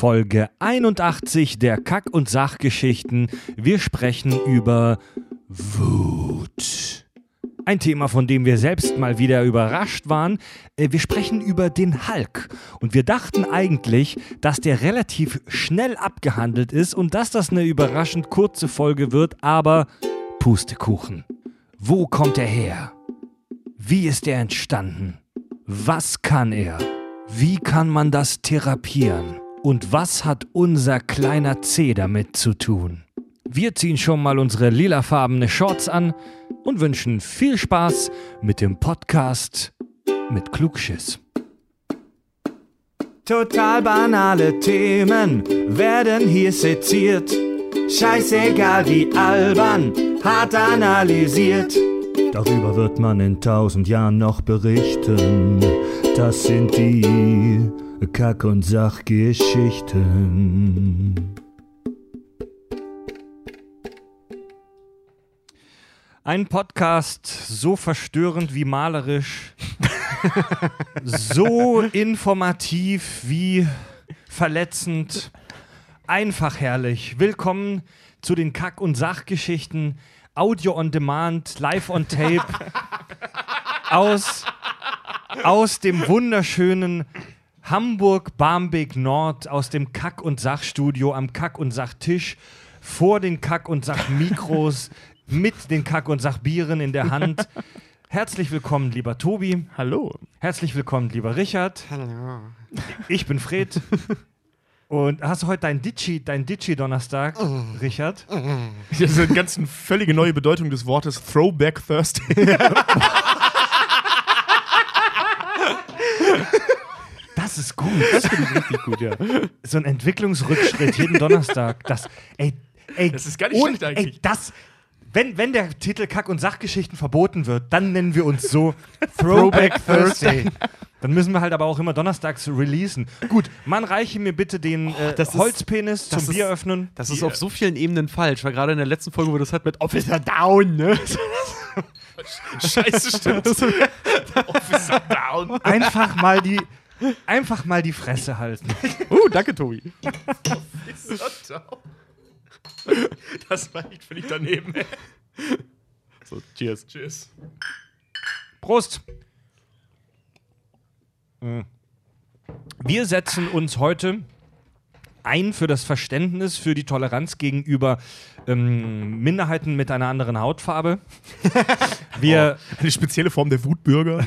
Folge 81 der Kack- und Sachgeschichten. Wir sprechen über Wut. Ein Thema, von dem wir selbst mal wieder überrascht waren. Äh, Wir sprechen über den Hulk. Und wir dachten eigentlich, dass der relativ schnell abgehandelt ist und dass das eine überraschend kurze Folge wird, aber Pustekuchen. Wo kommt er her? Wie ist er entstanden? Was kann er? Wie kann man das therapieren? Und was hat unser kleiner C damit zu tun? Wir ziehen schon mal unsere lilafarbene Shorts an und wünschen viel Spaß mit dem Podcast mit Klugschiss. Total banale Themen werden hier seziert. Scheißegal wie albern, hart analysiert. Darüber wird man in tausend Jahren noch berichten. Das sind die Kack- und Sachgeschichten. Ein Podcast so verstörend wie malerisch, so informativ wie verletzend, einfach herrlich. Willkommen zu den Kack- und Sachgeschichten, Audio on Demand, live on Tape, aus, aus dem wunderschönen Hamburg Barmbek Nord, aus dem Kack- und Sachstudio am Kack- und Sachtisch, vor den Kack- und Sachmikros, mit den Kack- und Sachbieren in der Hand. Herzlich willkommen, lieber Tobi. Hallo. Herzlich willkommen, lieber Richard. Hallo. Ich bin Fred. Und hast du heute dein Ditchy, dein Ditchy-Donnerstag, Richard? Das ist eine ganz völlige neue Bedeutung des Wortes Throwback Thursday. Das ist gut. Das finde ich richtig gut, ja. So ein Entwicklungsrückschritt jeden Donnerstag. Das, ey, ey, Das ist gar nicht ohne- schlecht eigentlich. Ey, das, wenn, wenn der Titel Kack- und Sachgeschichten verboten wird, dann nennen wir uns so Throwback Thursday. Dann müssen wir halt aber auch immer donnerstags releasen. Gut, man reiche mir bitte den äh, das ist- Holzpenis das zum ist- Bier öffnen. Das ist auf so vielen Ebenen falsch, weil gerade in der letzten Folge, wo das hat mit Officer Down, ne? Scheiße, stimmt. Officer Down. Einfach mal die, einfach mal die Fresse halten. Uh, danke, Tobi. Das war echt völlig daneben. ey. So, cheers. Tschüss. Prost. Mhm. Wir setzen uns heute ein für das Verständnis, für die Toleranz gegenüber ähm, Minderheiten mit einer anderen Hautfarbe. Wir, Eine spezielle Form der Wutbürger.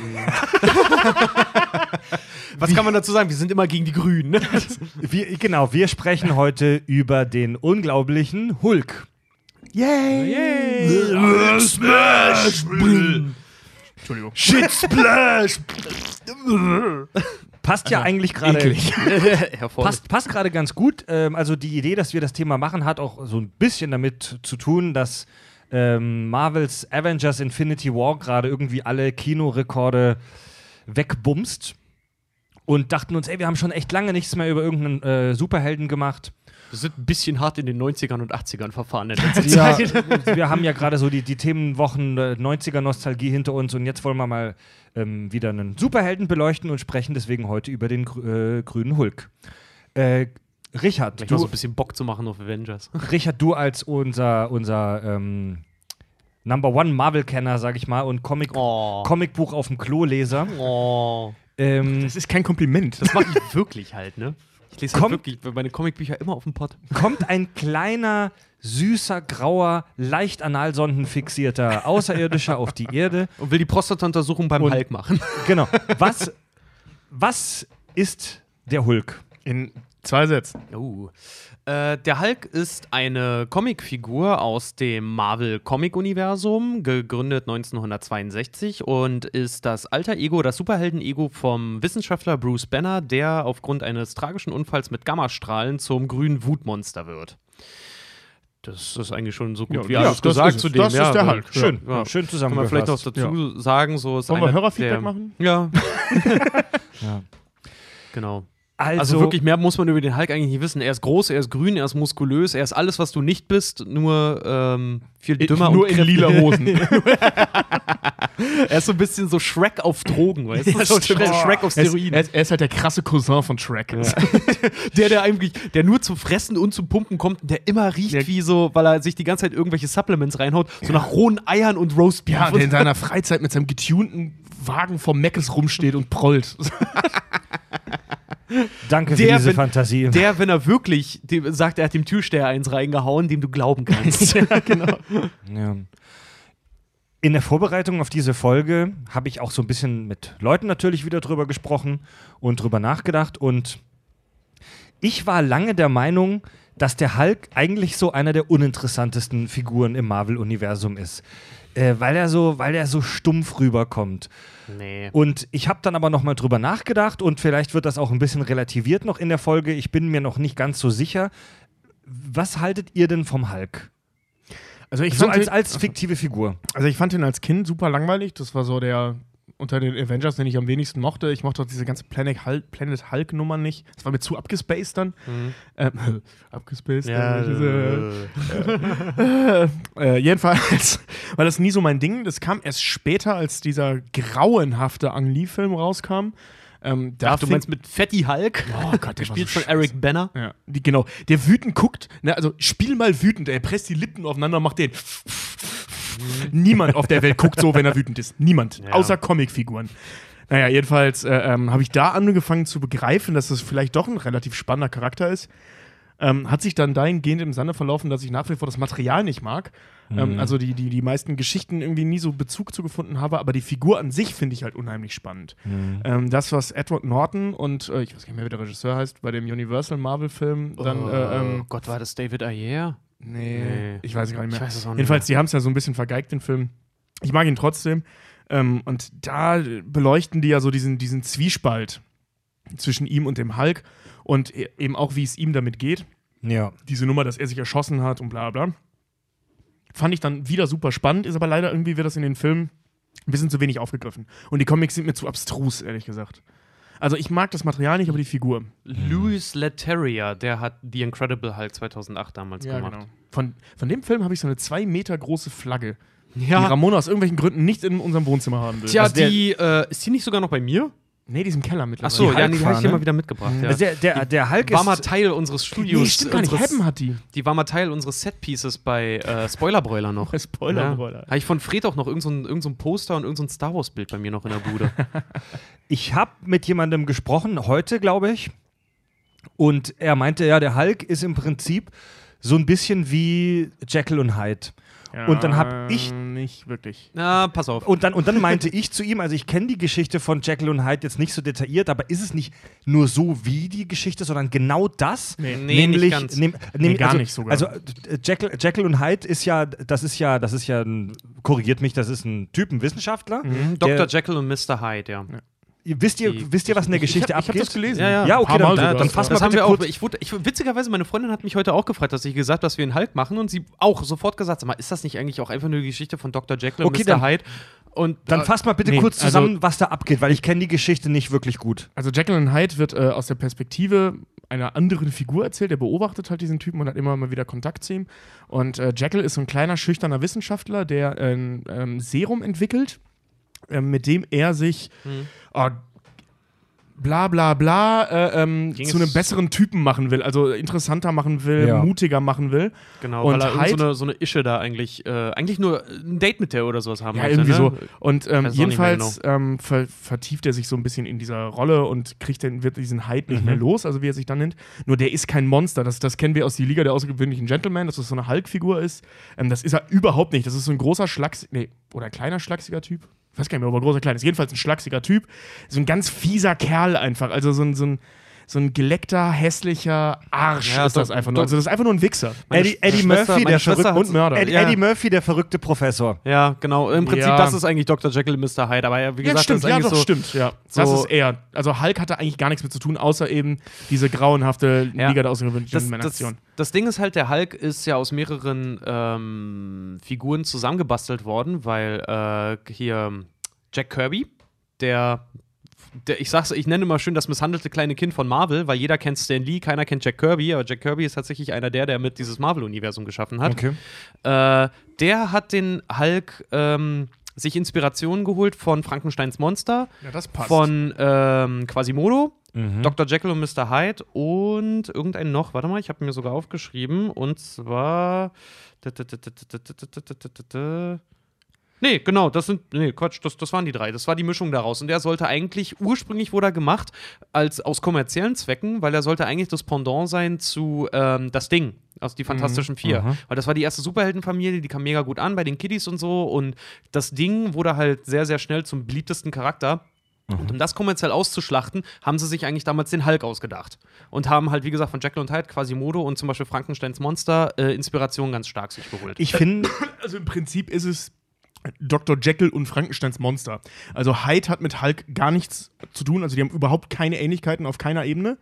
Was kann man dazu sagen? Wir sind immer gegen die Grünen, ne? wir, genau, wir sprechen heute über den unglaublichen Hulk. Yay! Smash! Entschuldigung. Shit Splash! Passt ja eigentlich gerade. Passt, passt gerade ganz gut. Ähm, also die Idee, dass wir das Thema machen, hat auch so ein bisschen damit zu tun, dass ähm, Marvels Avengers Infinity War gerade irgendwie alle Kinorekorde wegbumst. Und dachten uns, ey, wir haben schon echt lange nichts mehr über irgendeinen äh, Superhelden gemacht. Wir sind ein bisschen hart in den 90ern und 80ern verfahren in letzter Ja, Zeit. wir haben ja gerade so die, die Themenwochen äh, 90er-Nostalgie hinter uns und jetzt wollen wir mal ähm, wieder einen Superhelden beleuchten und sprechen deswegen heute über den äh, grünen Hulk. Äh, Richard, Ich mal so du, ein bisschen Bock zu machen auf Avengers. Richard, du als unser, unser ähm, Number One Marvel-Kenner, sag ich mal, und Comic Oh. Comicbuch auf dem Klo-Leser. Oh. Ähm, Das ist kein Kompliment. Das mache ich wirklich halt, ne? Ich lese halt wirklich meine Comicbücher immer auf dem Pott. kommt ein kleiner, süßer, grauer, leicht analsondenfixierter Außerirdischer auf die Erde. Und will die Prostata-Untersuchung beim Und- Hulk machen. Genau. Was, was ist der Hulk? In zwei Sätzen. Oh. Äh, der Hulk ist eine Comicfigur aus dem Marvel-Comic-Universum, gegründet 1962 und ist das alter Ego, das Superhelden-Ego vom Wissenschaftler Bruce Banner, der aufgrund eines tragischen Unfalls mit Gammastrahlen zum grünen Wutmonster wird. Das ist eigentlich schon so gut Ja, wie ja, alles das gesagt zu dem. Das ja, ist der Hulk. Schön, Ja. schön Kann man vielleicht noch dazu sagen, so ist Wollen wir Hörerfeedback machen? Ja, Ja. genau. Also, Also, wirklich mehr muss man über den Hulk eigentlich nicht wissen. Er ist groß, er ist grün, er ist muskulös, er ist alles, was du nicht bist, nur ähm, viel dümmer nur und in lila Hosen. Er ist so ein bisschen so Shrek auf Drogen, weißt du? so stimmt. Shrek, Shrek auf er, Steroiden. er, ist, er ist halt der krasse Cousin von Shrek. der, der eigentlich, der nur zum Fressen und zum Pumpen kommt und der immer riecht Der- wie so, weil er sich die ganze Zeit irgendwelche Supplements reinhaut, so nach rohen Eiern und Roastbeef. Ja, der und in seiner Freizeit mit seinem getunten Wagen vom Meckes rumsteht und prollt. danke für der, diese wenn- Fantasie. Der, wenn er wirklich dem, sagt, er hat dem Türsteher eins reingehauen, dem du glauben kannst. ja, genau. Ja. In der Vorbereitung auf diese Folge habe ich auch so ein bisschen mit Leuten natürlich wieder drüber gesprochen und drüber nachgedacht. Und ich war lange der Meinung, dass der Hulk eigentlich so einer der uninteressantesten Figuren im Marvel-Universum ist. Äh, weil, er so, weil er so stumpf rüberkommt. nee. Und ich habe dann aber nochmal drüber nachgedacht und vielleicht wird das auch ein bisschen relativiert noch in der Folge. Ich bin mir noch nicht ganz so sicher. Was haltet ihr denn vom Hulk? Also ich, So fand als, als fiktive Figur. also ich fand ihn als Kind super langweilig. Das war so der unter den Avengers, den ich am wenigsten mochte. Ich mochte auch diese ganze Planet Hulk, Planet Hulk Nummer nicht. Das war mir zu abgespaced dann. Ähm, abgespaced. Ja, äh, diese, äh, jedenfalls war das nie so mein Ding. Das kam erst später, als dieser grauenhafte Ang Lee-Film rauskam. Ähm, da Ach, du meinst mit Fatty Hulk? Oh Gott, der war Gespielt so von Eric Banner. Ja, die, genau. Der wütend guckt, ne, also spiel mal wütend, er presst die Lippen aufeinander und macht den. Niemand auf der Welt guckt so, wenn er wütend ist. Niemand. Ja. Außer Comicfiguren. Naja, jedenfalls äh, ähm, habe ich da angefangen zu begreifen, dass das vielleicht doch ein relativ spannender Charakter ist. Ähm, hat sich dann dahingehend im Sande verlaufen, dass ich nach wie vor das Material nicht mag. Ähm, also die, die, die meisten Geschichten irgendwie nie so Bezug zu gefunden habe, aber die Figur an sich finde ich halt unheimlich spannend. Ähm, das, was Edward Norton und äh, ich weiß nicht mehr, wie der Regisseur heißt, bei dem Universal Marvel-Film dann. Äh, ähm, oh Gott, war das David Ayer? Nee, Nee. ich weiß gar nicht mehr. Ich weiß es auch nicht Jedenfalls, die haben es ja so ein bisschen vergeigt, den Film. Ich mag ihn trotzdem. Ähm, und da beleuchten die ja so diesen, diesen Zwiespalt zwischen ihm und dem Hulk und e- eben auch, wie es ihm damit geht. Ja. Diese Nummer, dass er sich erschossen hat und bla bla. Fand ich dann wieder super spannend, ist aber leider irgendwie wird das in den Filmen ein bisschen zu wenig aufgegriffen. Und die Comics sind mir zu abstrus, ehrlich gesagt. Also ich mag das Material nicht, aber die Figur. Louis Leterrier, der hat The Incredible Hulk 2008 damals gemacht. genau. Von, von dem Film habe ich so eine zwei Meter große Flagge, die Ja. Ramona aus irgendwelchen Gründen nicht in unserem Wohnzimmer haben will. Tja, Also die, äh, ist die nicht sogar noch bei mir? Nee, die ist im Keller mittlerweile. Achso, Die ja, die habe ich dir mal wieder mitgebracht. Ja. Also der, der, der Hulk war mal. Teil unseres Studios. nee, stimmt gar nicht. unseres- hat die. Die war mal Teil unseres Setpieces bei äh, Spoilerbräuler noch. Spoilerbräuler. Ja. Habe ich von Fred auch noch irgendein so irgend so Poster und irgendein so Star Wars-Bild bei mir noch in der Bude. Ich habe mit jemandem gesprochen, heute glaube ich. Und er meinte, ja, der Hulk ist im Prinzip so ein bisschen wie Jekyll und Hyde. Und dann hab ich- Nicht wirklich. Na, pass auf. Und dann, und dann meinte ich zu ihm, also ich kenne die Geschichte von Jekyll und Hyde jetzt nicht so detailliert, aber ist es nicht nur so wie die Geschichte, sondern genau das? Nee. Nee, nicht ganz. Nehm, nehm, gar also, nicht sogar. Also äh, Jekyll, Jekyll und Hyde ist ja, das ist ja, das ist ja ein, korrigiert mich, das ist ein Typenwissenschaftler. Mhm. Dr. Jekyll und Mr. Hyde, ja. Wisst ihr, Die- wisst ihr, was in der Geschichte ich hab, ich hab abgeht? das gelesen. Ja, ja. Ja, okay, dann- dann- dann fass Das mal haben bitte wir auch. kurz- Ich wurde, ich, witzigerweise, meine Freundin hat mich heute auch gefragt, dass ich gesagt dass wir einen Hulk machen und sie auch sofort gesagt, sag mal, ist das nicht eigentlich auch einfach nur die Geschichte von Dr. Jekyll Okay, und Mr. dann- Hyde? Und Dann äh, fasst mal bitte nee, kurz also- zusammen, was da abgeht, weil ich kenne die Geschichte nicht wirklich gut. Also Jekyll und Hyde wird äh, aus der Perspektive einer anderen Figur erzählt. Der beobachtet halt diesen Typen und hat immer mal wieder Kontakt zu ihm. Und äh, Jekyll ist so ein kleiner, schüchterner Wissenschaftler, der ein ähm, Serum entwickelt, ähm, mit dem er sich Hm. Oh, bla bla bla äh, ähm, zu einem besseren Typen machen will, also interessanter machen will, Ja. mutiger machen will. genau, und weil er Hyde- so eine, so eine Ische da eigentlich, äh, eigentlich nur ein Date mit der oder sowas haben Ja, möchte, irgendwie ne? so. Und ähm, jedenfalls ähm, ver vertieft er sich so ein bisschen in dieser Rolle und kriegt den, wird diesen Hyde nicht Mhm. mehr los, also wie er sich dann nennt. Nur der ist kein Monster. Das, das kennen wir aus die Liga der außergewöhnlichen Gentlemen, dass das so eine Hulk-Figur ist. Ähm, das ist er überhaupt nicht. Das ist so ein großer Schlacks... Nee, oder ein kleiner schlachsiger Typ. Ich weiß gar nicht mehr, ob er groß oder klein ist. Jedenfalls ein schlachsiger Typ. So ein ganz fieser Kerl einfach. Also so ein, so ein, so ein geleckter, hässlicher Arsch Ja, ist das einfach nur. Also das ist einfach nur ein Wichser. Eddie, Eddie Murphy, der verrückte Und Mörder. Eddie, Ja. Eddie Murphy, der verrückte Professor. Ja, genau. Im Prinzip, Ja. das ist eigentlich Dr. Jekyll und Mr. Hyde. Aber ja, wie Ja, gesagt, stimmt, das ist ja, doch, so. stimmt, ja. Das so- ist er. Also Hulk hatte eigentlich gar nichts mit zu tun, außer eben diese grauenhafte Ja. Liga der außergewöhnlichen Das, das, Gentleman-Aktion. das Ding ist halt, der Hulk ist ja aus mehreren ähm, Figuren zusammengebastelt worden, weil äh, hier Jack Kirby, der der, ich sag's, ich nenne immer schön das misshandelte kleine Kind von Marvel, weil jeder kennt Stan Lee, keiner kennt Jack Kirby, aber Jack Kirby ist tatsächlich einer der, der mit dieses Marvel-Universum geschaffen hat. Okay. Äh, der hat den Hulk ähm, sich Inspiration geholt von Frankensteins Monster, Ja, das passt. von ähm, Quasimodo, Mhm. Dr. Jekyll und Mr. Hyde und irgendein noch, warte mal, ich habe mir sogar aufgeschrieben, und zwar. Nee, genau, das sind. Nee, Quatsch, das, das waren die drei. Das war die Mischung daraus. Und der sollte eigentlich, ursprünglich wurde er gemacht, als aus kommerziellen Zwecken, weil er sollte eigentlich das Pendant sein zu ähm, Das Ding, aus die Fantastischen Vier. aha. Weil das war die erste Superheldenfamilie, die kam mega gut an bei den Kiddies und so. Und das Ding wurde halt sehr, sehr schnell zum beliebtesten Charakter. Und um das kommerziell auszuschlachten, haben sie sich eigentlich damals den Hulk ausgedacht. Und haben halt, wie gesagt, von Jekyll und Hyde, Quasimodo und zum Beispiel Frankensteins Monster äh, Inspiration ganz stark sich geholt. Ich finde, Also im Prinzip ist es Dr. Jekyll und Frankensteins Monster. Also Hyde hat mit Hulk gar nichts zu tun, also die haben überhaupt keine Ähnlichkeiten auf keiner Ebene.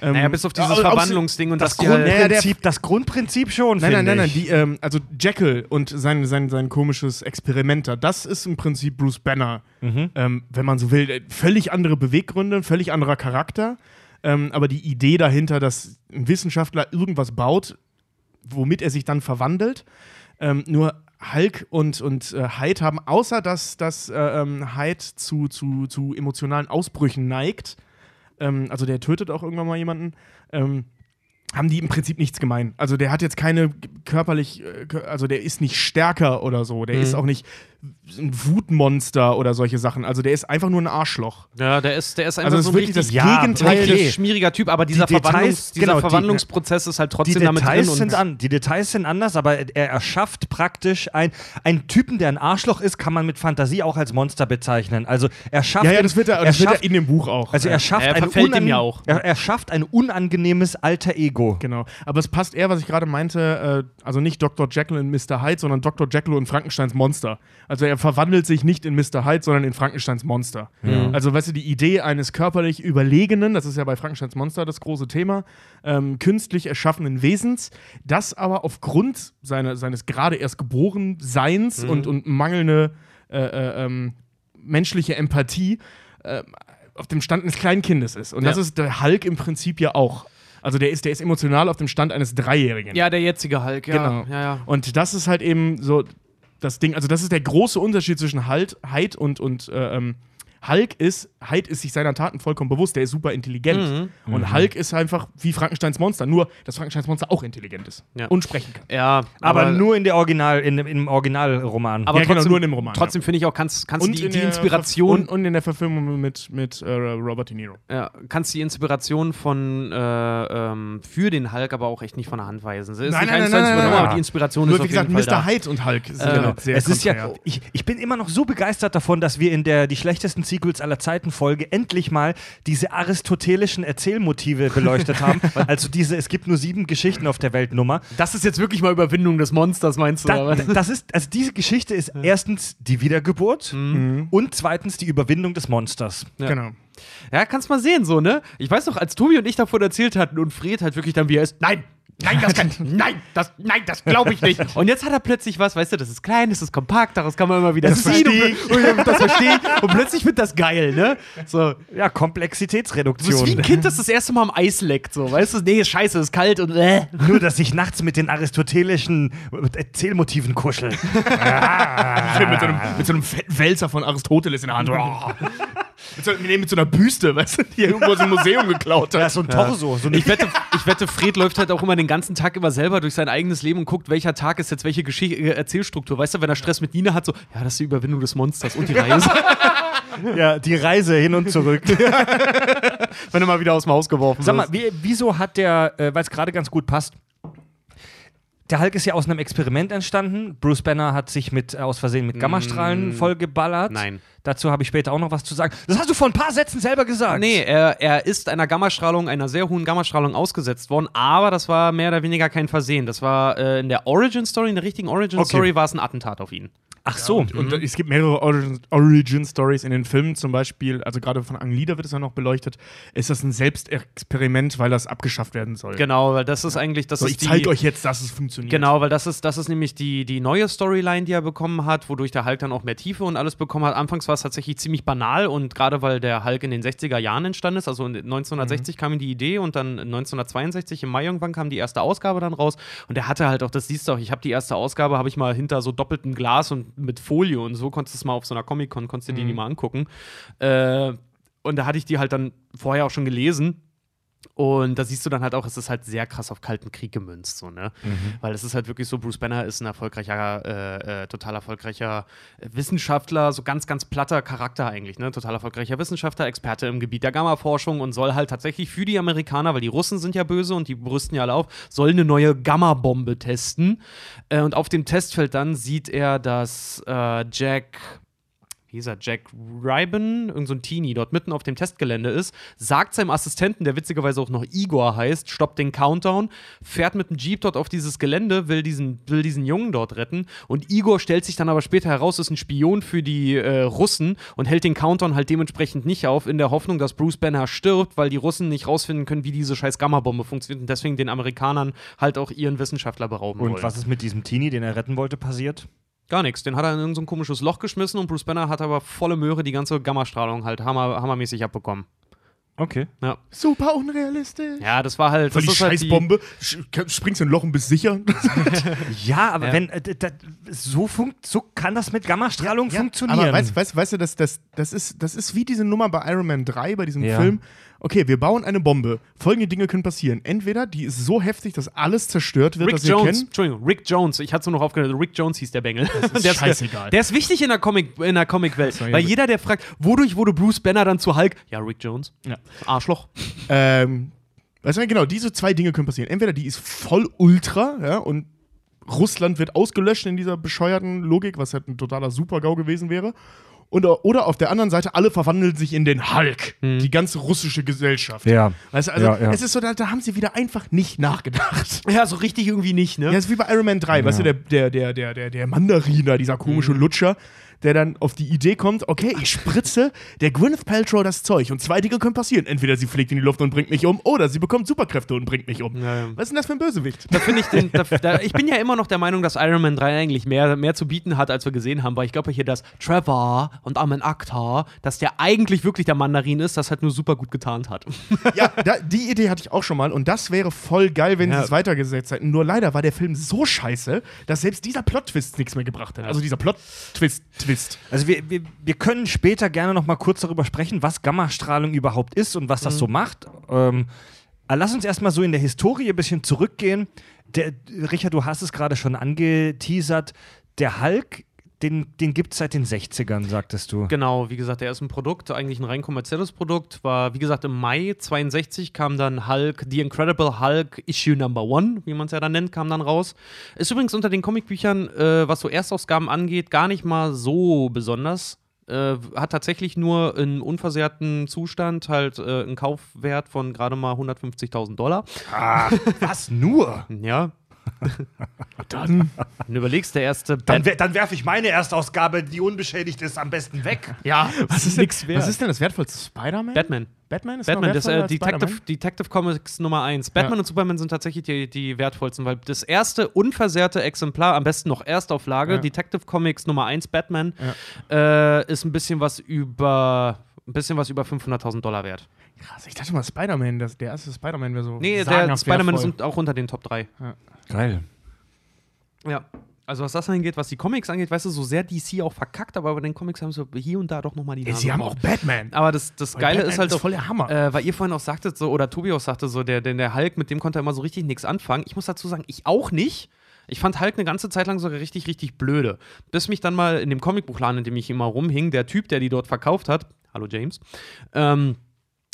Ähm, naja, bis auf dieses au- Verwandlungsding und das die halt, Grundprinzip, das Grundprinzip schon, Nein, nein, nein, nein, die, ähm, also Jekyll und sein, sein, sein komisches Experiment da, das ist im Prinzip Bruce Banner, ähm, wenn man so will. Äh, Völlig andere Beweggründe, völlig anderer Charakter. Ähm, aber die Idee dahinter, dass ein Wissenschaftler irgendwas baut, womit er sich dann verwandelt. Ähm, nur Hulk und, und äh, Hyde haben, außer dass, dass äh, ähm, Hyde zu, zu, zu emotionalen Ausbrüchen neigt, ähm, also der tötet auch irgendwann mal jemanden, ähm, haben die im Prinzip nichts gemein. Also der hat jetzt keine körperlich, äh, also der ist nicht stärker oder so, der ist auch nicht ein Wutmonster oder solche Sachen. Also der ist einfach nur ein Arschloch. ja, der ist, der ist einfach Also so ein wirklich das Ja, Gegenteil. richtig schmieriger Typ, aber dieser, Details- Verwandlungs, dieser genau, die- Verwandlungsprozess ist halt Die trotzdem damit drin. Und sind an, die Details sind anders, aber er erschafft praktisch ein, einen Typen, der ein Arschloch ist, kann man mit Fantasie auch als Monster bezeichnen. Also er schafft, Ja, ja, das wird er, er das wird schafft, er in dem Buch auch. also ja. er schafft Er ein verfällt dem unan- ja auch. Er, er schafft ein unangenehmes alter Ego. Genau. Aber es passt eher, was ich gerade meinte, äh, also nicht Dr. Jekyll in Mr. Hyde, sondern Dr. Jekyll und Frankensteins Monster. Also er verwandelt sich nicht in Mr. Hyde, sondern in Frankensteins Monster. Also, weißt du, die Idee eines körperlich Überlegenen, das ist ja bei Frankensteins Monster das große Thema, ähm, künstlich erschaffenen Wesens, das aber aufgrund seine, seines gerade erst geboren Seins und, und mangelnde äh, äh, ähm, menschliche Empathie äh, auf dem Stand eines kleinen Kindes ist. Und das Ja. ist der Hulk im Prinzip ja auch. Also der ist, der ist emotional auf dem Stand eines Dreijährigen. ja, der jetzige Hulk, ja. Genau. Ja, ja. Und das ist halt eben so das Ding, also das ist der große Unterschied zwischen halt, Hyde und, und äh, ähm, Hulk ist, Hyde ist sich seiner Taten vollkommen bewusst, der ist super intelligent. Mhm. Und Hulk ist einfach wie Frankensteins Monster, nur dass Frankensteins Monster auch intelligent ist Ja. und sprechen kann. ja Aber, nur in der Original, in, dem- im Originalroman. aber Ja, genau, trotzdem, nur in dem Roman, Trotzdem finde ich auch, kannst, kannst du die, in die der Inspiration und, und in der Verfilmung mit, mit äh, Robert De Niro. Ja, kannst die Inspiration von äh, ähm, für den Hulk aber auch echt nicht von der Hand weisen. Sie ist Nein, nicht nein, nein, nein, nein, aber die Inspiration Nur ist wie auf jeden gesagt, Fall Mr. da. Hyde und Hulk sind Äh, genau sehr es ist ja, ich, ich bin immer noch so begeistert davon, dass wir in der die schlechtesten Sequels aller Zeiten Folge endlich mal diese aristotelischen Erzählmotive beleuchtet haben. also diese, es gibt nur sieben Geschichten auf der Welt Nummer. Das ist jetzt wirklich mal Überwindung des Monsters, meinst du? Da, das ist, also diese Geschichte ist erstens die Wiedergeburt Mhm. und zweitens die Überwindung des Monsters. Ja. Genau. Ja, kannst mal sehen, so, ne? Ich weiß noch, als Tobi und ich davon erzählt hatten und Fred halt wirklich dann, wie er ist, nein, nein, das kann, nein, das, nein, das glaube ich nicht. Und jetzt hat er plötzlich was, weißt du, das ist klein, das ist kompakt, daraus kann man immer wieder Das ziehen verstehe und, und das verstehe ich. Und plötzlich wird das geil, ne? So, Ja, das ist wie Komplexitätsreduktion. ein Kind, das das erste Mal am Eis leckt, so, weißt du? Nee, ist scheiße, ist kalt und äh. Nur, dass ich nachts mit den aristotelischen Erzählmotiven kuschel. mit, so einem, mit so einem fetten Wälzer von Aristoteles in der Hand. Mit, so, nee, mit so einer Büste, weißt du, die irgendwo aus dem Museum geklaut hat. Ja, so ein Torso. So Ich wette, ich wette, Fred läuft halt auch immer den ganzen Tag immer selber durch sein eigenes Leben und guckt, welcher Tag ist jetzt welche Geschichte, äh, Erzählstruktur. Weißt du, wenn er Stress mit Nina hat, so, ja, das ist die Überwindung des Monsters und die Reise. ja, die Reise hin und zurück. wenn er mal wieder aus dem Haus geworfen Sag mal, wird. wie, wieso hat der, äh, weil es gerade ganz gut passt, der Hulk ist ja aus einem Experiment entstanden. Bruce Banner hat sich mit, äh, aus Versehen mit Gammastrahlen vollgeballert. Nein. Dazu habe ich später auch noch was zu sagen. Das hast du vor ein paar Sätzen selber gesagt. Nee, er, er ist einer Gammastrahlung, einer sehr hohen Gammastrahlung ausgesetzt worden, aber das war mehr oder weniger kein Versehen. Das war äh, in der Origin-Story, in der richtigen Origin-Story Okay. war es ein Attentat auf ihn. Ach so. Und, und es gibt mehrere Origin- Origin-Stories in den Filmen, zum Beispiel, also gerade von Ang Lieder wird es ja noch beleuchtet, ist das ein Selbstexperiment, weil das abgeschafft werden soll. Genau, weil das ist eigentlich, das So, ist ich zeige euch jetzt, dass es funktioniert. Genau, weil das ist, das ist nämlich die, die neue Storyline, die er bekommen hat, wodurch der Hulk dann auch mehr Tiefe und alles bekommen hat. Anfangs war es tatsächlich ziemlich banal und gerade weil der Hulk in den 60er Jahren entstanden ist, also in 1960 kam ihm die Idee und dann 1962 im Mai irgendwann kam die erste Ausgabe dann raus und er hatte halt auch, das siehst du auch, ich habe die erste Ausgabe, habe ich mal hinter so doppeltem Glas und mit Folie und so, konntest du es mal auf so einer Comic-Con, konntest du die mal angucken. Äh, und da hatte ich die halt dann vorher auch schon gelesen. Und da siehst du dann halt auch, es ist halt sehr krass auf Kalten Krieg gemünzt, so, ne? Weil es ist halt wirklich so, Bruce Banner ist ein erfolgreicher, äh, äh, total erfolgreicher Wissenschaftler, so ganz, ganz platter Charakter eigentlich, ne? Total erfolgreicher Wissenschaftler, Experte im Gebiet der Gamma-Forschung und soll halt tatsächlich für die Amerikaner, weil die Russen sind ja böse und die brüsten ja alle auf, soll eine neue Gamma-Bombe testen. Äh, und auf dem Testfeld dann sieht er, dass äh, Jack wie hieß er, Jack Ryben, irgend so ein Teenie, dort mitten auf dem Testgelände ist, sagt seinem Assistenten, der witzigerweise auch noch Igor heißt, stoppt den Countdown, fährt mit dem Jeep dort auf dieses Gelände, will diesen, will diesen Jungen dort retten und Igor stellt sich dann aber später heraus, ist ein Spion für die äh, Russen und hält den Countdown halt dementsprechend nicht auf, in der Hoffnung, dass Bruce Banner stirbt, weil die Russen nicht rausfinden können, wie diese scheiß Gamma-Bombe funktioniert und deswegen den Amerikanern halt auch ihren Wissenschaftler berauben Und wollen. was ist mit diesem Teenie, den er retten wollte, passiert? Gar nichts. Den hat er in irgendein so ein komisches Loch geschmissen und Bruce Banner hat aber volle Möhre die ganze Gammastrahlung halt hammer, hammermäßig abbekommen. Okay. Ja. Super unrealistisch. ja, das war halt. Voll das die ist halt Scheißbombe. Sch- Springst in ein Loch und bist sicher. Ja, aber Ja. wenn äh, d- d- so, funkt, so kann das mit Gammastrahlung funktionieren. Aber weißt, weißt, weißt du, das, das, das, ist, das ist wie diese Nummer bei Iron Man 3, bei diesem Ja. Film. Okay, wir bauen eine Bombe. Folgende Dinge können passieren. Entweder die ist so heftig, dass alles zerstört wird, Rick was wir Jones, kennen. Entschuldigung, Rick Jones, ich hatte so noch aufgehört, Rick Jones hieß der Bengel. ist der scheißegal. Der ist wichtig in der Comic, in der Comicwelt, ja weil jeder, der fragt, wodurch wurde Bruce Banner dann zu Hulk? Ja, Rick Jones. Ja. Arschloch. Ähm, weißt du, genau, diese zwei Dinge können passieren. Entweder die ist voll ultra, ja, und Russland wird ausgelöscht in dieser bescheuerten Logik, was halt ein totaler Super-GAU gewesen wäre. Und, oder auf der anderen Seite, alle verwandeln sich in den Hulk, die ganze russische Gesellschaft. Ja. Weißt du, also Ja, ja. es ist so, da, da haben sie wieder einfach nicht nachgedacht. Ja, so richtig irgendwie nicht, ne? Ja, ist wie bei Iron Man 3, weißt du, der, der, der, der, der, der Mandariner, dieser komische Lutscher, der dann auf die Idee kommt, okay, ich spritze der Gwyneth Paltrow das Zeug und zwei Dinge können passieren. Entweder sie fliegt in die Luft und bringt mich um, oder sie bekommt Superkräfte und bringt mich um. Ja, ja. Was ist denn das für ein Bösewicht? Da finde ich den, da, da, ich bin ja immer noch der Meinung, dass Iron Man 3 eigentlich mehr, mehr zu bieten hat, als wir gesehen haben, weil ich glaube hier, dass Trevor und Armin Akhtar, dass der eigentlich wirklich der Mandarin ist, das halt nur super gut getarnt hat. ja, da, die Idee hatte ich auch schon mal und das wäre voll geil, wenn Ja. sie es weitergesetzt hätten. Nur leider war der Film so scheiße, dass selbst dieser Plot-Twist nichts mehr gebracht hat. Also dieser Plot-Twist-Twist. Also wir, wir, wir können später gerne noch mal kurz darüber sprechen, was Gammastrahlung überhaupt ist und was das so macht. Ähm, aber lass uns erstmal so in der Historie ein bisschen zurückgehen. Der, Richard, du hast es gerade schon angeteasert. Der Hulk, den, den gibt es seit den 60ern, sagtest du. Genau, wie gesagt, der ist ein Produkt, eigentlich ein rein kommerzielles Produkt. War, wie gesagt, im Mai 62 kam dann Hulk, The Incredible Hulk Issue Number One, wie man es ja dann nennt, kam dann raus. Ist übrigens unter den Comicbüchern, äh, was so Erstausgaben angeht, gar nicht mal so besonders. Äh, hat tatsächlich nur in unversehrten Zustand halt äh, einen Kaufwert von gerade mal 150.000 Dollar. Was nur? Ja. Dann. Du überlegst, der erste Dann, dann werfe ich meine Erstausgabe, die unbeschädigt ist, am besten weg. Ja, Was ist, nix denn, wert. was ist denn das wertvollste? Spider-Man? Batman. Batman ist Batman, das äh, Detective? Detective Comics Nummer 1. Batman Ja. und Superman sind tatsächlich die, die wertvollsten, weil das erste unversehrte Exemplar, am besten noch Erstauflage, Ja. Detective Comics Nummer 1 Batman, äh, ist ein bisschen was über ein bisschen was über 500.000 Dollar wert. Krass, ich dachte mal, Spider-Man, das- der erste Spider-Man wäre so. Nee, der sagenhaft Spider-Man wertvoll. ist auch unter den Top 3. Geil. Ja. Also was das angeht, was die Comics angeht, weißt du, so sehr DC auch verkackt, aber bei den Comics haben sie hier und da doch nochmal die Ja, Nase sie haben auch. Batman. Aber das, das Weil Geile Batman ist halt auch, voll der Hammer. Äh, weil ihr vorhin auch sagtet, so, oder Tobi auch sagte, so, der, der, der Hulk, mit dem konnte er immer so richtig nichts anfangen. Ich muss dazu sagen, ich auch nicht. Ich fand Hulk eine ganze Zeit lang sogar richtig, richtig blöde. Bis mich dann mal in dem Comicbuchladen, in dem ich immer rumhing, der Typ, der die dort verkauft hat, hallo James, ähm,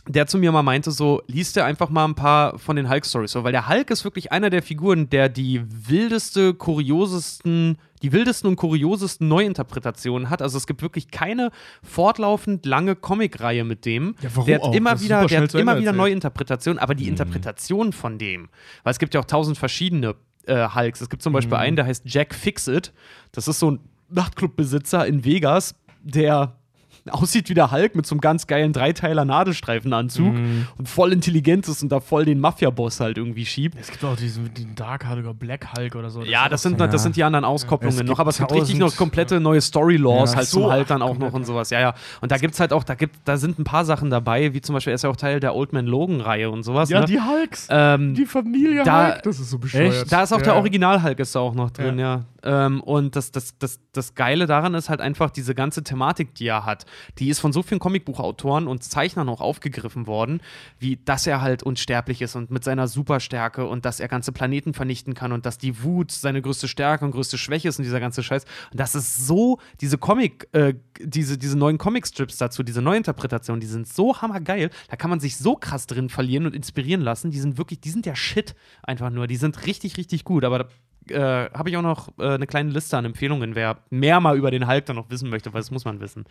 der zu mir mal meinte, so, liest dir einfach mal ein paar von den Hulk-Stories. So, weil der Hulk ist wirklich einer der Figuren, der die wildeste, kuriosesten, die wildesten und kuriosesten Neuinterpretationen hat. Also es gibt wirklich keine fortlaufend lange Comicreihe mit dem. Ja, warum der hat auch? immer Das wieder, der hat immer wieder. Neuinterpretationen, aber die Interpretation von dem, weil es gibt ja auch tausend verschiedene äh, Hulks. Es gibt zum Beispiel Mhm. einen, der heißt Jack Fixit. Das ist so ein Nachtclubbesitzer in Vegas, der aussieht wie der Hulk mit so einem ganz geilen Dreiteiler Nadelstreifenanzug und voll intelligent ist und da voll den Mafia-Boss halt irgendwie schiebt. Es gibt auch diesen den Dark Hulk oder Black Hulk oder so. Ja, das sind, ja. das sind die anderen Auskopplungen Es noch, gibt aber es gibt richtig noch komplette neue Story-Laws Ja, halt so, zum Halt dann auch noch und sowas. Ja, ja. Und da gibt's halt auch, da gibt, da sind ein paar Sachen dabei, wie zum Beispiel, er ist ja auch Teil der Old Man Logan-Reihe und sowas. ja ne? die Hulks. ähm, die Familie da- Hulk. Das ist so bescheuert. da ist auch der Ja. Original-Hulk ist da auch noch drin, ja. Ähm, und das, das, das, das Geile daran ist halt einfach diese ganze Thematik, die er hat. Die ist von so vielen Comicbuchautoren und Zeichnern auch aufgegriffen worden, wie dass er halt unsterblich ist und mit seiner Superstärke und dass er ganze Planeten vernichten kann und dass die Wut seine größte Stärke und größte Schwäche ist und dieser ganze Scheiß. Und das ist so, diese Comic, äh, diese, diese neuen Comic-Strips dazu, diese Neuinterpretationen, die sind so hammergeil. Da kann man sich so krass drin verlieren und inspirieren lassen. Die sind wirklich, die sind der Shit einfach nur. Die sind richtig, richtig gut. Aber äh, habe ich auch noch äh, eine kleine Liste an Empfehlungen, wer mehr mal über den Hulk dann noch wissen möchte, weil das muss man wissen.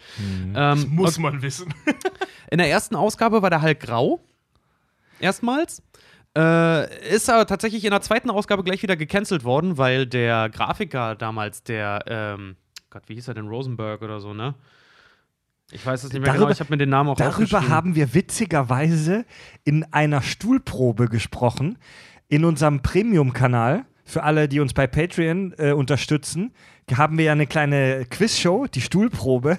Ähm, Muss man wissen. in der ersten Ausgabe war der Hulk grau. Erstmals. Äh, ist aber tatsächlich in der zweiten Ausgabe gleich wieder gecancelt worden, weil der Grafiker damals, der, ähm, Gott, wie hieß er denn? Rosenberg oder so, ne? Ich weiß es nicht mehr Darüber- genau, ich habe mir den Namen auch Darüber haben wir witzigerweise in einer Stuhlprobe gesprochen, in unserem Premium-Kanal. Für alle, die uns bei Patreon äh, unterstützen, haben wir ja eine kleine Quizshow, die Stuhlprobe.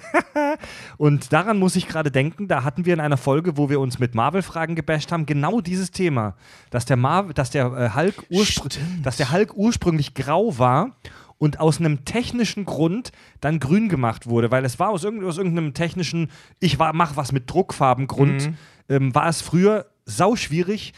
Und daran muss ich gerade denken, da hatten wir in einer Folge, wo wir uns mit Marvel-Fragen gebasht haben, genau dieses Thema, dass der, Mar dass der, äh, Hulk, urspr dass der Hulk ursprünglich grau war und aus einem technischen Grund dann grün gemacht wurde, weil es war aus, irgend, aus irgendeinem technischen, ich war, mach was mit Druckfarbengrund, ähm, war es früher sauschwierig,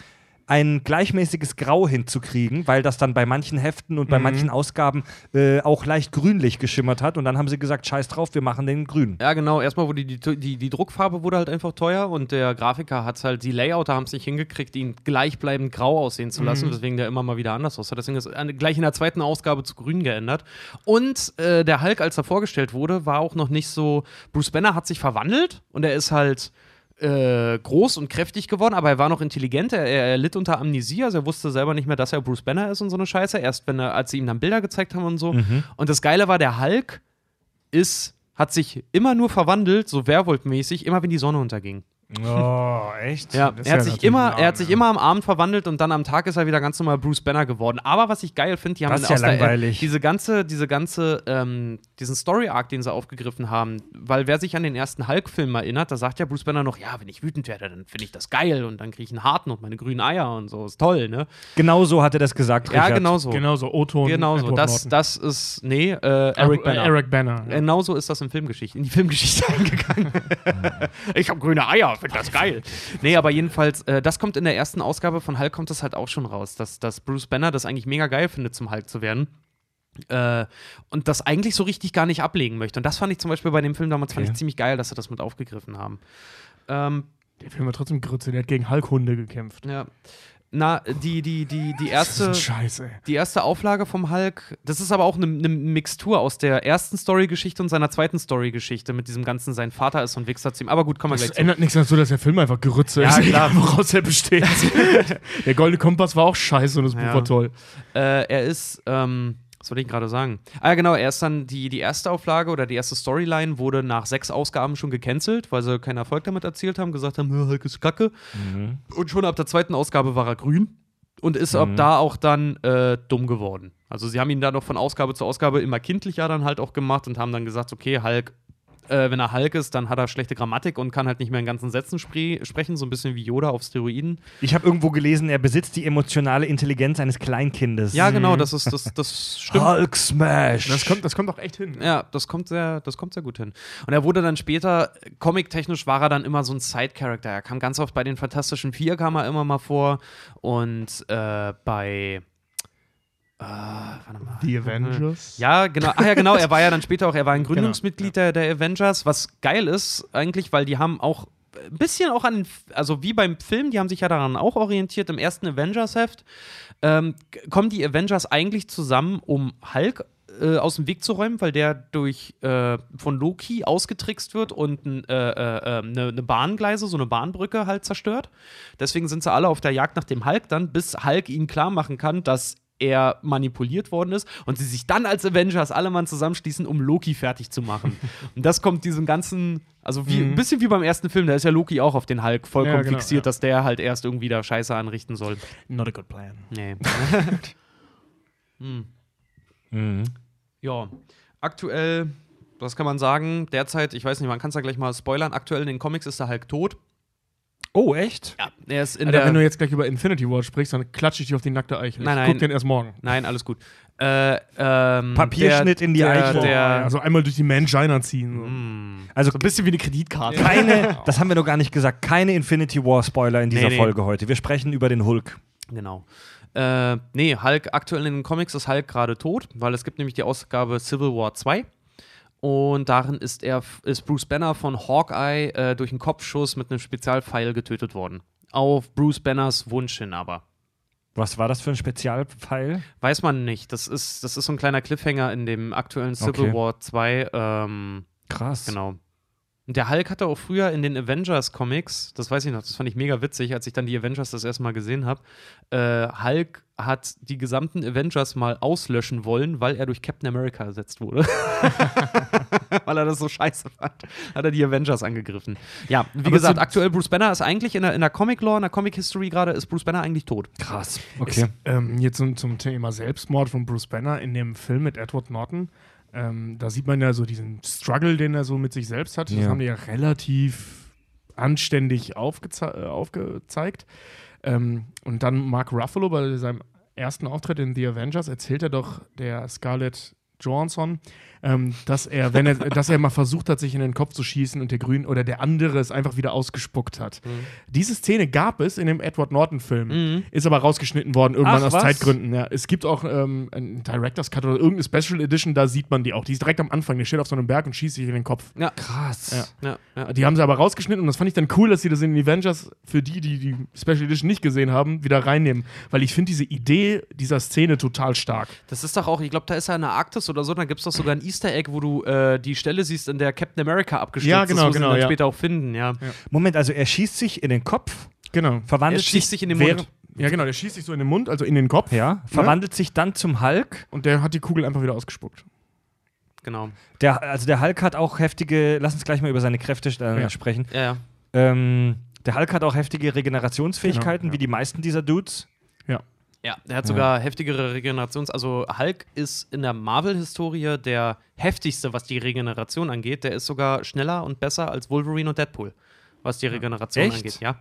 ein gleichmäßiges Grau hinzukriegen, weil das dann bei manchen Heften und bei manchen Ausgaben äh, auch leicht grünlich geschimmert hat. Und dann haben sie gesagt, scheiß drauf, wir machen den grün. Ja, genau. Erstmal wurde die, die, die Druckfarbe wurde halt einfach teuer und der Grafiker hat halt, die Layouter haben es nicht hingekriegt, ihn gleichbleibend grau aussehen zu lassen, weswegen der immer mal wieder anders aussah. Deswegen ist gleich in der zweiten Ausgabe zu grün geändert. Und äh, der Hulk, als er vorgestellt wurde, war auch noch nicht so. Bruce Banner hat sich verwandelt und er ist halt. Äh, groß und kräftig geworden, aber er war noch intelligent. Er, er litt unter Amnesie, also er wusste selber nicht mehr, dass er Bruce Banner ist und so eine Scheiße. Erst wenn er, als sie ihm dann Bilder gezeigt haben und so. Und das Geile war, der Hulk ist, hat sich immer nur verwandelt, so Werwolf-mäßig, immer wenn die Sonne unterging. Oh, echt? Ja, er hat, ja sich immer, er hat sich ja. immer am Abend verwandelt und dann am Tag ist er wieder ganz normal Bruce Banner geworden. Aber was ich geil finde, die haben Das ist ja langweilig. diese ganze, diese ganze, ähm, diesen Story-Arc, den sie aufgegriffen haben, weil wer sich an den ersten Hulk-Film erinnert, da sagt ja Bruce Banner noch, ja, wenn ich wütend werde, dann finde ich das geil und dann kriege ich einen harten und meine grünen Eier und so, ist toll, ne? Genau so hat er das gesagt, Ja, Richard. genau so. Genau so, O-Ton. Genau so. Das, das ist, nee, äh, Eric Äh, Banner. Eric Banner. ja. Genau so ist das in Filmgeschichte, in die Filmgeschichte eingegangen. ich habe grüne Eier, finde das geil. Nee, aber jedenfalls, äh, das kommt in der ersten Ausgabe von Hulk kommt das halt auch schon raus, dass, dass Bruce Banner das eigentlich mega geil findet, zum Hulk zu werden. Äh, und das eigentlich so richtig gar nicht ablegen möchte. Und das fand ich zum Beispiel bei dem Film damals fand Okay. ich ziemlich geil, dass sie das mit aufgegriffen haben. Ähm, Der Film hat trotzdem Grütze, der hat gegen Hulkhunde gekämpft. ja. Na, die, die, die, die Das erste. ein Scheiß, ey. Die erste Auflage vom Hulk, das ist aber auch eine ne Mixtur aus der ersten Story-Geschichte und seiner zweiten Story-Geschichte mit diesem ganzen, sein Vater ist ein Wichser zu ihm. Aber gut, kommen wir Das gleich zu. ändert nichts dazu, dass der Film einfach Gerütze Ja, ist. klar. Woraus er besteht. der Goldene Kompass war auch scheiße und das Ja. Buch war toll. Äh, er ist, ähm, was wollte ich gerade sagen? Ah, ja, genau, er ist dann, die, die erste Auflage oder die erste Storyline wurde nach sechs Ausgaben schon gecancelt, weil sie keinen Erfolg damit erzielt haben, gesagt haben, "Ja, Hulk ist kacke. Und schon ab der zweiten Ausgabe war er grün und ist ab da auch dann äh, dumm geworden. Also sie haben ihn dann noch von Ausgabe zu Ausgabe immer kindlicher dann halt auch gemacht und haben dann gesagt, okay, Hulk, äh, wenn er Hulk ist, dann hat er schlechte Grammatik und kann halt nicht mehr in ganzen Sätzen spre sprechen, so ein bisschen wie Yoda auf Steroiden. Ich habe irgendwo gelesen, er besitzt die emotionale Intelligenz eines Kleinkindes. Ja, genau, das ist, das, das stimmt. Hulk Smash. Das kommt, das kommt auch echt hin. Ja, das kommt sehr, das kommt sehr gut hin. Und er wurde dann später, comic-technisch war er dann immer so ein Side-Character. Er kam ganz oft bei den Fantastischen Vier, kam er immer mal vor. Und äh, bei. Äh, warte mal. The Avengers. Ja, genau. Ach ja, genau. Er war ja dann später auch, er war ein Genau, Gründungsmitglied der, der Avengers, was geil ist eigentlich, weil die haben auch ein bisschen auch an den, also wie beim Film, die haben sich ja daran auch orientiert. Im ersten Avengers-Heft ähm, kommen die Avengers eigentlich zusammen, um Hulk äh, aus dem Weg zu räumen, weil der durch äh, von Loki ausgetrickst wird und eine äh, äh, äh, ne- ne Bahngleise, so eine Bahnbrücke halt zerstört. Deswegen sind sie alle auf der Jagd nach dem Hulk dann, bis Hulk ihnen klar machen kann, dass er manipuliert worden ist und sie sich dann als Avengers alle Mann zusammenschließen, um Loki fertig zu machen. und das kommt diesem ganzen, also wie, ein bisschen wie beim ersten Film, da ist ja Loki auch auf den Hulk vollkommen Ja, genau, fixiert, ja. dass der halt erst irgendwie da Scheiße anrichten soll. Not a good plan. Nee. Mhm. Ja, aktuell, was kann man sagen? Derzeit, ich weiß nicht, man kann es ja gleich mal spoilern. Aktuell in den Comics ist der Hulk tot. Oh, echt? Ja, er ist in Alter, der. wenn du jetzt gleich über Infinity War sprichst, dann klatsche ich dich auf die nackte Eichel. Nein, ich nein. guck den erst morgen. Nein, alles gut. Äh, ähm, Papierschnitt in die der, Eichel. Der, also einmal durch die Mangina ziehen. Mm. Also so ein bisschen wie eine Kreditkarte. keine, das haben wir noch gar nicht gesagt, keine Infinity War Spoiler in dieser Nee, nee. Folge heute. Wir sprechen über den Hulk. Genau. Äh, nee, Hulk, aktuell in den Comics ist Hulk gerade tot, weil es gibt nämlich die Ausgabe Civil War 2. Und darin ist er, ist Bruce Banner von Hawkeye äh, durch einen Kopfschuss mit einem Spezialpfeil getötet worden. Auf Bruce Banners Wunsch hin aber. Was war das für ein Spezialpfeil? Weiß man nicht. Das ist, das ist so ein kleiner Cliffhanger in dem aktuellen Civil Okay. War 2. Ähm, Krass. Genau. Und der Hulk hatte auch früher in den Avengers-Comics, das weiß ich noch, das fand ich mega witzig, als ich dann die Avengers das erste Mal gesehen habe. Äh, Hulk hat die gesamten Avengers mal auslöschen wollen, weil er durch Captain America ersetzt wurde. weil er das so scheiße fand. Hat er die Avengers angegriffen. Ja, wie Aber gesagt, aktuell Bruce Banner ist eigentlich in der, in der Comic-Lore, in der Comic-History gerade, ist Bruce Banner eigentlich tot. Krass. Ist, Okay. ähm, jetzt zum, zum Thema Selbstmord von Bruce Banner in dem Film mit Edward Norton. Ähm, da sieht man ja so diesen Struggle, den er so mit sich selbst hat. Das Ja. haben die ja relativ anständig aufgeze äh, aufgezeigt. Ähm, und dann Mark Ruffalo bei seinem ersten Auftritt in The Avengers erzählt er doch der Scarlett Johansson, ähm, dass er, wenn er, dass er mal versucht hat, sich in den Kopf zu schießen und der Grün oder der andere es einfach wieder ausgespuckt hat. Diese Szene gab es in dem Edward Norton-Film, ist aber rausgeschnitten worden irgendwann Ach, aus was? Zeitgründen. Ja. Es gibt auch ähm, einen Director's Cut oder irgendeine Special Edition, da sieht man die auch. Die ist direkt am Anfang, die steht auf so einem Berg und schießt sich in den Kopf. Ja. Krass. Ja. Ja, ja. Die haben sie aber rausgeschnitten und das fand ich dann cool, dass sie das in den Avengers für die, die die Special Edition nicht gesehen haben, wieder reinnehmen. Weil ich finde diese Idee dieser Szene total stark. Das ist doch auch, ich glaube, da ist ja in der Arktis oder so, da gibt es doch sogar ein Easter Egg, wo du äh, die Stelle siehst, in der Captain America abgestürzt Ja, ist, genau, wo sie ihn genau, dann ja. später auch finden, ja. Moment, also er schießt sich in den Kopf, Genau. Er verwandelt schießt sich, sich in den Mund. Ja, genau, der schießt sich so in den Mund, also in den Kopf. ja, verwandelt sich dann zum Hulk. Und der hat die Kugel einfach wieder ausgespuckt. Genau. Der, also der Hulk hat auch heftige, lass uns gleich mal über seine Kräfte äh, Ja. sprechen. Ja, ja. Ähm, der Hulk hat auch heftige Regenerationsfähigkeiten, Genau, ja. wie die meisten dieser Dudes. Ja, der hat sogar heftigere Regenerations-, also Hulk ist in der Marvel-Historie der heftigste, was die Regeneration angeht. Der ist sogar schneller und besser als Wolverine und Deadpool, was die Regeneration Echt? angeht, ja.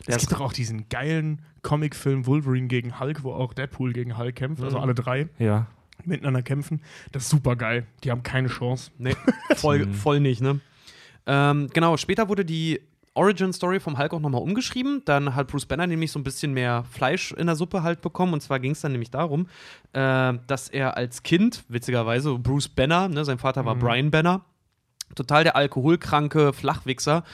Es Der gibt ist, doch auch diesen geilen Comicfilm Wolverine gegen Hulk, wo auch Deadpool gegen Hulk kämpft, also Mhm. alle drei Ja. miteinander kämpfen. Das ist super geil. Die haben keine Chance. nee, voll, voll nicht, ne? Ähm, genau, später wurde die Origin-Story vom Hulk auch nochmal umgeschrieben. Dann hat Bruce Banner nämlich so ein bisschen mehr Fleisch in der Suppe halt bekommen. Und zwar ging es dann nämlich darum, äh, dass er als Kind, witzigerweise, Bruce Banner, ne, sein Vater war Brian Banner, total der alkoholkranke Flachwichser,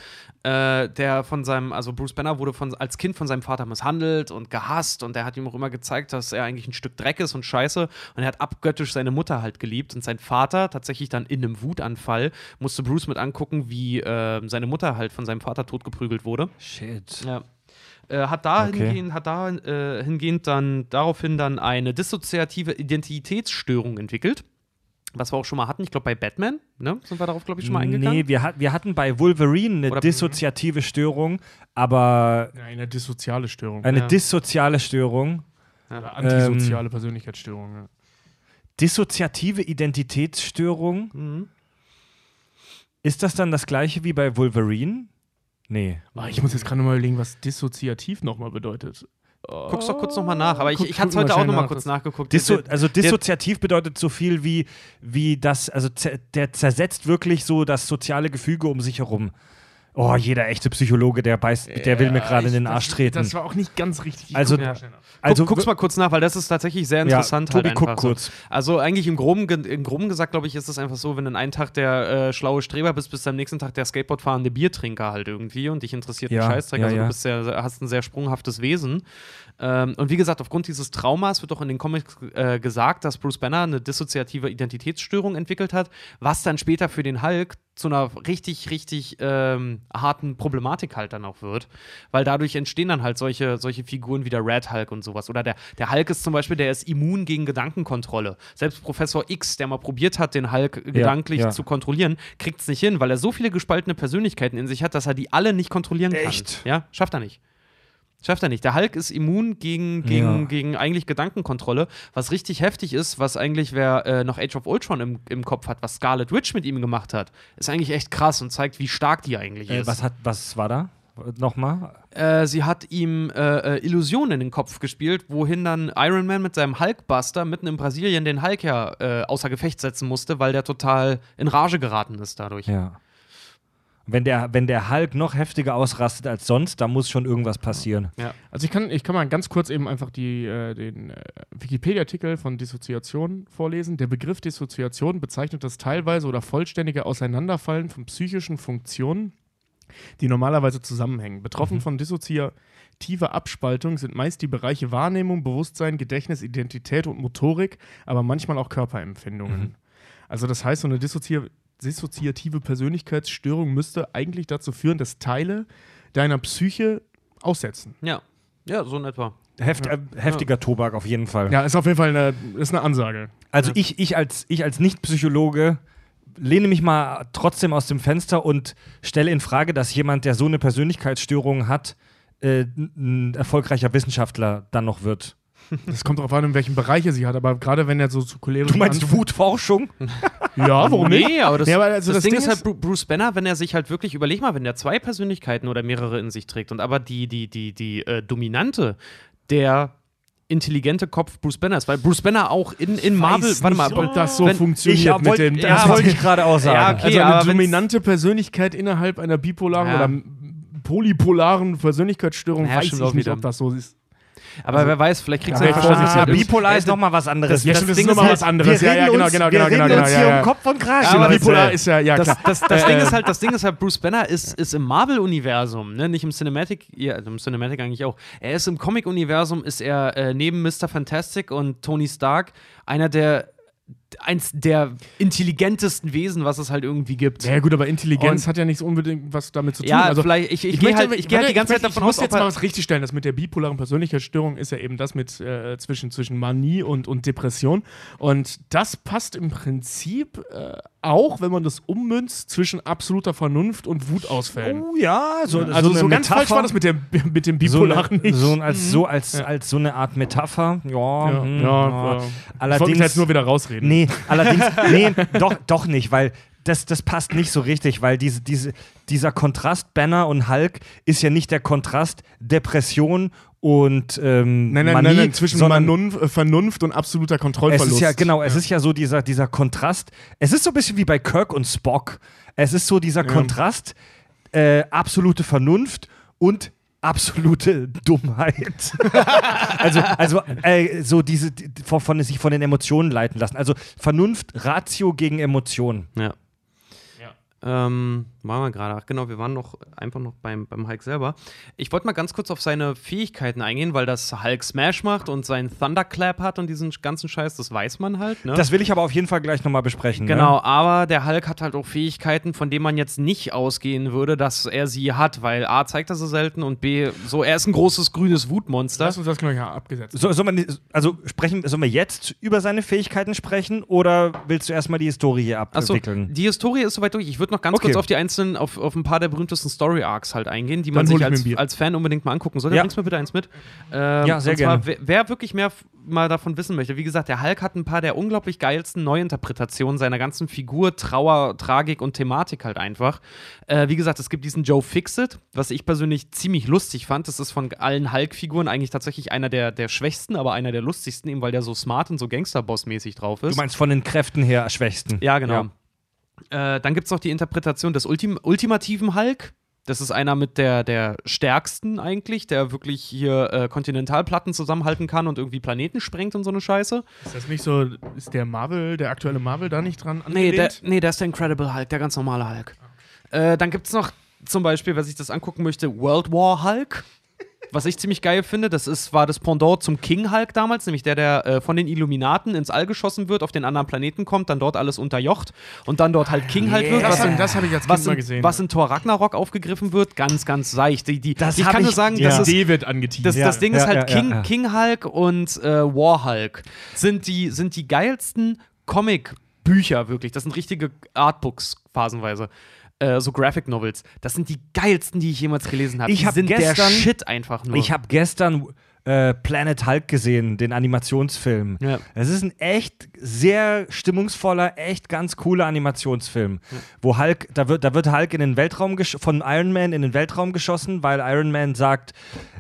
äh, der von seinem, also Bruce Banner wurde von, als Kind von seinem Vater misshandelt und gehasst und der hat ihm auch immer gezeigt, dass er eigentlich ein Stück Dreck ist und Scheiße und er hat abgöttisch seine Mutter halt geliebt und sein Vater tatsächlich dann in einem Wutanfall musste Bruce mit angucken, wie äh, seine Mutter halt von seinem Vater totgeprügelt wurde. Shit. Ja. Äh, hat da Okay. hingehend, hat da äh, hingehend dann daraufhin dann eine dissoziative Identitätsstörung entwickelt. Was wir auch schon mal hatten, ich glaube bei Batman, ne? Sind wir darauf, glaube ich, schon mal eingegangen? Nee, wir, hat, wir hatten bei Wolverine eine Oder- dissoziative Störung, aber Ja, eine dissoziale Störung. eine Ja. dissoziale Störung. Oder Ähm, antisoziale Persönlichkeitsstörung. Ja. Dissoziative Identitätsstörung. Mhm. Ist das dann das gleiche wie bei Wolverine? Nee. Ich muss jetzt gerade mal überlegen, was dissoziativ nochmal bedeutet. Guck's doch kurz nochmal nach, aber ich, Guck- ich hatte es heute auch nochmal nach, kurz nachgeguckt. Disso also dissoziativ bedeutet so viel wie, wie das, also der zersetzt wirklich so das soziale Gefüge um sich herum. Oh, jeder echte Psychologe, der beißt, der will mir gerade in den Arsch treten. Das war auch nicht ganz richtig. Ich Also- guck Ja. also Guck, guck's mal kurz nach, weil das ist tatsächlich sehr ja, interessant. Tobi, halt guck einfach so. kurz. Also eigentlich im Groben, im Groben gesagt, glaube ich, ist es einfach so, wenn du einen Tag der äh, schlaue Streber bist, bist du am nächsten Tag der Skateboardfahrende Biertrinker halt irgendwie und dich interessiert Ja, ein Scheißdreck. ja, also ja. du bist sehr, hast ein sehr sprunghaftes Wesen. Ähm, und wie gesagt, aufgrund dieses Traumas wird auch in den Comics äh, gesagt, dass Bruce Banner eine dissoziative Identitätsstörung entwickelt hat, was dann später für den Hulk zu einer richtig, richtig ähm, harten Problematik halt dann auch wird. Weil dadurch entstehen dann halt solche, solche Figuren wie der Red Hulk und sowas. Oder der, der Hulk ist zum Beispiel, der ist immun gegen Gedankenkontrolle. Selbst Professor X, der mal probiert hat, den Hulk gedanklich ja. zu kontrollieren, kriegt es nicht hin, weil er so viele gespaltene Persönlichkeiten in sich hat, dass er die alle nicht kontrollieren kann. Echt? Ja, schafft er nicht. Schafft er nicht. Der Hulk ist immun gegen, gegen, Ja. gegen eigentlich Gedankenkontrolle, was richtig heftig ist, was eigentlich wer äh, noch Age of Ultron im, im Kopf hat, was Scarlet Witch mit ihm gemacht hat, ist eigentlich echt krass und zeigt, wie stark die eigentlich Äh, ist. was, hat, was war da? Nochmal? Äh, sie hat ihm äh, äh, Illusionen in den Kopf gespielt, wohin dann Iron Man mit seinem Hulkbuster mitten in Brasilien den Hulk ja äh, außer Gefecht setzen musste, weil der total in Rage geraten ist dadurch. Ja. Wenn der, wenn der Hulk noch heftiger ausrastet als sonst, da muss schon irgendwas passieren. Also ich kann, ich kann mal ganz kurz eben einfach die, äh, den äh, Wikipedia-Artikel von Dissoziation vorlesen. Der Begriff Dissoziation bezeichnet das teilweise oder vollständige Auseinanderfallen von psychischen Funktionen, die normalerweise zusammenhängen. Betroffen von dissoziativer Abspaltung sind meist die Bereiche Wahrnehmung, Bewusstsein, Gedächtnis, Identität und Motorik, aber manchmal auch Körperempfindungen. Also das heißt, so eine dissozi dissoziative Persönlichkeitsstörung müsste eigentlich dazu führen, dass Teile deiner Psyche aussetzen. Ja, ja, so in etwa. Heft, äh, heftiger Tobak auf jeden Fall. Ja, ist auf jeden Fall eine, ist eine Ansage. Also ich, ich als, ich als Nicht-Psychologe lehne mich mal trotzdem aus dem Fenster und stelle in Frage, dass jemand, der so eine Persönlichkeitsstörung hat, äh, ein erfolgreicher Wissenschaftler dann noch wird. Das kommt darauf an, in welchem Bereich er sie hat, aber gerade wenn er so zu cholerischen Du meinst Wutforschung? Ja, warum nicht? Nee, aber das, Ja, aber also das, das Ding Ding ist halt Bruce Banner, wenn er sich halt wirklich, überleg mal, wenn der zwei Persönlichkeiten oder mehrere in sich trägt und aber die, die, die, die äh, dominante, der intelligente Kopf Bruce Banner ist, weil Bruce Banner auch in, in Marvel, warte mal, ob das so wenn- funktioniert Ich mit wollt- dem. ja, also, wollte ich gerade auch sagen. Ja, okay. also eine dominante Persönlichkeit innerhalb einer bipolaren Ja. oder polypolaren Persönlichkeitsstörung Ja, weiß ich nicht, wieder. ob das so ist. Aber wer weiß, vielleicht kriegst du Ja, ja, vorsichtig, Ah, das- bipolar ist nochmal was anderes. Ja, stimmt, das ist Ding nochmal ist was halt, anderes. Ja, ja, genau, genau, genau, genau, reden genau. uns Ja, hier ja. um Kopf und Kragen. Aber bipolar ist ja, ja das, klar. das, das, Äh, Ding ist halt, das Ding ist halt, Bruce Banner ist, ist im Marvel-Universum, ne? nicht im Cinematic, ja, im Cinematic eigentlich auch. Er ist im Comic-Universum, ist er äh, neben Mr. Fantastic und Tony Stark einer der eins der intelligentesten Wesen, was es halt irgendwie gibt. Ja, gut, aber Intelligenz Und- hat ja nicht so unbedingt was damit zu tun. Ja, also, vielleicht, ich, ich, gehe möchte- halt, ich gehe halt die ganze ich, Zeit davon ich muss aus, jetzt mal was richtigstellen. Das mit der bipolaren Persönlichkeitsstörung ist ja eben das mit äh, zwischen, zwischen Manie und, und Depression. Und das passt im Prinzip äh, auch, wenn man das ummünzt, zwischen absoluter Vernunft und Wutausfällen. Oh ja, so, also so, eine ganz falsch Metapher. war das mit, der, mit dem so, Bipolaren eine, nicht. so, als, so, als, als so eine Art Metapher. Ja, ja, hm, ja, ja. Ich wollte Allerdings, jetzt nur wieder rausreden. Nee, allerdings, nee, doch, doch nicht, weil das, das passt nicht so richtig, weil diese, diese, dieser Kontrast Banner und Hulk ist ja nicht der Kontrast Depression und ähm, Nein, nein, Manie, nein, nein, zwischen Vernunft, äh, Vernunft und absoluter es Kontrollverlust. ist ja, genau, es ist ja so dieser, dieser Kontrast. Es ist so ein bisschen wie bei Kirk und Spock. Es ist so dieser Kontrast, äh, absolute Vernunft und absolute Dummheit. also, also äh, so diese, die, von, von, sich von den Emotionen leiten lassen. Also Vernunft, Ratio gegen Emotion. Ja. Ähm, waren wir gerade. Ach genau, wir waren noch einfach noch beim, beim Hulk selber. Ich wollte mal ganz kurz auf seine Fähigkeiten eingehen, weil das Hulk Smash macht und seinen Thunderclap hat und diesen ganzen Scheiß, das weiß man halt. Ne? Das will ich aber auf jeden Fall gleich nochmal besprechen. Genau, Ne? aber der Hulk hat halt auch Fähigkeiten, von denen man jetzt nicht ausgehen würde, dass er sie hat, weil A zeigt er sie selten und B, so, er ist ein großes grünes Wutmonster. Lass uns das gleich mal abgesetzt. So, sollen wir, also sprechen, sollen wir jetzt über seine Fähigkeiten sprechen oder willst du erstmal die Historie hier Achso, abwickeln? die Historie ist soweit durch. Ich würde noch ganz Okay. kurz auf die einzelnen, auf, auf ein paar der berühmtesten Story-Arcs halt eingehen, die man sich als, als Fan unbedingt mal angucken soll. Ja. Bringst mir bitte eins mit. Ähm, Ja, sehr gerne. Wer, wer wirklich mehr mal davon wissen möchte, wie gesagt, der Hulk hat ein paar der unglaublich geilsten Neuinterpretationen seiner ganzen Figur, Trauer, Tragik und Thematik halt einfach. Äh, wie gesagt, es gibt diesen Joe Fixit, was ich persönlich ziemlich lustig fand. Das ist von allen Hulk-Figuren eigentlich tatsächlich einer der, der schwächsten, aber einer der lustigsten, eben weil der so smart und so Gangsterboss-mäßig drauf ist. Du meinst von den Kräften her schwächsten. Ja, genau. Äh, dann gibt es noch die Interpretation des Ultim ultimativen Hulk. Das ist einer mit der, der stärksten eigentlich, der wirklich hier äh, Kontinentalplatten zusammenhalten kann und irgendwie Planeten sprengt und so eine Scheiße. Ist das nicht so, ist der Marvel, der aktuelle Marvel da nicht dran Nee, der, angelehnt? nee, der ist der Incredible Hulk, der ganz normale Hulk. Äh, dann gibt es noch zum Beispiel, wer sich das angucken möchte, World War Hulk. Was ich ziemlich geil finde, das ist, war das Pendant zum King Hulk damals, nämlich der, der äh, von den Illuminaten ins All geschossen wird, auf den anderen Planeten kommt, dann dort alles unterjocht und dann dort halt King Hulk wird. Das, was in- das habe ich als Kind was mal gesehen. was in Thor Ragnarok aufgegriffen wird, ganz, ganz seicht. Die, die, Das ich kann nur ich- sagen, ja. das ist D wird angeteased. das, Ja, das Ding ja, ist halt King. King Hulk und äh, War Hulk sind die, sind die geilsten Comic-Bücher, wirklich. Das sind richtige Artbooks, phasenweise. Äh, so Graphic Novels. Das sind die geilsten, die ich jemals gelesen habe. Ich die hab sind der gestern- Shit einfach nur. Ich habe gestern äh, Planet Hulk gesehen, den Animationsfilm. Ja. Es ist ein echt sehr stimmungsvoller, echt ganz cooler Animationsfilm, wo Hulk, da wird, da wird Hulk in den Weltraum von Iron Man in den Weltraum geschossen, weil Iron Man sagt,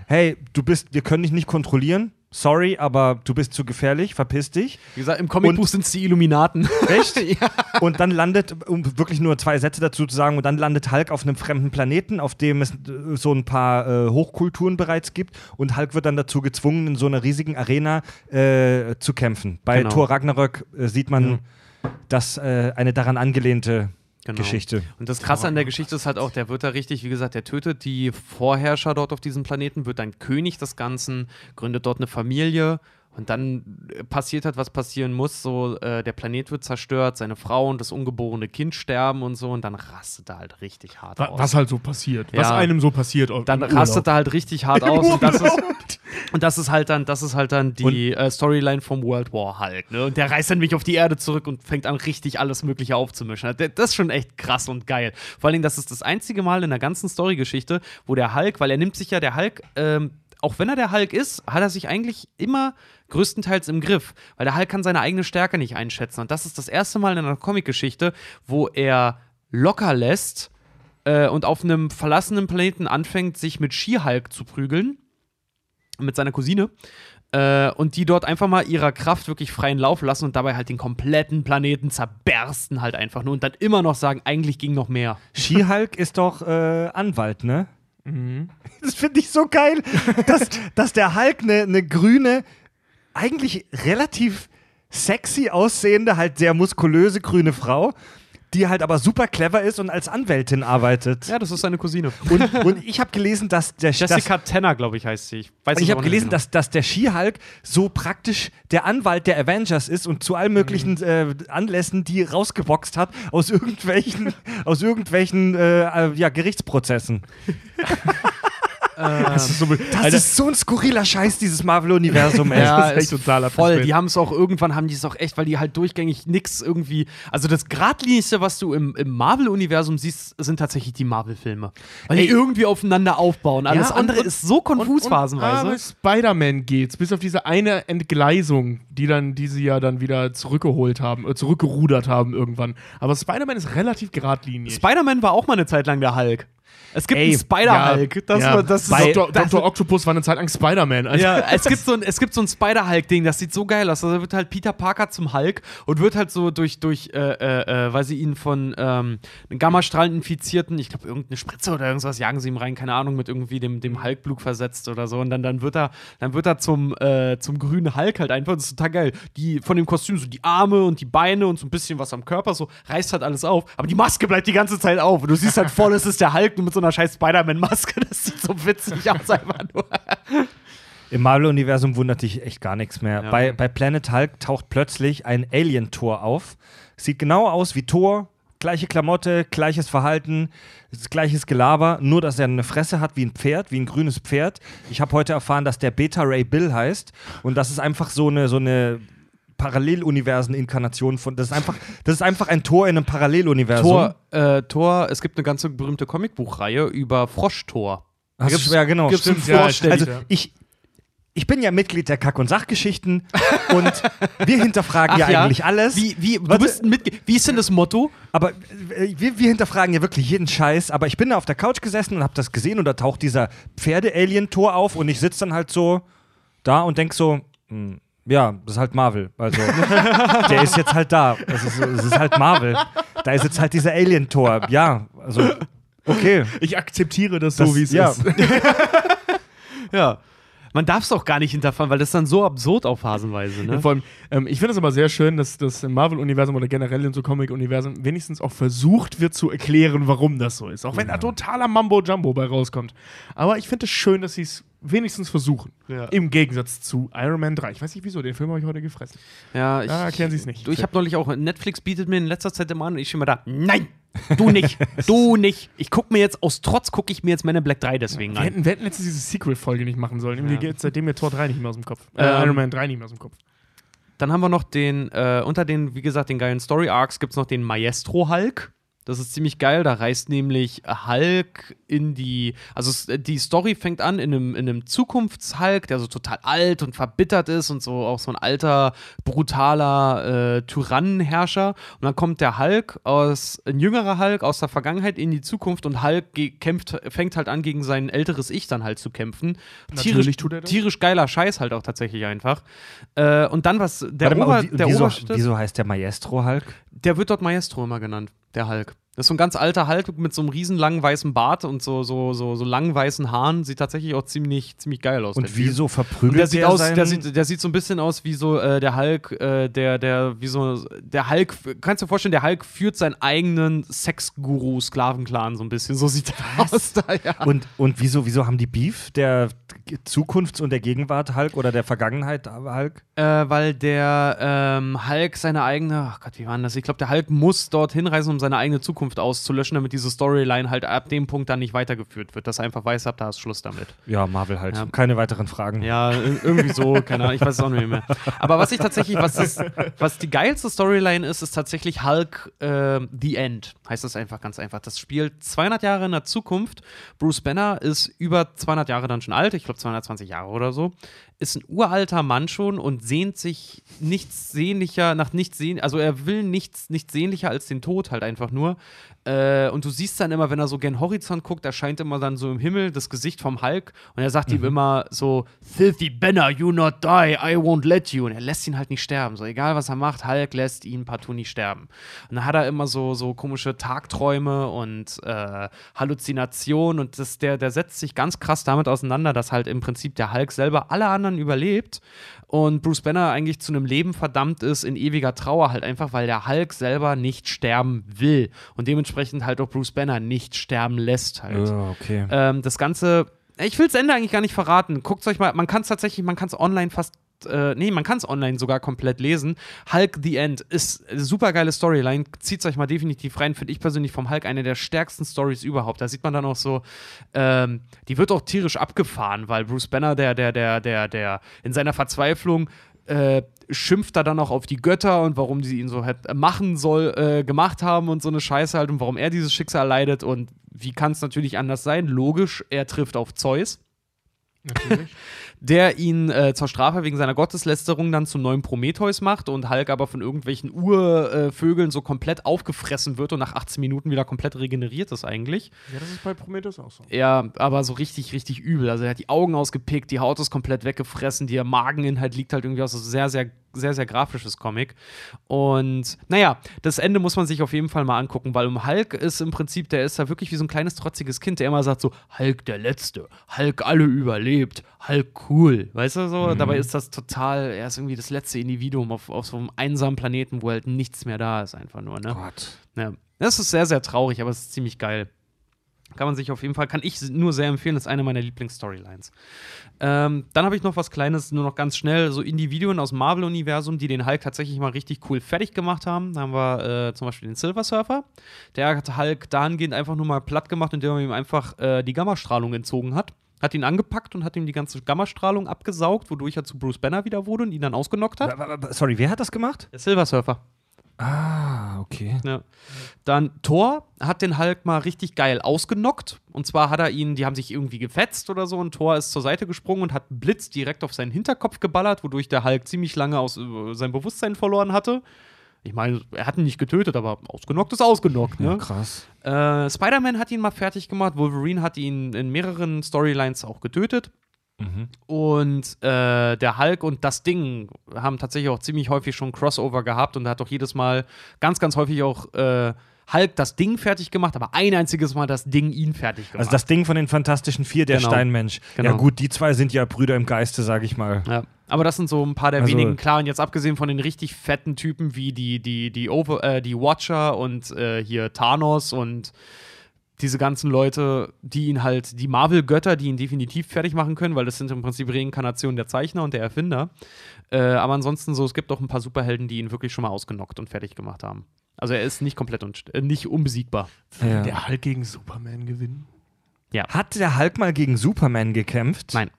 hey, du bist, wir können dich nicht kontrollieren. Sorry, aber du bist zu gefährlich, verpiss dich. Wie gesagt, im Comicbuch sind es die Illuminaten. Echt? Und dann landet, um wirklich nur zwei Sätze dazu zu sagen, und dann landet Hulk auf einem fremden Planeten, auf dem es äh, so ein paar äh, Hochkulturen bereits gibt. Und Hulk wird dann dazu gezwungen, in so einer riesigen Arena äh, zu kämpfen. Bei Genau. Thor Ragnarök äh, sieht man das äh, eine daran angelehnte Genau. Geschichte. Und das Krasse an der Geschichte ist halt auch, der wird da richtig, wie gesagt, der tötet die Vorherrscher dort auf diesem Planeten, wird dann König des Ganzen, gründet dort eine Familie und dann äh, passiert halt, was passieren muss. So, äh, der Planet wird zerstört, seine Frau und das ungeborene Kind sterben und so und dann rastet er halt richtig hart Wa- aus. was halt so passiert. Was Ja. einem so passiert. dann im rastet er halt richtig hart aus und das ist und das ist halt dann das ist halt dann die äh, Storyline vom World War Hulk ne? und der reist dann mich auf die Erde zurück und fängt an richtig alles mögliche aufzumischen das ist schon echt krass und geil vor allen Dingen das ist das einzige Mal in der ganzen Storygeschichte wo der Hulk weil er nimmt sich ja der Hulk ähm, auch wenn er der Hulk ist, hat er sich eigentlich immer größtenteils im Griff, weil der Hulk kann seine eigene Stärke nicht einschätzen. Und das ist das erste Mal in einer Comicgeschichte, wo er locker lässt äh, und auf einem verlassenen Planeten anfängt, sich mit She-Hulk zu prügeln. Mit seiner Cousine. Äh, und die dort einfach mal ihrer Kraft wirklich freien Lauf lassen und dabei halt den kompletten Planeten zerbersten halt einfach nur und dann immer noch sagen, eigentlich ging noch mehr. She-Hulk ist doch äh, Anwalt, ne? Das finde ich so geil, dass, dass der Hulk eine ne grüne, eigentlich relativ sexy aussehende, halt sehr muskulöse grüne Frau, die halt aber super clever ist und als Anwältin arbeitet. Ja, das ist seine Cousine. Und, und ich habe gelesen, dass der dass, Jessica Tanner, glaube ich, heißt sie. Ich, weiß ich habe gelesen, genau. dass, dass der She-Hulk so praktisch der Anwalt der Avengers ist und zu allen möglichen äh, Anlässen die rausgeboxt hat aus irgendwelchen, aus irgendwelchen äh, äh, ja, Gerichtsprozessen. Das ist so, Das Alter, ist so ein skurriler Scheiß, dieses Marvel-Universum, ey. Ja, das ist echt ist totaler voll. Die haben es auch irgendwann haben die es auch echt, weil die halt durchgängig nix irgendwie. Also das Gradlinigste, was du im, im Marvel-Universum siehst, sind tatsächlich die Marvel-Filme. Weil die Ey. irgendwie aufeinander aufbauen. Alles und- andere und- ist so konfus Und- phasenweise. Spider-Man geht's, bis auf diese eine Entgleisung, die dann diese ja dann wieder zurückgeholt haben, äh, zurückgerudert haben irgendwann. Aber Spider-Man ist relativ geradlinig. Spider-Man war auch mal eine Zeit lang der Hulk. Es gibt Ey, einen Spider-Hulk. das, ja, war- das ist bei- Dr. das- Dr. Octopus war eine Zeit lang Spider-Man. Also, Ja, es gibt so ein, es gibt so ein Spider-Hulk-Ding, das sieht so geil aus. Also da wird halt Peter Parker zum Hulk und wird halt so durch, durch äh, äh, äh, weil sie ihn von ähm, Gammastrahlen infizierten, ich glaube, irgendeine Spritze oder irgendwas, jagen sie ihm rein, keine Ahnung, mit irgendwie dem, dem Hulk-Blut versetzt oder so. Und dann, dann wird er, dann wird er zum, äh, zum grünen Hulk halt einfach. Das ist total geil. Die, von dem Kostüm, so die Arme und die Beine und so ein bisschen was am Körper, so reißt halt alles auf. Aber die Maske bleibt die ganze Zeit auf. Und du siehst halt voll, es ist der Hulk nur mit so einer scheiß Spider-Man-Maske. Das sieht so witzig aus, einfach nur. Im Marvel-Universum wundert dich echt gar nichts mehr. Ja. Bei, bei Planet Hulk taucht plötzlich ein Alien-Tor auf. Sieht genau aus wie Thor. Gleiche Klamotte, gleiches Verhalten, gleiches Gelaber, nur dass er eine Fresse hat wie ein Pferd, wie ein grünes Pferd. Ich habe heute erfahren, dass der Beta Ray Bill heißt und das ist einfach so eine, so eine Paralleluniversen-Inkarnation von. Das ist einfach, das ist einfach ein Tor in einem Paralleluniversum. Tor, äh, Tor, es gibt eine ganze berühmte Comicbuchreihe über Froschtor. Hast gibt's- ja, genau. gibt's stimmt. Ja, Vorstell- also ich, ich bin ja Mitglied der Kack- und Sachgeschichten und wir hinterfragen ja, eigentlich alles. Wie, wie, du Warte. bist ein wie ist denn das Motto? Aber äh, wir, wir hinterfragen ja wirklich jeden Scheiß. Aber ich bin da auf der Couch gesessen und habe das gesehen und da taucht dieser Pferde-Alien-Tor auf und ich sitze dann halt so da und denk so, hm, ja, das ist halt Marvel. Also, der ist jetzt halt da. Es ist, es ist halt Marvel. Da ist jetzt halt dieser Alien-Tor. Ja, also, okay. ich akzeptiere das, Das- so, wie es ja. ist. Ja. Man darf es auch gar nicht hinterfragen, weil das ist dann so absurd auf Phasenweise, ne? Vor allem, ähm, ich finde es aber sehr schön, dass das im Marvel-Universum oder generell in so Comic-Universen wenigstens auch versucht wird zu erklären, warum das so ist. Auch wenn da totaler Mambo-Jumbo bei rauskommt. Aber ich finde es schön, dass sie es wenigstens versuchen. Ja. Im Gegensatz zu Iron Man 3. Ich weiß nicht wieso, den Film habe ich heute gefressen. Ja, ich, Ja, erklären Sie es nicht. Du, ich habe neulich auch, Netflix bietet mir in letzter Zeit immer an und ich stehe immer da, nein, du nicht, du nicht. Ich gucke mir jetzt, aus Trotz gucke ich mir jetzt meine Black 3 deswegen Wir an. hätten, wir hätten letztens diese Sequel-Folge nicht machen sollen. Mir Ja. geht seitdem mir Tor 3 nicht mehr aus dem Kopf. Äh, Ähm, Iron Man 3 nicht mehr aus dem Kopf. Dann haben wir noch den, äh, unter den, wie gesagt, den geilen Story-Arcs gibt es noch den Maestro Hulk. Das ist ziemlich geil. Da reist nämlich Hulk in die. Also die Story fängt an in einem, in einem Zukunfts-Hulk, der so total alt und verbittert ist und so auch so ein alter, brutaler äh, Tyrannenherrscher. Und dann kommt der Hulk aus, ein jüngerer Hulk aus der Vergangenheit in die Zukunft und Hulk kämpft, fängt halt an, gegen sein älteres Ich dann halt zu kämpfen. Natürlich tut er das. tierisch geiler Scheiß halt auch tatsächlich einfach. Äh, und dann was, der, mal, Ober, wie- der wieso, Oberste, wieso heißt der Maestro Hulk? Der wird dort Maestro immer genannt, der Hulk. Das ist so ein ganz alter Hulk mit so einem riesen langen weißen Bart und so, so, so, so langen weißen Haaren. Sieht tatsächlich auch ziemlich, ziemlich geil aus. Und wieso Und verprügelt der sieht der aus, der sieht, der sieht so ein bisschen aus wie so äh, der Hulk, äh, der, der, wie so, der Hulk, kannst du dir vorstellen, der Hulk führt seinen eigenen Sexguru-Sklavenclan so ein bisschen. So sieht er aus da, ja. Und, und wieso, wieso haben die Beef? Der Zukunfts- und der Gegenwart Hulk oder der Vergangenheit Hulk? Äh, weil der ähm, Hulk seine eigene, ach Gott, wie war denn das? Ich glaube, der Hulk muss dorthin reisen, um seine eigene Zukunft auszulöschen, damit diese Storyline halt ab dem Punkt dann nicht weitergeführt wird, dass er einfach weiß, ab da ist Schluss damit. Ja, Marvel halt. Ja. Keine weiteren Fragen. Ja, ir- irgendwie so, keine Ahnung, ich weiß es auch nicht mehr. Aber was ich tatsächlich, was, das, was die geilste Storyline ist, ist tatsächlich Hulk äh, The End. Heißt das einfach ganz einfach. Das spielt 200 Jahre in der Zukunft. Bruce Banner ist über 200 Jahre dann schon alt, ich glaube 220 Jahre oder so. Ist ein uralter Mann schon und sehnt sich nichts sehnlicher, nach nichts sehen, also er will nichts, nichts sehnlicher als den Tod halt einfach nur. Äh, und du siehst dann immer, wenn er so gen Horizont guckt, erscheint immer dann so im Himmel das Gesicht vom Hulk und er sagt ihm immer so, Filthy Banner, you not die, I won't let you. Und er lässt ihn halt nicht sterben. So egal was er macht, Hulk lässt ihn partout nicht sterben. Und dann hat er immer so, so komische Tagträume und äh, Halluzinationen und das, der, der setzt sich ganz krass damit auseinander, dass halt im Prinzip der Hulk selber alle anderen überlebt und Bruce Banner eigentlich zu einem Leben verdammt ist in ewiger Trauer, halt einfach, weil der Hulk selber nicht sterben will und dementsprechend halt auch Bruce Banner nicht sterben lässt halt. Ja, okay. Ähm, das Ganze, ich will das Ende eigentlich gar nicht verraten. Guckt euch mal, man kann es tatsächlich, man kann es online fast, äh, nee, man kann es online sogar komplett lesen. Hulk The End ist eine super geile Storyline. Zieht euch mal definitiv rein. Finde ich persönlich vom Hulk eine der stärksten Stories überhaupt. Da sieht man dann auch so, ähm, die wird auch tierisch abgefahren, weil Bruce Banner, der, der, der, der, der in seiner Verzweiflung äh, schimpft er dann auch auf die Götter und warum sie ihn so halt machen soll, äh, gemacht haben und so eine Scheiße halt und warum er dieses Schicksal leidet und wie kann es natürlich anders sein? Logisch, er trifft auf Zeus, Natürlich. der ihn äh, zur Strafe wegen seiner Gotteslästerung dann zum neuen Prometheus macht und Hulk aber von irgendwelchen Urvögeln so komplett aufgefressen wird und nach 18 Minuten wieder komplett regeneriert ist eigentlich. ja, das ist bei Prometheus auch so. Ja, aber so richtig, richtig übel. Also er hat die Augen ausgepickt, die Haut ist komplett weggefressen, der Mageninhalt liegt halt irgendwie aus so sehr, sehr, sehr, sehr grafisches Comic. Und naja, das Ende muss man sich auf jeden Fall mal angucken, weil um Hulk ist im Prinzip, der ist da wirklich wie so ein kleines trotziges Kind, der immer sagt so, Hulk der Letzte, Hulk alle überlebt, Hulk cool. Weißt du so? Dabei ist das total, er ist irgendwie das letzte Individuum auf, auf so einem einsamen Planeten, wo halt nichts mehr da ist, einfach nur, ne? Gott. Ja. Das ist sehr, sehr traurig, aber es ist ziemlich geil. Kann man sich auf jeden Fall, kann ich nur sehr empfehlen, das ist eine meiner Lieblingsstorylines. Ähm, dann habe ich noch was Kleines, nur noch ganz schnell, so Individuen aus Marvel-Universum, die den Hulk tatsächlich mal richtig cool fertig gemacht haben. Da haben wir äh, zum Beispiel den Silver Surfer. Der hat Hulk dahingehend einfach nur mal platt gemacht, indem er ihm einfach äh, die Gammastrahlung entzogen hat. Hat ihn angepackt und hat ihm die ganze Gammastrahlung abgesaugt, wodurch er zu Bruce Banner wieder wurde und ihn dann ausgenockt hat. Sorry, wer hat das gemacht? Der Silver Surfer. Ah, okay. Ja. Dann Thor hat den Hulk mal richtig geil ausgenockt. Und zwar hat er ihn, die haben sich irgendwie gefetzt oder so, und Thor ist zur Seite gesprungen und hat Blitz direkt auf seinen Hinterkopf geballert, wodurch der Hulk ziemlich lange aus, äh, sein Bewusstsein verloren hatte. Ich meine, er hat ihn nicht getötet, aber ausgenockt ist ausgenockt, Ja, ne? krass. Äh, Spider-Man hat ihn mal fertig gemacht, Wolverine hat ihn in mehreren Storylines auch getötet. Mhm. Und äh, der Hulk und das Ding haben tatsächlich auch ziemlich häufig schon Crossover gehabt und da hat auch jedes Mal ganz, ganz häufig auch äh, Hulk das Ding fertig gemacht, aber ein einziges Mal das Ding ihn fertig gemacht. Also das Ding von den Fantastischen Vier, der Genau. Steinmensch. Genau. Ja gut, die zwei sind ja Brüder im Geiste, sage ich mal. ja. Aber das sind so ein paar der Also- wenigen, klar, und jetzt abgesehen von den richtig fetten Typen wie die, die, die, Over, äh, die Watcher und äh, hier Thanos und diese ganzen Leute, die ihn halt, die Marvel-Götter, die ihn definitiv fertig machen können, weil das sind im Prinzip Reinkarnationen der Zeichner und der Erfinder. Äh, aber ansonsten so, es gibt auch ein paar Superhelden, die ihn wirklich schon mal ausgenockt und fertig gemacht haben. Also er ist nicht komplett und äh, nicht unbesiegbar. Ja. Der Hulk gegen Superman gewinnen? Hat der Hulk mal gegen Superman gekämpft? Nein.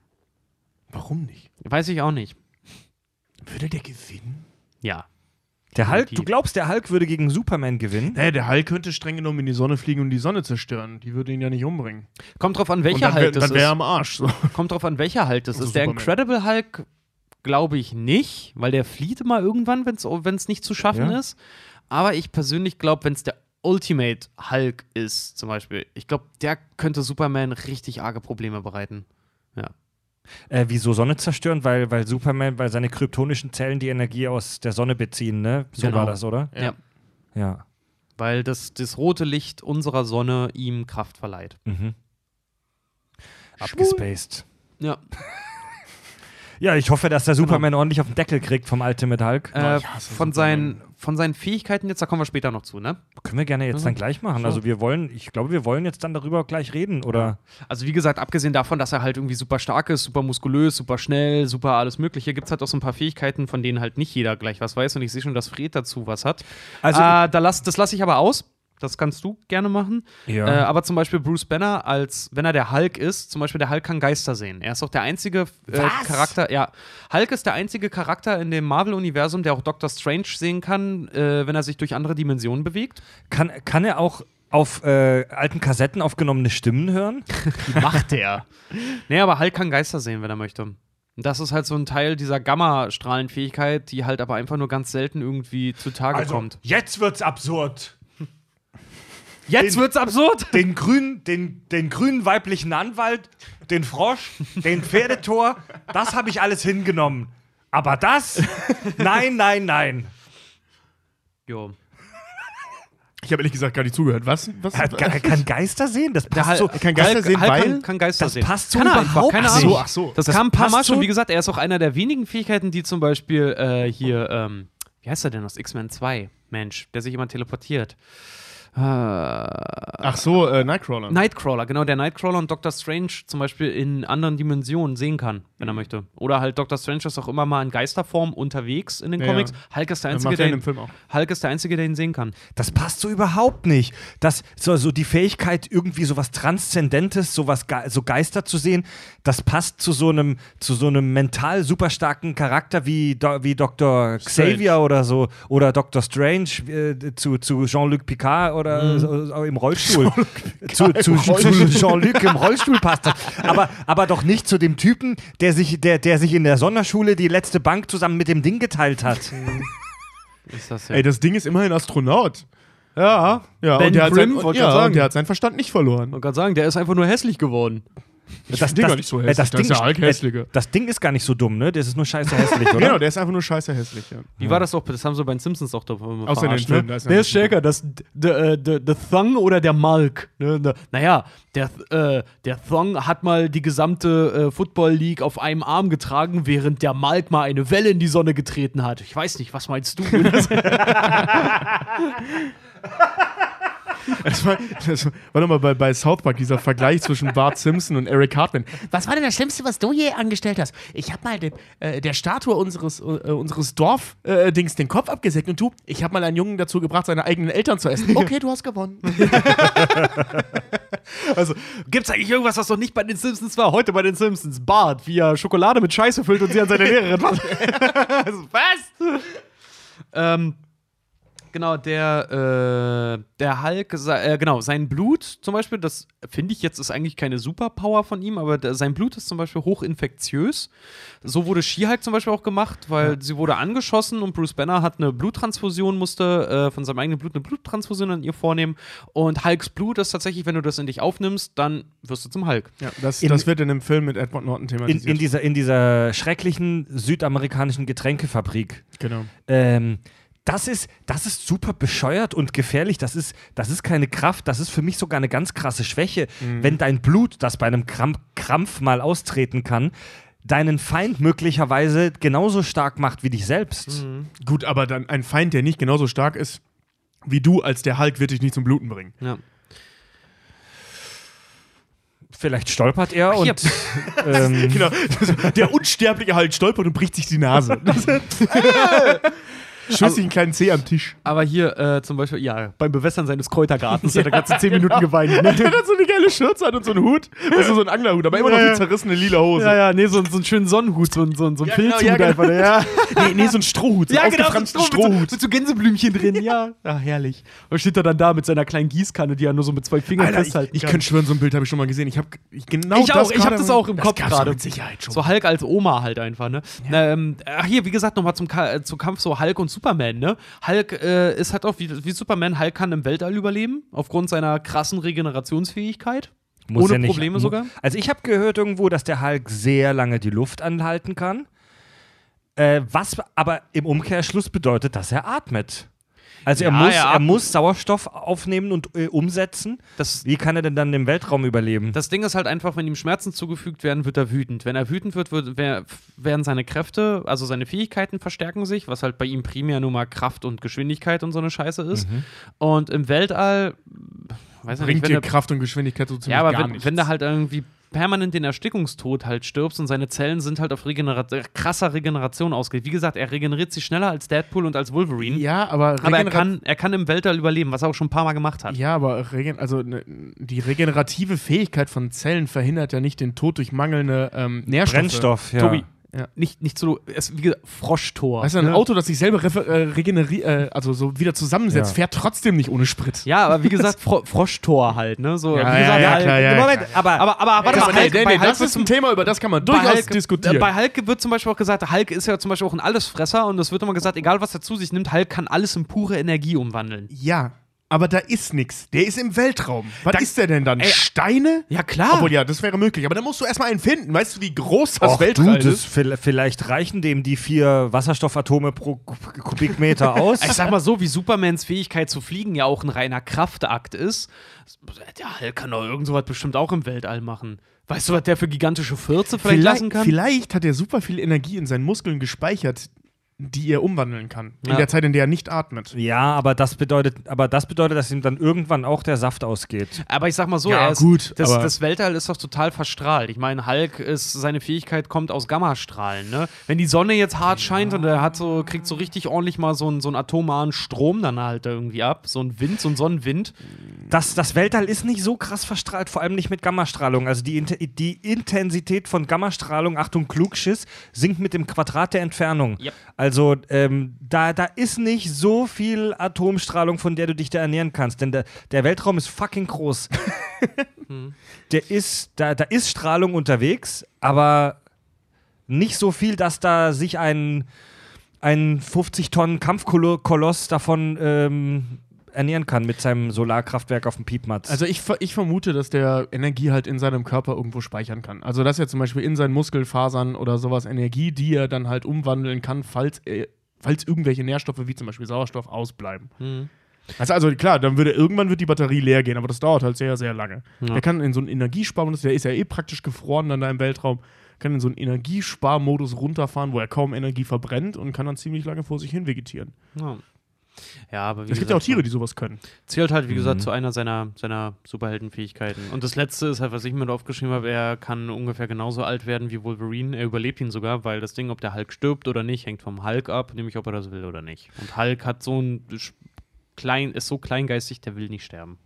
Warum nicht? Weiß ich auch nicht. Würde der gewinnen? Ja. Der Hulk, du glaubst, der Hulk würde gegen Superman gewinnen? Naja, der Hulk könnte streng genommen in die Sonne fliegen und die Sonne zerstören. Die würde ihn ja nicht umbringen. Kommt drauf an, welcher wär- Halt es dann wäre er ist. am Arsch. So. Kommt drauf an, welcher Halt es Also ist. Der Superman. Incredible Hulk glaube ich nicht, weil der flieht immer irgendwann, wenn es nicht zu schaffen Ja. ist. Aber ich persönlich glaube, wenn es der Ultimate Hulk ist, zum Beispiel, ich glaube, der könnte Superman richtig arge Probleme bereiten. Ja. Äh, wieso Sonne zerstören? Weil, weil Superman, weil seine kryptonischen Zellen die Energie aus der Sonne beziehen, ne? So Genau. war das, oder? Ja. Ja. Weil das, das rote Licht unserer Sonne ihm Kraft verleiht. Mhm. Abgespaced. Ja. Ja, ich hoffe, dass der Superman ordentlich auf den Deckel kriegt vom Ultimate Hulk. Äh, von, seinen, von seinen Fähigkeiten jetzt, da kommen wir später noch zu, ne? Können wir gerne jetzt Mhm. dann gleich machen. Also wir wollen, ich glaube, wir wollen jetzt dann darüber gleich reden, oder? Also wie gesagt, abgesehen davon, dass er halt irgendwie super stark ist, super muskulös, super schnell, super alles mögliche, gibt es halt auch so ein paar Fähigkeiten, von denen halt nicht jeder gleich was weiß. Und ich sehe schon, dass Fred dazu was hat. Also- äh, da lass, das lasse ich aber aus. Das kannst du gerne machen. Ja. Äh, aber zum Beispiel Bruce Banner, als wenn er der Hulk ist, zum Beispiel der Hulk kann Geister sehen. Er ist auch der einzige äh? Charakter, ja. Hulk ist der einzige Charakter in dem Marvel-Universum, der auch Doctor Strange sehen kann, äh, wenn er sich durch andere Dimensionen bewegt. Kann, kann er auch auf äh, alten Kassetten aufgenommene Stimmen hören? Wie macht der? nee, aber Hulk kann Geister sehen, wenn er möchte. Das ist halt so ein Teil dieser Gamma-Strahlenfähigkeit, die halt aber einfach nur ganz selten irgendwie zutage kommt. jetzt wird's absurd. Jetzt den- wird's absurd! Den grünen, den, den grünen weiblichen Anwalt, den Frosch, den Pferdetor, das habe ich alles hingenommen. Aber das? Nein, nein, nein. Jo. Ich habe ehrlich gesagt gar nicht zugehört. Was? was Er, kann- er kann Geister sehen? Das passt so. kann Geister sehen, Hulk weil- kann, kann Geister das sehen. passt so kann er überhaupt einfach, keine nicht. Ahnung. Ach so, ach so. Das, Das kam ein paar passt Mal schon. so- Wie gesagt, er ist auch einer der wenigen Fähigkeiten, die zum Beispiel äh, hier, ähm, wie heißt er denn aus X-Men 2? Mensch, der sich immer teleportiert. Äh, Ach so, äh, Nightcrawler. Nightcrawler, genau, der Nightcrawler und Doctor Strange zum Beispiel in anderen Dimensionen sehen kann, wenn er möchte. Oder halt Doctor Strange ist auch immer mal in Geisterform unterwegs in den Ja, Comics. ja. Hulk ist der Einzige, er der ihn, dem Film auch. Hulk ist der Einzige, der ihn sehen kann. Das passt so überhaupt nicht. Das, so, so die Fähigkeit, irgendwie sowas Transzendentes, sowas Ge so Geister zu sehen, das passt zu so einem, zu so einem mental super starken Charakter wie, Do wie Dr. Xavier oder so oder Dr. Strange äh, zu, zu Jean-Luc Picard oder so im Rollstuhl. zu zu, zu Jean-Luc im Rollstuhl passt das. Aber, aber doch nicht zu dem Typen, der sich, der, der sich in der Sonderschule die letzte Bank zusammen mit dem Ding geteilt hat. Ist das ja. Ey, das Ding ist immerhin Astronaut. ja. Ja, Ben und der hat, Grimm, sein, wollte ja, sagen. und der hat seinen Verstand nicht verloren. Man kann sagen, der ist einfach nur hässlich geworden. Ich find den gar nicht so äh, hässlich. Das, Das ist Ding, ja Hulk äh, hässlicher. das Ding ist gar nicht so dumm, ne? Das ist nur scheiße hässlich, oder? Genau, der ist einfach nur scheiße hässlich. Ja. Wie war das doch? Das haben sie bei den Simpsons auch da Außer den Filmen, da ist er Wer nicht ist stärker, das der der der Thong oder der Malk? Ne, ne, naja, der äh, der Thong hat mal die gesamte äh, Football League auf einem Arm getragen, während der Malk mal eine Welle in die Sonne getreten hat. Ich weiß nicht, was meinst du? Das war, das war nochmal bei, bei South Park, dieser Vergleich zwischen Bart Simpson und Eric Cartman. Was war denn das Schlimmste, was du je angestellt hast? Ich habe mal den, äh, der Statue unseres, äh, unseres Dorf-Dings den Kopf abgesägt und du, ich habe mal einen Jungen dazu gebracht, seine eigenen Eltern zu essen. Okay, du hast gewonnen. also, gibt's eigentlich irgendwas, was noch nicht bei den Simpsons war? Heute bei den Simpsons. Bart, wie er Schokolade mit Scheiße füllt und sie an seine Lehrerin macht. also, was? ähm, genau, der, äh, der Hulk, äh, genau, sein Blut zum Beispiel, das finde ich jetzt ist eigentlich keine Superpower von ihm, aber der, sein Blut ist zum Beispiel hochinfektiös. So wurde She-Hulk zum Beispiel auch gemacht, weil sie wurde angeschossen und Bruce Banner hat eine Bluttransfusion, musste äh, von seinem eigenen Blut eine Bluttransfusion an ihr vornehmen. Und Hulks Blut ist tatsächlich, wenn du das in dich aufnimmst, dann wirst du zum Hulk. Ja, das, In- das wird in dem Film mit Edward Norton in, thematisiert. in, dieser, in dieser schrecklichen südamerikanischen Getränkefabrik. genau. Ähm, das ist, das ist super bescheuert und gefährlich. Das ist, das ist keine Kraft. Das ist für mich sogar eine ganz krasse Schwäche. Wenn dein Blut, das bei einem Krampf, Krampf mal austreten kann, deinen Feind möglicherweise genauso stark macht wie dich selbst. Gut, aber dann ein Feind, der nicht genauso stark ist wie du, als der Hulk, wird dich nicht zum Bluten bringen. Ja. Vielleicht stolpert er Hier. und ähm, Genau. Der unsterbliche halt stolpert und bricht sich die Nase. Schüss sich einen kleinen Zeh am Tisch. Aber hier äh, zum Beispiel, ja, beim Bewässern seines Kräutergartens hat er ganze 10 Minuten geweint. Ne? Der hat so eine geile Schürze an und so einen Hut. Also so ein Anglerhut, aber immer noch die zerrissene lila Hose. Ja, ja, nee, so, so einen schönen Sonnenhut, so, ein- so, ein- so ein Ja, genau, Filzhut ja, genau. einfach. ne? Ja, Nee, nee, so ein Strohhut. So ja einen genau, so ein Stroh, mit, so, Strohhut. mit so Gänseblümchen drin, ja. Ja, herrlich. Und steht er dann da mit seiner kleinen Gießkanne, die er nur so mit zwei Fingern Alter, ich, festhalten ich kann. könnte schwören, so ein Bild habe ich schon mal gesehen. Ich habe ich, genau Ich das auch, ich gerade hab das auch im das Kopf gerade. Mit Sicherheit schon. So Hulk als Oma halt einfach, ne? Na, ähm, ach hier, wie gesagt, nochmal zum, Ka äh, zum Kampf so Hulk und Superman, ne? Hulk äh, ist halt auch wie, wie Superman, Hulk kann im Weltall überleben, aufgrund seiner krassen Regenerationsfähigkeit. muss Ohne ja nicht, Probleme sogar? Also ich habe gehört irgendwo, dass der Hulk sehr lange die Luft anhalten kann. Äh, was aber im Umkehrschluss bedeutet, dass er atmet. Also er, Ja, muss, er er muss Sauerstoff aufnehmen und äh, umsetzen. Das, Wie kann er denn dann im Weltraum überleben? das Ding ist halt einfach, wenn ihm Schmerzen zugefügt werden, wird er wütend. Wenn er wütend wird, wird wer- werden seine Kräfte, also seine Fähigkeiten verstärken sich, was halt bei ihm primär nur mal Kraft und Geschwindigkeit und so eine Scheiße ist. Mhm. Und im Weltall, weiß Bringt nicht, dir Kraft und Geschwindigkeit so ziemlich Ja, aber gar wenn, nichts. wenn du halt irgendwie permanent den Erstickungstod halt stirbst und seine Zellen sind halt auf Regenerat äh, krasser Regeneration ausgelegt. Wie gesagt, er regeneriert sich schneller als Deadpool und als Wolverine. ja, aber, aber er regenera- kann, er kann im Weltall überleben, was er auch schon ein paar Mal gemacht hat. Ja, aber regen also ne, die regenerative Fähigkeit von Zellen verhindert ja nicht den Tod durch mangelnde ähm, Nährstoffe. Brennstoff, ja. Tobi, Ja. nicht, nicht so, es ist wie gesagt, Froschtor. Weißt du, ein ne? Auto, das sich selber äh, regeneriert, äh, also so wieder zusammensetzt, Ja. fährt trotzdem nicht ohne Sprit. Ja, aber wie gesagt, Fro Froschtor halt, ne? So, Ja, wie ja, gesagt, ja, halt, klar, ja, Moment, aber, aber, aber, aber warte Das, mal, nee, Hulk, nee, das ist ein Thema, über das kann man bei durchaus Hulk, diskutieren. Bei Hulk wird zum Beispiel auch gesagt, Hulk ist ja zum Beispiel auch ein Allesfresser und es wird immer gesagt, egal was er zu sich nimmt, Hulk kann alles in pure Energie umwandeln. ja, aber da ist nichts. Der ist im Weltraum. Was Da- ist der denn dann? Steine? Ja, klar. Obwohl, ja, das wäre möglich. Aber dann musst du erstmal einen finden. Weißt du, wie groß das Och, Weltraum du, das, ist? vielleicht reichen dem die vier Wasserstoffatome pro Ku- Kubikmeter aus. Ich sag mal so, wie Supermans Fähigkeit zu fliegen ja auch ein reiner Kraftakt ist. Der Hulk kann doch irgend sowas bestimmt auch im Weltall machen. Weißt du, was der für gigantische Fürze vielleicht, lassen kann? vielleicht hat er super viel Energie in seinen Muskeln gespeichert, die er umwandeln kann. In Ja. der Zeit, in der er nicht atmet. ja, aber das bedeutet, aber das bedeutet, dass ihm dann irgendwann auch der Saft ausgeht. Aber ich sag mal so, Ja, er ist, gut, das, das Weltall ist doch total verstrahlt. Ich meine, Hulk ist, seine Fähigkeit kommt aus Gammastrahlen, ne? Wenn die Sonne jetzt hart scheint und er hat so, kriegt so richtig ordentlich mal so einen, so einen atomaren Strom dann halt da irgendwie ab, so ein Wind, so ein Sonnenwind. Das, das Weltall ist nicht so krass verstrahlt, vor allem nicht mit Gammastrahlung. Also die, die Intensität von Gammastrahlung, Achtung, Klugschiss, sinkt mit dem Quadrat der Entfernung. Yep. Also ähm, da, da ist nicht so viel Atomstrahlung, von der du dich da ernähren kannst. Denn der, der Weltraum ist fucking groß. der ist, da, da ist Strahlung unterwegs, aber nicht so viel, dass da sich ein, ein 50 Tonnen Kampfkoloss davon ähm, ernähren kann mit seinem Solarkraftwerk auf dem Piepmatz. Also ich, ich vermute, dass der Energie halt in seinem Körper irgendwo speichern kann. Also dass er zum Beispiel in seinen Muskelfasern oder sowas Energie, die er dann halt umwandeln kann, falls, er, falls irgendwelche Nährstoffe wie zum Beispiel Sauerstoff ausbleiben. Also, also klar, dann würde irgendwann wird die Batterie leer gehen, aber das dauert halt sehr, sehr lange. Ja. Er kann in so einen Energiesparmodus, der ist ja eh praktisch gefroren dann da im Weltraum, kann in so einen Energiesparmodus runterfahren, wo er kaum Energie verbrennt und kann dann ziemlich lange vor sich hin vegetieren. Ja. Ja, aber wie Es gibt ja auch gesagt, Tiere, die sowas können. Zählt halt, wie Mhm. gesagt, zu einer seiner, seiner Superheldenfähigkeiten. Und das letzte ist halt, was ich mir da aufgeschrieben habe, er kann ungefähr genauso alt werden wie Wolverine. Er überlebt ihn sogar, weil das Ding, ob der Hulk stirbt oder nicht, hängt vom Hulk ab, nämlich ob er das will oder nicht. Und Hulk hat so ein sch- klein, ist so kleingeistig, der will nicht sterben.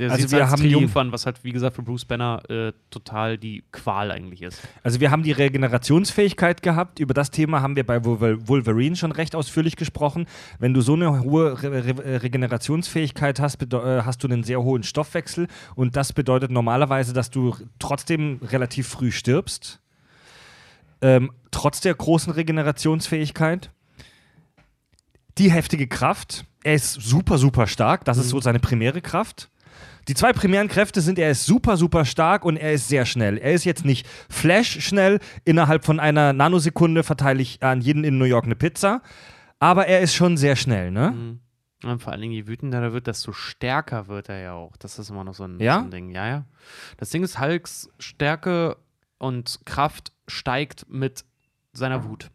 Der Also wir haben Triumph die- an, was halt, wie gesagt, für Bruce Banner äh, total die Qual eigentlich ist. Also wir haben die Regenerationsfähigkeit gehabt. Über das Thema haben wir bei Wolver- Wolverine schon recht ausführlich gesprochen. Wenn du so eine hohe Re Re Regenerationsfähigkeit hast, äh, hast du einen sehr hohen Stoffwechsel und das bedeutet normalerweise, dass du trotzdem relativ früh stirbst. Ähm, trotz der großen Regenerationsfähigkeit. Die heftige Kraft. Er ist super, super stark. Das ist so seine primäre Kraft. Die zwei primären Kräfte sind, er ist super, super stark und er ist sehr schnell. Er ist jetzt nicht Flash schnell, innerhalb von einer Nanosekunde verteile ich an jeden in New York eine Pizza, aber er ist schon sehr schnell, ne? Mhm. Und vor allen Dingen, je wütender er wird, desto stärker wird er ja auch. Das ist immer noch so ein, Ja? so ein Ding. Ja, ja. Das Ding ist, Hulks Stärke und Kraft steigt mit seiner Wut.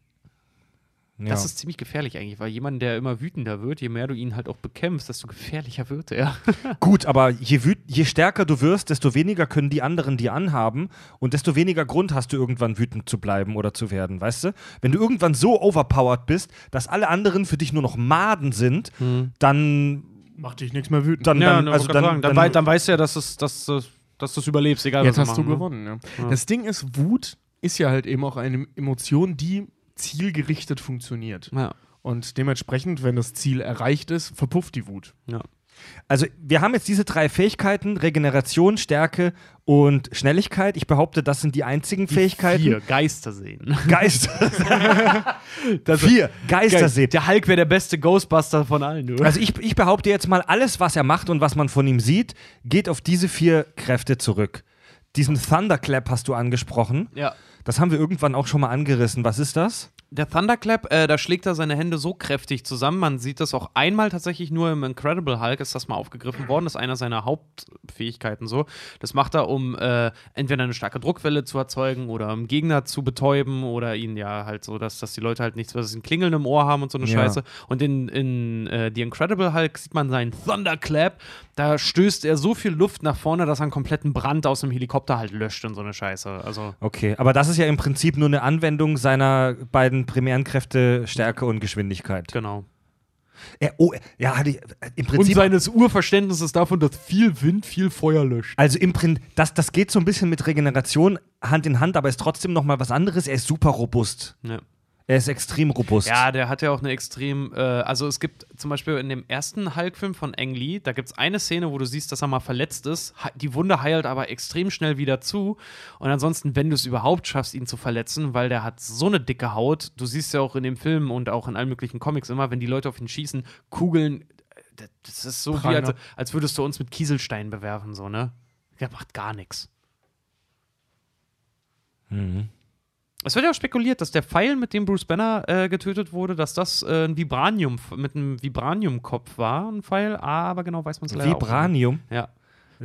Das Ja. ist ziemlich gefährlich eigentlich, weil jemand, der immer wütender wird, je mehr du ihn halt auch bekämpfst, desto gefährlicher wird er. Gut, aber je, wüt je stärker du wirst, desto weniger können die anderen dir anhaben und desto weniger Grund hast du irgendwann wütend zu bleiben oder zu werden, weißt du? Wenn du irgendwann so overpowered bist, dass alle anderen für dich nur noch Maden sind, dann, Macht dich nichts mehr wütend. dann, dann, ne, also dann, sagen, dann, wei- dann weißt du ja, dass, es, dass, du- dass du es überlebst, egal Jetzt was hast wir du machen, ne? gewonnen. Ja. Das Ding ist, Wut ist ja halt eben auch eine Emotion, die zielgerichtet funktioniert. Ja. Und dementsprechend, wenn das Ziel erreicht ist, verpufft die Wut. Ja. Also, wir haben jetzt diese drei Fähigkeiten: Regeneration, Stärke und Schnelligkeit. Ich behaupte, das sind die einzigen Fähigkeiten. Vier, Geister sehen. Geister. Vier. Geister sehen. Der Hulk wäre der beste Ghostbuster von allen, du. Also ich, ich behaupte jetzt mal, alles, was er macht und was man von ihm sieht, geht auf diese vier Kräfte zurück. Diesen Thunderclap hast du angesprochen. ja. Das haben wir irgendwann auch schon mal angerissen. Was ist das? Der Thunderclap, äh, da schlägt er seine Hände so kräftig zusammen. Man sieht das auch einmal tatsächlich nur im Incredible Hulk, ist das mal aufgegriffen worden. Das ist einer seiner Hauptfähigkeiten so. Das macht er, um äh, entweder eine starke Druckwelle zu erzeugen oder um Gegner zu betäuben oder ihn ja halt so, dass, dass die Leute halt nichts, was ein Klingeln im Ohr haben und so eine Ja. Scheiße. Und in, in äh, The Incredible Hulk sieht man seinen Thunderclap. Da stößt er so viel Luft nach vorne, dass er einen kompletten Brand aus dem Helikopter halt löscht und so eine Scheiße. Also. Okay, aber das ist ja im Prinzip nur eine Anwendung seiner beiden primären Kräfte Stärke und Geschwindigkeit. Genau. Er, oh, ja, hatte ich- im Und Prinzip. seines Urverständnisses davon, dass viel Wind viel Feuer löscht. also im Prinzip, das, das geht so ein bisschen mit Regeneration Hand in Hand, aber ist trotzdem noch mal was anderes. Er ist super robust. Ja. Er ist extrem robust. Ja, der hat ja auch eine extrem, äh, also es gibt zum Beispiel in dem ersten Hulk-Film von Ang Lee, da gibt es eine Szene, wo du siehst, dass er mal verletzt ist. Die Wunde heilt aber extrem schnell wieder zu. Und ansonsten, wenn du es überhaupt schaffst, ihn zu verletzen, weil der hat so eine dicke Haut, du siehst ja auch in dem Film und auch in allen möglichen Comics immer, wenn die Leute auf ihn schießen, Kugeln, äh, das ist so wie, als, als würdest du uns mit Kieselsteinen bewerfen, so, ne? Der macht gar nichts. Es wird ja auch spekuliert, dass der Pfeil, mit dem Bruce Banner äh, getötet wurde, dass das äh, ein Vibranium mit einem Vibraniumkopf war, ein Pfeil, aber genau weiß man es leider auch Vibranium. nicht. Ja.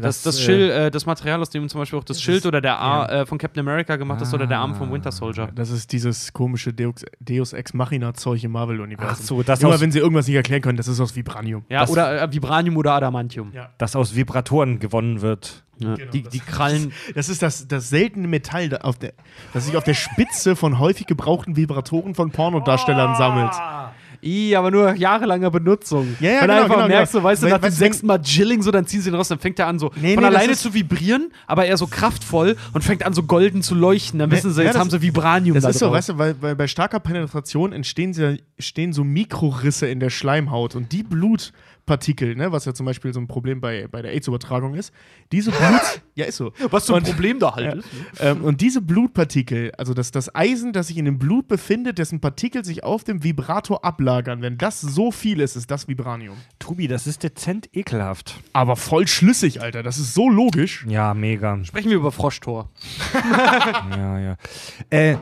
Das, das, äh, Schild, äh, das Material, aus dem zum Beispiel auch das Schild oder der Arm äh, von Captain America gemacht ist oder der Arm vom Winter Soldier. Das ist dieses komische Deus, Deus Ex Machina-Zeug im Marvel-Universum. Ach so, das Immer aus- wenn sie irgendwas nicht erklären können, das ist aus Vibranium. Ja, das- oder äh, Vibranium oder Adamantium. Ja. das aus Vibratoren gewonnen wird. Ja. Genau, die, das- die Krallen. Das ist das, das seltene Metall, auf der, das sich auf der Spitze von häufig gebrauchten Vibratoren von Pornodarstellern sammelt. I, aber nur jahrelanger Benutzung. Ja, ja, Wenn du genau, einfach genau, merkst, genau. so, weißt du, nach dem du, sechsten Mal Jilling, so, dann ziehen sie ihn raus, dann fängt er an, so Nee, von nee, alleine zu vibrieren, aber eher so kraftvoll und fängt an, so golden zu leuchten. Dann wissen sie, Ja, jetzt das- haben sie Vibranium Das da ist so, drauf. weißt du, weil, weil bei starker Penetration entstehen sie, stehen so Mikrorisse in der Schleimhaut und die Blutpartikel, ne, was ja zum Beispiel so ein Problem bei, bei der AIDS-Übertragung ist, diese Blut, ja ist so. Was so ein Und- Problem da halt Ja. ist. ne? Ähm, und diese Blutpartikel, also das, das Eisen, das sich in dem Blut befindet, dessen Partikel sich auf dem Vibrator ablagern, wenn das so viel ist, ist das Vibranium. Tobi, das ist dezent ekelhaft. Aber voll schlüssig, Alter. Das ist so logisch. Ja, mega. Sprechen wir über Froschtor. Ja, ja. Äh,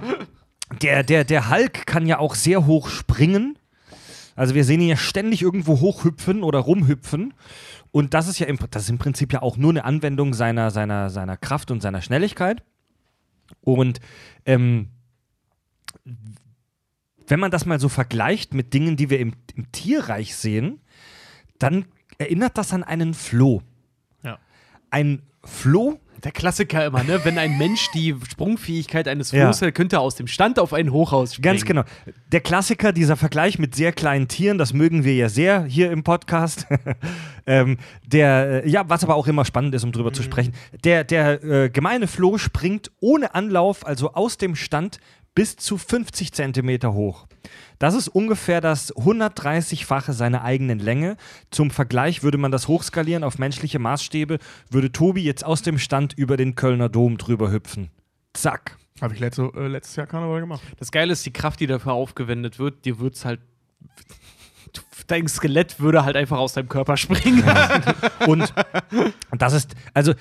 der, der, der Hulk kann ja auch sehr hoch springen. Also wir sehen ihn ja ständig irgendwo hochhüpfen oder rumhüpfen. Und das ist ja im, das ist im Prinzip ja auch nur eine Anwendung seiner, seiner, seiner Kraft und seiner Schnelligkeit. Und ähm, wenn man das mal so vergleicht mit Dingen, die wir im, im Tierreich sehen, dann erinnert das an einen Floh. Ja. Ein Floh Der Klassiker immer, ne? Wenn ein Mensch die Sprungfähigkeit eines Ja. Floß hätte, könnte er aus dem Stand auf ein Hochhaus springen. Ganz genau. Der Klassiker, dieser Vergleich mit sehr kleinen Tieren, das mögen wir ja sehr hier im Podcast. ähm, der, äh, ja, was aber auch immer spannend ist, um drüber zu sprechen. Der, der äh, gemeine Floh springt ohne Anlauf, also aus dem Stand, bis zu 50 Zentimeter hoch. Das ist ungefähr das 130-fache seiner eigenen Länge. Zum Vergleich würde man das hochskalieren auf menschliche Maßstäbe, würde Tobi jetzt aus dem Stand über den Kölner Dom drüber hüpfen. Zack. Habe ich letzte, äh, letztes Jahr Karneval gemacht. Das Geile ist, die Kraft, die dafür aufgewendet wird, dir wird's halt. Dein Skelett würde halt einfach aus deinem Körper springen. Und das ist, also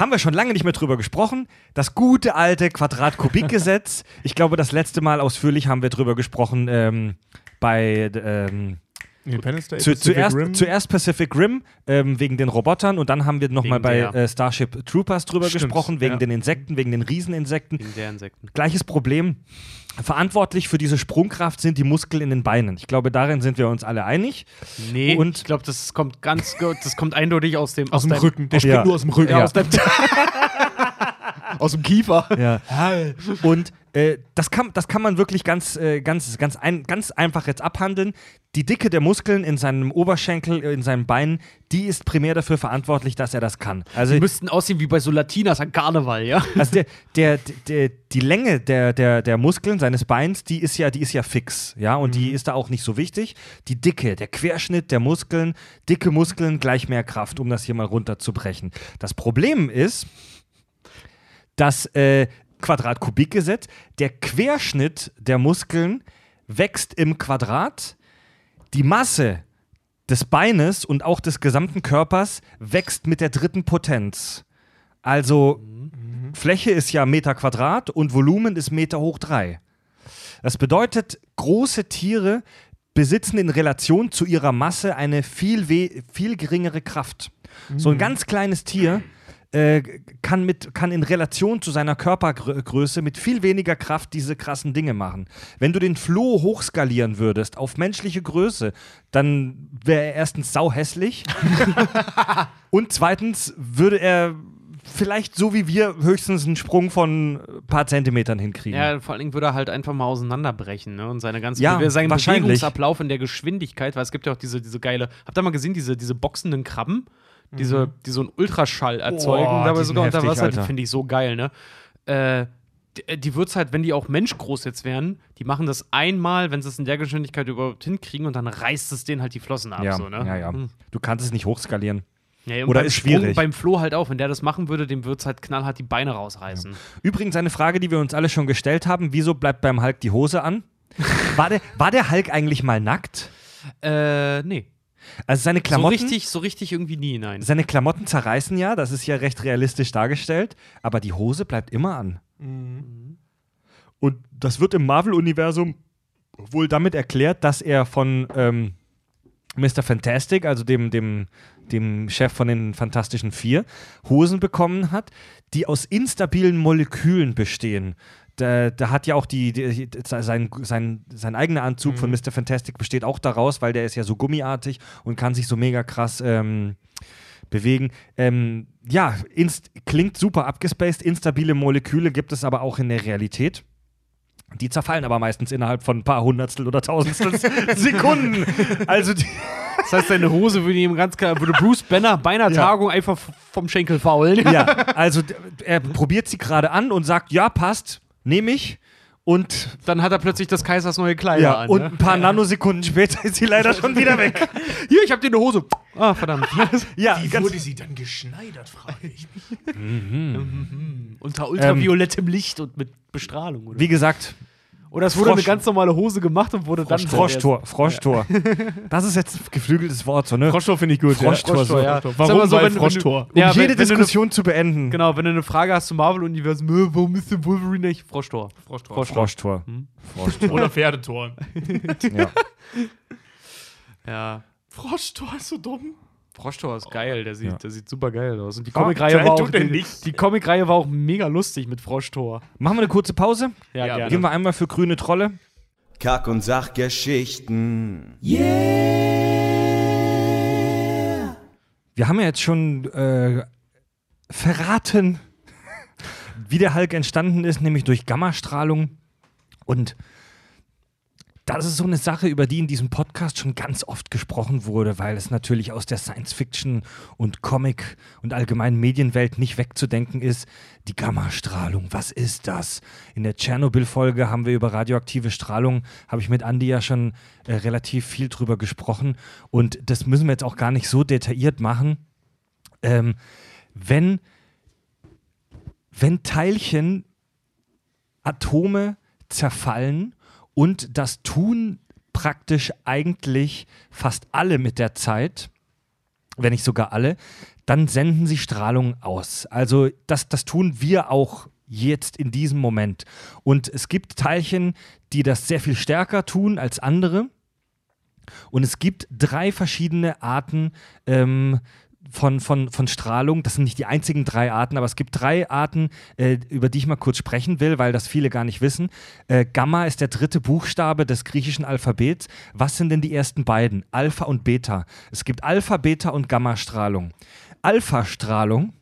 haben wir schon lange nicht mehr drüber gesprochen. Das gute alte Quadrat-Kubik-Gesetz. Ich glaube, das letzte Mal ausführlich haben wir drüber gesprochen ähm, bei ähm, Independence Day, Zu, Pacific zuerst, Rim. zuerst Pacific Rim ähm, wegen den Robotern und dann haben wir nochmal bei der- äh, Starship Troopers drüber Stimmt, gesprochen, wegen ja. den Insekten, wegen den Rieseninsekten. Wegen der Insekten. Gleiches Problem. Verantwortlich für diese Sprungkraft sind die Muskeln in den Beinen. Ich glaube, darin sind wir uns alle einig. Nee, Und- ich glaube, das kommt ganz, das kommt eindeutig aus dem aus dem deinem- Rücken. Der springt Ja. nur aus dem Rücken. Ja. Aus, deinem aus dem Kiefer. Ja. Und äh, das, kann, das kann man wirklich ganz, äh, ganz, ganz, ein, ganz einfach jetzt abhandeln. Die Dicke der Muskeln in seinem Oberschenkel, äh, in seinen Beinen, die ist primär dafür verantwortlich, dass er das kann. Also, Die müssten aussehen wie bei so Latinas an Karneval, ja? also der, der, der, die Länge der, der, der Muskeln seines Beins, die ist ja, die ist ja fix, ja, und die ist da auch nicht so wichtig. Die Dicke, der Querschnitt der Muskeln, dicke Muskeln gleich mehr Kraft, um das hier mal runterzubrechen. Das Problem ist, das äh, Quadrat-Kubik-Gesetz, der Querschnitt der Muskeln wächst im Quadrat, die Masse des Beines und auch des gesamten Körpers wächst mit der dritten Potenz. Also Fläche ist ja Meter Quadrat und Volumen ist Meter hoch drei. Das bedeutet, große Tiere besitzen in Relation zu ihrer Masse eine viel, viel geringere Kraft. So ein ganz kleines Tier äh, kann, mit, kann in Relation zu seiner Körpergröße mit viel weniger Kraft diese krassen Dinge machen. Wenn du den Floh hochskalieren würdest auf menschliche Größe, dann wäre er erstens sauhässlich und zweitens würde er vielleicht so wie wir höchstens einen Sprung von ein paar Zentimetern hinkriegen. Ja, vor allen Dingen würde er halt einfach mal auseinanderbrechen, ne? Und seine ganze Ja, Bewe- seinen. Bewegungsablauf in der Geschwindigkeit, weil es gibt ja auch diese, diese geile, habt ihr mal gesehen, diese, diese boxenden Krabben, diese, die so einen Ultraschall erzeugen, Boah, dabei sogar unter heftig, Wasser, die finde ich so geil, ne? Äh, die, die wird's halt, wenn die auch menschgroß jetzt wären, die machen das einmal, wenn sie es in der Geschwindigkeit überhaupt hinkriegen und dann reißt es denen halt die Flossen ab, ja, so, ne? ja, ja. Hm. Du kannst es nicht hochskalieren. Ja, Oder ist Sprung, schwierig. Beim Flo halt auch, wenn der das machen würde, dem wird's halt knallhart die Beine rausreißen. Übrigens eine Frage, die wir uns alle schon gestellt haben: Wieso bleibt beim Hulk die Hose an? War der, war der Hulk eigentlich mal nackt? Äh, nee. Also seine So Klamotten, richtig, so richtig irgendwie nie, nein. seine Klamotten zerreißen ja, das ist ja recht realistisch dargestellt, aber die Hose bleibt immer an. Und das wird im Marvel-Universum wohl damit erklärt, dass er von ähm, Mr. Fantastic, also dem, dem, dem Chef von den Fantastischen Vier, Hosen bekommen hat, die aus instabilen Molekülen bestehen. Da, da hat ja auch die, die, sein, sein, sein eigener Anzug von Mr. Fantastic besteht auch daraus, weil der ist ja so gummiartig und kann sich so mega krass ähm, bewegen. Ähm, ja, klingt super abgespaced. Instabile Moleküle gibt es aber auch in der Realität. Die zerfallen aber meistens innerhalb von ein paar Hundertstel oder Tausendstel Sekunden. Also die, Das heißt, seine Hose würde ihm ganz klar, würde Bruce Banner bei einer Ja. Tagung einfach vom Schenkel faulen. ja, also er probiert sie gerade an und sagt, ja, passt, nehme ich. Und, Dann hat er plötzlich das Kaisers neue Kleider ja, an. und ne? ein paar Nanosekunden später ist sie leider schon wieder weg. Hier, ich hab dir eine Hose. Ah, verdammt. Ja, Wie wurde sie dann geschneidert, frage ich mich. Unter ultraviolettem Licht und mit Bestrahlung, oder? wie gesagt, Oder es wurde Frosch- eine ganz normale Hose gemacht und wurde dann. Froschtor, Froschtor. Das ist jetzt ein geflügeltes Wort, so, ne? Froschtor finde ich gut. Froschtor, ja. so. ja. Warum? Sag mal so, Weil wenn- wenn du- Froschtor. Um Ja, wenn- jede wenn du eine- Diskussion zu beenden. Genau, wenn du eine Frage hast zum Marvel-Universum, äh, warum ist der Wolverine nicht? Froschtor. Froschtor. Froschtor. Froschtor. Oder Pferdetor. ja. Ja. Froschtor ist so dumm. Froschtor ist geil, der sieht, Ja. der sieht super geil aus. Und die Comicreihe war, auch- die, die Comicreihe war auch mega lustig mit Froschtor. Machen wir eine kurze Pause. Ja, Ja, gerne. Gehen wir einmal für grüne Trolle. Kack- und Sachgeschichten. Wir haben ja jetzt schon äh, verraten, wie der Hulk entstanden ist, nämlich durch Gammastrahlung. Und das ist so eine Sache, über die in diesem Podcast schon ganz oft gesprochen wurde, weil es natürlich aus der Science-Fiction und Comic und allgemeinen Medienwelt nicht wegzudenken ist. Die Gammastrahlung, was ist das? In der Tschernobyl-Folge haben wir über radioaktive Strahlung, habe ich mit Andi ja schon äh, relativ viel drüber gesprochen. Und das müssen wir jetzt auch gar nicht so detailliert machen. Ähm, wenn, wenn Teilchen, Atome zerfallen und das tun praktisch eigentlich fast alle mit der Zeit, wenn nicht sogar alle, dann senden sie Strahlung aus. Also das, das tun wir auch jetzt in diesem Moment. Und es gibt Teilchen, die das sehr viel stärker tun als andere. Und es gibt drei verschiedene Arten ähm, von, von, von Strahlung. Das sind nicht die einzigen drei Arten, aber es gibt drei Arten, äh, über die ich mal kurz sprechen will, weil das viele gar nicht wissen. Äh, Gamma ist der dritte Buchstabe des griechischen Alphabets. Was sind denn die ersten beiden? Alpha und Beta. Es gibt Alpha, Beta und Gammastrahlung. Alpha-Strahlung,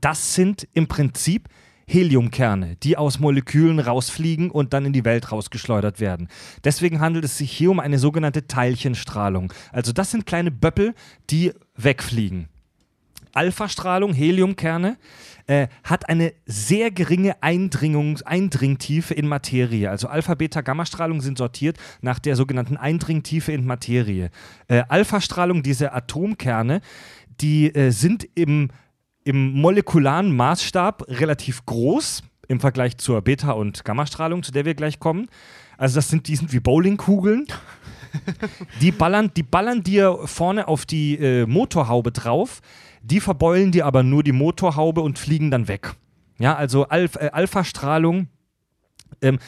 das sind im Prinzip Heliumkerne, die aus Molekülen rausfliegen und dann in die Welt rausgeschleudert werden. Deswegen handelt es sich hier um eine sogenannte Teilchenstrahlung. Also das sind kleine Böppel, die wegfliegen. Alpha-Strahlung, Heliumkerne, äh, hat eine sehr geringe Eindringungs Eindringtiefe in Materie. Also Alpha, Beta, Gamma-Strahlung sind sortiert nach der sogenannten Eindringtiefe in Materie. Äh, Alpha-Strahlung, diese Atomkerne, die äh, sind im im molekularen Maßstab relativ groß im Vergleich zur Beta- und Gammastrahlung, zu der wir gleich kommen. Also das sind, die sind wie Bowlingkugeln. die, ballern, die ballern dir vorne auf die äh, Motorhaube drauf, die verbeulen dir aber nur die Motorhaube und fliegen dann weg. Ja, also äh, Alpha-Strahlung ähm,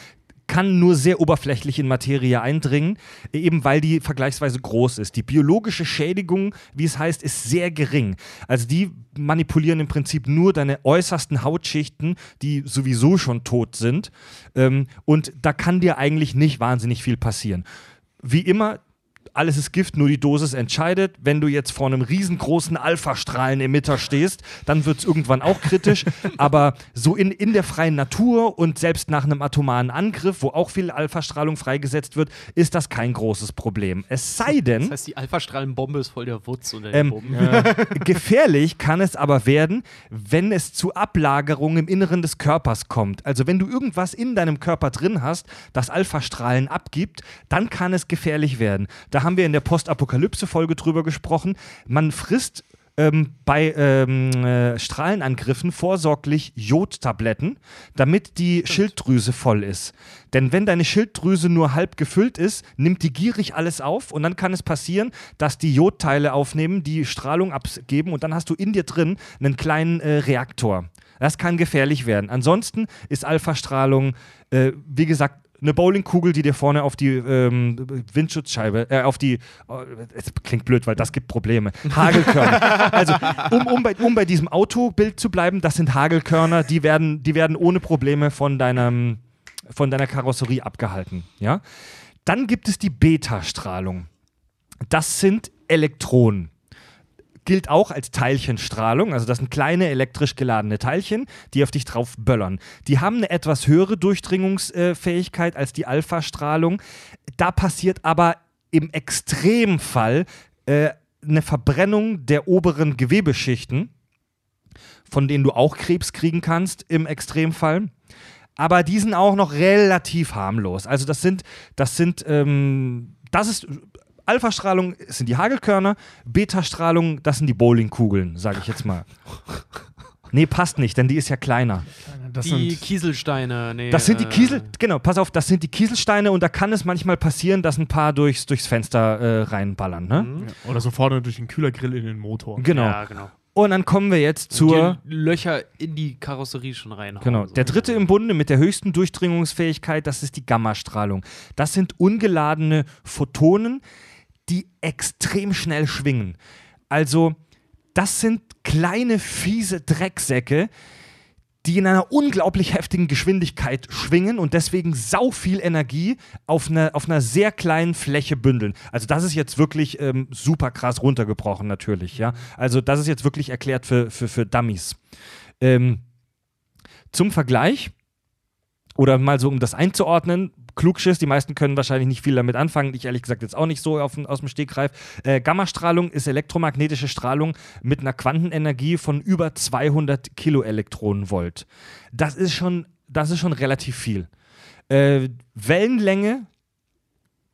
kann nur sehr oberflächlich in Materie eindringen, eben weil die vergleichsweise groß ist. Die biologische Schädigung, wie es heißt, ist sehr gering. Also die manipulieren im Prinzip nur deine äußersten Hautschichten, die sowieso schon tot sind. Ähm, und da kann dir eigentlich nicht wahnsinnig viel passieren. Wie immer, alles ist Gift, nur die Dosis entscheidet. Wenn du jetzt vor einem riesengroßen Alpha-Strahlen-Emitter stehst, dann wird es irgendwann auch kritisch. Aber so in, in der freien Natur und selbst nach einem atomaren Angriff, wo auch viel Alpha-Strahlung freigesetzt wird, ist das kein großes Problem. Es sei denn. Das heißt, die Alpha-Strahlenbombe ist voll der Wutz unter den Ähm. Gefährlich kann es aber werden, wenn es zu Ablagerungen im Inneren des Körpers kommt. Also wenn du irgendwas in deinem Körper drin hast, das Alphastrahlen abgibt, dann kann es gefährlich werden. Da haben wir in der Postapokalypse-Folge drüber gesprochen. Man frisst ähm, bei ähm, äh, Strahlenangriffen vorsorglich Jodtabletten, damit die Schilddrüse voll ist. Denn wenn deine Schilddrüse nur halb gefüllt ist, nimmt die gierig alles auf und dann kann es passieren, dass die Jodteile aufnehmen, die Strahlung abgeben und dann hast du in dir drin einen kleinen äh, Reaktor. Das kann gefährlich werden. Ansonsten ist Alpha-Strahlung, äh, wie gesagt, eine Bowlingkugel, die dir vorne auf die ähm, Windschutzscheibe, äh, auf die, oh, es klingt blöd, weil das gibt Probleme. Hagelkörner. also, um, um, bei, um bei diesem Autobild zu bleiben, das sind Hagelkörner, die werden, die werden ohne Probleme von deinem, von deiner Karosserie abgehalten. Ja? Dann gibt es die Beta-Strahlung. Das sind Elektronen gilt auch als Teilchenstrahlung. Also das sind kleine elektrisch geladene Teilchen, die auf dich drauf böllern. Die haben eine etwas höhere Durchdringungsfähigkeit als die Alpha-Strahlung. Da passiert aber im Extremfall äh, eine Verbrennung der oberen Gewebeschichten, von denen du auch Krebs kriegen kannst im Extremfall. Aber die sind auch noch relativ harmlos. Also das sind, das sind, ähm, das ist Alpha-Strahlung sind die Hagelkörner, Beta-Strahlung, das sind die Bowlingkugeln, sage ich jetzt mal. Nee, passt nicht, denn die ist ja kleiner. Das die sind, Kieselsteine, nee. Das sind die äh, Kiesel, genau, pass auf, das sind die Kieselsteine und da kann es manchmal passieren, dass ein paar durchs, durchs Fenster äh, reinballern. Ne? ja, oder so vorne durch den Kühlergrill in den Motor. Genau. Ja, genau. Und dann kommen wir jetzt zur. Die Löcher in die Karosserie schon reinhauen. Genau. so. Der dritte im Bunde mit der höchsten Durchdringungsfähigkeit, das ist die Gammastrahlung. Das sind ungeladene Photonen, die extrem schnell schwingen. Also, das sind kleine, fiese Drecksäcke, die in einer unglaublich heftigen Geschwindigkeit schwingen und deswegen sau viel Energie auf einer, auf einer sehr kleinen Fläche bündeln. Also das ist jetzt wirklich ähm, super krass runtergebrochen natürlich, ja. Also das ist jetzt wirklich erklärt für, für, für Dummies. Ähm, zum Vergleich, oder mal so, um das einzuordnen, Klugschiss, die meisten können wahrscheinlich nicht viel damit anfangen, ich ehrlich gesagt jetzt auch nicht so auf, aus dem Stegreif. Äh, Gammastrahlung ist elektromagnetische Strahlung mit einer Quantenenergie von über 200 Kiloelektronenvolt. Das ist schon, das ist schon relativ viel. Äh, Wellenlänge,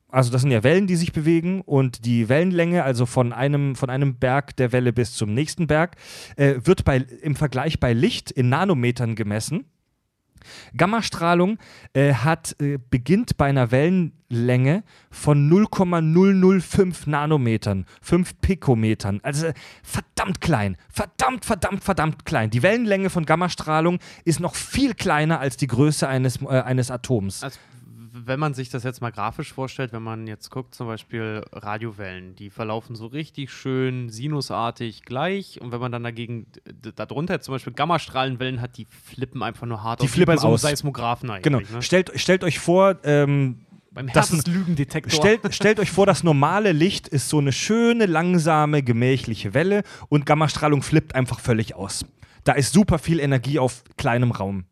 also das sind ja Wellen, die sich bewegen und die Wellenlänge, also von einem, von einem Berg der Welle bis zum nächsten Berg, äh, wird bei, im Vergleich bei Licht in Nanometern gemessen. Gammastrahlung äh, hat, äh, beginnt bei einer Wellenlänge von 0,005 Nanometern, 5 Pikometern. Also äh, verdammt klein, verdammt, verdammt, verdammt klein. Die Wellenlänge von Gammastrahlung ist noch viel kleiner als die Größe eines, äh, eines Atoms. Also, wenn man sich das jetzt mal grafisch vorstellt, wenn man jetzt guckt, zum Beispiel Radiowellen, die verlaufen so richtig schön sinusartig gleich. Und wenn man dann dagegen, darunter zum Beispiel Gammastrahlenwellen hat, die flippen einfach nur hart Die aus, wie flippen bei so einem aus. Seismographen Genau. eigentlich. Ne? Stellt, stellt euch vor, ähm, Beim Das- Herzenslügendetektor. stellt, stellt euch vor, das normale Licht ist so eine schöne, langsame, gemächliche Welle und Gammastrahlung flippt einfach völlig aus. Da ist super viel Energie auf kleinem Raum.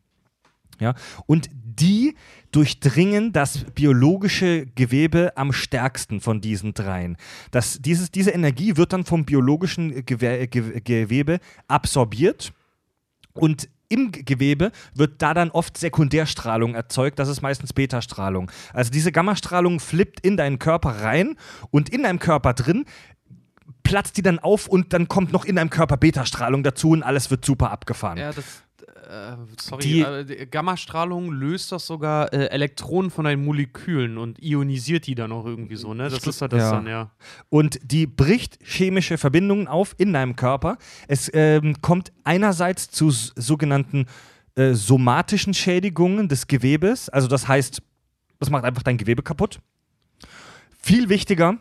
Ja? Und die durchdringen das biologische Gewebe am stärksten von diesen dreien. Das, dieses, diese Energie wird dann vom biologischen Gewe Ge Gewebe absorbiert und im Gewebe wird da dann oft Sekundärstrahlung erzeugt, das ist meistens Betastrahlung. Also diese Gammastrahlung flippt in deinen Körper rein und in deinem Körper drin platzt die dann auf und dann kommt noch in deinem Körper Betastrahlung dazu und alles wird super abgefahren. Ja, das. Äh, sorry, Die- äh, Gammastrahlung löst doch sogar äh, Elektronen von deinen Molekülen und ionisiert die dann auch irgendwie so, ne? Das ist doch das ja. dann, ja. Und die bricht chemische Verbindungen auf in deinem Körper. Es ähm, kommt einerseits zu sogenannten äh, somatischen Schädigungen des Gewebes. Also das heißt, das macht einfach dein Gewebe kaputt. Viel wichtiger,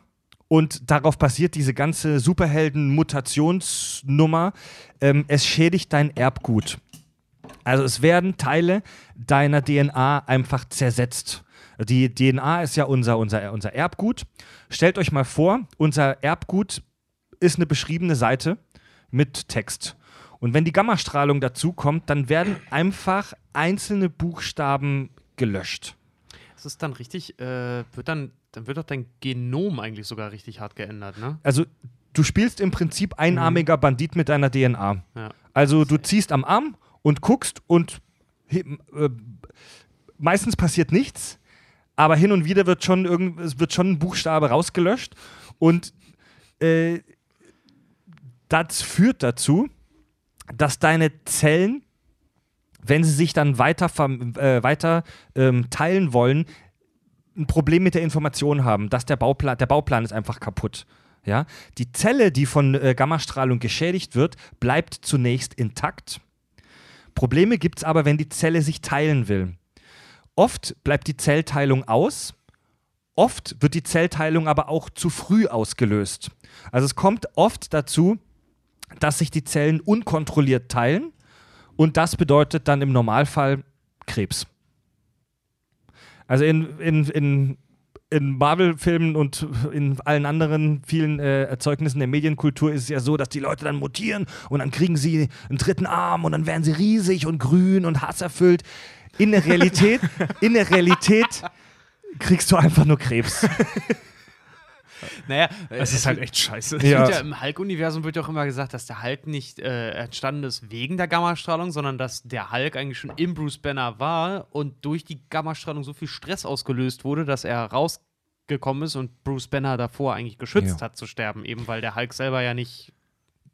und darauf basiert diese ganze Superhelden-Mutationsnummer, ähm, es schädigt dein Erbgut. Also es werden Teile deiner DNA einfach zersetzt. Die DNA ist ja unser, unser, unser Erbgut. Stellt euch mal vor, unser Erbgut ist eine beschriebene Seite mit Text. Und wenn die Gammastrahlung dazu kommt, dann werden einfach einzelne Buchstaben gelöscht. Das ist dann richtig, äh, wird dann, dann wird doch dein Genom eigentlich sogar richtig hart geändert, ne? Also du spielst im Prinzip einarmiger Bandit mit deiner DNA. Ja. Also du ziehst am Arm und guckst und äh, meistens passiert nichts, aber hin und wieder wird schon irgend, es wird schon ein Buchstabe rausgelöscht und äh, das führt dazu, dass deine Zellen, wenn sie sich dann weiter, äh, weiter ähm, teilen wollen, ein Problem mit der Information haben, dass der Bauplan, der Bauplan ist einfach kaputt. Ja? Die Zelle, die von äh, Gammastrahlung geschädigt wird, bleibt zunächst intakt. Probleme gibt es aber, wenn die Zelle sich teilen will. Oft bleibt die Zellteilung aus, oft wird die Zellteilung aber auch zu früh ausgelöst. Also es kommt oft dazu, dass sich die Zellen unkontrolliert teilen und das bedeutet dann im Normalfall Krebs. Also in, in, in, in Marvel-Filmen und in allen anderen vielen äh, Erzeugnissen der Medienkultur ist es ja so, dass die Leute dann mutieren und dann kriegen sie einen dritten Arm und dann werden sie riesig und grün und hasserfüllt. In der Realität, in der Realität kriegst du einfach nur Krebs. Naja, äh, Es ist es halt echt scheiße. Ja. ja im Hulk-Universum wird ja auch immer gesagt, dass der Hulk nicht äh, entstanden ist wegen der Gammastrahlung, sondern dass der Hulk eigentlich schon im Bruce Banner war und durch die Gammastrahlung so viel Stress ausgelöst wurde, dass er rausgekommen ist und Bruce Banner davor eigentlich geschützt Ja. hat zu sterben, eben weil der Hulk selber ja nicht,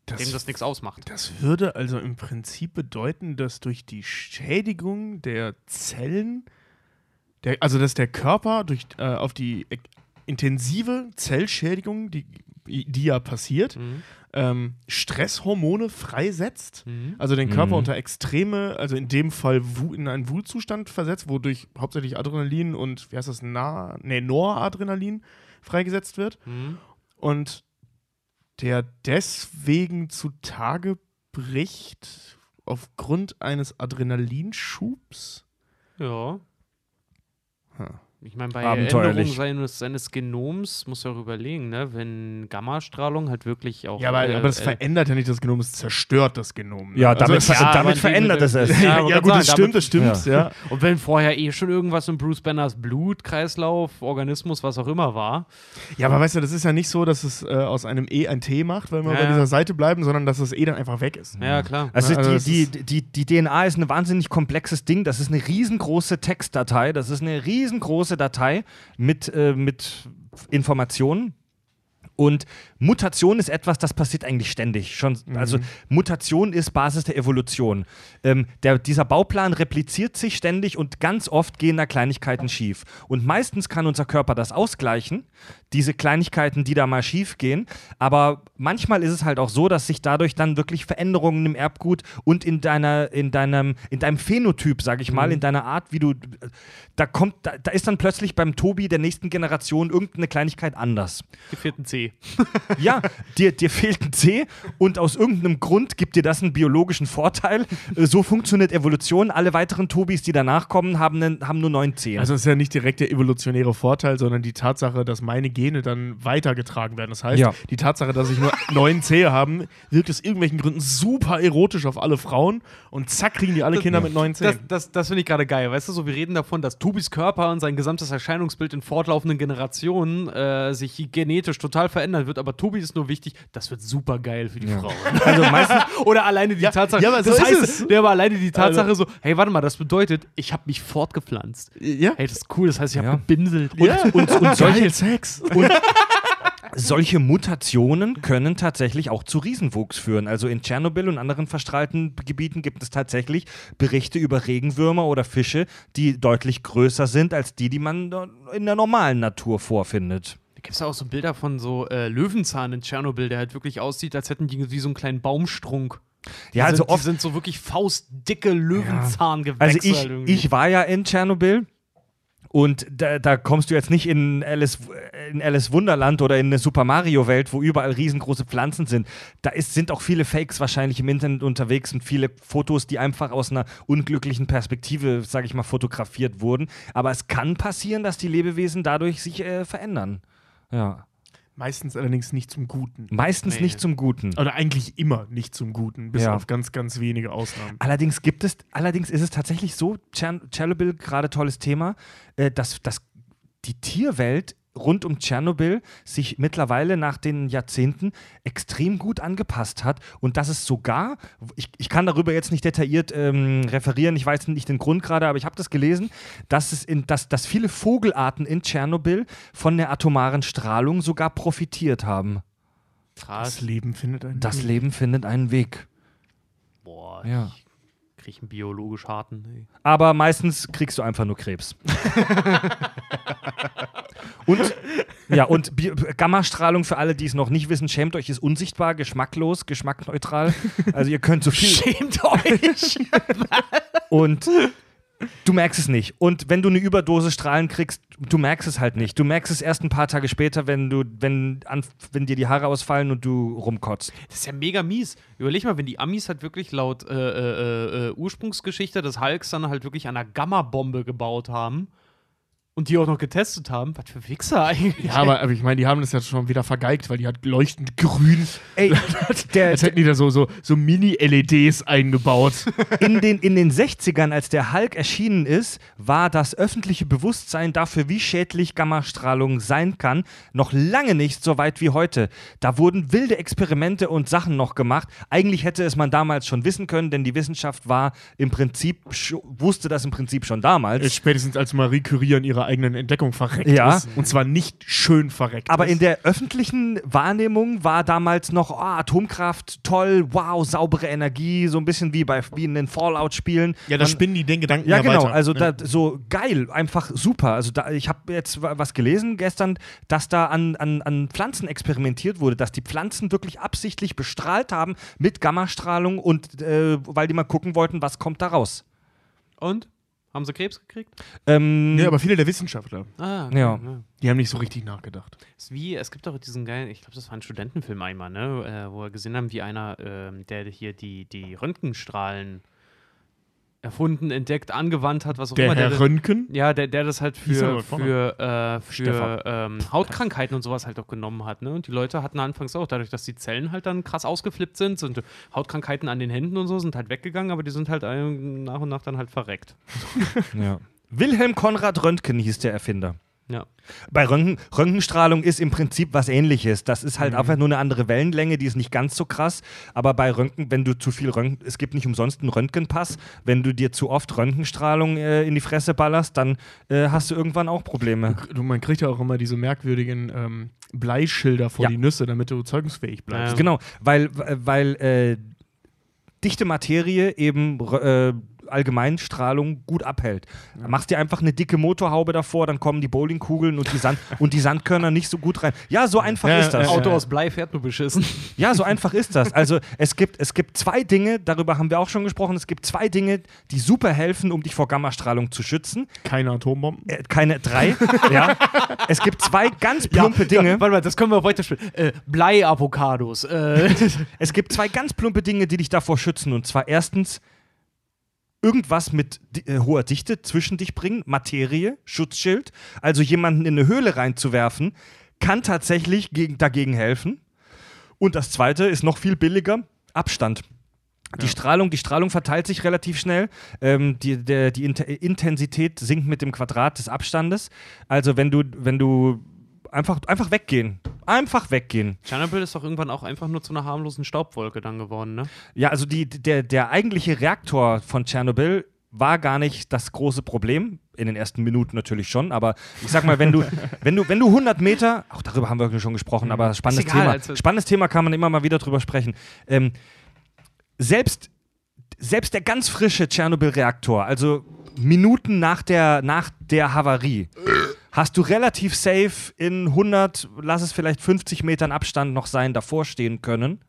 Das, dem das nichts ausmacht. das würde also im Prinzip bedeuten, dass durch die Schädigung der Zellen, der, also dass der Körper durch, äh, auf die intensive Zellschädigung, die, die ja passiert, Mhm. ähm, Stresshormone freisetzt, Mhm. also den Körper Mhm. unter extreme, also in dem Fall in einen Wutzustand versetzt, wodurch hauptsächlich Adrenalin und, wie heißt das, Na nee, Noradrenalin freigesetzt wird Mhm. und der deswegen zutage bricht aufgrund eines Adrenalinschubs. Ja. Hm. Ich meine, bei. Änderung seines, seines Genoms muss er auch überlegen, ne? wenn Gammastrahlung halt wirklich auch. Ja, aber, äh, aber das äh, verändert ja nicht das Genom, es zerstört das Genom. ne? Ja, damit, es ist- ver ja, damit in verändert es es. Ja, ja, ja gut, das sagen, stimmt, das stimmt, ja. Und wenn vorher eh schon irgendwas im Bruce Banners Blut, Kreislauf, Organismus, was auch immer war. Ja, aber weißt du, das ist ja nicht so, dass es äh, aus einem E ein T macht, weil wir Ja, bei ja. dieser Seite bleiben, sondern dass das E dann einfach weg ist. Ja, klar. Also, Also die, die, die, die DNA ist ein wahnsinnig komplexes Ding. Das ist eine riesengroße Textdatei. Das ist eine riesengroße Datei mit, äh, mit Informationen. Und Mutation ist etwas, das passiert eigentlich ständig. Schon, Also Mutation ist Basis der Evolution. Ähm, der, dieser Bauplan repliziert sich ständig und ganz oft gehen da Kleinigkeiten schief. Und meistens kann unser Körper das ausgleichen, diese Kleinigkeiten, die da mal schief gehen. Aber manchmal ist es halt auch so, dass sich dadurch dann wirklich Veränderungen im Erbgut und in deiner, in deinem, in deinem Phänotyp, sag ich mal, in deiner Art, wie du, da kommt, da, da ist dann plötzlich beim Tobi der nächsten Generation irgendeine Kleinigkeit anders. Gefehlt ein C. Ja, dir, dir fehlt ein C und aus irgendeinem Grund gibt dir das einen biologischen Vorteil. Äh, So funktioniert Evolution. Alle weiteren Tobis, die danach kommen, haben, einen, haben nur neun Zehen. Also es ist ja nicht direkt der evolutionäre Vorteil, sondern die Tatsache, dass meine Gene dann weitergetragen werden. Das heißt, Ja. die Tatsache, dass ich nur neun Zehe haben, wirkt aus irgendwelchen Gründen super erotisch auf alle Frauen und zack kriegen die alle Kinder mit neun Das, Zehen. das, das finde ich gerade geil. Weißt du, so wir reden davon, dass Tobis Körper und sein gesamtes Erscheinungsbild in fortlaufenden Generationen äh, sich genetisch total verändern wird. Aber Tobi ist nur wichtig, das wird super geil für die Frauen. Also meistens, Oder alleine die Tatsache. ja, aber so das ist heißt, es. Ja, aber alleine die Tatsache Also- so, hey, warte mal, das bedeutet, ich habe mich fortgepflanzt. ja. Hey, das ist cool, das heißt, ich habe Ja. gebinselt. ja. und, und solche, Geil, Sex. solche Mutationen können tatsächlich auch zu Riesenwuchs führen. Also in Tschernobyl und anderen verstrahlten Gebieten gibt es tatsächlich Berichte über Regenwürmer oder Fische, die deutlich größer sind als die, die man in der normalen Natur vorfindet. Gibt es auch so Bilder von so äh, Löwenzahn in Tschernobyl, der halt wirklich aussieht, als hätten die wie so einen kleinen Baumstrunk. Die Ja, also sind, die oft sind so wirklich faustdicke Löwenzahngewächse. Also ich, ich war ja in Tschernobyl und da, da kommst du jetzt nicht in Alice, in Alice Wunderland oder in eine Super Mario Welt, wo überall riesengroße Pflanzen sind. Da ist, sind auch viele Fakes wahrscheinlich im Internet unterwegs und viele Fotos, die einfach aus einer unglücklichen Perspektive, sage ich mal, fotografiert wurden. Aber es kann passieren, dass die Lebewesen dadurch sich äh, verändern. Ja. Meistens allerdings nicht zum Guten. Meistens Nee. nicht zum Guten. Oder eigentlich immer nicht zum Guten, bis Ja. auf ganz, ganz wenige Ausnahmen. Allerdings gibt es, allerdings ist es tatsächlich so, Tschernobyl, gerade tolles Thema, äh, dass, dass die Tierwelt rund um Tschernobyl sich mittlerweile nach den Jahrzehnten extrem gut angepasst hat und dass es sogar, ich, ich kann darüber jetzt nicht detailliert ähm, referieren, ich weiß nicht den Grund gerade, aber ich habe das gelesen, dass, es in, dass, dass viele Vogelarten in Tschernobyl von der atomaren Strahlung sogar profitiert haben. Das Krass. Leben findet einen Das Weg. Leben findet einen Weg. Boah, Ja. ich krieg einen biologisch harten. Aber meistens kriegst du einfach nur Krebs. und ja, und Bi- Gammastrahlung für alle, die es noch nicht wissen, schämt euch, ist unsichtbar, geschmacklos, geschmackneutral. Also ihr könnt so viel Schämt euch! und du merkst es nicht. Und wenn du eine Überdosis Strahlen kriegst, du merkst es halt nicht. Du merkst es erst ein paar Tage später, wenn du, wenn, an, wenn dir die Haare ausfallen und du rumkotzt. Das ist ja mega mies. Überleg mal, wenn die Amis halt wirklich laut äh, äh, äh, Ursprungsgeschichte des Hulks dann halt wirklich an einer Gamma-Bombe gebaut haben und die auch noch getestet haben. Was für Wichser eigentlich. Ja, aber, aber ich meine, die haben das ja schon wieder vergeigt, weil die hat leuchtend grün. Ey, der, Als hätten die da so, so, so Mini-LEDs eingebaut. in den, in den 60ern, als der Hulk erschienen ist, war das öffentliche Bewusstsein dafür, wie schädlich Gammastrahlung sein kann, noch lange nicht so weit wie heute. Da wurden wilde Experimente und Sachen noch gemacht. Eigentlich hätte es man damals schon wissen können, denn die Wissenschaft war im Prinzip, wusste das im Prinzip schon damals. Äh, Spätestens als Marie Curie an ihrer eigenen Entdeckung verreckt Ja. ist. Und zwar nicht schön verreckt. Aber ist. in der öffentlichen Wahrnehmung war damals noch oh, Atomkraft, toll, wow, saubere Energie, so ein bisschen wie, bei, wie in den Fallout-Spielen. Ja, da Man- spinnen die den Gedanken Ja, ja, genau. weiter. Also Ja. da, so geil, einfach super. Also da, ich habe jetzt wa- was gelesen gestern, dass da an, an, an Pflanzen experimentiert wurde, dass die Pflanzen wirklich absichtlich bestrahlt haben mit Gammastrahlung und äh, weil die mal gucken wollten, was kommt da raus. Und? Haben sie Krebs gekriegt? Ähm, Ja, aber viele der Wissenschaftler, Ah, okay, Ja. die haben nicht so richtig nachgedacht. Ist wie, es gibt doch diesen geilen, ich glaube, das war ein Studentenfilm einmal, ne, äh, wo wir gesehen haben, wie einer, ähm, der hier die, die Röntgenstrahlen erfunden, entdeckt, angewandt hat, was auch Der immer. Herr der, Röntgen, ja, der, der das halt für, für, äh, für ähm, Hautkrankheiten und sowas halt auch genommen hat. Ne? Und die Leute hatten anfangs auch, dadurch, dass die Zellen halt dann krass ausgeflippt sind, sind Hautkrankheiten an den Händen und so, sind halt weggegangen, aber die sind halt nach und nach dann halt verreckt. ja. Wilhelm Konrad Röntgen hieß der Erfinder. Ja. Bei Röntgen, Röntgenstrahlung ist im Prinzip was ähnliches. Das ist halt einfach nur eine andere Wellenlänge, die ist nicht ganz so krass. Aber bei Röntgen, wenn du zu viel Röntgen, es gibt nicht umsonst einen Röntgenpass, wenn du dir zu oft Röntgenstrahlung äh, in die Fresse ballerst, dann äh, hast du irgendwann auch Probleme. Du, man kriegt ja auch immer diese merkwürdigen ähm, Bleischilder vor Ja. die Nüsse, damit du zeugungsfähig bleibst. Ja. Genau, weil, weil äh, dichte Materie eben äh, Allgemeinstrahlung gut abhält. Machst dir einfach eine dicke Motorhaube davor, dann kommen die Bowlingkugeln und die, Sand und die Sandkörner nicht so gut rein. Ja, so einfach Ja, ist das. ja, Auto aus Blei fährt nur beschissen. Ja, so einfach ist das. Also es gibt, es gibt zwei Dinge, darüber haben wir auch schon gesprochen, es gibt zwei Dinge, die super helfen, um dich vor Gammastrahlung zu schützen. Keine Atombomben. Äh, keine drei, ja. Es gibt zwei ganz plumpe Dinge. Ja, warte mal, das können wir weiterspielen. Äh, Blei-Avocados. Äh, Es gibt zwei ganz plumpe Dinge, die dich davor schützen. Und zwar erstens irgendwas mit äh, hoher Dichte zwischen dich bringen, Materie, Schutzschild. Also jemanden in eine Höhle reinzuwerfen, kann tatsächlich gegen, dagegen helfen. Und das zweite ist noch viel billiger, Abstand. Die Strahlung, die Strahlung verteilt sich relativ schnell. Ähm, die der, die Int Intensität sinkt mit dem Quadrat des Abstandes. Also wenn du, wenn du einfach, einfach weggehen. Einfach weggehen. Tschernobyl ist doch irgendwann auch einfach nur zu einer harmlosen Staubwolke dann geworden, ne? Ja, also die, der, der eigentliche Reaktor von Tschernobyl war gar nicht das große Problem. In den ersten Minuten natürlich schon, aber ich sag mal, wenn du, wenn du, wenn du 100 Meter, auch darüber haben wir schon gesprochen, aber spannendes egal, Thema. also- spannendes Thema kann man immer mal wieder drüber sprechen. Ähm, selbst, selbst der ganz frische Tschernobyl-Reaktor, also Minuten nach der, nach der Havarie, hast du relativ safe in 100, lass es vielleicht 50 Metern Abstand noch sein, davor stehen können.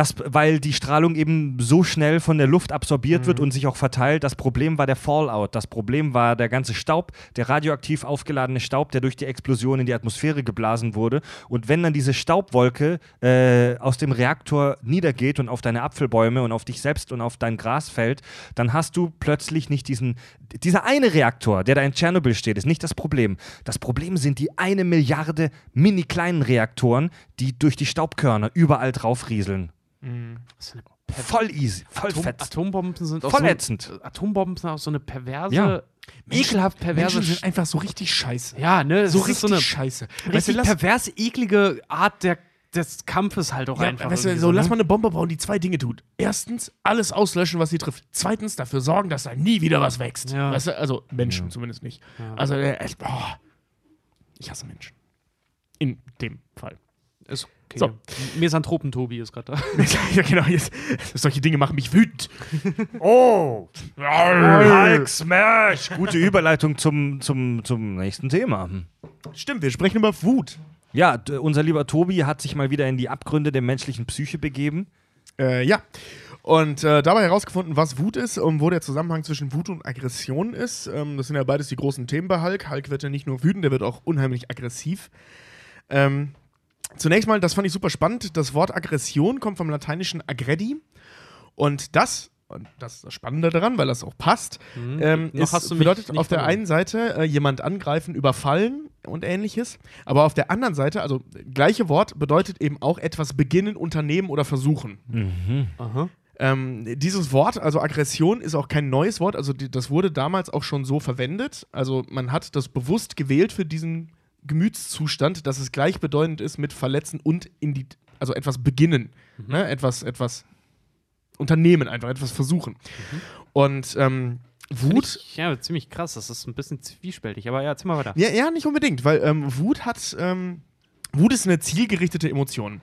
Das, weil die Strahlung eben so schnell von der Luft absorbiert wird und sich auch verteilt. Das Problem war der Fallout. Das Problem war der ganze Staub, der radioaktiv aufgeladene Staub, der durch die Explosion in die Atmosphäre geblasen wurde. Und wenn dann diese Staubwolke äh, aus dem Reaktor niedergeht und auf deine Apfelbäume und auf dich selbst und auf dein Gras fällt, dann hast du plötzlich nicht diesen. Dieser eine Reaktor, der da in Tschernobyl steht, ist nicht das Problem. Das Problem sind die eine Milliarde mini kleinen Reaktoren, die durch die Staubkörner überall drauf eine Voll easy, voll Atom fett. Atombomben sind auch Voll so, ätzend. Atombomben sind auch so eine perverse, Ja. ekelhaft perverse. Menschen sind einfach so richtig scheiße. ja, ne? So richtig so eine scheiße. richtig lass, pervers eklige Art der, des Kampfes halt auch ja, einfach. weißt du, so, lass ne? mal eine Bombe bauen, die zwei Dinge tut. Erstens, alles auslöschen, was sie trifft. Zweitens, dafür sorgen, dass da nie wieder was wächst. Ja. Weißt du, also Menschen zumindest nicht. Ja. Also, äh, boah. ich hasse Menschen. In dem Fall. Ist okay. So. Mesanthropen-Tobi ist gerade da. ja, genau. Jetzt, solche Dinge machen mich wütend. Oh! Hulk Smash! Gute Überleitung zum, zum, zum nächsten Thema. Stimmt, wir sprechen über Wut. Ja, unser lieber Tobi hat sich mal wieder in die Abgründe der menschlichen Psyche begeben. Äh, ja. Und äh, dabei herausgefunden, was Wut ist und wo der Zusammenhang zwischen Wut und Aggression ist. Ähm, das sind ja beides die großen Themen bei Hulk. Hulk wird ja nicht nur wütend, der wird auch unheimlich aggressiv. Ähm, zunächst mal, das fand ich super spannend. Das Wort Aggression kommt vom lateinischen aggredi. Und das, und das ist das Spannende daran, weil das auch passt, ähm, Noch ist, bedeutet auf der einen Seite äh, jemand angreifen, überfallen und ähnliches. Aber auf der anderen Seite, also gleiche Wort, bedeutet eben auch etwas beginnen, unternehmen oder versuchen. Aha. Ähm, dieses Wort, also Aggression, ist auch kein neues Wort. Also die, das wurde damals auch schon so verwendet. Also man hat das bewusst gewählt für diesen Gemütszustand, dass es gleichbedeutend ist mit verletzen und in die, also etwas beginnen, ne? etwas, etwas unternehmen, einfach etwas versuchen. Und ähm, Wut. Ich, ja, ziemlich krass. Das ist ein bisschen zwiespältig. Aber ja, erzähl mal weiter. Ja, ja, nicht unbedingt, weil ähm, Wut hat, ähm, Wut ist eine zielgerichtete Emotion,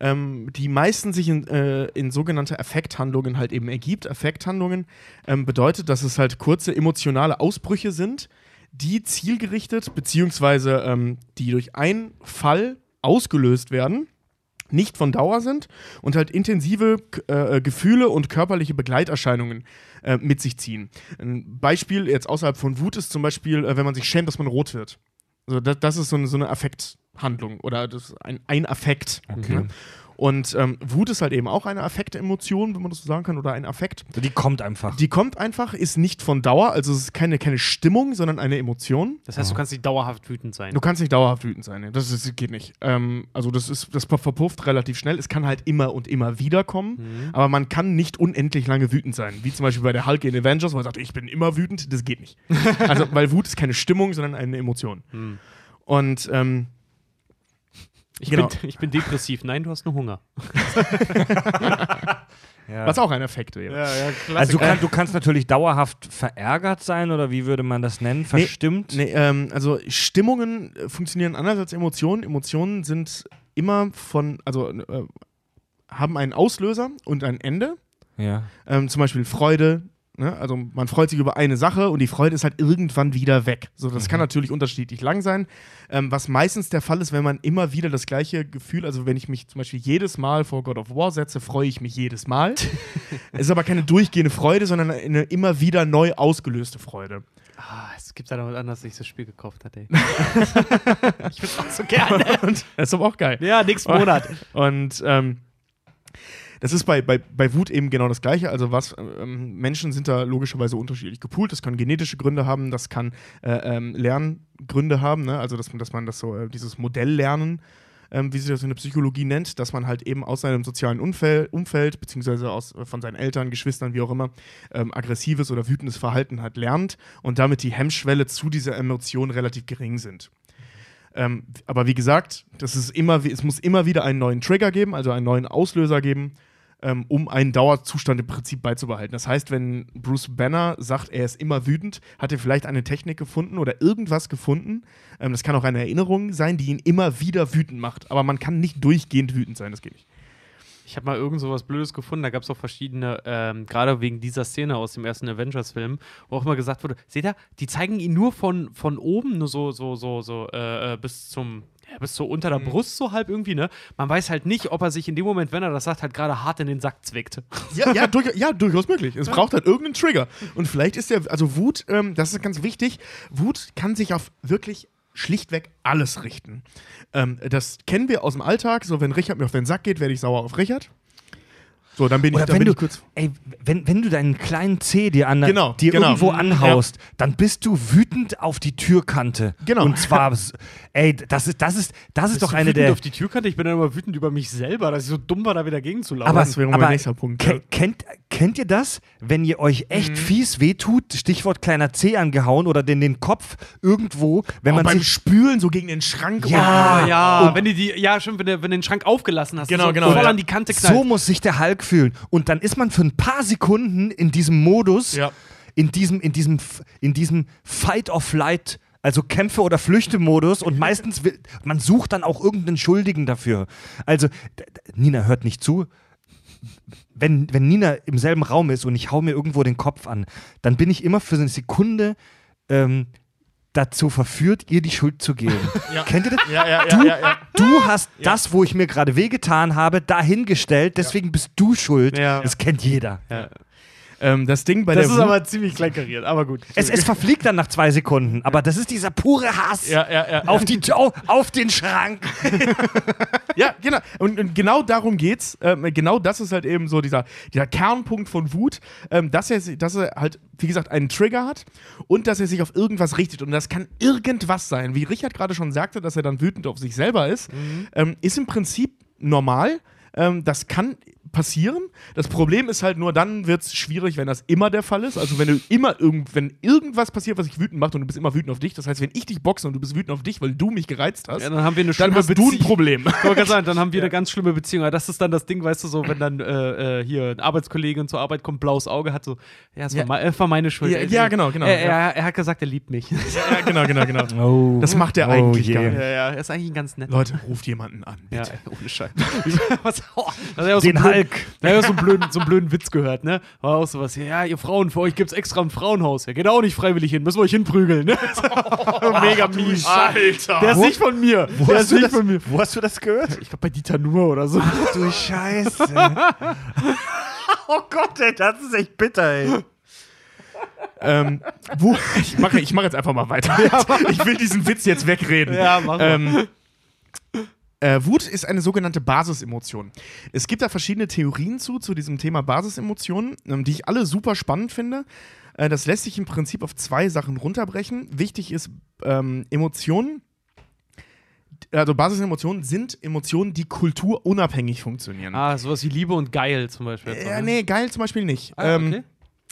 ähm, die meistens sich in, äh, in sogenannte Affekthandlungen halt eben ergibt. Affekthandlungen ähm, bedeutet, dass es halt kurze emotionale Ausbrüche sind, die zielgerichtet beziehungsweise ähm, die durch einen Fall ausgelöst werden nicht von Dauer sind und halt intensive k- äh, Gefühle und körperliche Begleiterscheinungen äh, mit sich ziehen. Ein Beispiel jetzt außerhalb von Wut ist zum Beispiel, äh, wenn man sich schämt, dass man rot wird. Also das, das ist so eine, so eine Affekthandlung oder das ist ein, ein Affekt. Ne? Und ähm, Wut ist halt eben auch eine Affektemotion, wenn man das so sagen kann, oder ein Affekt. Die kommt einfach. Die kommt einfach, ist nicht von Dauer, also es ist keine, keine Stimmung, sondern eine Emotion. Das heißt, du kannst nicht dauerhaft wütend sein. Du kannst nicht dauerhaft wütend sein. ne? Das ist, geht nicht. Ähm, also das ist, das verpufft relativ schnell. Es kann halt immer und immer wieder kommen, aber man kann nicht unendlich lange wütend sein. Wie zum Beispiel bei der Hulk in Avengers, wo er sagt, ich bin immer wütend. Das geht nicht. also weil Wut ist keine Stimmung, sondern eine Emotion. Und ähm, ich, genau. bin, ich bin depressiv. Nein, du hast nur Hunger. Ja. was auch ein Effekt wäre. Also du, kann, du kannst natürlich dauerhaft verärgert sein oder wie würde man das nennen? Verstimmt? Nee, ähm, also Stimmungen äh, funktionieren anders als Emotionen. Emotionen sind immer von, also äh, haben einen Auslöser und ein Ende. Ja. Ähm, zum Beispiel Freude. Ne? Also man freut sich über eine Sache und die Freude ist halt irgendwann wieder weg. So, das kann natürlich unterschiedlich lang sein. Ähm, was meistens der Fall ist, wenn man immer wieder das gleiche Gefühl, also wenn ich mich zum Beispiel jedes Mal vor God of War setze, freue ich mich jedes Mal. es ist aber keine durchgehende Freude, sondern eine immer wieder neu ausgelöste Freude. Ah, es gibt da noch was anderes, dass ich das Spiel gekauft hatte. ich will auch so gerne. Das ist aber auch geil. Ja, nächsten Monat. Und ähm, das ist bei, bei, bei Wut eben genau das Gleiche. Also was ähm, Menschen sind da logischerweise unterschiedlich gepoolt. Das kann genetische Gründe haben, das kann äh, ähm, Lerngründe haben, ne? also dass man, dass man das so, äh, dieses Modelllernen, ähm, wie sich das in der Psychologie nennt, dass man halt eben aus seinem sozialen Umfeld, Umfeld beziehungsweise aus, äh, von seinen Eltern, Geschwistern, wie auch immer, ähm, aggressives oder wütendes Verhalten halt lernt und damit die Hemmschwelle zu dieser Emotion relativ gering sind. Ähm, aber wie gesagt, das ist immer, es muss immer wieder einen neuen Trigger geben, also einen neuen Auslöser geben, ähm, um einen Dauerzustand im Prinzip beizubehalten. Das heißt, wenn Bruce Banner sagt, er ist immer wütend, hat er vielleicht eine Technik gefunden oder irgendwas gefunden. Ähm, das kann auch eine Erinnerung sein, die ihn immer wieder wütend macht. Aber man kann nicht durchgehend wütend sein, das geht nicht. Ich habe mal irgend so was Blödes gefunden, da gab es auch verschiedene, ähm, gerade wegen dieser Szene aus dem ersten Avengers-Film, wo auch immer gesagt wurde, seht ihr, die zeigen ihn nur von, von oben, nur so, so, so, so, äh, äh, bis zum, ja, bis so unter der Brust so halb irgendwie, ne? Man weiß halt nicht, ob er sich in dem Moment, wenn er das sagt, halt gerade hart in den Sack zwickt. Ja, ja, durch, ja durchaus möglich. Es braucht halt irgendeinen Trigger. Und vielleicht ist der, also Wut, ähm, das ist ganz wichtig, Wut kann sich auf wirklich schlichtweg alles richten. Ähm, das kennen wir aus dem Alltag. So, wenn Richard mir auf den Sack geht, werde ich sauer auf Richard. So, dann bin ich, dann wenn bin du, ich kurz. ey, wenn, wenn du deinen kleinen Zeh dir, an, Genau, dir genau. irgendwo Mhm, anhaust, dann bist du wütend auf die Türkante. Genau. Und zwar, ey, das ist, das ist, das ist doch eine wütend der. auf die Türkante, ich bin dann immer wütend über mich selber, dass ich so dumm war, da wieder gegen zu laufen. Aber, Das wäre mein aber nächster Punkt, ke- ja. kennt, kennt ihr das, wenn ihr euch echt fies wehtut, Stichwort kleiner Zeh angehauen oder den, den Kopf irgendwo, wenn Auch man beim sich Spülen so gegen den Schrank. Ja. Ah, ja, wenn du die, ja, stimmt, wenn du, wenn du den Schrank aufgelassen hast, Genau, so genau, voll ja. an die Kante knallt. So muss sich der Hulk fühlen. Und dann ist man für ein paar Sekunden in diesem Modus, Ja. in diesem, in diesem, in diesem Fight or Flight, also Kämpfe- oder Flüchte-Modus und meistens will, man sucht dann auch irgendeinen Schuldigen dafür. Also, Nina hört nicht zu. Wenn, wenn Nina im selben Raum ist und ich hau mir irgendwo den Kopf an, dann bin ich immer für eine Sekunde ähm, dazu verführt, ihr die Schuld zu geben. Ja. Kennt ihr das? Ja, ja, ja, Du, ja, ja. du hast das, wo ich mir gerade wehgetan habe, dahingestellt, deswegen bist du schuld. Ja. Das kennt jeder. Ähm, das Ding bei Das der ist Wut, aber ziemlich kleinkariert, aber gut. Es, es verfliegt dann nach zwei Sekunden, aber das ist dieser pure Hass Ja, ja, ja. auf, die, auf, auf den Schrank. Ja, genau. Und, und genau darum geht's. Ähm, genau das ist halt eben so dieser, dieser Kernpunkt von Wut, ähm, dass, er, dass er halt, wie gesagt, einen Trigger hat und dass er sich auf irgendwas richtet. Und das kann irgendwas sein. Wie Richard gerade schon sagte, dass er dann wütend auf sich selber ist, ähm, ist im Prinzip normal. Ähm, das kann passieren. Das Problem ist halt nur, dann wird es schwierig, wenn das immer der Fall ist. Also wenn du immer irgend, wenn irgendwas passiert, was dich wütend macht und du bist immer wütend auf dich. Das heißt, wenn ich dich boxe und du bist wütend auf dich, weil du mich gereizt hast, Ja, dann haben wir eine dann schlimme hast du ein Beziehung. Problem. Ich sagen, dann haben wir eine ganz schlimme Beziehung. Aber das ist dann das Ding, weißt du, so, wenn dann äh, äh, hier ein Arbeitskollege zur Arbeit kommt, blaues Auge hat, so, ja, es war, Ja. war meine Schuld. Ja, ja, genau, genau, Er, ja. er, er hat gesagt, er liebt mich. Ja, genau, genau, genau. Oh. Das macht er Oh eigentlich je. gar ja, nicht. ja, er ist eigentlich ein ganz nett. Leute, ruft jemanden an. Ja, Bitte. ohne Scheiß. Was, oh, das hat ja so Den einen Hulk. Da hat ja so einen blöden, so einen blöden Witz gehört, ne? War auch sowas, ja, ihr Frauen, für euch gibt's extra ein Frauenhaus. Ja, geht auch nicht freiwillig hin, müssen wir euch hinprügeln, ne? Mega mies. Alter. Der ist nicht von mir. Wo Der hast, ist du nicht das, von mir. wo hast du das gehört? Ich glaube bei Dieter Nuhr oder so. Du Scheiße. oh Gott, ey, das ist echt bitter, ey. ähm, wo, ich mache ich mach jetzt einfach mal weiter. ich will diesen Witz jetzt wegreden. Ja, mach mal. ähm, Äh, Wut ist eine sogenannte Basisemotion. Es gibt da verschiedene Theorien zu, zu diesem Thema Basisemotionen, ähm, die ich alle super spannend finde. Äh, das lässt sich im Prinzip auf zwei Sachen runterbrechen. Wichtig ist, ähm, Emotionen, also Basisemotionen sind Emotionen, die kulturunabhängig funktionieren. Ah, sowas wie Liebe und Geil zum Beispiel. Äh, nee, geil zum Beispiel nicht. Ah, ähm, okay.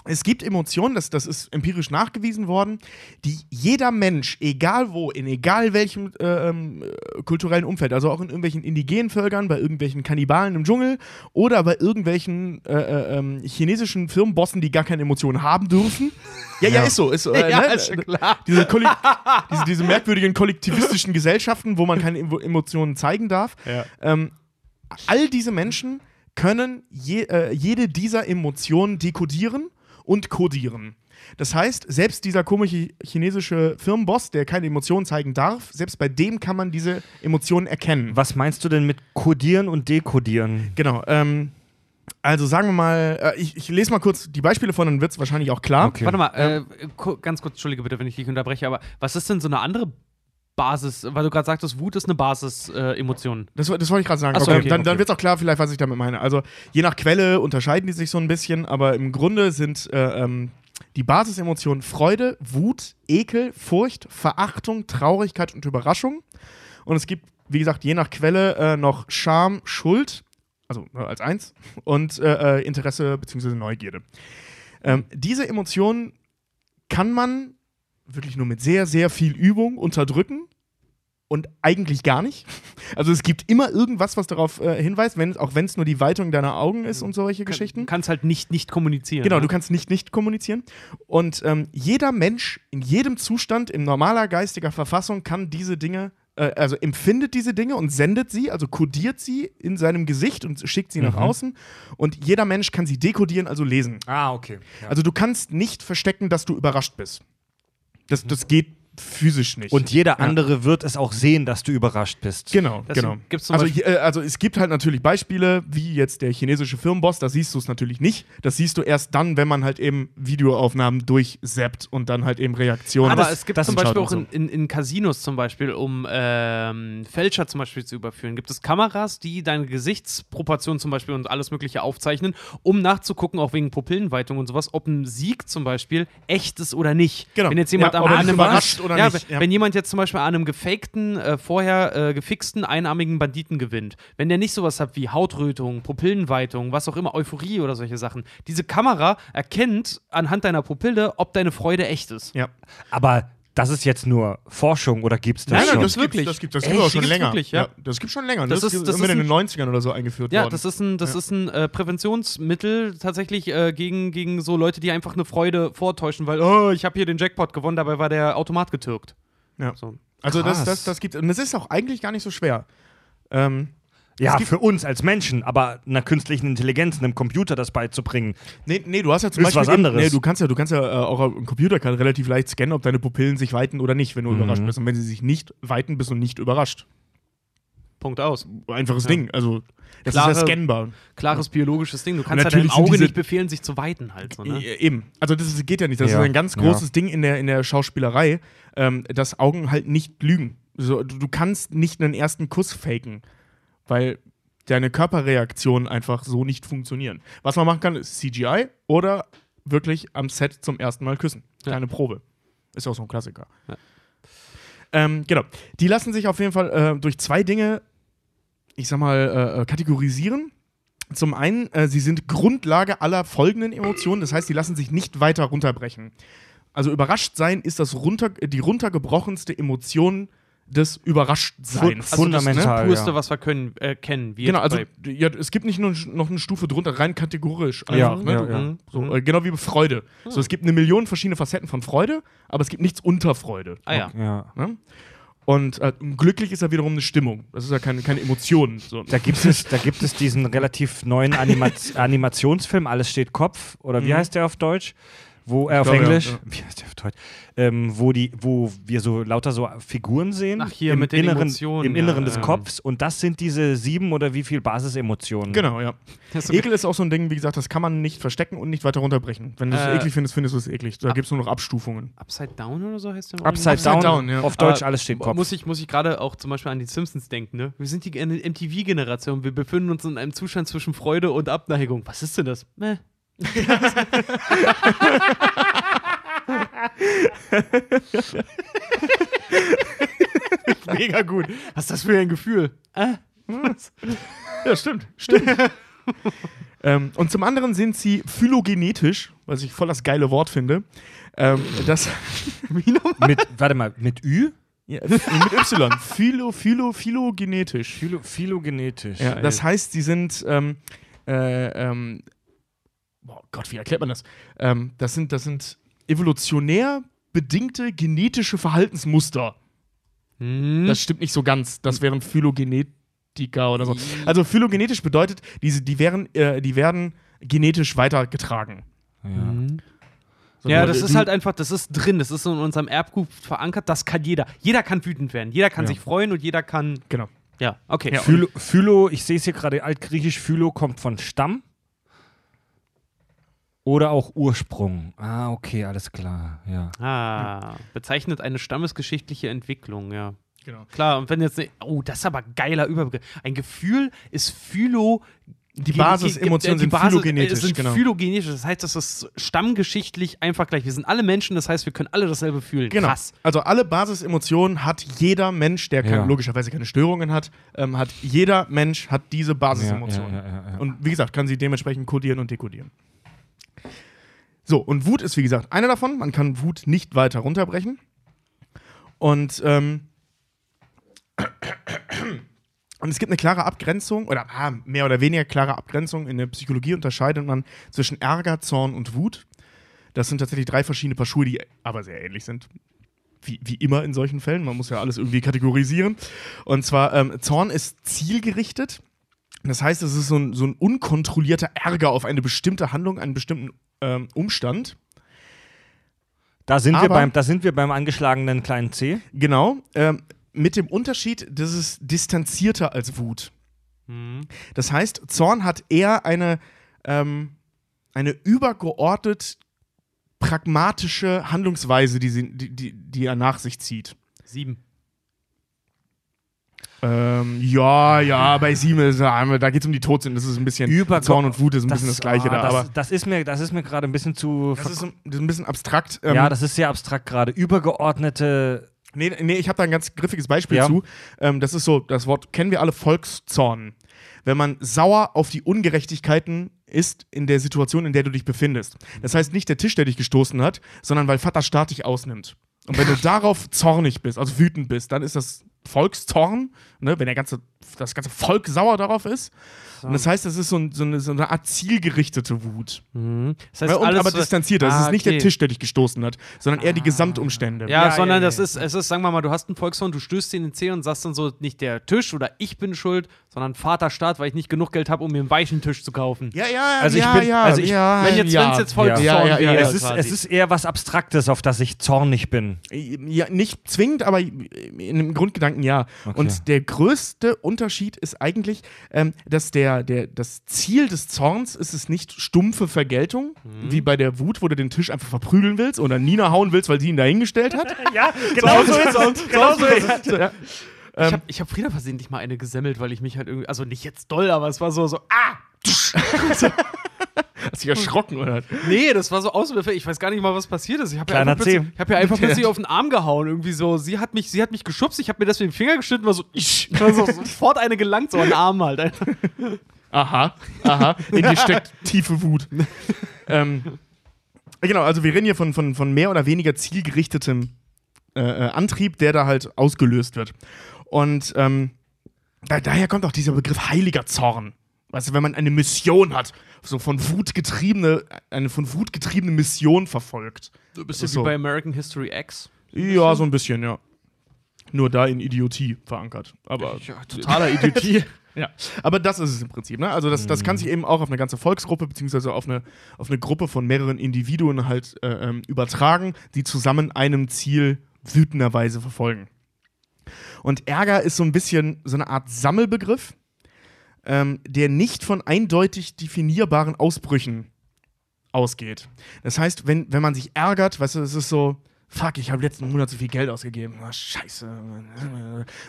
Es gibt Emotionen, das, das ist empirisch nachgewiesen worden, die jeder Mensch, egal wo, in egal welchem äh, ähm, äh, kulturellen Umfeld, also auch in irgendwelchen indigenen Völkern, bei irgendwelchen Kannibalen im Dschungel oder bei irgendwelchen äh, äh, ähm, chinesischen Firmenbossen, die gar keine Emotionen haben dürfen. Ja, ja, ist so. Ist so äh, Ja, ne? ist schon klar. Diese, diese, diese merkwürdigen kollektivistischen Gesellschaften, wo man keine Emo- Emotionen zeigen darf. Ähm, all diese Menschen können je, äh, jede dieser Emotionen dekodieren und kodieren. Das heißt, selbst dieser komische chinesische Firmenboss, der keine Emotionen zeigen darf, selbst bei dem kann man diese Emotionen erkennen. Was meinst du denn mit Codieren und Dekodieren? Genau. Ähm, also sagen wir mal, äh, ich, ich lese mal kurz die Beispiele von, dann wird es wahrscheinlich auch klar. Okay. Warte mal, äh, ku- ganz kurz, entschuldige bitte, wenn ich dich unterbreche, aber was ist denn so eine andere Basis, weil du gerade sagtest, Wut ist eine Basis-Emotion. Äh. Das, das wollte ich gerade sagen. So, okay, okay, dann dann okay. wird es auch klar, vielleicht, was ich damit meine. Also, je nach Quelle unterscheiden die sich so ein bisschen, aber im Grunde sind äh, ähm, die Basisemotionen Freude, Wut, Ekel, Furcht, Verachtung, Traurigkeit und Überraschung. Und es gibt, wie gesagt, je nach Quelle äh, noch Scham, Schuld, also äh, als eins, und äh, äh, Interesse bzw. Neugierde. Ähm, diese Emotionen kann man wirklich nur mit sehr, sehr viel Übung unterdrücken und eigentlich gar nicht. Also es gibt immer irgendwas, was darauf äh, hinweist, wenn, auch wenn es nur die Weitung deiner Augen ist und solche Geschichten. Du kannst halt nicht nicht kommunizieren. Genau, ne? du kannst nicht nicht kommunizieren. Und ähm, jeder Mensch in jedem Zustand, in normaler geistiger Verfassung, kann diese Dinge, äh, also empfindet diese Dinge und sendet sie, also kodiert sie in seinem Gesicht und schickt sie nach außen. Und jeder Mensch kann sie dekodieren, also lesen. Ah, okay. Also du kannst nicht verstecken, dass du überrascht bist. Das, das geht physisch nicht. Und jeder andere wird es auch sehen, dass du überrascht bist. Genau, Deswegen genau. gibt's also, äh, also es gibt halt natürlich Beispiele, wie jetzt der chinesische Firmenboss, da siehst du es natürlich nicht. Das siehst du erst dann, wenn man halt eben Videoaufnahmen durchseppt und dann halt eben Reaktionen. Aber Das- es gibt das zum Beispiel schaut auch und in, in, in Casinos zum Beispiel, um ähm, Fälscher zum Beispiel zu überführen, gibt es Kameras, die deine Gesichtsproportionen zum Beispiel und alles Mögliche aufzeichnen, um nachzugucken, auch wegen Pupillenweitung und sowas, ob ein Sieg zum Beispiel echt ist oder nicht. Genau. Wenn jetzt jemand Ja, am einem überrascht oder ja, nicht, wenn- ja. Wenn jemand jetzt zum Beispiel an einem gefakten, äh, vorher äh, gefixten, einarmigen Banditen gewinnt, wenn der nicht sowas hat wie Hautrötung, Pupillenweitung, was auch immer, Euphorie oder solche Sachen, diese Kamera erkennt anhand deiner Pupille, ob deine Freude echt ist. Ja. Aber das ist jetzt nur Forschung oder gibt es das Nein, schon? nein, das wirklich. gibt's, das gibt das Echt? gibt auch Die schon gibt's länger. wirklich, ja? Das gibt schon länger. Das Das, ist- das immer ist in den 90ern oder so eingeführt Ja, worden. das ist ein, das ist ein äh, Präventionsmittel tatsächlich äh, gegen, gegen so Leute, die einfach eine Freude vortäuschen, weil, oh, ich habe hier den Jackpot gewonnen, dabei war der Automat getürkt. ja. So. Also das, das, das gibt und das ist auch eigentlich gar nicht so schwer. Ähm, ja, für uns als Menschen, aber einer künstlichen Intelligenz, einem Computer das beizubringen. Nee, nee, du hast ja zum Ist Beispiel. was anderes. Nee, du kannst ja, du kannst ja äh, auch ein Computer kann relativ leicht scannen, ob deine Pupillen sich weiten oder nicht, wenn du Mhm. überrascht bist. Und wenn sie sich nicht weiten, bist du nicht überrascht. Punkt aus. Einfaches Ja. Ding. Also, das Klare- ist ja scannbar. Klares biologisches Ding. Du kannst ja natürlich deinem Auge nicht befehlen, sich zu weiten halt. So, ne? E- Eben. Also, das ist, geht ja nicht. Das Ja. ist ein ganz Ja. großes Ding in der, in der Schauspielerei, ähm, dass Augen halt nicht lügen. So, du, du kannst nicht einen ersten Kuss faken, weil deine Körperreaktionen einfach so nicht funktionieren. Was man machen kann, ist CGI oder wirklich am Set zum ersten Mal küssen. Ja. Kleine Probe. Ist auch so ein Klassiker. Ja. Ähm, genau. Die lassen sich auf jeden Fall äh, durch zwei Dinge, ich sag mal, äh, äh, kategorisieren. Zum einen, äh, sie sind Grundlage aller folgenden Emotionen, das heißt, sie lassen sich nicht weiter runterbrechen. Also überrascht sein ist das runter, die runtergebrochenste Emotion des Überraschtseins. Fu- fundamental. ne? Purste, ja. was wir können, äh, kennen. Wie Genau, also ja, es gibt nicht nur noch eine Stufe drunter, rein kategorisch. Ja, Einfach, ne? ja, Du- ja. Mhm. So, Mhm. äh, genau wie bei Freude. So, es gibt eine Million verschiedene Facetten von Freude, aber es gibt nichts unter Freude. Ah ja. Ja. Ne? Und äh, glücklich ist ja wiederum eine Stimmung. Das ist ja keine, keine Emotion. So. Da gibt, es, da gibt es diesen relativ neuen Anima Animationsfilm, Alles steht Kopf, oder wie Mhm. heißt der auf Deutsch? Wo äh, auf glaube, ja, Englisch, ja. wie heißt der auf Deutsch, ähm, wo die, wo wir so lauter so Figuren sehen Ach, hier im mit den Inneren, Emotionen, im ja, Inneren des ähm. Kopfs und das sind diese sieben oder wie viel Basisemotionen. Genau, ja. Das ist Ekel ist auch so ein Ding, wie gesagt, das kann man nicht verstecken und nicht weiter runterbrechen. Wenn du es Äh, eklig findest, findest du es eklig. Da gibt es nur noch Abstufungen. Upside Down oder so heißt der Upside, Original? down, Down, ja. auf Deutsch Äh, alles steht Kopf. Muss ich, muss ich gerade auch zum Beispiel an die Simpsons denken, ne? Wir sind die MTV-Generation. Wir befinden uns in einem Zustand zwischen Freude und Abneigung. Was ist denn das? Meh. Mega gut. Was ist das für ein Gefühl? Äh? Ja, stimmt. Stimmt. ähm, und zum anderen sind sie phylogenetisch, was ich voll das geile Wort finde. Ähm, das mit, warte mal, mit Ü? ja, mit Y. Phylo, phylo, phylogenetisch. Philo, philogenetisch. Ja, das heißt, sie sind. Ähm, äh, ähm, oh Gott, wie erklärt man das? Ähm, das, sind, das sind evolutionär bedingte genetische Verhaltensmuster. Hm? Das stimmt nicht so ganz. Das wären Phylogenetika oder so. Also phylogenetisch bedeutet, diese, die, wären, äh, die werden genetisch weitergetragen. So, Ja, du- das du- ist halt einfach, das ist drin, das ist in unserem Erbgut verankert, das kann jeder. Jeder kann wütend werden, jeder kann Ja. sich freuen und jeder kann. Genau. Ja, okay. Ja. Phylo, Phylo, ich sehe es hier gerade, altgriechisch Phylo kommt von Stamm. Oder auch Ursprung. Ah, okay, alles klar. Ja. Ah, bezeichnet eine stammesgeschichtliche Entwicklung, ja. Genau. Klar, und wenn jetzt, ne- oh, das ist aber geiler Überbegriff. Ein Gefühl ist Phylo. Die Basisemotionen ge- sind Basis- phylogenetisch, äh, sind genau. phylogenetisch, das heißt, das ist stammgeschichtlich einfach gleich. Wir sind alle Menschen, das heißt, wir können alle dasselbe fühlen. Genau. Krass. Also alle Basisemotionen hat jeder Mensch, der keine, Ja. logischerweise keine Störungen hat, ähm, hat jeder Mensch hat diese Basisemotionen. Ja, ja, ja, ja. Und wie gesagt, kann sie dementsprechend kodieren und dekodieren. So, und Wut ist wie gesagt eine davon. Man kann Wut nicht weiter runterbrechen. Und, ähm, und es gibt eine klare Abgrenzung, oder ah, mehr oder weniger klare Abgrenzung. In der Psychologie unterscheidet man zwischen Ärger, Zorn und Wut. Das sind tatsächlich drei verschiedene Paar Schuhe, die aber sehr ähnlich sind. Wie, wie immer in solchen Fällen. Man muss ja alles irgendwie kategorisieren. Und zwar, ähm, Zorn ist zielgerichtet. Das heißt, es ist so ein, so ein unkontrollierter Ärger auf eine bestimmte Handlung, einen bestimmten ähm, Umstand. Da, sind wir Aber- beim, da sind wir beim angeschlagenen kleinen C. Genau. Ähm, mit dem Unterschied, das ist distanzierter als Wut. Mhm. Das heißt, Zorn hat eher eine, ähm, eine übergeordnet pragmatische Handlungsweise, die, sie, die, die, die er nach sich zieht. Sieben. Ähm, ja, ja, bei Sieben, ist, da geht es um die Todsünden. Das ist ein bisschen Überge- Zorn und Wut ist ein bisschen das Gleiche ah, da. das, Aber das ist mir, das ist mir gerade ein bisschen zu. das ist, ein- das ist ein bisschen abstrakt. Ähm, ja, das ist sehr abstrakt gerade. Übergeordnete. Nee, nee ich habe da ein ganz griffiges Beispiel Ja. zu. Ähm, das ist so, das Wort kennen wir alle, Volkszorn. Wenn man sauer auf die Ungerechtigkeiten ist in der Situation, in der du dich befindest. Das heißt nicht der Tisch, der dich gestoßen hat, sondern weil Vater Staat dich ausnimmt. Und wenn du darauf zornig bist, also wütend bist, dann ist das Volkszorn, ne, wenn der ganze, das ganze Volk sauer darauf ist. Und das heißt, das ist so, ein, so, eine, so eine Art zielgerichtete Wut. Mhm. Das heißt, und alles, aber distanzierter. Es Ah, ist nicht okay. der Tisch, der dich gestoßen hat, sondern eher die Gesamtumstände. Ja, Ja, sondern ja, das ja. ist, es ist, sagen wir mal, du hast einen Volkssohn, du stößt ihn in den Zeh und sagst dann so, nicht der Tisch oder ich bin schuld, sondern Vater Staat, weil ich nicht genug Geld habe, um mir einen weichen Tisch zu kaufen. Ja, ja, Also ich ja, bin- ja, also ich- ja, wenn jetzt, ja. wenn es jetzt Volkszorn Ja, ja, ja, wäre, Es ist, es ist eher was Abstraktes, auf das ich zornig bin. Ja, nicht zwingend, aber in einem Grundgedanken ja. Okay. Und der größte Unterschied ist eigentlich, ähm, dass der, der, das Ziel des Zorns ist es nicht stumpfe Vergeltung, wie bei der Wut, wo du den Tisch einfach verprügeln willst oder Nina hauen willst, weil sie ihn dahingestellt hat. Ja, genau so ist es. Genau so ist es. Ja. Ich habe ich hab Frieda versehentlich mal eine gesemmelt, weil ich mich halt irgendwie, also nicht jetzt doll, aber es war so, so, ah! Hast dich erschrocken, oder? Nee, das war so auswürfig. Ich weiß gar nicht mal, was passiert ist. Ich habe ja einfach plötzlich, ich hab ja einfach plötzlich auf den Arm gehauen. Irgendwie so. Sie hat mich, sie hat mich geschubst, ich habe mir das mit dem Finger geschnitten, war so, ich, war so sofort eine gelangt, so an den Arm halt. Aha, aha. In dir steckt tiefe Wut. ähm, genau, also wir reden hier von, von, von mehr oder weniger zielgerichtetem äh, äh, Antrieb, der da halt ausgelöst wird. Und ähm, da, daher kommt auch dieser Begriff heiliger Zorn. Weißt du, wenn man eine Mission hat, so von Wut getriebene, eine von Wut getriebene Mission verfolgt. Du bist ja ja wie wie bei American History X. Ja, so ein bisschen, ja. Nur da in Idiotie verankert. Aber totaler Idiotie. ja. Aber das ist es im Prinzip. Ne? Also das, das kann sich eben auch auf eine ganze Volksgruppe beziehungsweise auf eine, auf eine Gruppe von mehreren Individuen halt äh, ähm, übertragen, die zusammen einem Ziel wütenderweise verfolgen. Und Ärger ist so ein bisschen so eine Art Sammelbegriff, ähm, der nicht von eindeutig definierbaren Ausbrüchen ausgeht. Das heißt, wenn, wenn man sich ärgert, weißt du, es ist so, fuck, ich habe letzten Monat so viel Geld ausgegeben. Oh, scheiße.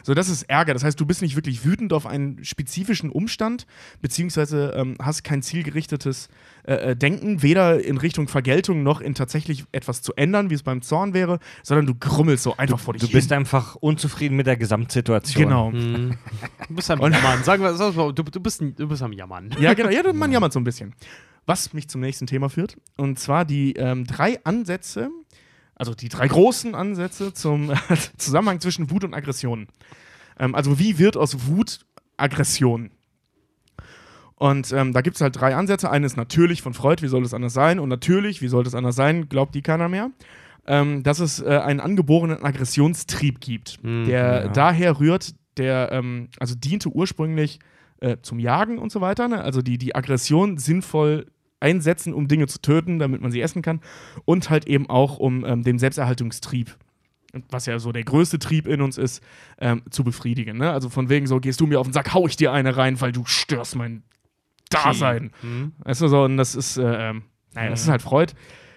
So, das ist Ärger. Das heißt, du bist nicht wirklich wütend auf einen spezifischen Umstand, beziehungsweise ähm, hast kein zielgerichtetes äh, äh, Denken, weder in Richtung Vergeltung noch in tatsächlich etwas zu ändern, wie es beim Zorn wäre, sondern du grummelst so einfach vor dich Du bist einfach unzufrieden mit der Gesamtsituation. Genau. Du bist am Und- Jammern. Sagen wir, sag mal, du, du, bist, ein- du bist am Jammern. Ja, genau. Ja, man jammert so ein bisschen. Was mich zum nächsten Thema führt. Und zwar die ähm, drei Ansätze, also die drei großen Ansätze zum Zusammenhang zwischen Wut und Aggression. Ähm, also wie wird aus Wut Aggression? Und ähm, da gibt es halt drei Ansätze. Eine ist natürlich von Freud, wie soll es anders sein? Und natürlich, wie soll es anders sein, glaubt die keiner mehr. Ähm, dass es äh, einen angeborenen Aggressionstrieb gibt, der daher rührt, der ähm, also diente ursprünglich äh, zum Jagen und so weiter. Ne? Also die, die Aggression sinnvoll einsetzen, um Dinge zu töten, damit man sie essen kann. Und halt eben auch um ähm, den Selbsterhaltungstrieb, was ja so der größte Trieb in uns ist, ähm, zu befriedigen. Ne? Also von wegen so, gehst du mir auf den Sack, hau ich dir eine rein, weil du störst mein Dasein. Weißt du so, und das ist, äh, ähm, naja, das ist halt Freud.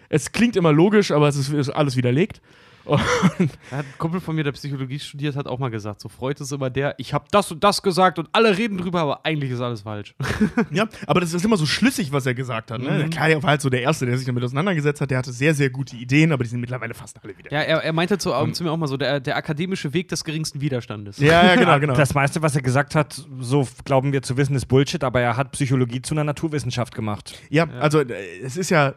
Es klingt immer logisch, aber es ist, ist alles widerlegt. Und ein Kumpel von mir, der Psychologie studiert, hat auch mal gesagt, so Freud ist immer der, ich habe das und das gesagt und alle reden drüber, aber eigentlich ist alles falsch. Ja, aber das ist immer so schlüssig, was er gesagt hat. Ne? Klar, er war halt so der Erste, der sich damit auseinandergesetzt hat. Der hatte sehr, sehr gute Ideen, aber die sind mittlerweile fast alle wieder. Ja, er, er meinte zu, zu mir auch mal so, der, der akademische Weg des geringsten Widerstandes. ja, ja, genau, genau. Das meiste, was er gesagt hat, so glauben wir zu wissen, ist Bullshit, aber er hat Psychologie zu einer Naturwissenschaft gemacht. ja, also äh, es ist ja.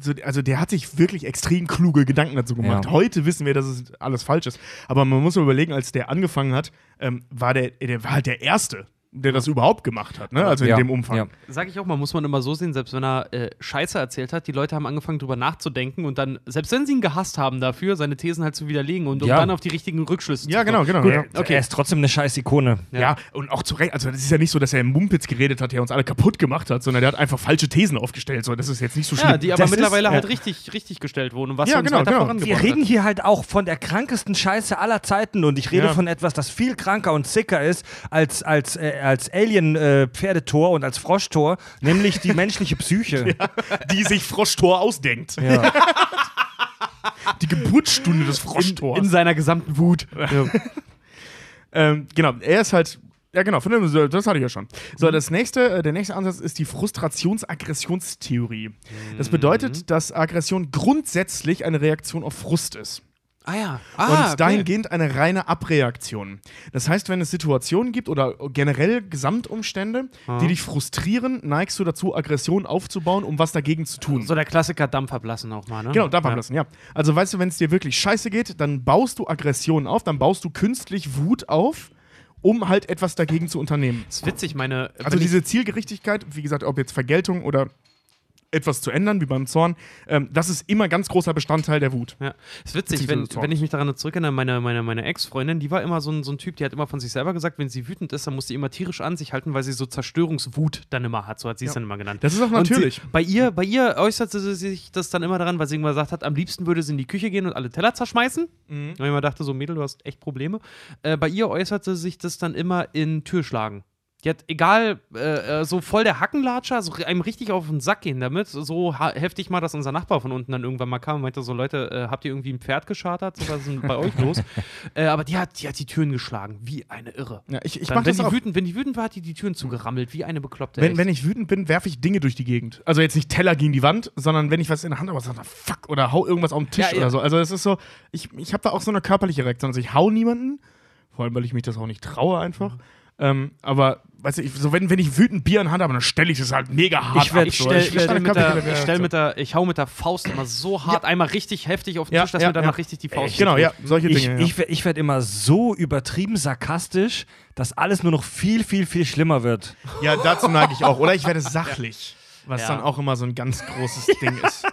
So, also der hat sich wirklich extrem kluge Gedanken dazu gemacht. Ja. Heute wissen wir, dass es alles falsch ist. Aber man muss mal überlegen, als der angefangen hat, ähm, war der, der war halt der Erste, der das überhaupt gemacht hat, ne? Also in Ja, dem Umfang. ja. Sag ich auch mal, muss man immer so sehen, selbst wenn er äh, Scheiße erzählt hat, die Leute haben angefangen drüber nachzudenken und dann, selbst wenn sie ihn gehasst haben dafür, seine Thesen halt zu widerlegen und um Ja. dann auf die richtigen Rückschlüsse Ja, zu genau, genau. Gut, ja. okay. er ist trotzdem eine scheiß Ikone. Ja. und auch zu Recht. Also, das ist ja nicht so, dass er im Mumpitz geredet hat, der uns alle kaputt gemacht hat, sondern der hat einfach falsche Thesen aufgestellt. So, das ist jetzt nicht so schlimm. Ja, die aber Das ist- mittlerweile halt ja. richtig, richtig gestellt wurden und was Ja, uns genau, weiter genau. Wir reden hat. hier halt auch von der krankesten Scheiße aller Zeiten und ich rede Ja. von etwas, das viel kranker und sicker ist als, als, äh, als Alien-Pferdetor und als Froschtor, nämlich die menschliche Psyche. die sich Froschtor ausdenkt. Ja. Die Geburtsstunde des in, Froschtors. in seiner gesamten Wut. ähm, genau, er ist halt. Ja, genau, das hatte ich ja schon. So, das nächste, äh, der nächste Ansatz ist die Frustrations-Aggressionstheorie. Das bedeutet, dass Aggression grundsätzlich eine Reaktion auf Frust ist. Ah ja. und Ah, okay. dahingehend eine reine Abreaktion. Das heißt, wenn es Situationen gibt oder generell Gesamtumstände, die dich frustrieren, neigst du dazu, Aggression aufzubauen, um was dagegen zu tun. So der Klassiker Dampf ablassen auch mal, ne? Genau, Dampf ablassen, ja. Also weißt du, wenn es dir wirklich scheiße geht, dann baust du Aggression auf, dann baust du künstlich Wut auf, um halt etwas dagegen zu unternehmen. Das ist witzig, meine. Also diese Zielgerichtigkeit, wie gesagt, ob jetzt Vergeltung oder etwas zu ändern, wie beim Zorn, ähm, das ist immer ganz großer Bestandteil der Wut. Ja, ist witzig, wenn, wenn ich mich daran zurückerinnere, meine, meine, meine Ex-Freundin, die war immer so ein, so ein Typ, die hat immer von sich selber gesagt, wenn sie wütend ist, dann muss sie immer tierisch an sich halten, weil sie so Zerstörungswut dann immer hat, so hat sie es dann immer genannt. Das ist auch natürlich. Sie, bei, ihr, bei ihr äußerte sie sich das dann immer daran, weil sie immer gesagt hat, am liebsten würde sie in die Küche gehen und alle Teller zerschmeißen. Mhm. Und ich immer dachte, so Mädel, du hast echt Probleme. Äh, bei ihr äußerte sich das dann immer in Türschlagen. Die hat, egal, äh, äh, so voll der Hackenlatscher, so einem richtig auf den Sack gehen damit. So heftig mal, dass unser Nachbar von unten dann irgendwann mal kam und meinte so, Leute, äh, habt ihr irgendwie ein Pferd geschartert? So, was ist denn bei euch los? Äh, aber die hat, die hat die Türen geschlagen, wie eine Irre. Ja, ich ich Dann, wenn, die auch. wütend, wenn die wütend war, hat die die Türen zugerammelt, wie eine Bekloppte. Wenn, echt. wenn ich wütend bin, werfe ich Dinge durch die Gegend. Also jetzt nicht Teller gegen die Wand, sondern wenn ich was in der Hand habe, was sagt, fuck, oder hau irgendwas auf den Tisch Ja, ja. oder so. Also es ist so, ich, ich habe da auch so eine körperliche Reaktion. Also ich hau niemanden, vor allem, weil ich mich das auch nicht traue einfach. Ähm, aber, weißt du, ich, so wenn, wenn ich wütend Bier in der Hand habe, dann stelle ich das halt mega hart Ich werd- ab. ich so. stell, Ich- ich stell mit der, ich stell mit der, ich hau mit der Faust immer so hart, einmal richtig heftig auf den Ja, Tisch, dass ja, mir danach ja. richtig die Faust Genau, wehtut. ja, solche Ich, Dinge. ja. ich, ich werde immer so übertrieben sarkastisch, dass alles nur noch viel, viel, viel schlimmer wird. Ja, dazu neige ich auch. Oder ich werde sachlich, was Ja. dann auch immer so ein ganz großes Ding ist.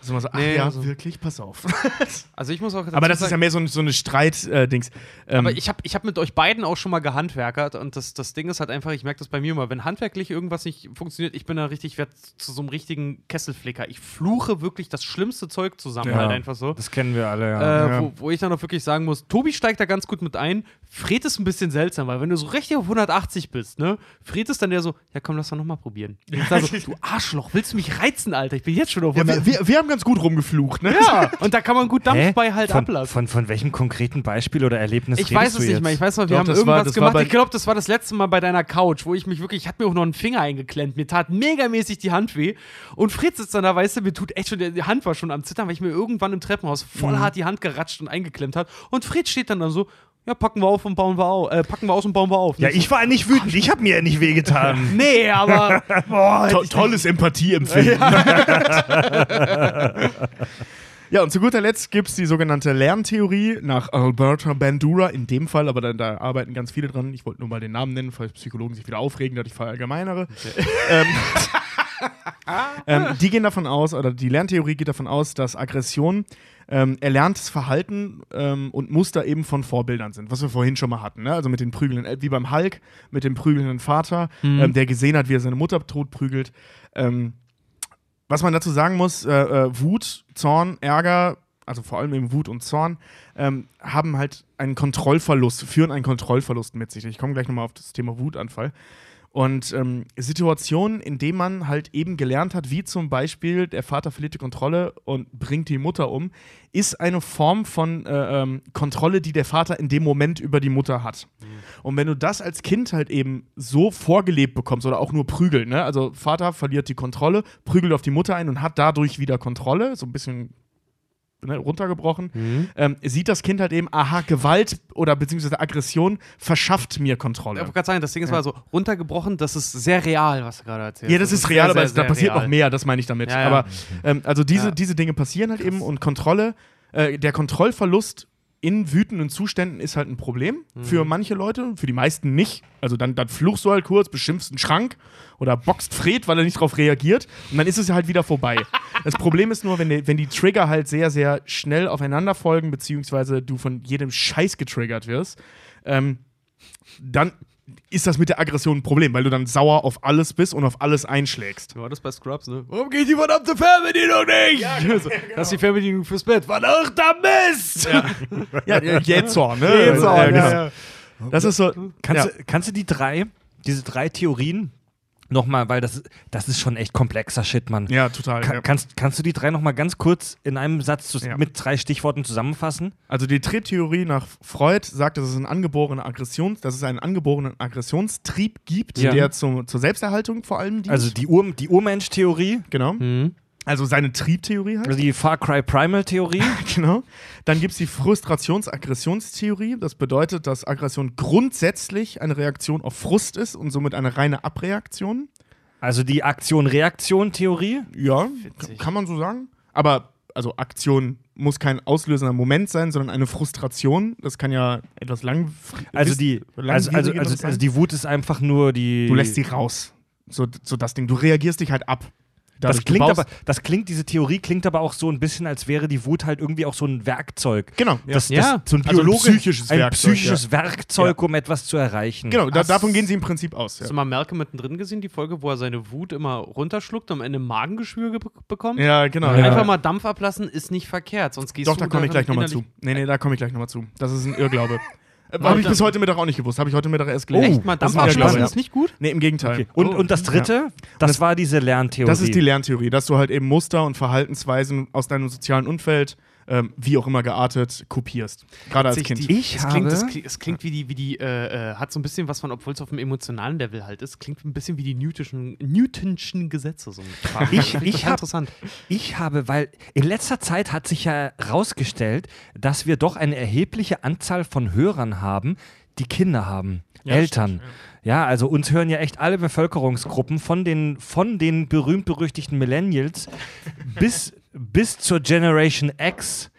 Also man so, ach Nee, ja, also- wirklich, pass auf. Also ich muss auch Aber das ist ja sagen, mehr so, ein, so eine Streit-Dings. ähm, aber ich habe ich hab mit euch beiden auch schon mal gehandwerkert und das, das Ding ist halt einfach, ich merke das bei mir immer, wenn handwerklich irgendwas nicht funktioniert, ich bin da richtig, ich werd zu so einem richtigen Kesselflicker. Ich fluche wirklich das schlimmste Zeug zusammen, Ja. halt einfach so. Das kennen wir alle, Äh, ja. Ja. wo, wo ich dann auch wirklich sagen muss, Tobi steigt da ganz gut mit ein. Fred ist ein bisschen seltsam, weil wenn du so richtig auf 180 bist, ne? Fred ist dann der so, ja komm, lass doch nochmal probieren. Ich sag so, du Arschloch, willst du mich reizen, Alter? Ich bin jetzt schon auf ja, 180. wir, wir, wir haben ganz gut rumgeflucht, ne? Ja, und da kann man gut Dampf Hä? bei halt von, ablassen. Von, von welchem konkreten Beispiel oder Erlebnis Ich weiß du es nicht jetzt? mehr. Ich weiß noch, wir Doch, haben irgendwas war- gemacht. ich glaube, das war das letzte Mal bei deiner Couch, wo ich mich wirklich, ich hatte mir auch noch einen Finger eingeklemmt. Mir tat megamäßig die Hand weh. Und Fritz sitzt dann da, weißt du, mir tut echt schon, die Hand war schon am Zittern, weil ich mir irgendwann im Treppenhaus voll Mhm. hart die Hand geratscht und eingeklemmt hat. Und Fritz steht dann da so, ja, packen wir auf und bauen wir auf. Äh, packen wir aus und bauen wir auf. Ja, ich war nicht wütend. Ich habe mir ja nicht wehgetan. Nee, aber. Boah, To tolles Empathieempfinden. Ja. und zu guter Letzt gibt es die sogenannte Lerntheorie nach Alberta Bandura, in dem Fall, aber da, da arbeiten ganz viele dran. Ich wollte nur mal den Namen nennen, falls Psychologen sich wieder aufregen, dass ich verallgemeinere. ähm, ähm, die gehen davon aus, oder die Lerntheorie geht davon aus, dass Aggression ähm, erlerntes Verhalten ähm, und Muster eben von Vorbildern sind, was wir vorhin schon mal hatten. Ne? Also mit den prügelnden, El- wie beim Hulk, mit dem prügelnden Vater, ähm, der gesehen hat, wie er seine Mutter tot prügelt. Ähm, was man dazu sagen muss, äh, äh, Wut, Zorn, Ärger, also vor allem eben Wut und Zorn, ähm, haben halt einen Kontrollverlust, führen einen Kontrollverlust mit sich. Ich komme gleich nochmal auf das Thema Wutanfall. Und ähm, Situationen, in denen man halt eben gelernt hat, wie zum Beispiel der Vater verliert die Kontrolle und bringt die Mutter um, ist eine Form von äh, ähm, Kontrolle, die der Vater in dem Moment über die Mutter hat. Und wenn du das als Kind halt eben so vorgelebt bekommst oder auch nur prügeln, ne? also Vater verliert die Kontrolle, prügelt auf die Mutter ein und hat dadurch wieder Kontrolle, so ein bisschen ne, runtergebrochen, ähm, sieht das Kind halt eben, aha, Gewalt oder beziehungsweise Aggression verschafft mir Ich Kontrolle. wollte gerade sagen, das Ding ist mal so runtergebrochen, das ist sehr real, was du gerade erzählst. Ja, das ist real, sehr, aber sehr, es, da sehr passiert real. noch mehr, das meine ich damit. Ja, ja. Aber ähm, also diese, Ja. diese Dinge passieren halt eben und Kontrolle, äh, der Kontrollverlust in wütenden Zuständen ist halt ein Problem Mhm. für manche Leute, für die meisten nicht. Also dann, dann fluchst du halt kurz, beschimpfst einen Schrank oder boxt Fred, weil er nicht darauf reagiert und dann ist es halt wieder vorbei. das Problem ist nur, wenn die, wenn die Trigger halt sehr, sehr schnell aufeinander folgen, beziehungsweise du von jedem Scheiß getriggert wirst, ähm, dann ist das mit der Aggression ein Problem, weil du dann sauer auf alles bist und auf alles einschlägst. War das bei Scrubs, ne? Warum geht die verdammte Fernbedienung nicht? Ja, genau. Das ist die Fernbedienung fürs Bett. Verdammter Mist! Ja, ja Jähzorn, ne? Jähzorn, ja, ja, genau. ja. Das ist so. Kannst, ja. du, kannst du die drei, diese drei Theorien nochmal, weil das, das ist schon echt komplexer Shit, Mann. ja, total. Ka- ja. kannst, kannst du die drei nochmal ganz kurz in einem Satz zu, Ja. mit drei Stichworten zusammenfassen? Also die Triebtheorie nach Freud sagt, dass es einen angeborenen Aggression, dass es einen angeborenen Aggressionstrieb gibt, Ja. der zum, zur Selbsterhaltung vor allem dient. Also die, Ur, die Urmensch-Theorie, genau. Mhm. Also seine Triebtheorie halt. also die Far Cry Primal-Theorie. Genau. Dann gibt es die Frustrations-Aggressionstheorie. Das bedeutet, dass Aggression grundsätzlich eine Reaktion auf Frust ist und somit eine reine Abreaktion. Also die Aktion-Reaktion-Theorie. Ja, Witzig. kann man so sagen. Aber also Aktion muss kein auslösender Moment sein, sondern eine Frustration. Das kann ja etwas lang. Also die, also, also, also, also die Wut ist einfach nur die. du lässt sie raus. So, so das Ding. Du reagierst dich halt ab. Das klingt aber, das klingt, diese Theorie klingt aber auch so ein bisschen, als wäre die Wut halt irgendwie auch so ein Werkzeug. Genau. Ja. Das, das, Ja. so ein Also ein psychisches ein Werkzeug, psychisches Werkzeug, um etwas zu erreichen. genau da, davon gehen sie im Prinzip aus. Ja, Hast du mal Malcolm mittendrin gesehen, die Folge, wo er seine Wut immer runterschluckt und am Ende Magengeschwür ge- bekommt? ja genau. Ja. Einfach mal Dampf ablassen ist nicht verkehrt, sonst gehst Doch, du da komme ich gleich nochmal zu. Nee, nee, da komme ich gleich nochmal zu. Das ist ein Irrglaube. Äh, Habe ich bis heute Mittag auch nicht gewusst. Habe ich heute Mittag erst gelernt. Echt mal Das Dampf ist ja. nicht gut? Nee, im Gegenteil. Okay. Und, Oh. und das dritte, das, war diese Lerntheorie. Das ist die Lerntheorie, dass du halt eben Muster und Verhaltensweisen aus deinem sozialen Umfeld, ähm, wie auch immer geartet, kopierst. Gerade als Kind. Die, Ich es klingt, es habe- klingt, es klingt wie die, wie die äh, äh, hat so ein bisschen was von, obwohl es auf dem emotionalen Level halt ist, klingt ein bisschen wie die Newtonschen, Newtonschen Gesetze. So. Ich- ich hab- interessant. Ich habe, weil in letzter Zeit hat sich ja herausgestellt, dass wir doch eine erhebliche Anzahl von Hörern haben, die Kinder haben, Ja, Eltern. stimmt, ja. also uns hören ja echt alle Bevölkerungsgruppen von den, von den berühmt-berüchtigten Millennials bis, bis zur Generation X,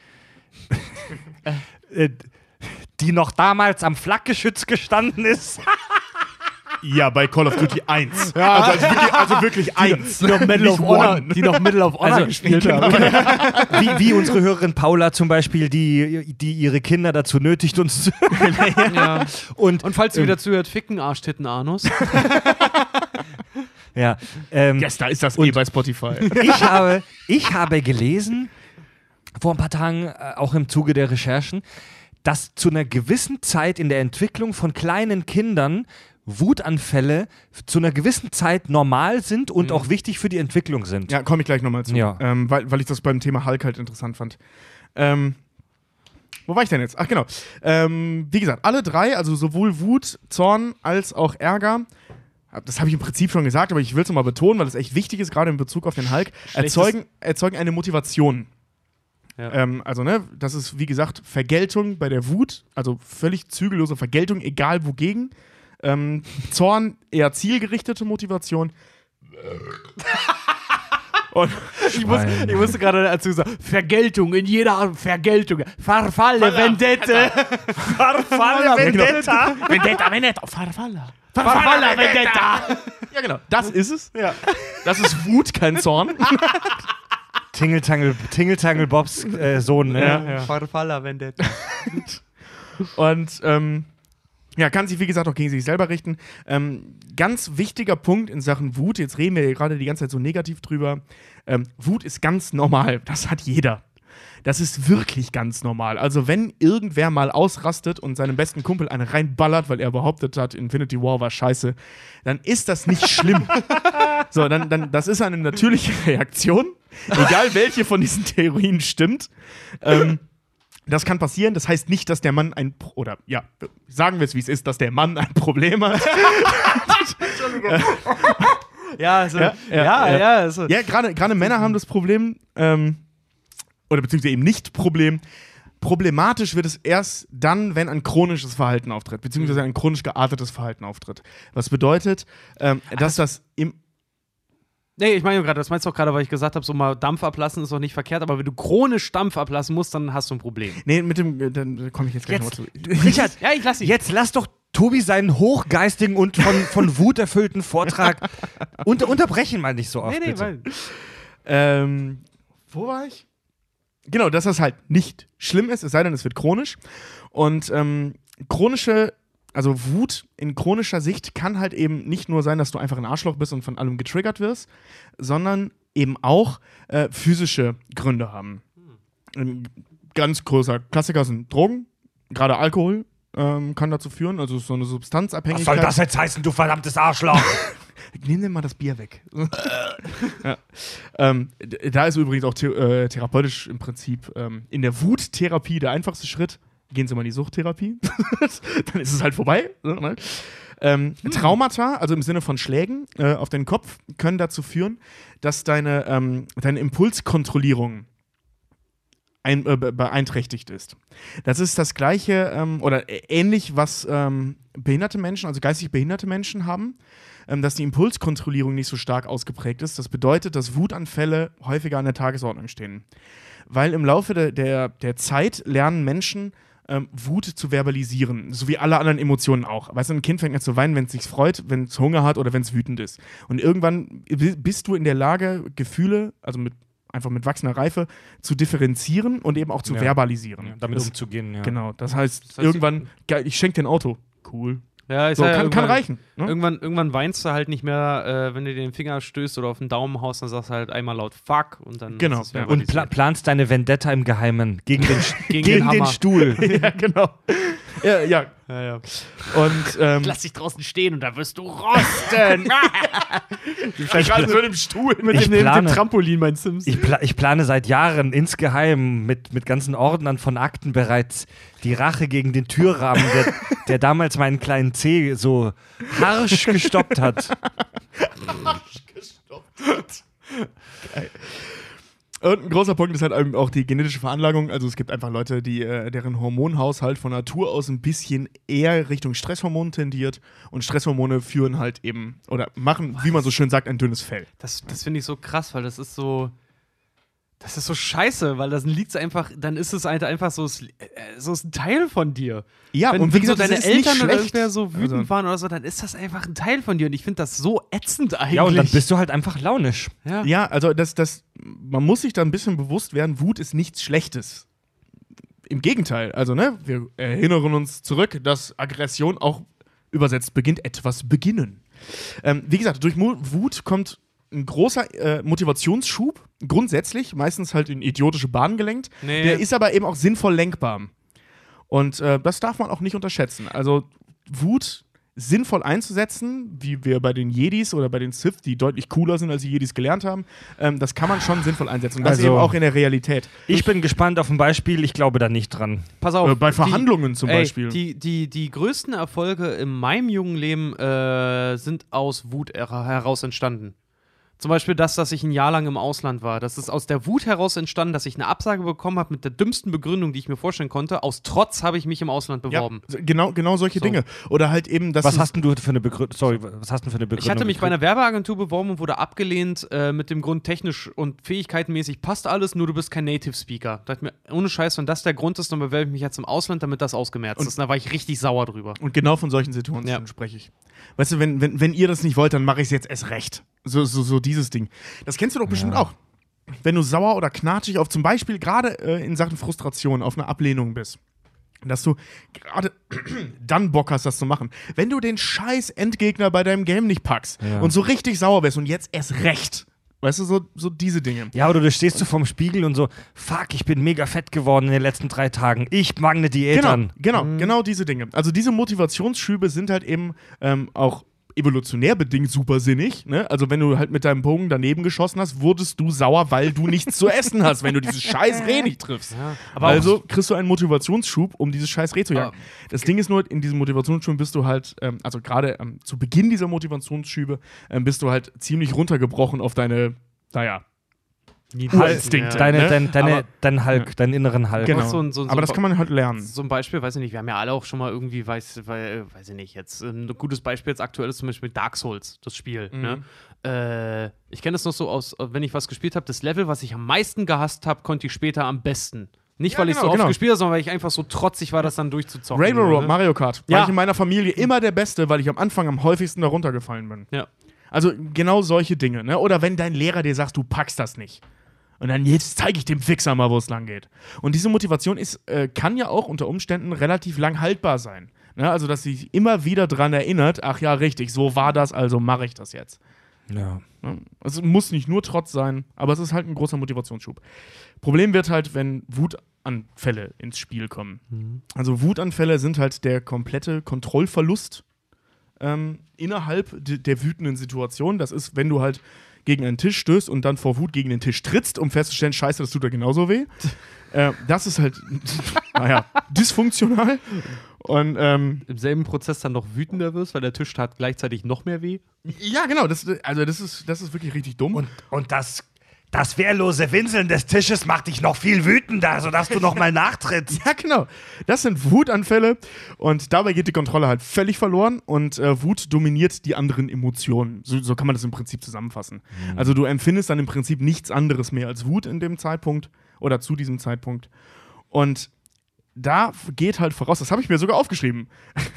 äh, die noch damals am Flakgeschütz gestanden ist. Ja, bei Call of Duty 1. Also, also wirklich, also wirklich 1. Die noch Medal of Honor, die noch Medal of Honor Also, gespielt genau. haben. wie, wie unsere Hörerin Paula zum Beispiel, die, die ihre Kinder dazu nötigt, uns zu. Ja. Und, Und falls du wieder zuhört, ficken Arschtitten Anus. Ja, ähm, Yes, da ist das eh bei Spotify. ich, habe, ich habe gelesen, vor ein paar Tagen, äh, auch im Zuge der Recherchen, dass zu einer gewissen Zeit in der Entwicklung von kleinen Kindern Wutanfälle zu einer gewissen Zeit normal sind und auch wichtig für die Entwicklung sind. Ja, komme ich gleich nochmal zu. Ja. Ähm, weil, weil ich das beim Thema Hulk halt interessant fand. Ähm, wo war ich denn jetzt? Ach genau. Ähm, wie gesagt, alle drei, also sowohl Wut, Zorn als auch Ärger, das habe ich im Prinzip schon gesagt, aber ich will es nochmal betonen, weil es echt wichtig ist, gerade in Bezug auf den Hulk, erzeugen, erzeugen eine Motivation. Ja. Ähm, also, ne, das ist wie gesagt Vergeltung bei der Wut, also völlig zügellose Vergeltung, egal wogegen. Ähm, Zorn eher zielgerichtete Motivation. Und Ich, muss, ich musste gerade dazu sagen, Vergeltung in jeder Art, Vergeltung. Farfalle, Vendette. Farfalle Vendetta. Vendetta, Vendetta, Farfalla. Farfalla, Vendetta. Ja, genau. Das ist es. Ja. Das ist Wut, kein Zorn. Tingeltangel, Tingeltangel Bobs äh, Sohn, ne? Farfalla, Vendetta. Und ähm, ja, kann sich, wie gesagt, auch gegen sich selber richten. Ähm, ganz wichtiger Punkt in Sachen Wut, jetzt reden wir hier gerade die ganze Zeit so negativ drüber. Ähm, Wut ist ganz normal. Das hat jeder. Das ist wirklich ganz normal. Also, wenn irgendwer mal ausrastet und seinem besten Kumpel eine reinballert, weil er behauptet hat, Infinity War war scheiße, dann ist das nicht schlimm. so, dann, dann, das ist eine natürliche Reaktion. Egal welche von diesen Theorien stimmt. Ähm, das kann passieren. Das heißt nicht, dass der Mann ein Pro oder ja, sagen wir es wie es ist, dass der Mann ein Problem hat. Ja, also, Ja, ja, ja, ja, also, ja, gerade gerade Männer haben das Problem ähm, oder beziehungsweise eben nicht Problem. Problematisch wird es erst dann, wenn ein chronisches Verhalten auftritt, beziehungsweise ein chronisch geartetes Verhalten auftritt. Was bedeutet, ähm, dass das im Nee, ich meine gerade, das meinst du auch gerade, weil ich gesagt habe, so mal Dampf ablassen ist doch nicht verkehrt, aber wenn du chronisch Dampf ablassen musst, dann hast du ein Problem. Nee, mit dem, äh, dann komme ich jetzt gleich Jetzt, nochmal zu. Richard, Ja, ich lass dich. jetzt lass doch Tobi seinen hochgeistigen und von, von Wut erfüllten Vortrag unter, unterbrechen mal nicht so oft. Nee, nee, bitte. weil. Ähm, wo war ich? Genau, dass das halt nicht schlimm ist, es sei denn, es wird chronisch. Und ähm, chronische, also Wut in chronischer Sicht kann halt eben nicht nur sein, dass du einfach ein Arschloch bist und von allem getriggert wirst, sondern eben auch äh, physische Gründe haben. Ein ganz großer Klassiker sind Drogen, gerade Alkohol. Ähm, kann dazu führen, also so eine Was Substanzabhängigkeit. soll das jetzt heißen, du verdammtes Arschloch? Nimm dir mal das Bier weg. ja. ähm, da ist übrigens auch the äh, therapeutisch im Prinzip ähm, in der Wuttherapie der einfachste Schritt. Gehen Sie mal in die Suchttherapie. Dann ist es halt vorbei. so, ne? ähm, Traumata, also im Sinne von Schlägen äh, auf den Kopf, können dazu führen, dass deine, ähm, deine Impulskontrollierung ein, äh, be- beeinträchtigt ist. Das ist das gleiche ähm, oder ähnlich, was ähm, behinderte Menschen, also geistig behinderte Menschen haben, ähm, dass die Impulskontrollierung nicht so stark ausgeprägt ist. Das bedeutet, dass Wutanfälle häufiger an der Tagesordnung stehen. Weil im Laufe der, der, der Zeit lernen Menschen, ähm, Wut zu verbalisieren, so wie alle anderen Emotionen auch. Weißt du, ein Kind fängt an zu weinen, wenn es sich freut, wenn es Hunger hat oder wenn es wütend ist. Und irgendwann bi- bist du in der Lage, Gefühle, also mit einfach mit wachsender Reife, zu differenzieren und eben auch zu Ja. verbalisieren. Damit das, umzugehen, ja. Genau, das heißt, Das heißt, irgendwann, geil, ich schenke dir ein Auto. Cool. Ja, So, ja, kann, kann reichen. Ne? Irgendwann, irgendwann weinst du halt nicht mehr, äh, wenn du dir den Finger stößt oder auf den Daumen haust, dann sagst du halt einmal laut Fuck und dann. Genau, ist es ja. Und pla planst deine Vendetta im Geheimen gegen den, Gegen gegen den den. Stuhl. ja, genau. Ja, ja. Ja, ja. Und ähm, Lass dich draußen stehen und da wirst du rosten. gerade so im Stuhl. mit, Ich dem, mit dem plane- Trampolin, mein Sims. Ich, pla ich plane seit Jahren insgeheim mit, mit ganzen Ordnern von Akten bereits die Rache gegen den Türrahmen, der, der damals meinen kleinen C so harsch gestoppt hat. Und ein großer Punkt ist halt eben auch die genetische Veranlagung. Also es gibt einfach Leute, die, äh, deren Hormonhaushalt von Natur aus ein bisschen eher Richtung Stresshormon tendiert. Und Stresshormone führen halt eben oder machen, wie man so schön sagt, ein dünnes Fell. Das, das finde ich so krass, weil das ist so. Das ist so scheiße, weil das liegt einfach, dann ist es halt einfach so, es- äh, so ist ein Teil von dir. Ja, wenn, und wie wenn gesagt, so deine Eltern oder irgendwer so wütend Also- waren oder so, dann ist das einfach ein Teil von dir und ich finde das so ätzend eigentlich. Ja, und dann bist du halt einfach launisch. ja. Ja, also das, das, man muss sich da ein bisschen bewusst werden, Wut ist nichts Schlechtes. Im Gegenteil, also ne, wir erinnern uns zurück, dass Aggression auch übersetzt beginnt, etwas beginnen. Ähm, wie gesagt, durch Wut kommt ein großer äh, Motivationsschub, grundsätzlich, meistens halt in idiotische Bahnen gelenkt. Nee. Der ist aber eben auch sinnvoll lenkbar. Und äh, das darf man auch nicht unterschätzen. Also Wut sinnvoll einzusetzen, wie wir bei den Jedis oder bei den Sith, die deutlich cooler sind, als die Jedis gelernt haben, ähm, das kann man schon sinnvoll einsetzen. Und das Also- eben auch in der Realität. Ich bin gespannt auf ein Beispiel, ich glaube da nicht dran. Pass auf. Äh, bei die- Verhandlungen zum ey, Beispiel. Die, die, die größten Erfolge in meinem jungen Leben äh, sind aus Wut her- heraus entstanden. Zum Beispiel das, dass ich ein Jahr lang im Ausland war. Das ist aus der Wut heraus entstanden, dass ich eine Absage bekommen habe mit der dümmsten Begründung, die ich mir vorstellen konnte. Aus Trotz habe ich mich im Ausland ja, beworben. genau, genau solche So. Dinge. Oder halt eben, dass Was hast denn du für eine Begründung? Sorry, was hast du denn für eine Begründung? Ich hatte mich bei einer Werbeagentur beworben und wurde abgelehnt äh, mit dem Grund, technisch und fähigkeitenmäßig passt alles, nur du bist kein Native Speaker. Da dachte ich mir, ohne Scheiß, wenn das der Grund ist, dann bewerbe ich mich jetzt im Ausland, damit das ausgemerzt Und- ist. Und da war ich richtig sauer drüber. Und genau von solchen Situationen Ja. spreche ich. Weißt du, wenn, wenn, wenn ihr das nicht wollt, dann mache ich es jetzt erst recht. So, so, so dieses Ding. Das kennst du doch bestimmt auch. Wenn du sauer oder knatschig auf zum Beispiel gerade äh, in Sachen Frustration auf eine Ablehnung bist. Dass du gerade dann Bock hast, das zu machen. Wenn du den scheiß Endgegner bei deinem Game nicht packst Ja. und so richtig sauer bist und jetzt erst recht. Weißt du, so, so diese Dinge. Ja, oder du stehst so vorm Spiegel und so, fuck, ich bin mega fett geworden in den letzten drei Tagen. Ich mag eine Diät Genau, an. genau, genau diese Dinge. Also diese Motivationsschübe sind halt eben ähm, auch evolutionär bedingt supersinnig. Ne? Also wenn du halt mit deinem Bogen daneben geschossen hast, wurdest du sauer, weil du nichts zu essen hast, wenn du dieses scheiß Reh nicht triffst. Aber also kriegst du einen Motivationsschub, um dieses scheiß Reh zu jagen. Aber- Das Ding ist nur, in diesem Motivationsschub bist du halt, ähm, also gerade ähm, zu Beginn dieser Motivationsschübe, ähm, bist du halt ziemlich runtergebrochen auf deine, naja, Urinstinkte. Deine, ne? dein, deine, Aber- dein Hulk, deinen inneren Hulk. Genau. so so so Aber das kann man halt lernen. So ein Beispiel, weiß ich nicht, wir haben ja alle auch schon mal irgendwie, weiß, weil, weiß ich nicht, jetzt ein gutes Beispiel jetzt aktuell ist zum Beispiel Dark Souls, das Spiel. Mhm. Ne? Äh, ich kenne das noch so aus, wenn ich was gespielt habe, das Level, was ich am meisten gehasst habe, konnte ich später am besten. Nicht, Ja, weil ich genau, so oft genau. gespielt habe, sondern weil ich einfach so trotzig war, das dann durchzuzocken. Railroad, ne? Mario Kart. Ja. War ich in meiner Familie immer der Beste, weil ich am Anfang am häufigsten darunter gefallen bin. Ja. Also genau solche Dinge. Ne? Oder wenn dein Lehrer dir sagt, du packst das nicht. Und dann jetzt zeige ich dem Fixer mal, wo es lang geht. Und diese Motivation ist, äh, kann ja auch unter Umständen relativ lang haltbar sein. Ne? Also, dass sie sich immer wieder dran erinnert, ach ja, richtig, so war das, also mache ich das jetzt. Ja. Ne? Es muss nicht nur Trotz sein, aber es ist halt ein großer Motivationsschub. Problem wird halt, wenn Wutanfälle ins Spiel kommen. Also Wutanfälle sind halt der komplette Kontrollverlust ähm, innerhalb de der wütenden Situation. Das ist, wenn du halt gegen einen Tisch stößt und dann vor Wut gegen den Tisch trittst, um festzustellen, scheiße, das tut dir genauso weh. äh, das ist halt, naja, dysfunktional. Und ähm, Im selben Prozess dann noch wütender wirst, weil der Tisch tat gleichzeitig noch mehr weh. ja, genau, das, also das ist, das ist wirklich richtig dumm. Und, und das, das wehrlose Winseln des Tisches macht dich noch viel wütender, sodass du nochmal nachtrittst. Ja, genau. Das sind Wutanfälle und dabei geht die Kontrolle halt völlig verloren und äh, Wut dominiert die anderen Emotionen. So, so kann man das im Prinzip zusammenfassen. Also du empfindest dann im Prinzip nichts anderes mehr als Wut in dem Zeitpunkt oder zu diesem Zeitpunkt. Und da geht halt voraus, das habe ich mir sogar aufgeschrieben.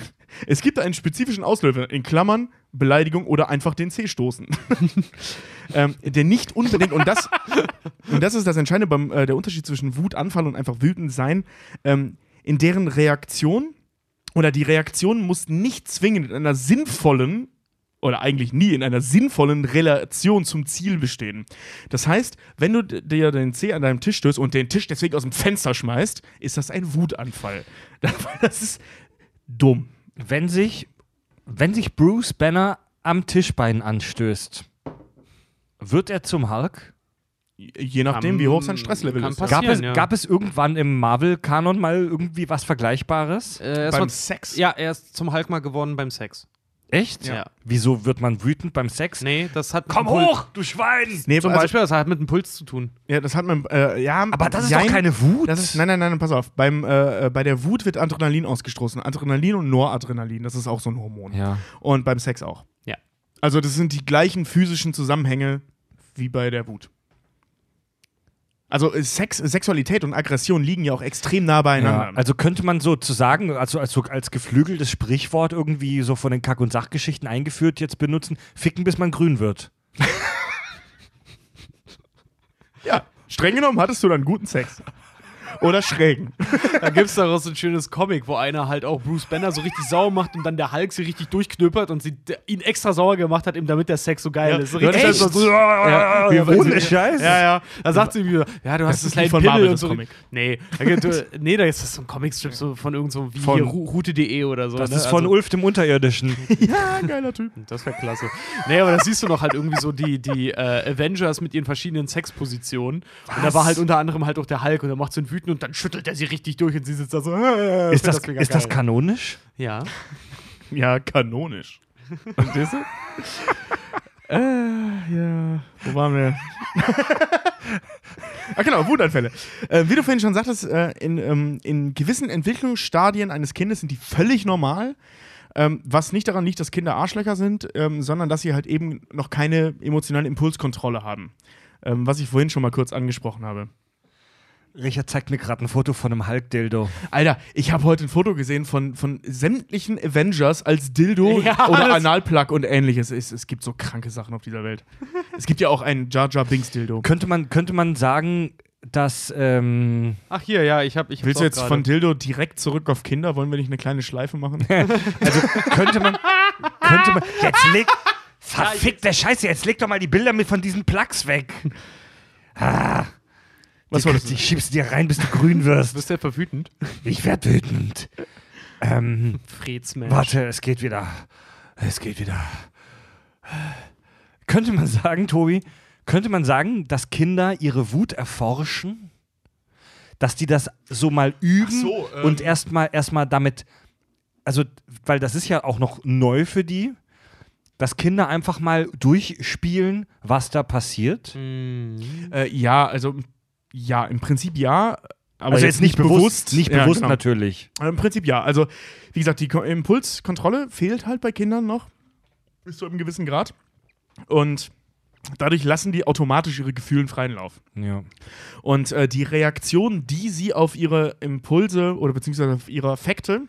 Es gibt einen spezifischen Auslöser, in Klammern, Beleidigung oder einfach den C stoßen. ähm, der nicht unbedingt, und das, und das ist das Entscheidende beim äh, der Unterschied zwischen Wutanfall und einfach wütend sein, ähm, in deren Reaktion oder die Reaktion muss nicht zwingend in einer sinnvollen oder eigentlich nie in einer sinnvollen Relation zum Ziel bestehen. Das heißt, wenn du dir den C an deinem Tisch stößt und den Tisch deswegen aus dem Fenster schmeißt, ist das ein Wutanfall. Das ist dumm. Wenn sich, wenn sich Bruce Banner am Tischbein anstößt, wird er zum Hulk? Je nachdem, wie hoch sein Stresslevel kann ist. passieren. Gab es, ja. gab es irgendwann im Marvel-Kanon mal irgendwie was Vergleichbares? Äh, er ist Beim mal- Sex. Ja, er ist zum Hulk mal geworden beim Sex. Echt? Ja. Wieso wird man wütend beim Sex? Nee, das hat. mit Komm hoch, du Schwein! Nee, Zum also, Beispiel, das hat mit dem Puls zu tun. Ja, das hat man. Äh, ja, Aber das ist jein. doch keine Wut. Das ist, nein, nein, nein, pass auf. Beim, äh, äh, bei der Wut wird Adrenalin ausgestoßen. Adrenalin und Noradrenalin, das ist auch so ein Hormon. ja. Und beim Sex auch. Ja. Also das sind die gleichen physischen Zusammenhänge wie bei der Wut. Also äh, Sex, Sexualität und Aggression liegen ja auch extrem nah beieinander. Ja, also könnte man so zu sagen, also als, als geflügeltes Sprichwort irgendwie so von den Kack- und Sachgeschichten eingeführt jetzt benutzen, ficken bis man grün wird. ja, streng genommen hattest du dann guten Sex. Oder schrägen. Da gibt es daraus so ein schönes Comic, wo einer halt auch Bruce Banner so richtig sauer macht und dann der Hulk sie richtig durchknüppert und sie ihn extra sauer gemacht hat, eben damit der Sex so geil Ja. ist. So Ja, richtig echt? so, Ja, Ja, ohne Scheiß. Ja, ja. Da sagt sie wieder, ja, du Das hast ist einen nicht kleinen von Pimmel Marvel, und das so. Comic. Nee, da gibt, nee, da ist das so ein Comicstrip so von irgend so wie Von- Route.de oder so. Das ne? ist von Also- Ulf dem Unterirdischen. ja, geiler Typ. Das wäre klasse. Nee, aber da siehst du noch halt irgendwie so die, die äh, Avengers mit ihren verschiedenen Sexpositionen. Und da war halt unter anderem halt auch der Hulk und der macht so einen wütend und dann schüttelt er sie richtig durch und sie sitzt da so. Äh, Ist das, mega ist das kanonisch? Ja. Ja, kanonisch. Verstehst du? äh, ja. Wo waren wir? ah, genau, Wutanfälle. Äh, wie du vorhin schon sagtest, äh, in, ähm, in gewissen Entwicklungsstadien eines Kindes sind die völlig normal. Ähm, was nicht daran liegt, dass Kinder Arschlöcher sind, ähm, sondern dass sie halt eben noch keine emotionale Impulskontrolle haben. Ähm, was ich vorhin schon mal kurz angesprochen habe. Richard zeigt mir gerade ein Foto von einem Hulk-Dildo. Alter, ich habe heute ein Foto gesehen von, von sämtlichen Avengers als Dildo Ja, oder Analplug und ähnliches. Es, es gibt so kranke Sachen auf dieser Welt. es gibt ja auch ein Jar Jar Binks Dildo. Könnte man, könnte man sagen, dass. Ähm, Ach, hier, ja, ich habe. Ich Willst du jetzt von Dildo direkt zurück auf Kinder? Wollen wir nicht eine kleine Schleife machen? also könnte man. könnte man. Jetzt leg. Verfickte Scheiße, jetzt leg doch mal die Bilder mit von diesen Plugs weg. Ah, Was war das? Die schiebst dir rein, bis du grün wirst. Bist du etwa wütend? Ich werd wütend. Ähm, Fredsmensch. warte, es geht wieder. Es geht wieder. Könnte man sagen, Tobi, könnte man sagen, dass Kinder ihre Wut erforschen? Dass die das so mal üben so, ähm. und erstmal erstmal damit, also, weil das ist ja auch noch neu für die, dass Kinder einfach mal durchspielen, was da passiert. Mhm. äh, ja, also ja, im Prinzip ja. Aber also jetzt nicht bewusst, nicht Ja, bewusst genau. natürlich. Im Prinzip ja. Also, wie gesagt, die Ko Impulskontrolle fehlt halt bei Kindern noch. Bis zu einem gewissen Grad. Und dadurch lassen die automatisch ihre Gefühlen freien Lauf. Ja. Und äh, die Reaktion, die sie auf ihre Impulse oder beziehungsweise auf ihre Affekte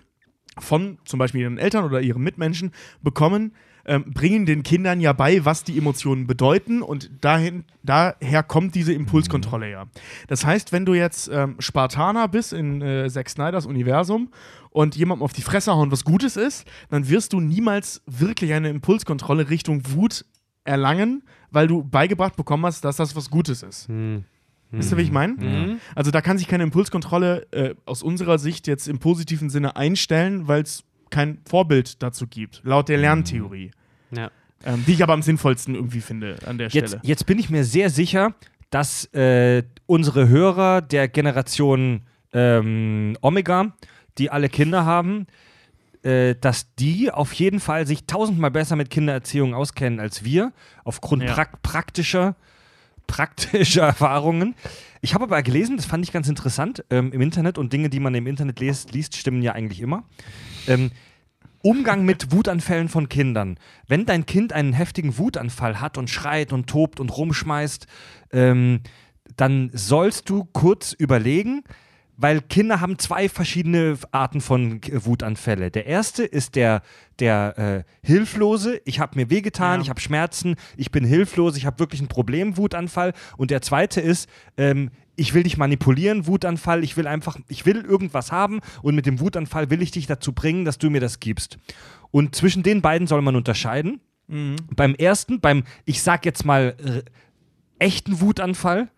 von zum Beispiel ihren Eltern oder ihren Mitmenschen bekommen, ähm, bringen den Kindern ja bei, was die Emotionen bedeuten und dahin, daher kommt diese Impulskontrolle ja. Das heißt, wenn du jetzt ähm, Spartaner bist in äh, Zack Snyders Universum und jemandem auf die Fresse hauen, was Gutes ist, dann wirst du niemals wirklich eine Impulskontrolle Richtung Wut erlangen, weil du beigebracht bekommen hast, dass das was Gutes ist. Wisst ihr, wie ich meine? Mhm. Also da kann sich keine Impulskontrolle äh, aus unserer Sicht jetzt im positiven Sinne einstellen, weil es kein Vorbild dazu gibt, laut der Lerntheorie. Ja. Ähm, die ich aber am sinnvollsten irgendwie finde an der Jetzt, Stelle. jetzt bin ich mir sehr sicher, dass äh, unsere Hörer der Generation ähm, Omega, die alle Kinder haben, äh, dass die auf jeden Fall sich tausendmal besser mit Kindererziehung auskennen als wir, aufgrund Ja. prak praktischer, praktischer Erfahrungen. Ich habe aber gelesen, das fand ich ganz interessant, ähm, im Internet und Dinge, die man im Internet liest, liest stimmen ja eigentlich immer. Ähm, Umgang mit Wutanfällen von Kindern. Wenn dein Kind einen heftigen Wutanfall hat und schreit und tobt und rumschmeißt, ähm, dann sollst du kurz überlegen, weil Kinder haben zwei verschiedene Arten von Wutanfälle. Der erste ist der, der äh, Hilflose, ich habe mir wehgetan, Ja. ich habe Schmerzen, ich bin hilflos, ich habe wirklich ein Problem, Wutanfall. Und der zweite ist, ähm, ich will dich manipulieren, Wutanfall, ich will einfach, ich will irgendwas haben und mit dem Wutanfall will ich dich dazu bringen, dass du mir das gibst. Und zwischen den beiden soll man unterscheiden. Beim ersten, beim, ich sag jetzt mal, äh, echten Wutanfall,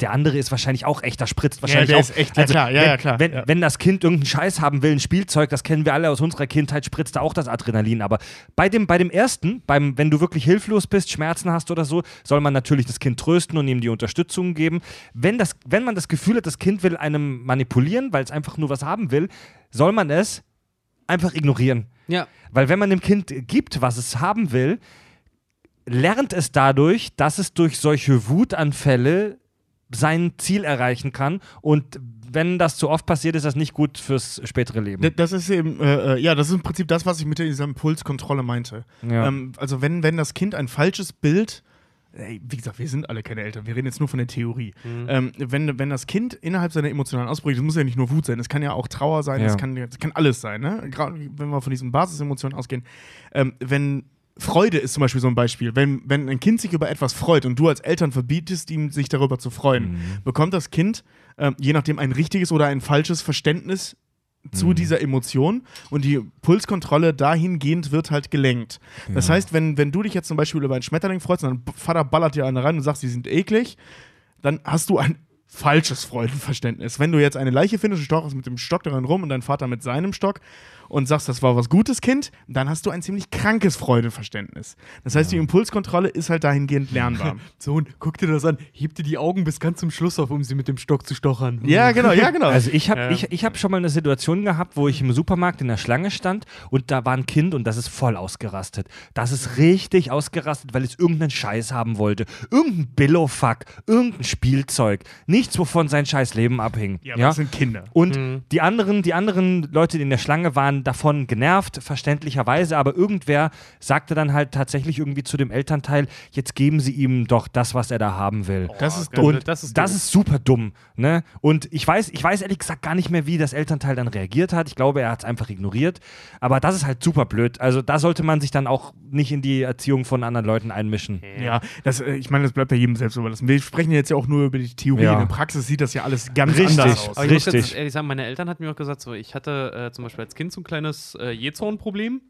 der andere ist wahrscheinlich auch echt, da spritzt wahrscheinlich der auch. ist echt, ja klar, ja, wenn, ja, klar, Wenn, ja. wenn das Kind irgendeinen Scheiß haben will, ein Spielzeug, das kennen wir alle aus unserer Kindheit, spritzt da auch das Adrenalin. Aber bei dem, bei dem ersten, beim, wenn du wirklich hilflos bist, Schmerzen hast oder so, soll man natürlich das Kind trösten und ihm die Unterstützung geben. Wenn, das, wenn man das Gefühl hat, das Kind will einem manipulieren, weil es einfach nur was haben will, soll man es einfach ignorieren. Ja. Weil wenn man dem Kind gibt, was es haben will, lernt es dadurch, dass es durch solche Wutanfälle sein Ziel erreichen kann. Und wenn das zu oft passiert, ist das nicht gut fürs spätere Leben. Das ist eben, äh, äh, ja, das ist im Prinzip das, was ich mit dieser Impulskontrolle meinte. Ja. Ähm, also wenn, wenn das Kind ein falsches Bild ey, wie gesagt, wir sind alle keine Eltern, wir reden jetzt nur von der Theorie. Ähm, wenn, wenn das Kind innerhalb seiner emotionalen Ausbrüche, das muss ja nicht nur Wut sein, es kann ja auch Trauer sein, es Ja. kann, das kann alles sein, ne? Gerade wenn wir von diesen Basisemotionen ausgehen. Ähm, wenn Freude ist zum Beispiel so ein Beispiel. Wenn, wenn ein Kind sich über etwas freut und du als Eltern verbietest ihm, sich darüber zu freuen, bekommt das Kind ähm, je nachdem ein richtiges oder ein falsches Verständnis zu dieser Emotion und die Pulskontrolle dahingehend wird halt gelenkt. Das heißt, wenn, wenn du dich jetzt zum Beispiel über einen Schmetterling freust und dein Vater ballert dir eine rein und sagst, die sind eklig, dann hast du ein falsches Freudenverständnis. Wenn du jetzt eine Leiche findest und stochst mit dem Stock daran rum und dein Vater mit seinem Stock und sagst, das war was Gutes, Kind, dann hast du ein ziemlich krankes Freudeverständnis. Das heißt, die Impulskontrolle ist halt dahingehend lernbar. Sohn, guck dir das an. Heb dir die Augen bis ganz zum Schluss auf, um sie mit dem Stock zu stochern. ja, genau, ja, genau. Also ich habe Ja. ich, ich hab schon mal eine Situation gehabt, wo ich im Supermarkt in der Schlange stand und da war ein Kind und das ist voll ausgerastet. Das ist richtig ausgerastet, weil es irgendeinen Scheiß haben wollte. Irgendein Billo-Fuck, irgendein Spielzeug. Nichts, wovon sein scheiß Leben abhing. ja, aber das sind Kinder. Und die anderen, die anderen Leute die in der Schlange waren davon genervt, verständlicherweise, aber irgendwer sagte dann halt tatsächlich irgendwie zu dem Elternteil, jetzt geben sie ihm doch das, was er da haben will. Das ist dumm. Und Das ist das doof. ist super dumm. Ne? Und ich weiß, ich weiß ehrlich gesagt gar nicht mehr, wie das Elternteil dann reagiert hat. Ich glaube, er hat es einfach ignoriert. Aber das ist halt super blöd. Also da sollte man sich dann auch nicht in die Erziehung von anderen Leuten einmischen. Ja, das, äh, ich meine, das bleibt ja jedem selbst überlassen. Wir sprechen jetzt ja auch nur über die Theorie. Ja. In der Praxis sieht das ja alles ganz Richtig. anders aus. Aber ich muss Richtig. ganz ehrlich sagen, meine Eltern hatten mir auch gesagt, so, ich hatte äh, zum Beispiel als Kind so ein kleines äh, Jezorn-Problem.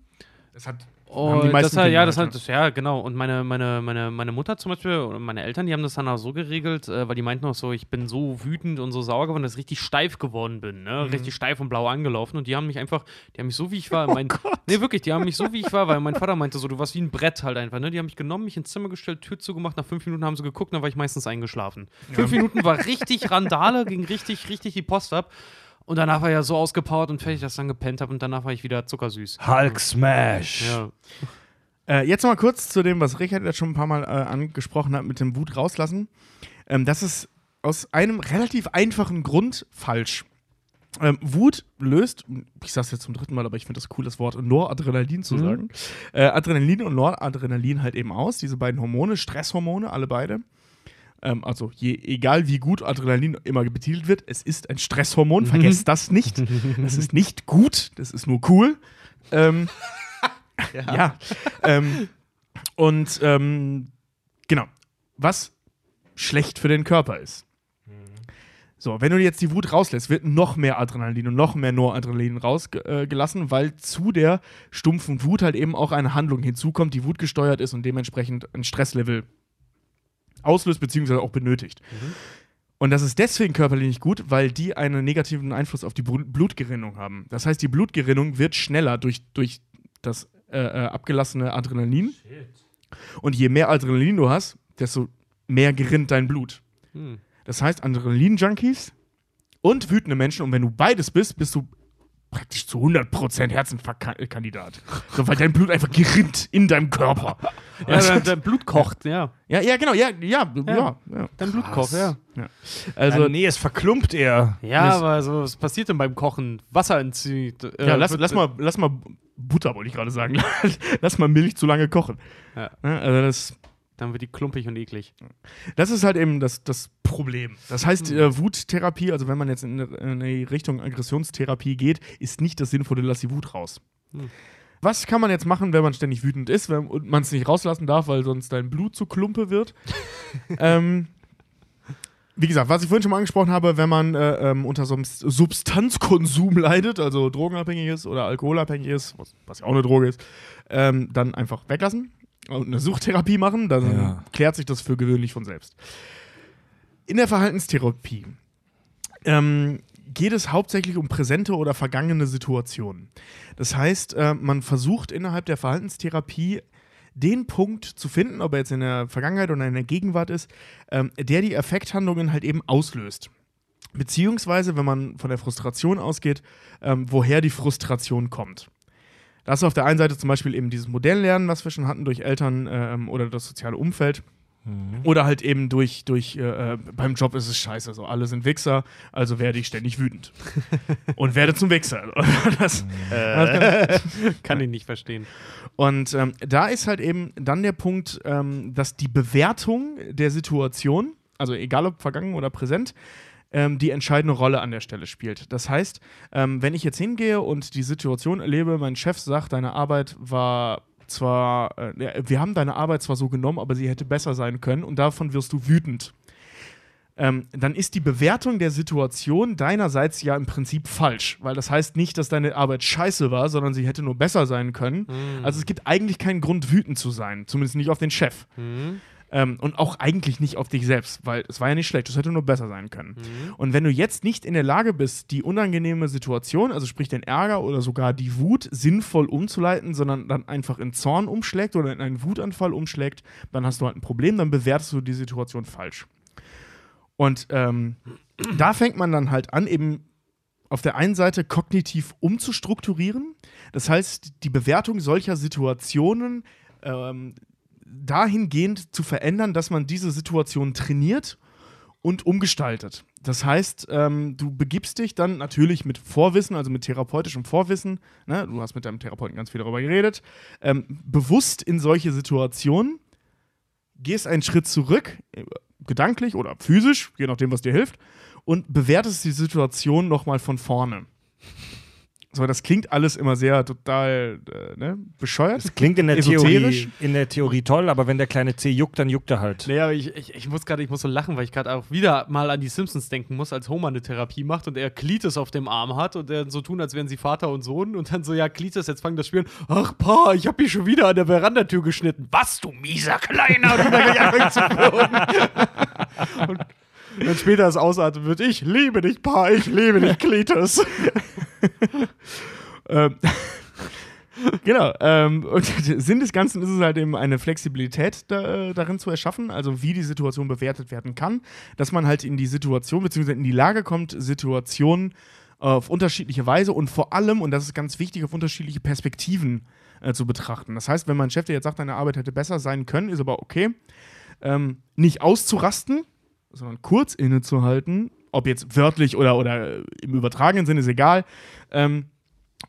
Das hat, Und die meisten das hat, ja, das halt, hat, das, ja, genau. Und meine, meine, meine, meine Mutter zum Beispiel oder meine Eltern, die haben das dann auch so geregelt, äh, weil die meinten auch so, ich bin so wütend und so sauer geworden, dass ich richtig steif geworden bin, ne? Mhm. Richtig steif und blau angelaufen. Und die haben mich einfach, die haben mich so wie ich war, Oh mein, nee, wirklich, die haben mich so wie ich war, weil mein Vater meinte so, du warst wie ein Brett halt einfach, ne? Die haben mich genommen, mich ins Zimmer gestellt, Tür zugemacht, nach fünf Minuten haben sie geguckt, dann war ich meistens eingeschlafen. Fünf Minuten war richtig Randale, ging richtig, richtig die Post ab. Und danach war ich ja so ausgepowert und fertig, dass ich dann gepennt habe und danach war ich wieder zuckersüß. Hulk Smash. Ja. Äh, jetzt noch mal kurz zu dem, was Richard jetzt schon ein paar Mal äh, angesprochen hat, mit dem Wut rauslassen. Ähm, das ist aus einem relativ einfachen Grund falsch. Ähm, Wut löst, ich sage es jetzt zum dritten Mal, aber ich finde das cool, das Wort Noradrenalin zu sagen. Äh, Adrenalin und Noradrenalin halt eben aus, diese beiden Hormone, Stresshormone, alle beide. Ähm, also je, egal wie gut Adrenalin immer betitelt wird, es ist ein Stresshormon, vergesst das nicht. Das ist nicht gut, das ist nur cool. Ähm, ja. Ähm, und ähm, genau, was schlecht für den Körper ist. So, wenn du jetzt die Wut rauslässt, wird noch mehr Adrenalin und noch mehr Noradrenalin rausgelassen, weil zu der stumpfen Wut halt eben auch eine Handlung hinzukommt, die Wut gesteuert ist und dementsprechend ein Stresslevel auslöst beziehungsweise auch benötigt. Und das ist deswegen körperlich nicht gut, weil die einen negativen Einfluss auf die Blutgerinnung haben. Das heißt, die Blutgerinnung wird schneller durch, durch das äh, äh, abgelassene Adrenalin. Und je mehr Adrenalin du hast, desto mehr gerinnt dein Blut. Hm. Das heißt, Adrenalin-Junkies und wütende Menschen, und wenn du beides bist, bist du praktisch zu 100% Herzinfarktkandidat. So, weil dein Blut einfach gerinnt in deinem Körper. Ja, dein, dein Blut kocht, ja. Ja, ja, genau, ja, ja, ja. ja, Dein Blut kocht, ja. Also, Also, nee, es verklumpt eher. Ja, aber so, was passiert denn beim Kochen? Wasser entzieht. Äh, ja, lass, lass, mal, lass mal Butter, wollte ich gerade sagen. lass mal Milch zu lange kochen. Ja. also das, Dann wird die klumpig und eklig. das ist halt eben das, das Problem. Das heißt, äh, Wuttherapie, also wenn man jetzt in, in die Richtung Aggressionstherapie geht, ist nicht das Sinnvolle, lass die Wut raus. Hm. Was kann man jetzt machen, wenn man ständig wütend ist wenn, und man es nicht rauslassen darf, weil sonst dein Blut zu Klumpe wird? ähm, wie gesagt, was ich vorhin schon mal angesprochen habe, wenn man äh, ähm, unter so einem Substanzkonsum leidet, also drogenabhängig ist oder alkoholabhängig ist, was, was ja auch eine Droge ist, ähm, dann einfach weglassen und eine Suchttherapie machen, dann Ja. klärt sich das für gewöhnlich von selbst. In der Verhaltenstherapie ähm, geht es hauptsächlich um präsente oder vergangene Situationen. Das heißt, äh, man versucht innerhalb der Verhaltenstherapie den Punkt zu finden, ob er jetzt in der Vergangenheit oder in der Gegenwart ist, ähm, der die Effekthandlungen halt eben auslöst. Beziehungsweise, wenn man von der Frustration ausgeht, ähm, woher die Frustration kommt. Das ist auf der einen Seite zum Beispiel eben dieses Modelllernen, was wir schon hatten durch Eltern ähm, oder das soziale Umfeld. Oder halt eben durch, durch äh, äh, beim Job ist es scheiße. So, alle sind Wichser, also werde ich ständig wütend. und werde zum Wichser. das, Kann ich nicht verstehen. und ähm, da ist halt eben dann der Punkt, ähm, dass die Bewertung der Situation, also egal ob vergangen oder präsent, ähm, die entscheidende Rolle an der Stelle spielt. Das heißt, ähm, wenn ich jetzt hingehe und die Situation erlebe, mein Chef sagt, deine Arbeit war zwar, äh, wir haben deine Arbeit zwar so genommen, aber sie hätte besser sein können und davon wirst du wütend. Ähm, dann ist die Bewertung der Situation deinerseits ja im Prinzip falsch, weil das heißt nicht, dass deine Arbeit scheiße war, sondern sie hätte nur besser sein können. Also es gibt eigentlich keinen Grund, wütend zu sein, zumindest nicht auf den Chef. Ähm, und auch eigentlich nicht auf dich selbst, weil es war ja nicht schlecht, es hätte nur besser sein können. Und wenn du jetzt nicht in der Lage bist, die unangenehme Situation, also sprich den Ärger oder sogar die Wut, sinnvoll umzuleiten, sondern dann einfach in Zorn umschlägt oder in einen Wutanfall umschlägt, dann hast du halt ein Problem, dann bewertest du die Situation falsch. Und ähm, da fängt man dann halt an, eben auf der einen Seite kognitiv umzustrukturieren. Das heißt, die Bewertung solcher Situationen ähm, dahingehend zu verändern, dass man diese Situation trainiert und umgestaltet. Das heißt, ähm, du begibst dich dann natürlich mit Vorwissen, also mit therapeutischem Vorwissen, ne, du hast mit deinem Therapeuten ganz viel darüber geredet, ähm, bewusst in solche Situationen, gehst einen Schritt zurück, äh, gedanklich oder physisch, je nachdem, was dir hilft, und bewertest die Situation nochmal von vorne. So, das klingt alles immer sehr total äh, ne, bescheuert. Das klingt in der. Theorie, in der Theorie toll, aber wenn der kleine C juckt, dann juckt er halt. Naja, aber ich, ich, ich muss gerade, ich muss so lachen, weil ich gerade auch wieder mal an die Simpsons denken muss, als Homer eine Therapie macht und er Cletus auf dem Arm hat und er so tun, als wären sie Vater und Sohn und dann so, ja, Cletus, jetzt fangen das Spielen. Ach, Pa, ich hab mich schon wieder an der Verandatür geschnitten. Was, du mieser Kleiner? Und dann zu und dann später es ausatmen wird, ich liebe dich, Pa, ich liebe dich, Cletus. Ähm, genau. Ähm, und Sinn des Ganzen ist es halt eben eine Flexibilität da, äh, darin zu erschaffen, also wie die Situation bewertet werden kann, dass man halt in die Situation bzw. in die Lage kommt, Situationen äh, auf unterschiedliche Weise und vor allem, und das ist ganz wichtig, auf unterschiedliche Perspektiven äh, zu betrachten. Das heißt, wenn mein Chef dir jetzt sagt, deine Arbeit hätte besser sein können, ist aber okay, ähm, nicht auszurasten, sondern kurz innezuhalten, ob jetzt wörtlich oder, oder im übertragenen Sinne, ist egal. Ähm,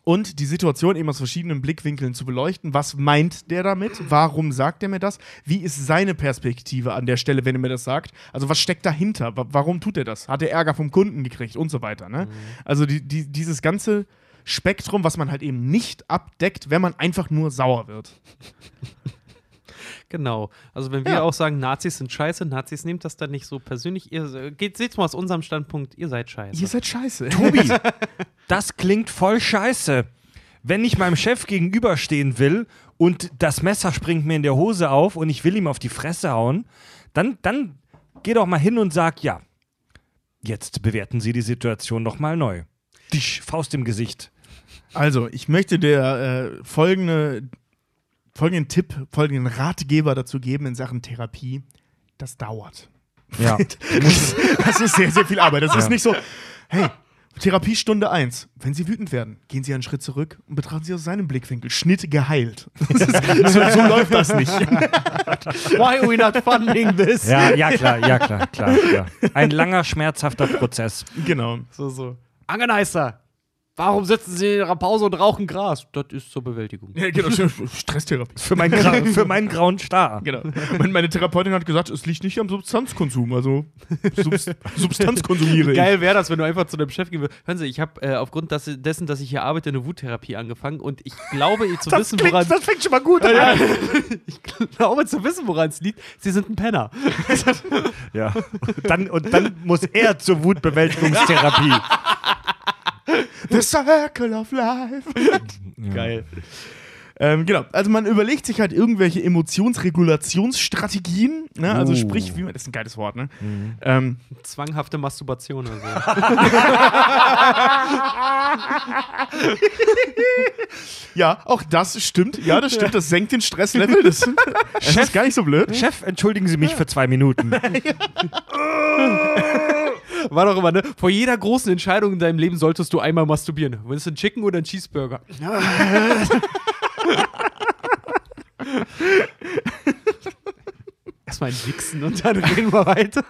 und die Situation eben aus verschiedenen Blickwinkeln zu beleuchten. Was meint der damit? Warum sagt er mir das? Wie ist seine Perspektive an der Stelle, wenn er mir das sagt? Also was steckt dahinter? Wa- Warum tut er das? Hat er Ärger vom Kunden gekriegt und so weiter? Ne? Also die, die, dieses ganze Spektrum, was man halt eben nicht abdeckt, wenn man einfach nur sauer wird. Genau. Also wenn wir Ja. auch sagen, Nazis sind scheiße, Nazis nehmt das dann nicht so persönlich. Ihr äh, geht, seht's mal aus unserem Standpunkt, ihr seid scheiße. Ihr seid scheiße. Tobi, das klingt voll scheiße. Wenn ich meinem Chef gegenüberstehen will und das Messer springt mir in der Hose auf und ich will ihm auf die Fresse hauen, dann, dann geh doch mal hin und sag, ja, jetzt bewerten Sie die Situation noch mal neu. Dich, Faust im Gesicht. Also, ich möchte dir äh, folgende, folgenden Tipp, folgenden Ratgeber dazu geben in Sachen Therapie. Das dauert. Ja. Das, ist sehr, sehr viel Arbeit. Das ist Ja. nicht so, hey, Therapiestunde 1. Wenn Sie wütend werden, gehen Sie einen Schritt zurück und betrachten Sie aus seinem Blickwinkel. Schnitt geheilt. Ist, so, so läuft das nicht. Why are we not funding this? ja, ja, klar, ja, klar, klar, klar. Ein langer, schmerzhafter Prozess. genau. So, so. Angeneister, warum sitzen Sie in Ihrer Pause und rauchen Gras? Das ist zur Bewältigung. Ja, genau. Stresstherapie. Für, mein Gra für meinen grauen Star. Genau. Und meine Therapeutin hat gesagt, es liegt nicht am Substanzkonsum. Also Subst Substanz konsumiere ich. Geil wäre das, wenn du einfach zu deinem Chef gehen würdest. Hören Sie, ich habe äh, aufgrund das, dessen, dass ich hier arbeite, eine Wuttherapie angefangen und ich glaube zu wissen, woran das fängt schon mal gut an. ja, ich glaube zu wissen, woran es liegt. Sie sind ein Penner. Ja. Und dann, und dann muss er zur Wutbewältigungstherapie. The Circle of Life. Geil. Ähm, genau, also man überlegt sich halt irgendwelche Emotionsregulationsstrategien, ne? also Oh. sprich, wie man, das ist ein geiles Wort, ne? Ähm, Zwanghafte Masturbation oder so. ja, auch das stimmt, ja, das stimmt, das senkt den Stresslevel, das, das ist gar nicht so blöd. Chef, entschuldigen Sie mich für zwei Minuten. War doch immer, ne? Vor jeder großen Entscheidung in deinem Leben solltest du einmal masturbieren. Willst du einen Chicken oder einen Cheeseburger? erstmal ein Wichsen und dann reden wir weiter.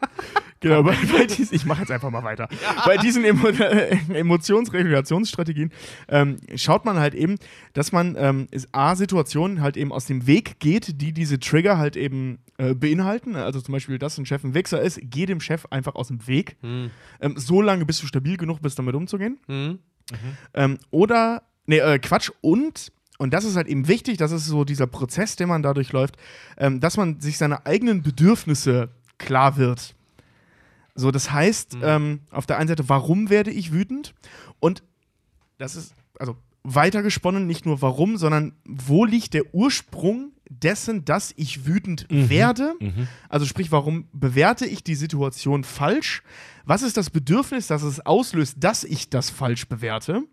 Genau, bei, bei diesen, ich mache jetzt einfach mal weiter. Bei diesen Emo äh, Emotionsregulationsstrategien ähm, schaut man halt eben, dass man ähm, A, Situationen halt eben aus dem Weg geht, die diese Trigger halt eben äh, beinhalten. Also zum Beispiel, dass ein Chef ein Wichser ist, geh dem Chef einfach aus dem Weg. Hm. Ähm, so lange, bis du stabil genug bist, damit umzugehen. Hm. Ähm, oder, nee, äh, Quatsch, und, und das ist halt eben wichtig, das ist so dieser Prozess, den man dadurch läuft, ähm, dass man sich seine eigenen Bedürfnisse klar wird. So, das heißt, ähm, auf der einen Seite, warum werde ich wütend? Und das ist, also weitergesponnen, nicht nur warum, sondern wo liegt der Ursprung dessen, dass ich wütend werde? Also sprich, warum bewerte ich die Situation falsch? Was ist das Bedürfnis, das es auslöst, dass ich das falsch bewerte?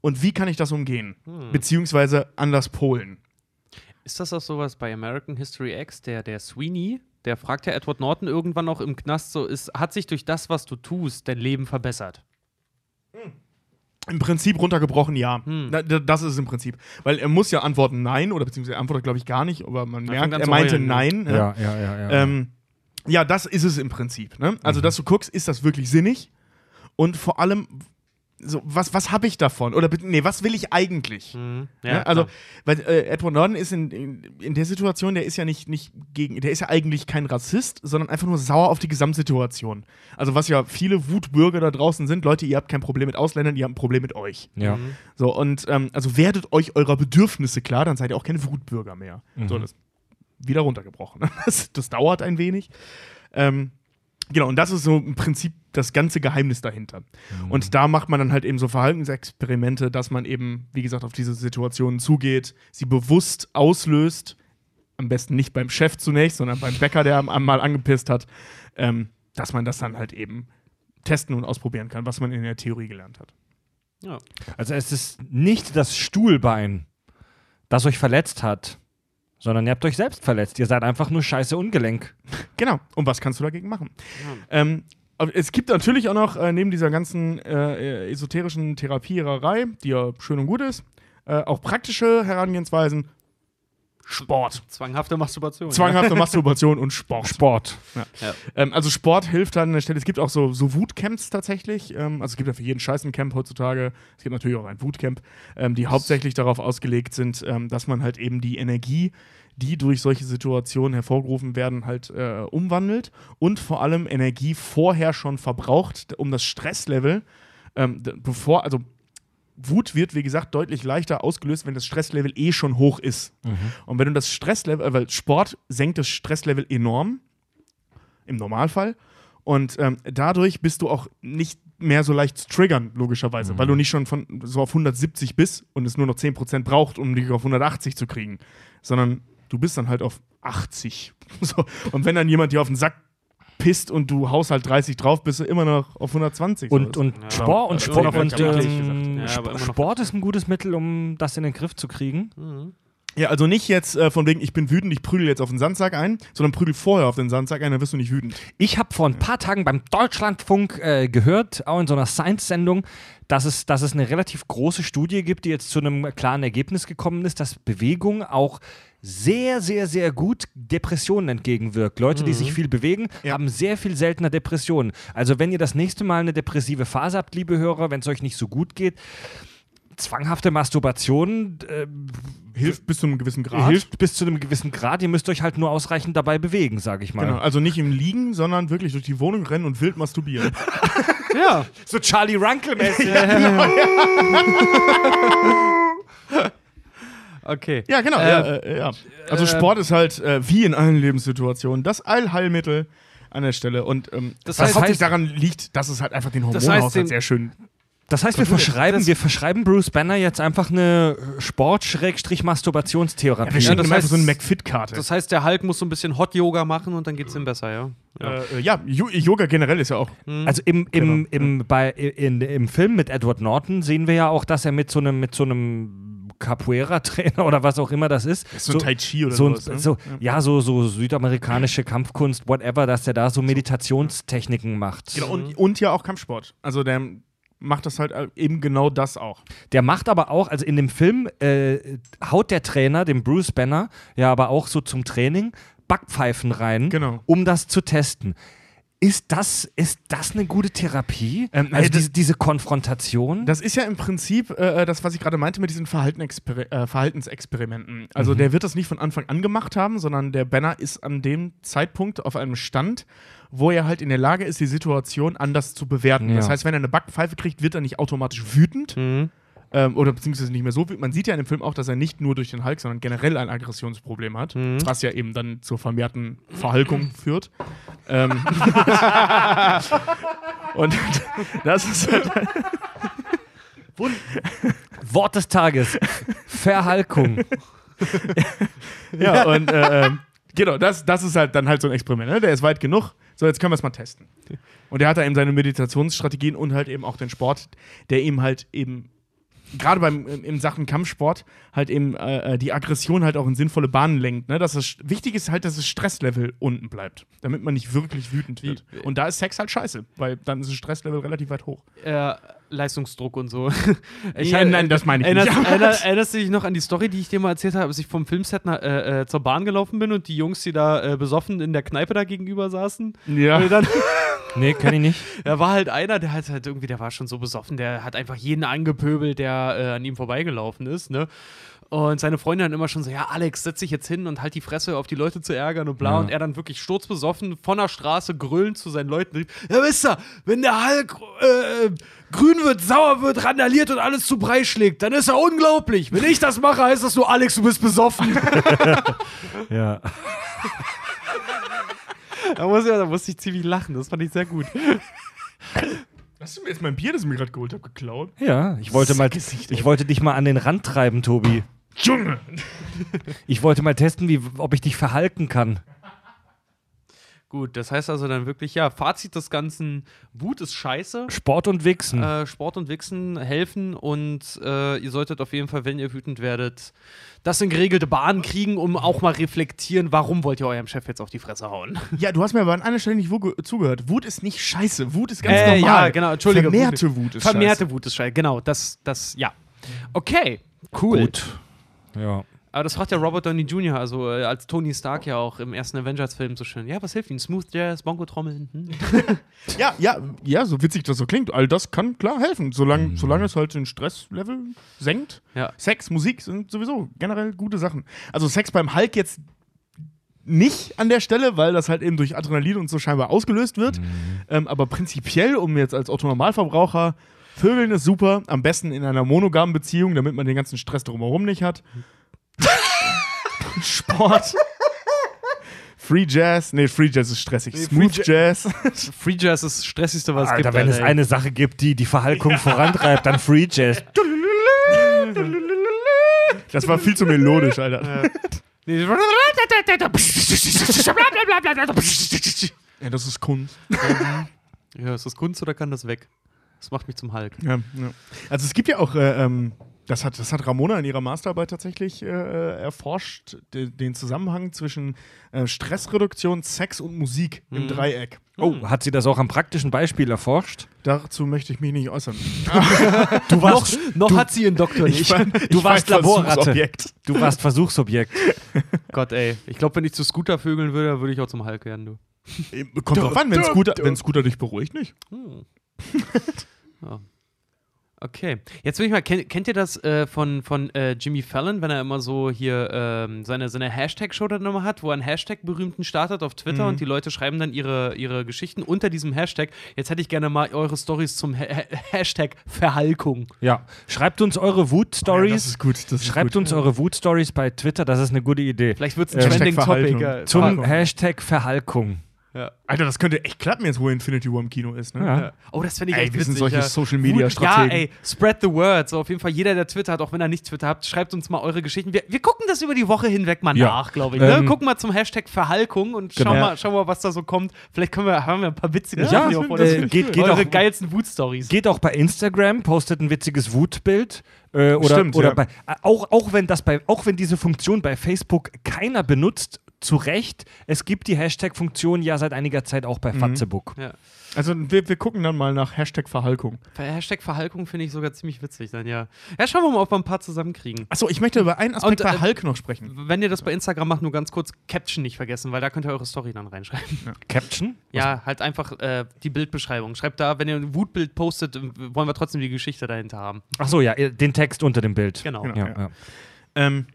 Und wie kann ich das umgehen? Beziehungsweise anders polen. Ist das auch sowas bei American History X, der, der Sweeney, der fragt ja Edward Norton irgendwann noch im Knast so, ist, hat sich durch das, was du tust, dein Leben verbessert? Im Prinzip runtergebrochen, ja. D- das ist es im Prinzip. Weil er muss ja antworten Nein, oder beziehungsweise er antwortet, glaube ich, gar nicht, aber man Er merkt, er meinte heulen, ja. Nein. Ja, ja, ja. ja. Ähm, ja, das ist es im Prinzip. Ne? Also, dass du guckst, ist das wirklich sinnig? Und vor allem, so, was, was habe ich davon? Oder nee, was will ich eigentlich? Hm. Ja, also, weil äh, Edward Norton ist in, in, in der Situation, der ist ja nicht, nicht gegen, der ist ja eigentlich kein Rassist, sondern einfach nur sauer auf die Gesamtsituation. Also, was ja viele Wutbürger da draußen sind, Leute, ihr habt kein Problem mit Ausländern, ihr habt ein Problem mit euch. ja. So, und ähm, also werdet euch eurer Bedürfnisse klar, dann seid ihr auch keine Wutbürger mehr. So, das wieder runtergebrochen. ne? Das, das dauert ein wenig. Ähm, genau, und das ist so im Prinzip das ganze Geheimnis dahinter. Und da macht man dann halt eben so Verhaltensexperimente, dass man eben, wie gesagt, auf diese Situationen zugeht, sie bewusst auslöst. Am besten nicht beim Chef zunächst, sondern beim Bäcker, der am- mal angepisst hat, ähm, dass man das dann halt eben testen und ausprobieren kann, was man in der Theorie gelernt hat. ja. Also es ist nicht das Stuhlbein, das euch verletzt hat, sondern ihr habt euch selbst verletzt. Ihr seid einfach nur scheiße ungelenk. Genau. Und was kannst du dagegen machen? Ähm, aber es gibt natürlich auch noch äh, neben dieser ganzen äh, esoterischen Therapiererei, die ja schön und gut ist, äh, auch praktische Herangehensweisen. Sport. Zwanghafte Masturbation. Zwanghafte Masturbation und Sport. Sport. Ähm, also Sport hilft dann an der Stelle. Es gibt auch so, so Wutcamps tatsächlich. Ähm, also es gibt ja für jeden Scheiß ein Camp heutzutage. Es gibt natürlich auch ein Wutcamp, ähm, die hauptsächlich darauf ausgelegt sind, ähm, dass man halt eben die Energie, die durch solche Situationen hervorgerufen werden, halt äh, umwandelt und vor allem Energie vorher schon verbraucht, um das Stresslevel, ähm, bevor, also Wut wird, wie gesagt, deutlich leichter ausgelöst, wenn das Stresslevel eh schon hoch ist. Und wenn du das Stresslevel, äh, weil Sport senkt das Stresslevel enorm, im Normalfall. Und ähm, dadurch bist du auch nicht mehr so leicht zu triggern, logischerweise, weil du nicht schon von so auf 170 bist und es nur noch 10% braucht, um dich auf 180 zu kriegen, sondern du bist dann halt auf 80. So. Und wenn dann jemand dir auf den Sack pisst und du haust halt 30 drauf, bist du immer noch auf 120. Und, So. und Ja. Sport und Sport, und, ähm. Ja, Sport ist ein gutes Mittel, um das in den Griff zu kriegen. Mhm. ja, also nicht jetzt äh, von wegen, ich bin wütend, ich prügel jetzt auf den Sandsack ein, sondern prügel vorher auf den Sandsack ein, dann wirst du nicht wütend. Ich habe vor ein paar Tagen beim Deutschlandfunk äh, gehört, auch in so einer Science-Sendung, dass es, dass es eine relativ große Studie gibt, die jetzt zu einem klaren Ergebnis gekommen ist, dass Bewegung auch sehr, sehr, sehr gut Depressionen entgegenwirkt. Leute, die sich viel bewegen, Ja. haben sehr viel seltener Depressionen. Also wenn ihr das nächste Mal eine depressive Phase habt, liebe Hörer, wenn es euch nicht so gut geht, zwanghafte Masturbation äh, Hilft bis zu einem gewissen Grad. hilft bis zu einem gewissen Grad. Ihr müsst euch halt nur ausreichend dabei bewegen, sage ich mal. Genau, also nicht im Liegen, sondern wirklich durch die Wohnung rennen und wild masturbieren. Ja. So Charlie Runkle-mäßig. Okay. ja, genau. Äh, ja, äh, ja. Also äh, Sport ist halt äh, wie in allen Lebenssituationen das Allheilmittel an der Stelle. Und ähm, Das was heißt- hauptsächlich daran liegt, dass es halt einfach den Das heißt, Hormonhaushalt sehr schön. Das heißt, wir verschreiben, wir verschreiben Bruce Banner jetzt einfach eine Sport-Masturbtionstherapie. Wir schicken das ihm einfach heißt- so eine McFit-Karte. Das heißt, der Hulk muss so ein bisschen Hot-Yoga machen und dann geht's ihm besser, ja? Ja. Äh, ja, Jo- Yoga generell ist ja auch. also im, im, Genau, im, bei, in, im Film mit Edward Norton sehen wir ja auch, dass er mit so einem, mit so einem Capoeira-Trainer oder was auch immer das ist. So ein Tai Chi oder so, sowas, ne? so, ja, so, so südamerikanische Kampfkunst, whatever, dass er da so Meditationstechniken macht. Genau, und, und ja auch Kampfsport. Also der macht das halt eben genau das auch. Der macht aber auch, also in dem Film äh, haut der Trainer, dem Bruce Banner, ja aber auch so zum Training Backpfeifen rein, Genau. um das zu testen. Ist das, ist das eine gute Therapie? Ähm, also das- diese, diese Konfrontation? Das ist ja im Prinzip äh, das, was ich gerade meinte mit diesen äh, Verhaltensexperimenten. Also der wird das nicht von Anfang an gemacht haben, sondern der Banner ist an dem Zeitpunkt auf einem Stand, wo er halt in der Lage ist, die Situation anders zu bewerten. Ja. Das heißt, wenn er eine Backpfeife kriegt, wird er nicht automatisch wütend. Mhm. Ähm, oder beziehungsweise nicht mehr so wütend. Man sieht ja in dem Film auch, dass er nicht nur durch den Hulk, sondern generell ein Aggressionsproblem hat, Mhm. was ja eben dann zur vermehrten Verhalkung führt. Ähm Und das ist halt Wort des Tages. Verhalkung. Ja, und äh, ähm, genau, das, das ist halt dann halt so ein Experiment. Ne? Der ist weit genug. So, jetzt können wir es mal testen. Und er hat da eben seine Meditationsstrategien und halt eben auch den Sport, der ihm halt eben gerade beim in, Sachen Kampfsport halt eben äh, äh, die Aggression halt auch in sinnvolle Bahnen lenkt. Ne? Dass das, wichtig ist halt, dass das Stresslevel unten bleibt, damit man nicht wirklich wütend wird. Und da ist Sex halt scheiße, weil dann ist das Stresslevel relativ weit hoch. äh, Leistungsdruck und so. Ja, nein, das meine ich erinnerst, nicht. Erinnerst, erinnerst du dich noch an die Story, die ich dir mal erzählt habe, als ich vom Filmset nach, äh, äh, zur Bahn gelaufen bin und die Jungs, die da äh, besoffen in der Kneipe da gegenüber saßen? Ja. Und dann, Nee, kenn ich nicht. da war halt einer, der hat halt irgendwie, der war schon so besoffen, der hat einfach jeden angepöbelt, der äh, an ihm vorbeigelaufen ist, ne? Und seine Freunde dann immer schon so, ja, Alex, setz dich jetzt hin und halt die Fresse, auf die Leute zu ärgern und bla. Ja. Und er dann wirklich sturzbesoffen von der Straße grölend zu seinen Leuten rief, ja, wisst ihr, wenn der Hulk äh, grün wird, sauer wird, randaliert und alles zu Brei schlägt, dann ist er unglaublich. Wenn ich das mache, heißt das nur, Alex, du bist besoffen. Ja. da, muss ich, da musste ich ziemlich lachen, das fand ich sehr gut. Hast du mir jetzt mein Bier, das ich mir gerade geholt habe, geklaut? Ja, ich wollte mal, Gesicht, ich wollte dich mal an den Rand treiben, Tobi. Junge! Ich wollte mal testen, wie, ob ich dich verhalten kann. Gut, das heißt also dann wirklich, ja, Fazit des Ganzen, Wut ist scheiße. Sport und Wichsen. Äh, Sport und Wichsen helfen und äh, ihr solltet auf jeden Fall, wenn ihr wütend werdet, das in geregelte Bahnen kriegen, um auch mal reflektieren, warum wollt ihr eurem Chef jetzt auf die Fresse hauen. Ja, du hast mir aber an einer Stelle nicht wo- zugehört. Wut ist nicht scheiße. Wut ist ganz Äh, normal. ja, genau, Entschuldige. Vermehrte Wut ist Vermehrte scheiße. Wut ist scheiße, genau, das, das, ja. Okay, cool. Gut. Ja. Aber das fragt ja Robert Downey Jr., also äh, als Tony Stark ja auch im ersten Avengers-Film so schön. Ja, was hilft ihnen? Smooth Jazz, Bongo-Trommeln? Hm? Ja, ja, ja, so witzig das so klingt. All das kann klar helfen, solange, solange es halt den Stresslevel senkt. Ja. Sex, Musik sind sowieso generell gute Sachen. Also Sex beim Hulk jetzt nicht an der Stelle, weil das halt eben durch Adrenalin und so scheinbar ausgelöst wird. Ähm, aber prinzipiell, um jetzt als Otto-Normalverbraucher, Vögeln ist super, am besten in einer monogamen Beziehung, damit man den ganzen Stress drumherum nicht hat. Sport. Free Jazz, nee, Free Jazz ist stressig. Smooth Free Jazz. Free Jazz ist das Stressigste, was es Alter, gibt. wenn es Alter, ey. eine Sache gibt, die die Verhalkung vorantreibt, dann Free Jazz. Das war viel zu melodisch, Alter. Nee. Ja, das ist Kunst. Ja, ist das Kunst oder kann das weg? Das macht mich zum Hulk. Ja, ja. Also es gibt ja auch, äh, ähm, das, hat, das hat Ramona in ihrer Masterarbeit tatsächlich äh, äh, erforscht, de, den Zusammenhang zwischen äh, Stressreduktion, Sex und Musik im Dreieck. Oh, hat sie das auch am praktischen Beispiel erforscht? Dazu möchte ich mich nicht äußern. Du warst, Noch hat sie ihren Doktor nicht. war- du warst war Laborratte. Du warst Versuchsobjekt. Gott, ey. Ich glaube, wenn ich zu Scooter vögeln würde, würde ich auch zum Hulk werden, du. Kommt drauf an, wenn Scooter, wenn Scooter dich beruhigt, nicht. Okay. Jetzt will ich mal, kennt, kennt ihr das äh, von, von äh, Jimmy Fallon, wenn er immer so hier ähm, seine, seine Hashtag-Show dann immer hat, wo er einen Hashtag berühmten startet auf Twitter und die Leute schreiben dann ihre, ihre Geschichten unter diesem Hashtag. Jetzt hätte ich gerne mal eure Stories zum ha Ha- Hashtag Verhalkung. Ja. Schreibt uns eure Ja, das Wut-Stories. ist gut. Das ist Schreibt gut. uns eure Wut-Stories bei Twitter, das ist eine gute Idee. Vielleicht wird es ein Äh, Trending Hashtag Topic. Verhaltung. äh, Zum Verhalkung. Hashtag Verhalkung. Alter, das könnte echt klappen jetzt, wo Infinity War im Kino ist. Ne? Ja. Oh, das fände ich Ey, echt wir sind solche ja. Social-Media-Strategen. Ja, ey, spread the word. So, auf jeden Fall jeder, der Twitter hat, auch wenn er nicht Twitter habt, schreibt uns mal eure Geschichten. Wir, wir gucken das über die Woche hinweg mal Ja. nach, glaube ich. Ähm, ne? Gucken mal zum Hashtag Verhalkung und schauen, Genau. mal, schauen mal, was da so kommt. Vielleicht können wir, haben wir ein paar witzige Ja, Sachen find ich geht- geht eure auch- geilsten Wut-Stories. Geht auch bei Instagram, postet ein witziges Wutbild. Äh, oder Stimmt, oder ja. bei, äh, auch, auch, wenn das bei, auch wenn diese Funktion bei Facebook keiner benutzt, zu Recht, es gibt die Hashtag-Funktion ja seit einiger Zeit auch bei Mhm. Fatzebook. Ja. Also wir, wir gucken dann mal nach Hashtag Verhalkung. Hashtag Verhalkung finde ich sogar ziemlich witzig dann, ja. Ja, schauen wir mal, ob wir ein paar zusammenkriegen. Achso, ich möchte über einen Aspekt Und, bei äh, Hulk noch sprechen. Wenn ihr das bei Instagram macht, nur ganz kurz Caption nicht vergessen, weil da könnt ihr eure Story dann reinschreiben. Caption? Ja, halt einfach äh, die Bildbeschreibung. Schreibt da, wenn ihr ein Wutbild postet, wollen wir trotzdem die Geschichte dahinter haben. Achso, ja, den Text unter dem Bild. Genau. Genau. Ja, Ja. ja. Ähm,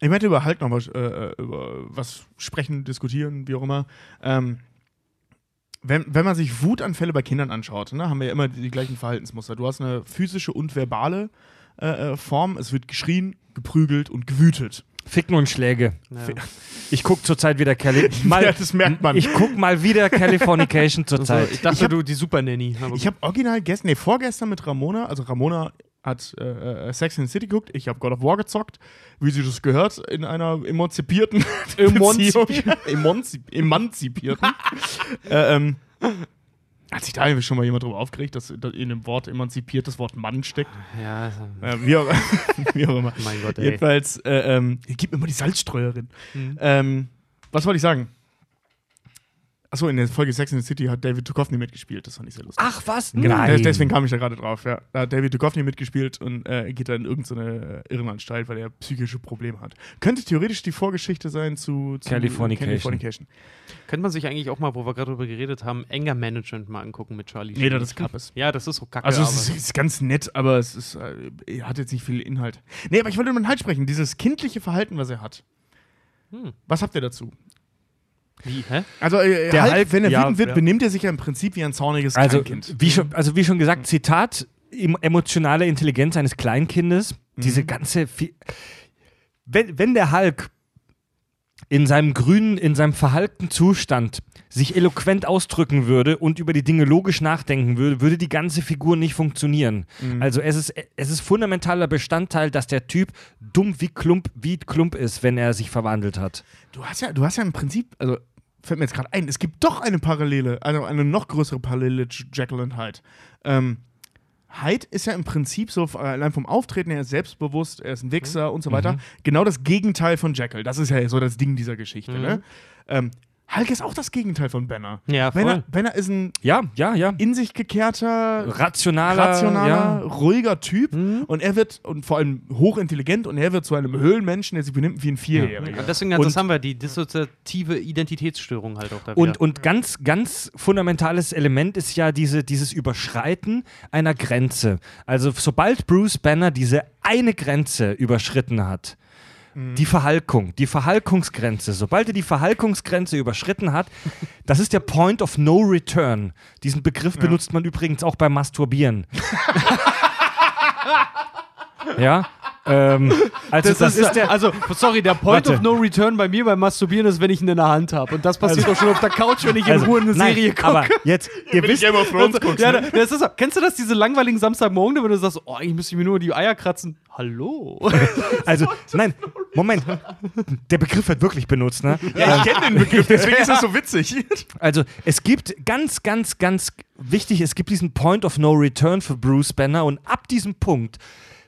ich möchte über Hulk noch was, äh, äh, über was sprechen, diskutieren, wie auch immer. Ähm, wenn, wenn man sich Wutanfälle bei Kindern anschaut, ne, haben wir ja immer die, die gleichen Verhaltensmuster. Du hast eine physische und verbale äh, äh, Form. Es wird geschrien, geprügelt und gewütet. Ficken und Schläge. Ja. Ich guck zurzeit wieder. Mal, Ja, das merkt man. Ich guck mal wieder Californication Also, zurzeit. ich dachte, Ich hab- du die Super Nanny. Ich habe original gestern, nee, vorgestern mit Ramona, also Ramona hat äh, äh, Sex in the City geguckt, ich habe God of War gezockt, wie sie das gehört, in einer emanzipierten Beziehung. Emanzi emanzipierten. äh, ähm, hat sich da schon mal jemand drüber aufgeregt, dass da in dem Wort emanzipiert das Wort Mann steckt? ja, Äh, wie, auch, wie auch immer. mein Gott, ey. Jedenfalls, äh, ähm, gib mir mal die Salzstreuerin. Mhm. Ähm, was wollte ich sagen? Achso, in der Folge Sex in the City hat David Duchovny mitgespielt, das fand ich sehr lustig. Ach was? Genau, Nein. des- deswegen kam ich da gerade drauf. Ja. Da hat David Duchovny mitgespielt und äh, geht dann in irgendeine äh, Irrenanstalt, weil er psychische Probleme hat. Könnte theoretisch die Vorgeschichte sein zu, zu Californication. Californication. Könnte man sich eigentlich auch mal, wo wir gerade drüber geredet haben, Anger Management mal angucken mit Charlie Nee, Sheen. das ist Kappes. Ja, das ist so kacke. Also es ist, ist ganz nett, aber es ist, äh, er hat jetzt nicht viel Inhalt. Nee, aber ich wollte über den Halt sprechen. Dieses kindliche Verhalten, was er hat. Hm. Was habt ihr dazu? Wie, hä? Also äh, Der Hulk, Hulk- wenn er ja, wütend wird, ja. benimmt er sich ja im Prinzip wie ein zorniges Also Kleinkind. wie, schon, also wie schon gesagt, Zitat, em- emotionale Intelligenz eines Kleinkindes. Diese ganze. Fi- Wenn, wenn der Hulk in seinem grünen, in seinem verhalkten Zustand sich eloquent ausdrücken würde und über die Dinge logisch nachdenken würde, würde die ganze Figur nicht funktionieren. Also es ist, es ist fundamentaler Bestandteil, dass der Typ dumm wie Klump, wie Klump ist, wenn er sich verwandelt hat. Du hast ja, du hast ja im Prinzip, also fällt mir jetzt gerade ein, es gibt doch eine Parallele, also eine noch größere Parallele zu Jekyll und Hyde. Ähm, Hyde ist ja im Prinzip so, äh, allein vom Auftreten, er ist selbstbewusst, er ist ein Wichser und so weiter. Genau das Gegenteil von Jekyll. Das ist ja so das Ding dieser Geschichte. Ne? Ähm, Hulk ist auch das Gegenteil von Banner. Ja, Banner, voll. Banner ist ein Ja, ja, ja. in sich gekehrter, Rationaler, rationaler, ja. ruhiger Typ und er wird, und vor allem hochintelligent und er wird zu einem Höhlenmenschen, der sich benimmt wie ein Vierjähriger. Und deswegen, Und- das haben wir, die dissoziative Identitätsstörung halt auch da Und, und ganz, ganz fundamentales Element ist ja diese, dieses Überschreiten einer Grenze. Also sobald Bruce Banner diese eine Grenze überschritten hat, die Verhalkung, die Verhalkungsgrenze, sobald er die Verhalkungsgrenze überschritten hat, das ist der Point of No Return. Diesen Begriff benutzt man übrigens auch beim Masturbieren. ja, ähm, also das, ist der, also, sorry, der Point Warte. of No Return bei mir beim Masturbieren ist, wenn ich ihn in der Hand habe. Und das passiert doch schon auf der Couch, wenn ich in also, Ruhe eine nein, Serie gucke. Aber jetzt, ihr wisst, Game of Thrones guckst, ja, ne? das ist, kennst du das, diese langweiligen Samstagmorgen, wenn du sagst, oh, eigentlich müsste ich mir nur die Eier kratzen? Hallo? Also, nein, Moment. Der Begriff wird wirklich benutzt, ne? Ja, ich kenne den Begriff, deswegen ist das so witzig. Also, es gibt ganz, ganz, ganz wichtig, es gibt diesen Point of No Return für Bruce Banner und ab diesem Punkt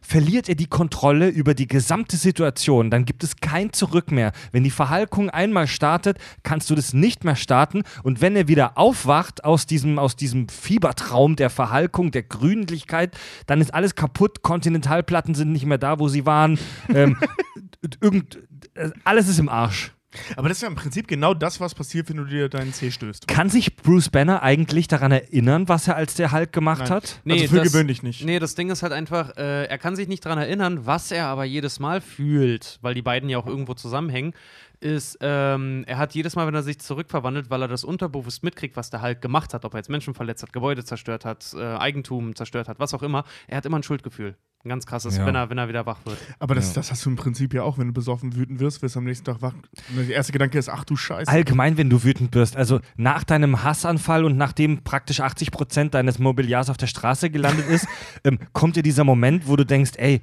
verliert er die Kontrolle über die gesamte Situation. Dann gibt es kein Zurück mehr. Wenn die Verhalkung einmal startet, kannst du das nicht mehr starten. Und wenn er wieder aufwacht aus diesem, aus diesem Fiebertraum der Verhalkung, der Grünlichkeit, dann ist alles kaputt. Kontinentalplatten sind nicht mehr da, wo sie waren. ähm, irgend, äh, alles ist im Arsch. Aber das ist ja im Prinzip genau das, was passiert, wenn du dir deinen Zeh stößt. Kann sich Bruce Banner eigentlich daran erinnern, was er als der Hulk gemacht Nein. hat? also für gewöhnlich nicht. Nee, das Ding ist halt einfach, äh, er kann sich nicht daran erinnern, was er aber jedes Mal fühlt, weil die beiden ja auch irgendwo zusammenhängen, ist, ähm, er hat jedes Mal, wenn er sich zurückverwandelt, weil er das unterbewusst mitkriegt, was der Hulk gemacht hat, ob er jetzt Menschen verletzt hat, Gebäude zerstört hat, äh, Eigentum zerstört hat, was auch immer, er hat immer ein Schuldgefühl. Ein ganz krasses, Ja. wenn, er, wenn er wieder wach wird. Aber das, das hast du im Prinzip ja auch, wenn du besoffen wütend wirst, wirst du am nächsten Tag wach. Und der erste Gedanke ist, ach du Scheiße. Allgemein, wenn du wütend wirst, also nach deinem Hassanfall und nachdem praktisch 80 Prozent deines Mobiliars auf der Straße gelandet ist, ähm, kommt dir dieser Moment, wo du denkst, ey,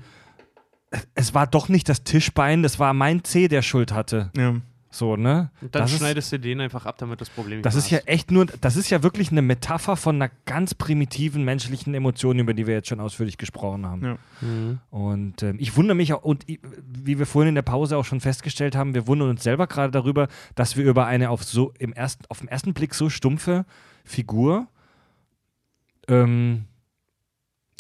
es war doch nicht das Tischbein, es war mein Zeh, der Schuld hatte. Ja. So, ne? Und dann das ist, schneidest du den einfach ab, damit das Problem nicht das mehr ist ja hast. echt nur, das ist ja wirklich eine Metapher von einer ganz primitiven menschlichen Emotion, über die wir jetzt schon ausführlich gesprochen haben. Ja. Mhm. Und ähm, ich wundere mich auch, und wie wir vorhin in der Pause auch schon festgestellt haben, wir wundern uns selber gerade darüber, dass wir über eine auf so im ersten, auf den ersten Blick so stumpfe Figur ähm,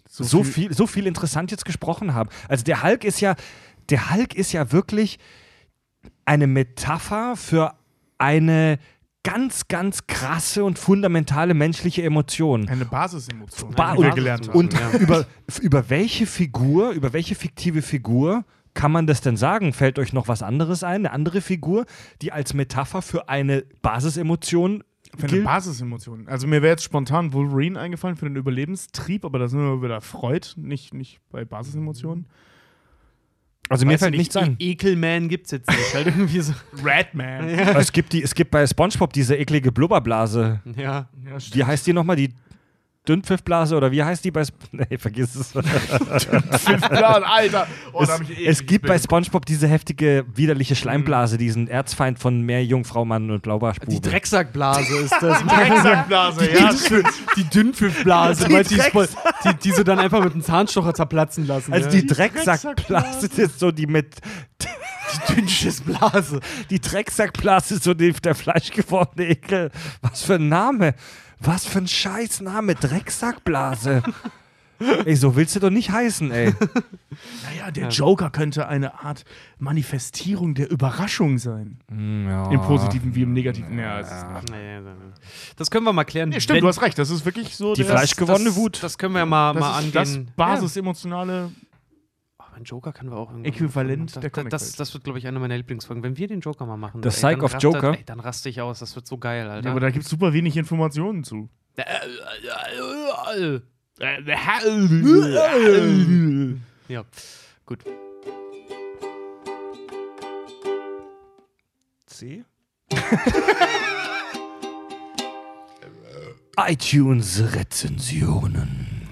so, viel, so viel interessant jetzt gesprochen haben. Also der Hulk ist ja, der Hulk ist ja wirklich eine Metapher für eine ganz, ganz krasse und fundamentale menschliche Emotion. Eine Basisemotion, Ba- wie wir und- gelernt haben. Und Ja. über, über welche Figur, über welche fiktive Figur kann man das denn sagen? Fällt euch noch was anderes ein? Eine andere Figur, die als Metapher für eine Basisemotion Für eine gilt? Basisemotion. Also mir wäre jetzt spontan Wolverine eingefallen für den Überlebenstrieb, aber da sind wir wieder Freud, nicht, nicht bei Basisemotionen. Also mir fällt ich nichts ein. E Ekelman gibt's jetzt nicht. Halt irgendwie so. Ratman. Es gibt, die, es gibt bei Spongebob diese eklige Blubberblase. Ja. Wie heißt die nochmal? Die Dünnpfiffblase oder wie heißt die bei. Sp nee, vergiss es. Plan, Alter. Oh, es, es gibt bei. Spongebob diese heftige, widerliche Schleimblase, diesen Erzfeind von Meerjungfrau, Mann und Blaubarschbube. Die Drecksackblase ist das. Drecksackblase, ja. die Dünnpfiffblase, Die du, die, die, die sie dann einfach mit einem Zahnstocher zerplatzen lassen. Also ja. die Die Drecksackblase ist so die mit. die Dünnschissblase. Die Drecksackblase ist so die, der fleischgewordene Ekel. Was für ein Name. Was für ein Scheißname. Drecksackblase. ey, so willst du doch nicht heißen, ey. Naja, der Joker könnte eine Art Manifestierung der Überraschung sein. Ja. Im Positiven wie im Negativen. Ja, es ist. Das können wir mal klären. nee, stimmt, Wenn- du hast recht. Das ist wirklich so Die das, Wut. Das können wir mal, das mal ist das angehen. basisemotionale. Ein Joker können wir auch irgendwie. Äquivalent das, der das, Comicwelt. das wird, glaube ich, eine meiner Lieblingsfolgen. Wenn wir den Joker mal machen. The ey, Psych dann of Joker? Ey, dann raste ich aus. Das wird so geil, Alter. Ja, aber da gibt es super wenig Informationen zu. ja, gut. C? iTunes-Rezensionen.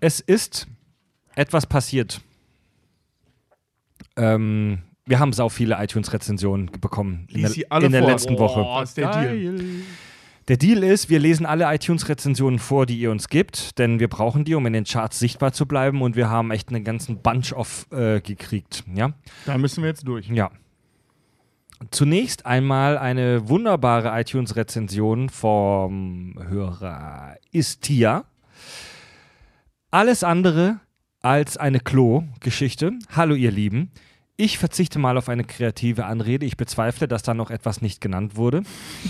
Es ist etwas passiert. Ähm, wir haben sau viele iTunes-Rezensionen bekommen in der, in der letzten Woche. Oh, ist der Deal. Der Deal ist, wir lesen alle iTunes-Rezensionen vor, die ihr uns gibt, denn wir brauchen die, um in den Charts sichtbar zu bleiben und wir haben echt einen ganzen Bunch of äh, gekriegt. Ja? Da müssen wir jetzt durch. Ja. Zunächst einmal eine wunderbare iTunes-Rezension vom Hörer Istia. Alles andere als eine Klo-Geschichte. Hallo, ihr Lieben. Ich verzichte mal auf eine kreative Anrede. Ich bezweifle, dass da noch etwas nicht genannt wurde.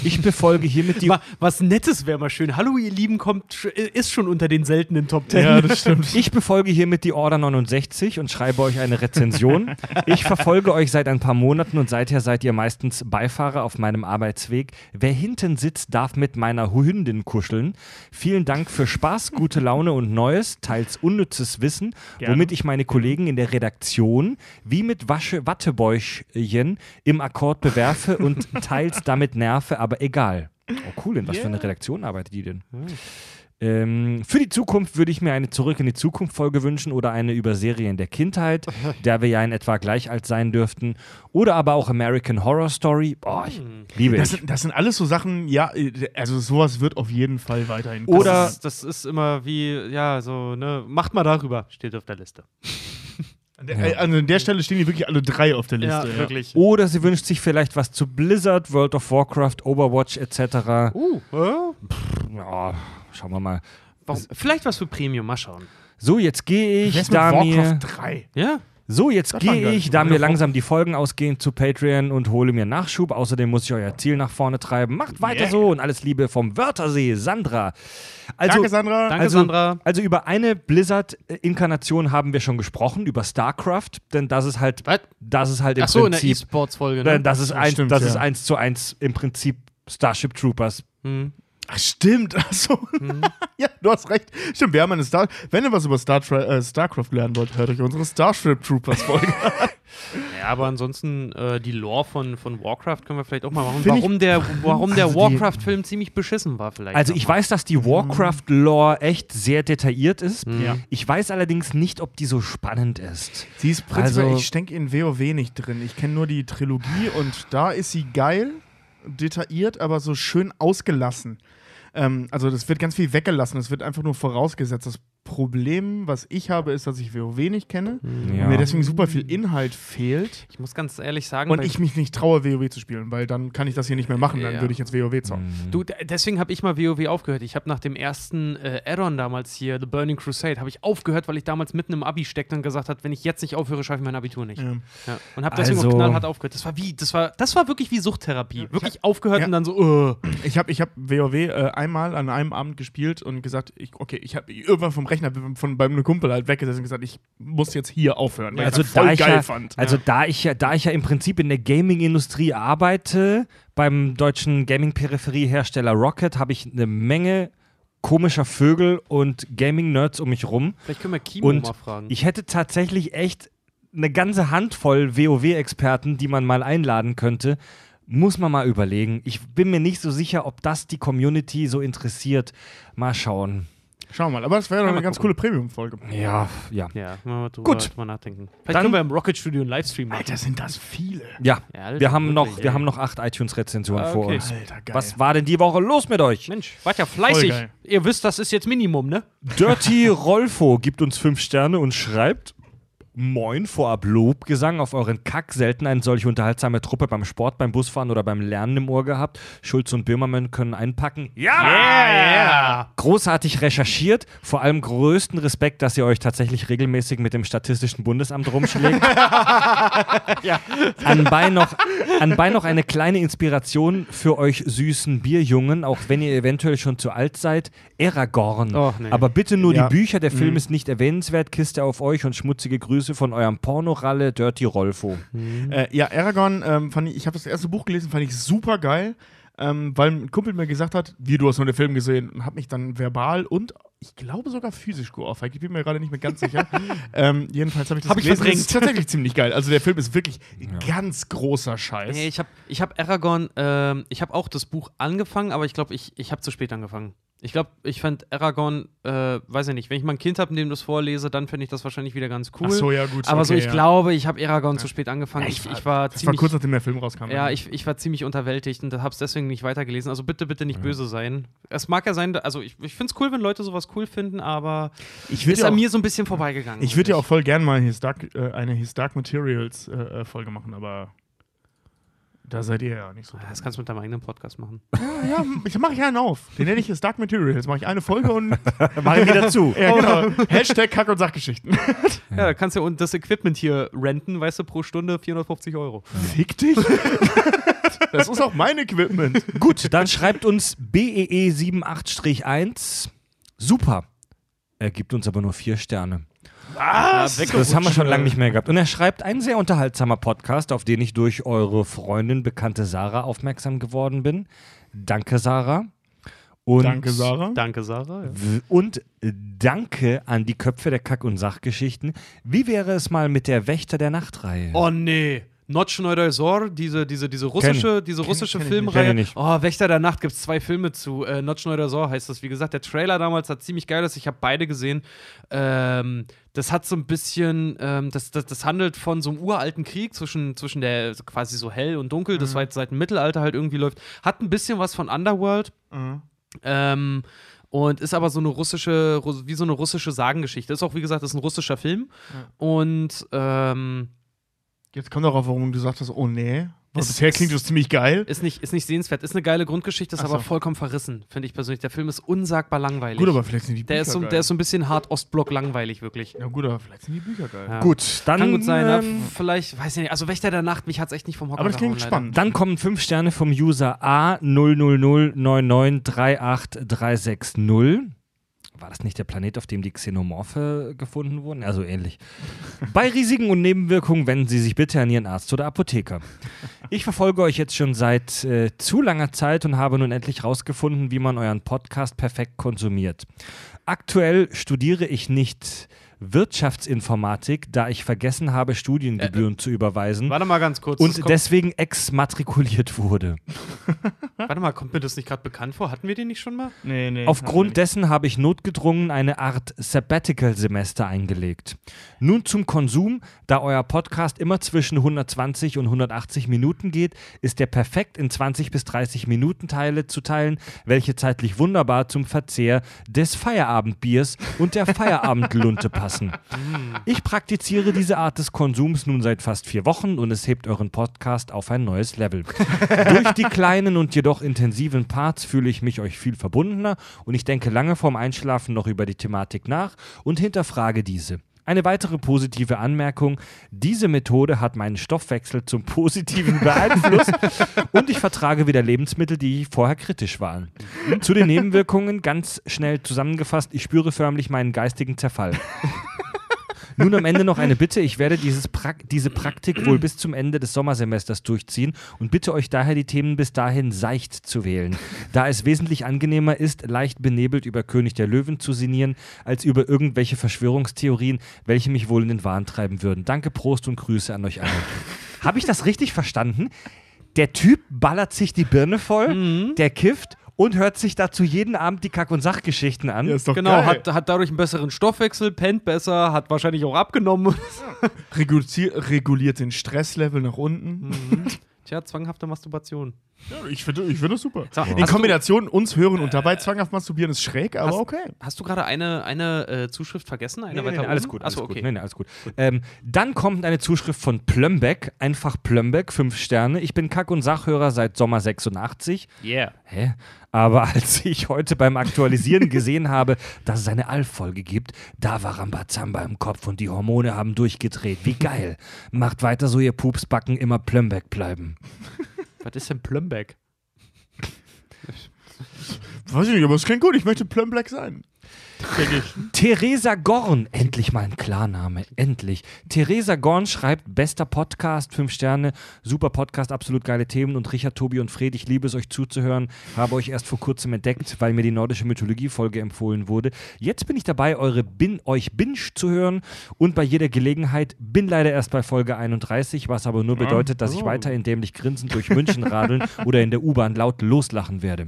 Ich befolge hiermit die Wa- Was Nettes wäre mal schön. Hallo, ihr Lieben, kommt, ist schon unter den seltenen Top Ten. Ja, das stimmt. Ich befolge hiermit die Order 69 und schreibe euch eine Rezension. Ich verfolge euch seit ein paar Monaten und seither seid ihr meistens Beifahrer auf meinem Arbeitsweg. Wer hinten sitzt, darf mit meiner Hündin kuscheln. Vielen Dank für Spaß, gute Laune und Neues, teils unnützes Wissen, Gerne. womit ich meine Kollegen in der Redaktion wie mit Wasche Wattebäuschen im Akkord bewerfe und teils damit nerve, aber egal. Oh cool, in was für eine Redaktion arbeitet die denn? Ähm, für die Zukunft würde ich mir eine Zurück in die Zukunft Folge wünschen oder eine über Serien der Kindheit, der wir ja in etwa gleich alt sein dürften. Oder aber auch American Horror Story. Boah, ich liebe Das sind, das sind alles so Sachen, ja, also sowas wird auf jeden Fall weiterhin Oder- Das ist, das ist immer wie, ja, so, ne, macht mal darüber, steht auf der Liste. An der, äh, an der Stelle stehen die wirklich alle drei auf der Liste. Ja, wirklich. Oder sie wünscht sich vielleicht was zu Blizzard, World of Warcraft, Overwatch etc. Uh, äh? Ja, schauen wir mal. Warum? Vielleicht was für Premium, mal schauen. So, jetzt gehe ich, ist mit da mir. Warcraft 3? Ja? So, jetzt gehe ich, da mir langsam die Folgen ausgehen, zu Patreon und hole mir Nachschub. Außerdem muss ich euer Ziel nach vorne treiben. Macht weiter Yeah. so und alles Liebe vom Wörthersee, Sandra. Also, Danke, Sandra. Danke, Also- Sandra. also über eine Blizzard-Inkarnation haben wir schon gesprochen, über StarCraft, denn das ist halt, Was? das ist halt im Achso, in der Prinzip, E-Sports-Folge, ne? das ist, Ja, eins, stimmt, das ja. ist eins zu eins im Prinzip Starship Troopers. Hm. Ach, stimmt. Achso. ja, du hast recht. Stimmt, wir haben eine Star. Wenn ihr was über Star Tra äh, StarCraft lernen wollt, hört euch unsere Starship Troopers Folge an. Ja, aber ansonsten äh, die Lore von, von Warcraft können wir vielleicht auch mal machen. Find ich- Warum der, warum der Also die- Warcraft-Film ziemlich beschissen war, vielleicht. Also ich mal. weiß, dass die Warcraft-Lore echt sehr detailliert ist. Ja. Ich weiß allerdings nicht, ob die so spannend ist. Sie ist prinzipiell, Also- ich denke in WoW nicht drin. Ich kenne nur die Trilogie und da ist sie geil, detailliert, aber so schön ausgelassen. Ähm, also das wird ganz viel weggelassen, es wird einfach nur vorausgesetzt. Das Problem, was ich habe, ist, dass ich WoW nicht kenne Ja. und mir deswegen super viel Inhalt fehlt Ich muss ganz ehrlich sagen, und ich mich nicht traue, WoW zu spielen, weil dann kann ich das hier nicht mehr machen, dann Ja. würde ich jetzt WoW zocken. Du, d- deswegen habe ich mal WoW aufgehört. Ich habe nach dem ersten äh, Add-on damals hier, The Burning Crusade, habe ich aufgehört, weil ich damals mitten im Abi steckte und gesagt habe, wenn ich jetzt nicht aufhöre, schaffe ich mein Abitur nicht. Ja. Ja. Und habe deswegen Also- auch knallhart aufgehört. Das war wie, das war, das war wirklich wie Suchttherapie. Wirklich aufgehört Ja. und dann so, uh. Ich habe ich hab WoW äh, einmal an einem Abend gespielt und gesagt, ich, okay, ich habe irgendwann vom Rechner von beim Kumpel halt weggesessen und gesagt, ich muss jetzt hier aufhören, weil Also ich das voll da ich, geil ja, fand. also da ich ja, da ich ja im Prinzip in der Gaming-Industrie arbeite, beim deutschen Gaming-Peripheriehersteller Rocket, habe ich eine Menge komischer Vögel und Gaming-Nerds um mich rum. Vielleicht können wir Kimo Und mal fragen. ich hätte tatsächlich echt eine ganze Handvoll WoW-Experten, die man mal einladen könnte. Muss man mal überlegen. Ich bin mir nicht so sicher, ob das die Community so interessiert. Mal schauen. Schau mal, aber das wäre doch eine ganz gucken. coole Premium-Folge. Ja, ja. ja, mal drüber, Gut. drüber nachdenken. Vielleicht Dann- können wir im Rocket Studio einen Livestream machen. Alter, sind das viele. Ja, Ja, wir haben noch, wirklich, wir ey. haben noch acht iTunes-Rezensionen Ah, vor okay. uns. Alter, geil. Was war denn die Woche los mit euch? Mensch, wart ja fleißig. Ihr wisst, das ist jetzt Minimum, ne? Dirty Rolfo gibt uns fünf Sterne und schreibt: Moin, vorab Lobgesang auf euren Kack. Selten eine solche unterhaltsame Truppe beim Sport, beim Busfahren oder beim Lernen im Ohr gehabt. Schulz und Böhmermann können einpacken. Ja! Yeah! Großartig recherchiert. Vor allem größten Respekt, dass ihr euch tatsächlich regelmäßig mit dem Statistischen Bundesamt rumschlägt. Anbei, noch, anbei noch eine kleine Inspiration für euch süßen Bierjungen, auch wenn ihr eventuell schon zu alt seid. Aragorn. Och, nee. Aber bitte nur Ja. die Bücher, der Film ist nicht erwähnenswert. Kiste auf euch und schmutzige Grüße von eurem Pornoralle Dirty Rolfo. Äh, ja, Aragorn, ähm, fand ich, ich habe das erste Buch gelesen, fand ich super geil, ähm, weil ein Kumpel mir gesagt hat, wie du hast nur den Film gesehen und hat mich dann verbal und ich glaube sogar physisch geohrfeigt. Ich bin mir gerade nicht mehr ganz sicher. ähm, jedenfalls habe ich das Hab ich gelesen. verdrängt. Das ist tatsächlich ziemlich geil. Also der Film ist wirklich ganz großer Scheiß. Nee, ich habe ich hab Aragorn, ähm, ich habe auch das Buch angefangen, aber ich glaube, ich, ich habe zu spät angefangen. Ich glaube, ich fand Aragorn, äh, weiß ich nicht, wenn ich mal ein Kind habe, dem das vorlese, dann fände ich das wahrscheinlich wieder ganz cool. Ach so, ja gut. aber so, okay, ich ja. glaube, ich habe Aragorn zu spät angefangen. Ja, ich, ich ich, war- war Das war ziemlich. kurz nachdem der Film rauskam. ja, ich, ich war ziemlich unterwältigt und habe es deswegen nicht weitergelesen. Also bitte, bitte nicht böse sein. Es mag ja sein, also ich, ich finde es cool, wenn Leute sowas cool finden, aber ich ist würde ja, an auch- mir so ein bisschen vorbeigegangen. ich würd ja auch voll gern mal His Dark, äh, eine His Dark Materials äh, äh, Folge machen, aber da seid ihr ja nicht so. Das kannst du mit deinem eigenen Podcast machen. Ja, ja, ich mache ich einen auf. Den nenne ich His Dark Materials. Mache ich eine Folge und Mach ich wieder zu. ja, genau. Hashtag Kack- und Sachgeschichten. Ja, da kannst du ja und das Equipment hier renten, weißt du, pro Stunde 450 Euro. Fick dich. das ist auch mein Equipment. Gut, dann schreibt uns E BEE78-1. Super. Er gibt uns aber nur vier Sterne. Was? Das haben wir schon lange nicht mehr gehabt. Und er schreibt, ein sehr unterhaltsamer Podcast, auf den ich durch eure Freundin, bekannte Sarah, aufmerksam geworden bin. Danke, Sarah. Und Danke, Sarah. Danke, Sarah. Ja. Und danke an die Köpfe der Kack- und Sachgeschichten. Wie wäre es mal mit der Wächter der Nachtreihe? Oh nee. Nochneuder Sor, diese, diese, diese russische, diese russische kenn. Kenn Filmreihe. ich nicht. Oh, Wächter der Nacht gibt es zwei Filme zu. Äh, Nochneuder Sor heißt das. Wie gesagt, der Trailer damals hat ziemlich geil. Ich habe beide gesehen. Ähm, das hat so ein bisschen, ähm, das, das, das handelt von so einem uralten Krieg zwischen, zwischen der quasi so hell und dunkel, das weit seit dem Mittelalter halt irgendwie läuft. Hat ein bisschen was von Underworld. Mhm. Ähm, und ist aber so eine russische, Ru- wie so eine russische Sagengeschichte. Ist auch, wie gesagt, ist ein russischer Film. Und ähm, Jetzt kommt darauf, warum du sagst, oh nee. Weil Es- bisher klingt das ziemlich geil. ist nicht, ist nicht sehenswert. Ist eine geile Grundgeschichte, ist Ach aber so. vollkommen verrissen, finde ich persönlich. Der Film ist unsagbar langweilig. Gut, aber vielleicht sind die Bücher der ist, so, geil. der ist so ein bisschen hart Ostblock langweilig, wirklich. ja gut, aber vielleicht sind die Bücher geil. Ja. Gut, dann, Kann gut sein, ja, ähm, vielleicht, weiß ich nicht. Also Wächter der Nacht, mich hat es echt nicht vom Hocker Aber das klingt gehauen, spannend. dann kommen fünf Sterne vom User A0009938360. War das nicht der Planet, auf dem die Xenomorphe gefunden wurden? Also ähnlich. Bei Risiken und Nebenwirkungen wenden Sie sich bitte an Ihren Arzt oder Apotheker. Ich verfolge euch jetzt schon seit äh, zu langer Zeit und habe nun endlich rausgefunden, wie man euren Podcast perfekt konsumiert. Aktuell studiere ich nicht Wirtschaftsinformatik, da ich vergessen habe, Studiengebühren zu überweisen Warte mal ganz kurz. und deswegen exmatrikuliert wurde. warte mal, kommt mir das nicht gerade bekannt vor? Hatten wir den nicht schon mal? Nee, nee. Aufgrund dessen habe ich notgedrungen eine Art Sabbatical-Semester eingelegt. Nun zum Konsum. Da euer Podcast immer zwischen 120 und 180 Minuten geht, ist der perfekt in 20 bis 30 Minuten Teile zu teilen, welche zeitlich wunderbar zum Verzehr des Feierabendbiers und der Feierabendlunte passen. Ich praktiziere diese Art des Konsums nun seit fast vier Wochen und es hebt euren Podcast auf ein neues Level. Durch die kleinen und jedoch intensiven Parts fühle ich mich euch viel verbundener und ich denke lange vorm Einschlafen noch über die Thematik nach und hinterfrage diese. Eine weitere positive Anmerkung: Diese Methode hat meinen Stoffwechsel zum Positiven beeinflusst und ich vertrage wieder Lebensmittel, die vorher kritisch waren. Zu den Nebenwirkungen ganz schnell zusammengefasst: Ich spüre förmlich meinen geistigen Zerfall. Nun am Ende noch eine Bitte. Ich werde dieses Prak diese Praktik wohl bis zum Ende des Sommersemesters durchziehen und bitte euch daher, die Themen bis dahin seicht zu wählen, da es wesentlich angenehmer ist, leicht benebelt über König der Löwen zu sinnieren, als über irgendwelche Verschwörungstheorien, welche mich wohl in den Wahn treiben würden. Danke, Prost und Grüße an euch alle. Habe ich das richtig verstanden? Der Typ ballert sich die Birne voll, der kifft und hört sich dazu jeden Abend die Kack- und Sachgeschichten an. Ja, ist doch Genau, geil. hat, hat dadurch einen besseren Stoffwechsel, pennt besser, hat wahrscheinlich auch abgenommen. Regulier reguliert den Stresslevel nach unten. Tja, zwanghafte Masturbation. Ja, ich finde ich find das super. Sag, In Kombination uns hören und dabei zwanghaft masturbieren ist schräg, aber Hast- okay. Hast du gerade eine, eine äh, Zuschrift vergessen? Eine Nee, nee, weiter nee, alles gut, alles Achso, gut. okay. Nee, nee, alles gut. Ähm, dann kommt eine Zuschrift von Plömbeck, einfach Plömbeck, fünf Sterne. Ich bin Kack- und Sachhörer seit Sommer 86. Yeah. Hä? Aber als ich heute beim Aktualisieren gesehen habe, dass es eine Alf-Folge gibt, da war Rambazamba im Kopf und die Hormone haben durchgedreht. Wie geil. Macht weiter so, ihr Pupsbacken immer Plömbeck bleiben. Was ist denn Plumbeck? Weiß ich nicht, aber es klingt gut. Ich möchte Plum Black sein. Theresa Gorn, endlich mal ein Klarname, endlich. Theresa Gorn schreibt, bester Podcast, fünf Sterne, super Podcast, absolut geile Themen und Richard, Tobi und Fred, ich liebe es, euch zuzuhören, habe euch erst vor kurzem entdeckt, weil mir die nordische Mythologie-Folge empfohlen wurde. Jetzt bin ich dabei, eure Bin euch Binge zu hören und bei jeder Gelegenheit, bin leider erst bei Folge 31, was aber nur bedeutet, dass ich weiterhin dämlich grinsend durch München radeln oder in der U-Bahn laut loslachen werde.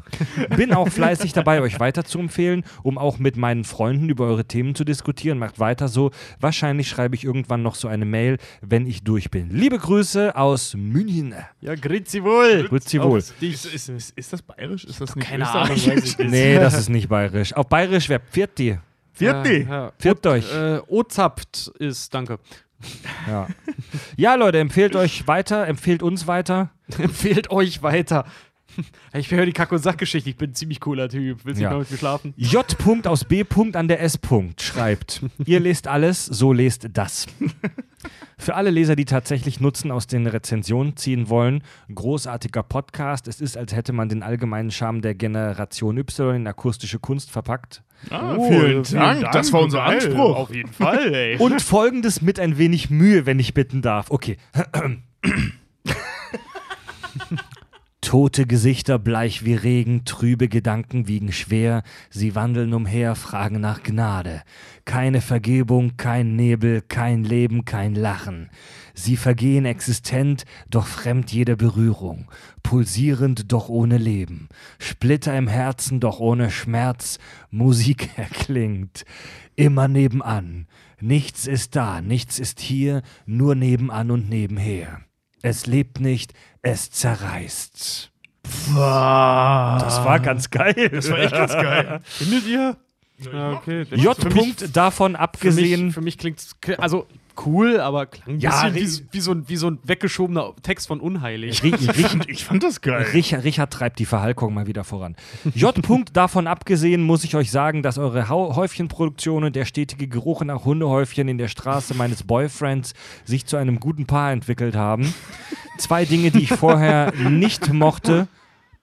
Bin auch fleißig dabei, euch weiter zu empfehlen, um auch mit meinen Freunden über eure Themen zu diskutieren. Macht weiter so. Wahrscheinlich schreibe ich irgendwann noch so eine Mail, wenn ich durch bin. Liebe Grüße aus München. Ja, grüezi wohl. Grüezi wohl. Ist, ist, ist, ist das bayerisch? Ist das nicht keine? Ahnung. Nee, das ist nicht bayerisch. Auf bayerisch wäre Pfirti. Vierti. Ja, Pfirt euch. Äh, Ozapt ist, danke. Ja. ja, Leute, empfehlt euch weiter, empfehlt uns weiter. Empfehlt euch weiter. Ich höre die Kack- und Sachgeschichte. Ich bin ein ziemlich cooler Typ. Willst du Ja. mal mit mir schlafen? J. aus B. an der S. schreibt, ihr lest alles, so lest das. Für alle Leser, die tatsächlich Nutzen aus den Rezensionen ziehen wollen, großartiger Podcast. Es ist, als hätte man den allgemeinen Charme der Generation Y in akustische Kunst verpackt. Ah, vielen, Dank. Das war unser. Anspruch. Auf jeden Fall, ey. Und folgendes mit ein wenig Mühe, wenn ich bitten darf. Okay. Tote Gesichter bleich wie Regen, trübe Gedanken wiegen schwer, sie wandeln umher, fragen nach Gnade. Keine Vergebung, kein Nebel, kein Leben, kein Lachen. Sie vergehen existent, doch fremd jeder Berührung, pulsierend, doch ohne Leben, Splitter im Herzen, doch ohne Schmerz, Musik erklingt, immer nebenan. Nichts ist da, nichts ist hier, nur nebenan und nebenher. Es lebt nicht, es zerreißt. Das war ganz geil. Das war echt ganz geil. Findet ihr? Ja, okay. J. Punkt davon Für abgesehen. mich, für mich klingt es, also cool, aber klang ein Ja, bisschen wie, wie, so ein, wie so ein weggeschobener Text von Unheilig. Ri- Ri- Ich fand das geil. Richard, Richard treibt die Verhalkung mal wieder voran. J. Punkt davon abgesehen muss ich euch sagen, dass eure Häufchenproduktion und der stetige Geruch nach Hundehäufchen in der Straße meines Boyfriends sich zu einem guten Paar entwickelt haben. Zwei Dinge, die ich vorher nicht mochte.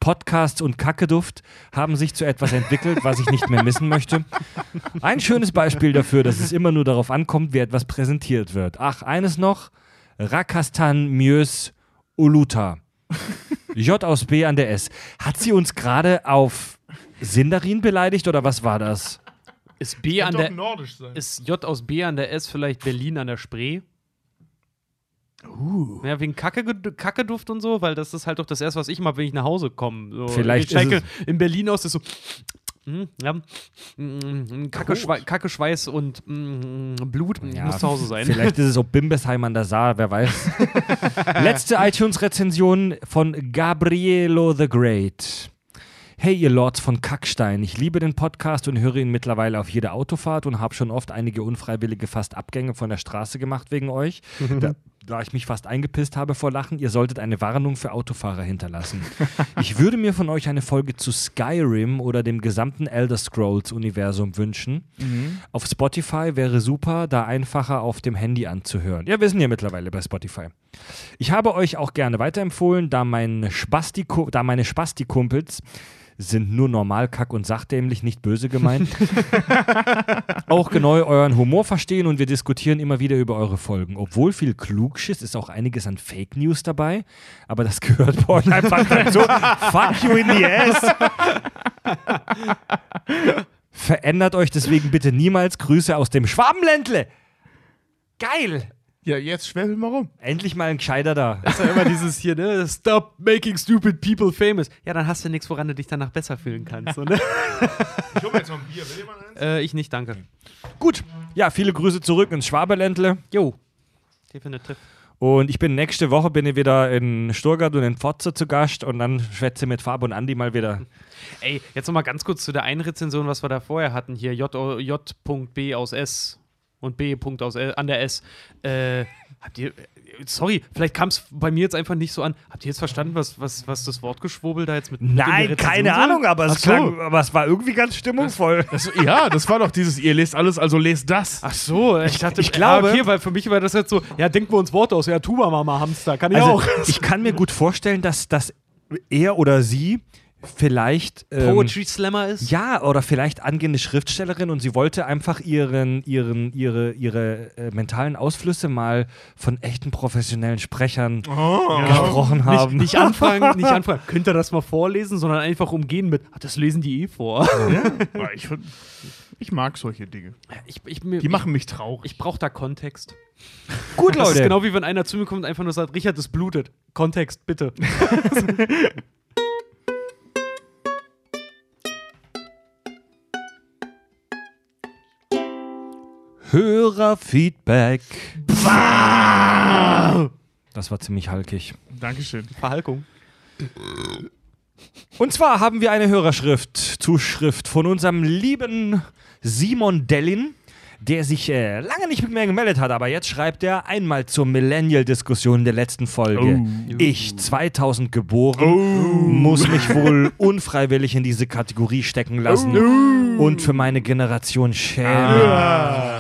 Podcasts und Kackeduft haben sich zu etwas entwickelt, was ich nicht mehr missen möchte. Ein schönes Beispiel dafür, dass es immer nur darauf ankommt, wie etwas präsentiert wird. Ach, eines noch: Rakastan Mjös Uluta. J aus B an der S. Hat sie uns gerade auf Sindarin beleidigt oder was war das? Ist B an Könnte der auch nordisch sein. Ist J aus B an der S vielleicht Berlin an der Spree? Uh. Ja, wegen Kacke, Kackeduft und so, weil das ist halt doch das erste, was ich mache, wenn ich nach Hause komme. So, Vielleicht ich checke in Berlin aus, das ist so. mm, Ja, mm, Kacke, Schwei Kacke, Schweiß und mm, Blut. Ich muss zu Hause sein. Vielleicht ist es auch Bimbesheim an der Saar, wer weiß. Letzte iTunes-Rezension von Gabrielo the Great. Hey, ihr Lords von Kackstein, ich liebe den Podcast und höre ihn mittlerweile auf jeder Autofahrt und habe schon oft einige unfreiwillige fast Abgänge von der Straße gemacht wegen euch. Da, da ich mich fast eingepisst habe vor Lachen, ihr solltet eine Warnung für Autofahrer hinterlassen. Ich würde mir von euch eine Folge zu Skyrim oder dem gesamten Elder Scrolls-Universum wünschen. Auf Spotify wäre super, da einfacher auf dem Handy anzuhören. Ja, wir sind ja mittlerweile bei Spotify. Ich habe euch auch gerne weiterempfohlen, da, mein Spasti da meine Spasti-Kumpels sind nur normal, kack und sachdämlich, nicht böse gemeint. auch genau euren Humor verstehen und wir diskutieren immer wieder über eure Folgen. Obwohl viel Klugschiss ist auch einiges an Fake News dabei, aber das gehört bei euch einfach dazu. Fuck you in the ass. Verändert euch deswegen bitte niemals. Grüße aus dem Schwabenländle. Geil. Ja, jetzt schwäbel mal rum. Endlich mal ein Gescheiter da. ist ja immer dieses hier, ne? Stop making stupid people famous. Ja, dann hast du nichts, woran du dich danach besser fühlen kannst. So, ne? Ich hole mir jetzt noch ein Bier. Will jemand eins? äh, ich nicht, danke. Gut. Ja, viele Grüße zurück ins Schwaberländle. Jo. Definitiv. Und ich bin nächste Woche bin ich wieder in Sturgart und in Pfotze zu Gast und dann schwätze mit Fab und Andi mal wieder. Ey, jetzt noch mal ganz kurz zu der einen Rezension, was wir da vorher hatten. Hier J, J.B aus S und B. aus L, an der S. Äh, habt ihr. Sorry, vielleicht kam es bei mir jetzt einfach nicht so an. Habt ihr jetzt verstanden, was, was, was das Wortgeschwurbel da jetzt mit. Nein, keine soll? Ahnung, aber es, so. klang, aber es war irgendwie ganz stimmungsvoll. Das, ja, das war doch dieses, ihr lest alles, also lest das. Ach so, ich dachte, ich glaube- ah, okay, weil für mich war das jetzt so, ja, denken wir uns Worte aus, ja, Tuba Mama Hamster, kann ich Also, auch. ich kann mir gut vorstellen, dass, dass er oder sie vielleicht. Ähm, Poetry Slammer ist? Ja, oder vielleicht angehende Schriftstellerin und sie wollte einfach ihren, ihren, ihre, ihre äh, mentalen Ausflüsse mal von echten professionellen Sprechern gesprochen haben. Nicht, nicht anfangen, nicht anfangen, könnt ihr das mal vorlesen, sondern einfach umgehen mit, ach, das lesen die eh vor. Ja, ich, ich mag solche Dinge. Ich, ich, mir, Die machen mich traurig. ich brauche da Kontext. Gut, Das Leute. ist genau wie wenn einer zu mir kommt und einfach nur sagt, Richard, das blutet. Kontext, bitte. Hörerfeedback. Das war ziemlich halkig. Dankeschön. Verhalkung. Und zwar haben wir eine Hörerschrift, Zuschrift von unserem lieben Simon Dellin, der sich äh, lange nicht mit mir gemeldet hat, aber jetzt schreibt er einmal zur Millennial-Diskussion der letzten Folge. Ich, 2000 geboren, muss mich wohl unfreiwillig in diese Kategorie stecken lassen und für meine Generation schämen.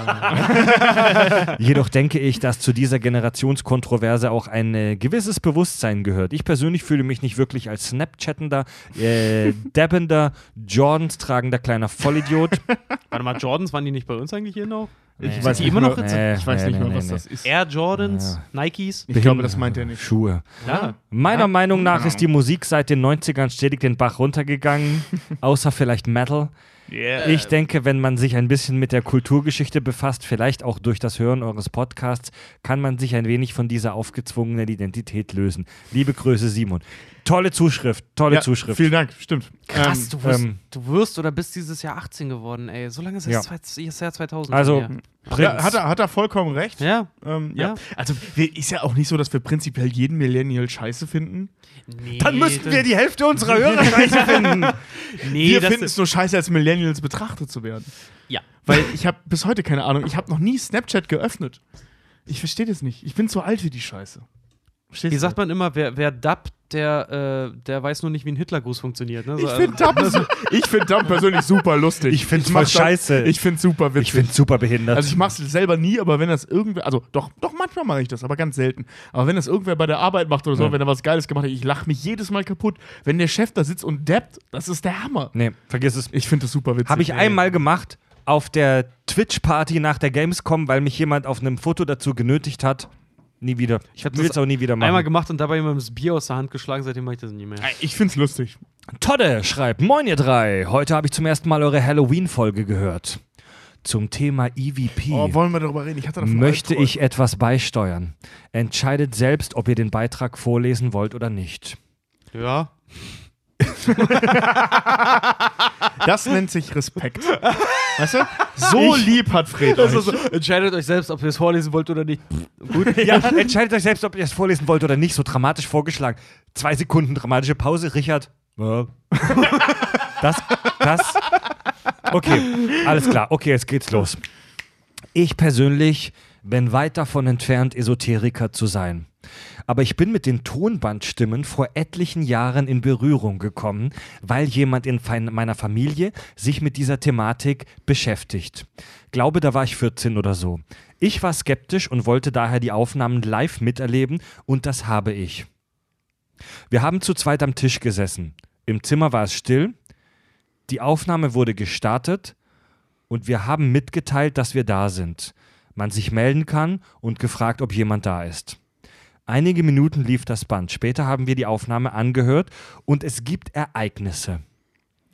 Jedoch denke ich, dass zu dieser Generationskontroverse auch ein äh, gewisses Bewusstsein gehört. Ich persönlich fühle mich nicht wirklich als Snapchattender, äh, dabbender, Jordans tragender kleiner Vollidiot. Warte mal, Jordans, waren die nicht bei uns eigentlich hier noch? Ich weiß immer noch mehr- Rezept? Ich weiß nicht mehr, was das ist. Air Jordans, Nikes. Ich glaube, das meint er nicht. Schuhe. Ja. Meiner Meinung nach Keine ist die Musik seit den 90ern stetig den Bach runtergegangen, außer vielleicht Metal. Ich denke, wenn man sich ein bisschen mit der Kulturgeschichte befasst, vielleicht auch durch das Hören eures Podcasts, kann man sich ein wenig von dieser aufgezwungenen Identität lösen. Liebe Grüße, Simon. Tolle Zuschrift, tolle Ja, Zuschrift. Vielen Dank, stimmt. Krass, Ähm, du, wirst, ähm, du wirst oder bist dieses Jahr 18 geworden, ey. So lange ist es Ja. das Jahr 2000. Also, ja, hat, er, hat er vollkommen recht. her. Ähm, ja. Ja. Also ist ja auch nicht so, dass wir prinzipiell jeden Millennial scheiße finden. Nee, Dann müssten wir die Hälfte unserer Hörer scheiße finden. Nee, wir finden es nur scheiße, als Millennials betrachtet zu werden. Ja. Weil ich habe bis heute keine Ahnung. Ich habe noch nie Snapchat geöffnet. Ich verstehe das nicht. Ich bin zu alt für die Scheiße. Verstehst Wie sagt man immer, wer, wer dubbt, der, äh, der weiß nur nicht, wie ein Hitlergruß funktioniert. Ne? So, Ich finde Dump, ich find Dump persönlich super lustig. Ich mach voll scheiße. Ich finde super witzig. Ich finde super behindert. also ich mache es selber nie, aber wenn das irgendwer, also doch, doch manchmal mache ich das, aber ganz selten. Aber wenn das irgendwer bei der Arbeit macht oder so, Ja. wenn er was Geiles gemacht hat, ich lache mich jedes Mal kaputt. Wenn der Chef da sitzt und dappt, das ist der Hammer. nee, vergiss es. Ich finde das super witzig. Habe ich einmal gemacht auf der Twitch-Party nach der Gamescom, weil mich jemand auf einem Foto dazu genötigt hat. Nie wieder. Ich hab will das es auch nie wieder machen. Einmal gemacht und dabei jemandem das Bier aus der Hand geschlagen, seitdem mache ich das nie mehr. Ich finde es lustig. Todde schreibt: Moin, ihr drei. Heute habe ich zum ersten Mal eure Halloween-Folge gehört. Zum Thema EVP. Oh, wollen wir darüber reden? Ich hatte davon Möchte ich etwas beisteuern? Entscheidet selbst, ob ihr den Beitrag vorlesen wollt oder nicht. Ja. Das nennt sich Respekt. weißt du? So lieb hat Fred euch. so, entscheidet euch selbst, ob ihr es vorlesen wollt oder nicht. Gut. Ja, entscheidet euch selbst, ob ihr es vorlesen wollt oder nicht. So dramatisch vorgeschlagen. Zwei Sekunden dramatische Pause. Richard. Ja. Das, das. Okay, alles klar. Okay, jetzt geht's los. Ich persönlich bin weit davon entfernt, Esoteriker zu sein. Aber ich bin mit den Tonbandstimmen vor etlichen Jahren in Berührung gekommen, weil jemand in meiner Familie sich mit dieser Thematik beschäftigt. Glaube, da war ich 14 oder so. Ich war skeptisch und wollte daher die Aufnahmen live miterleben und das habe ich. Wir haben zu zweit am Tisch gesessen. Im Zimmer war es still. Die Aufnahme wurde gestartet und wir haben mitgeteilt, dass wir da sind. Man sich melden kann und gefragt, ob jemand da ist. Einige Minuten lief das Band. Später haben wir die Aufnahme angehört und es gibt Ereignisse.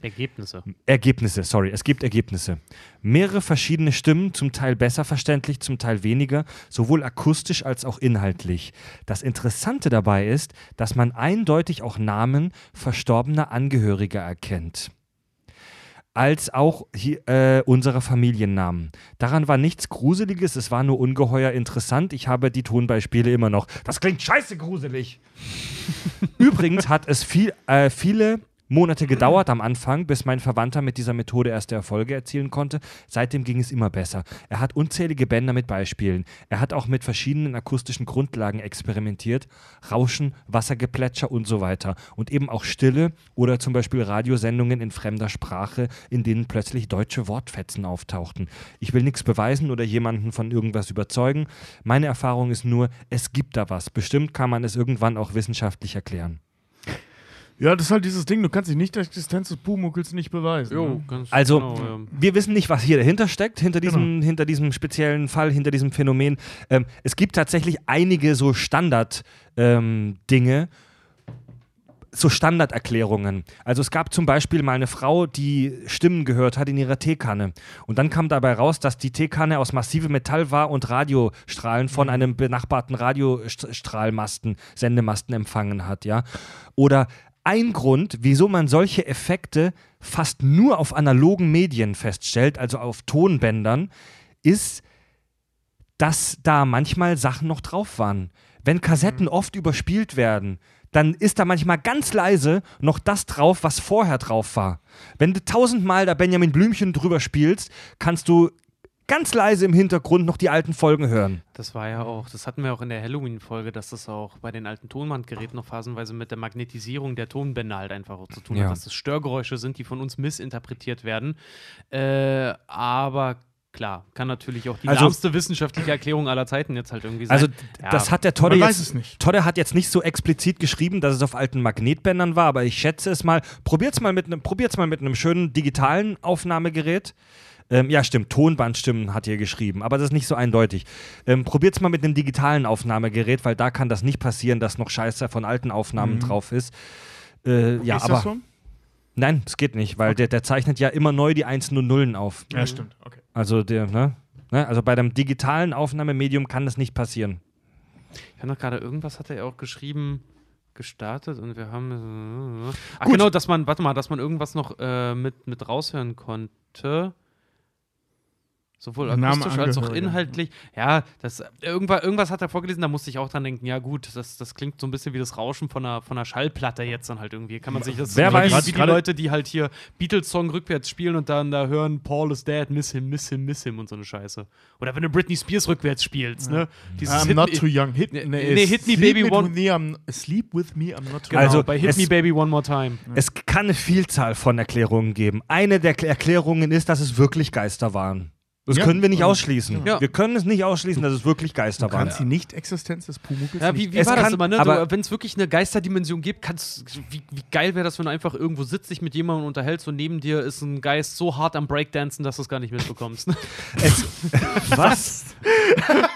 Ergebnisse. Ergebnisse, sorry, es gibt Ergebnisse. Mehrere verschiedene Stimmen, zum Teil besser verständlich, zum Teil weniger, sowohl akustisch als auch inhaltlich. Das Interessante dabei ist, dass man eindeutig auch Namen verstorbener Angehöriger erkennt. Als auch hier, äh, unsere Familiennamen. Daran war nichts Gruseliges, es war nur ungeheuer interessant. Ich habe die Tonbeispiele immer noch. Das klingt scheiße gruselig. Übrigens hat es viel, äh, viele Monate gedauert am Anfang, bis mein Verwandter mit dieser Methode erste Erfolge erzielen konnte. Seitdem ging es immer besser. Er hat unzählige Bänder mit Beispielen. Er hat auch mit verschiedenen akustischen Grundlagen experimentiert. Rauschen, Wassergeplätscher und so weiter. Und eben auch Stille oder zum Beispiel Radiosendungen in fremder Sprache, in denen plötzlich deutsche Wortfetzen auftauchten. Ich will nichts beweisen oder jemanden von irgendwas überzeugen. Meine Erfahrung ist nur, es gibt da was. Bestimmt kann man es irgendwann auch wissenschaftlich erklären. Ja, das ist halt dieses Ding, du kannst dich nicht der Existenz des Pumuckls nicht beweisen. ne? ganz Also, genau, ja. wir wissen nicht, was hier dahinter steckt, hinter diesem, hinter diesem speziellen Fall, hinter diesem Phänomen. Ähm, es gibt tatsächlich einige so Standard-Dinge, so Standarderklärungen. Also es gab zum Beispiel mal eine Frau, die Stimmen gehört hat in ihrer Teekanne. Und dann kam dabei raus, dass die Teekanne aus massivem Metall war und Radiostrahlen von einem benachbarten Radiostrahlmasten, Sendemasten empfangen hat, ja. Oder ein Grund, wieso man solche Effekte fast nur auf analogen Medien feststellt, also auf Tonbändern, ist, dass da manchmal Sachen noch drauf waren. Wenn Kassetten oft überspielt werden, dann ist da manchmal ganz leise noch das drauf, was vorher drauf war. Wenn du tausendmal da Benjamin Blümchen drüber spielst, kannst du ganz leise im Hintergrund noch die alten Folgen hören. Das war ja auch, das hatten wir auch in der Halloween-Folge, dass das auch bei den alten Tonbandgeräten noch phasenweise mit der Magnetisierung der Tonbänder halt einfach auch zu tun Ja. hat, dass das Störgeräusche sind, die von uns missinterpretiert werden. Äh, aber klar, kann natürlich auch die Also- lahmste wissenschaftliche Erklärung aller Zeiten jetzt halt irgendwie sein. Also Ja. das hat der Todde jetzt, es nicht. Todde hat jetzt nicht so explizit geschrieben, dass es auf alten Magnetbändern war, aber ich schätze es mal. Probiert's mal mit einem, probiert's mal mit einem schönen digitalen Aufnahmegerät. Ähm, ja, stimmt, Tonbandstimmen hat ihr geschrieben, aber das ist nicht so eindeutig. Ähm, probiert's mal mit einem digitalen Aufnahmegerät, weil da kann das nicht passieren, dass noch Scheiße von alten Aufnahmen drauf ist. Äh, ja, ist aber das so? nein, das geht nicht, weil der, der zeichnet ja immer neu die Einsen und Nullen auf. Ja, stimmt. Okay. Also der, ne? ne? Also bei dem digitalen Aufnahmemedium kann das nicht passieren. Ich habe noch gerade irgendwas hat er ja auch geschrieben, gestartet und wir haben. äh, Ach Gut. genau, dass man, warte mal, dass man irgendwas noch äh, mit, mit raushören konnte. Sowohl akustisch als auch inhaltlich. Ja, das, irgendwas, irgendwas hat er vorgelesen, da musste ich auch dran denken, ja gut, das, das klingt so ein bisschen wie das Rauschen von einer, von einer Schallplatte jetzt dann halt irgendwie. Kann man sich das Wer so weiß, wie, wie die Leute, die halt hier Beatles-Song rückwärts spielen und dann da hören Paul is dead, miss him, miss him, miss him und so eine Scheiße. Oder wenn du Britney Spears rückwärts spielst, ne? Dieses I'm Hit not too young. Hit, Nee, nee, Hit Me Sleep Baby with One- Me, I'm, sleep with me, I'm not too Genau, Also, bei Hit es- Me Baby One More Time. Es kann eine Vielzahl von Erklärungen geben. Eine der Kl- Erklärungen ist, dass es wirklich Geister waren. Das Ja. können wir nicht ausschließen. Ja. Wir können es nicht ausschließen, dass es wirklich Geister Du waren. kannst die Nicht-Existenz des Pumuckls Ja, wie, nicht wie Es war das kann- immer, ne? aber- Wenn es wirklich eine Geisterdimension gibt, kannst wie, wie geil wäre das, wenn du einfach irgendwo sitzt, dich mit jemandem unterhältst und neben dir ist ein Geist so hart am Breakdancen, dass du es gar nicht mitbekommst. Es, was?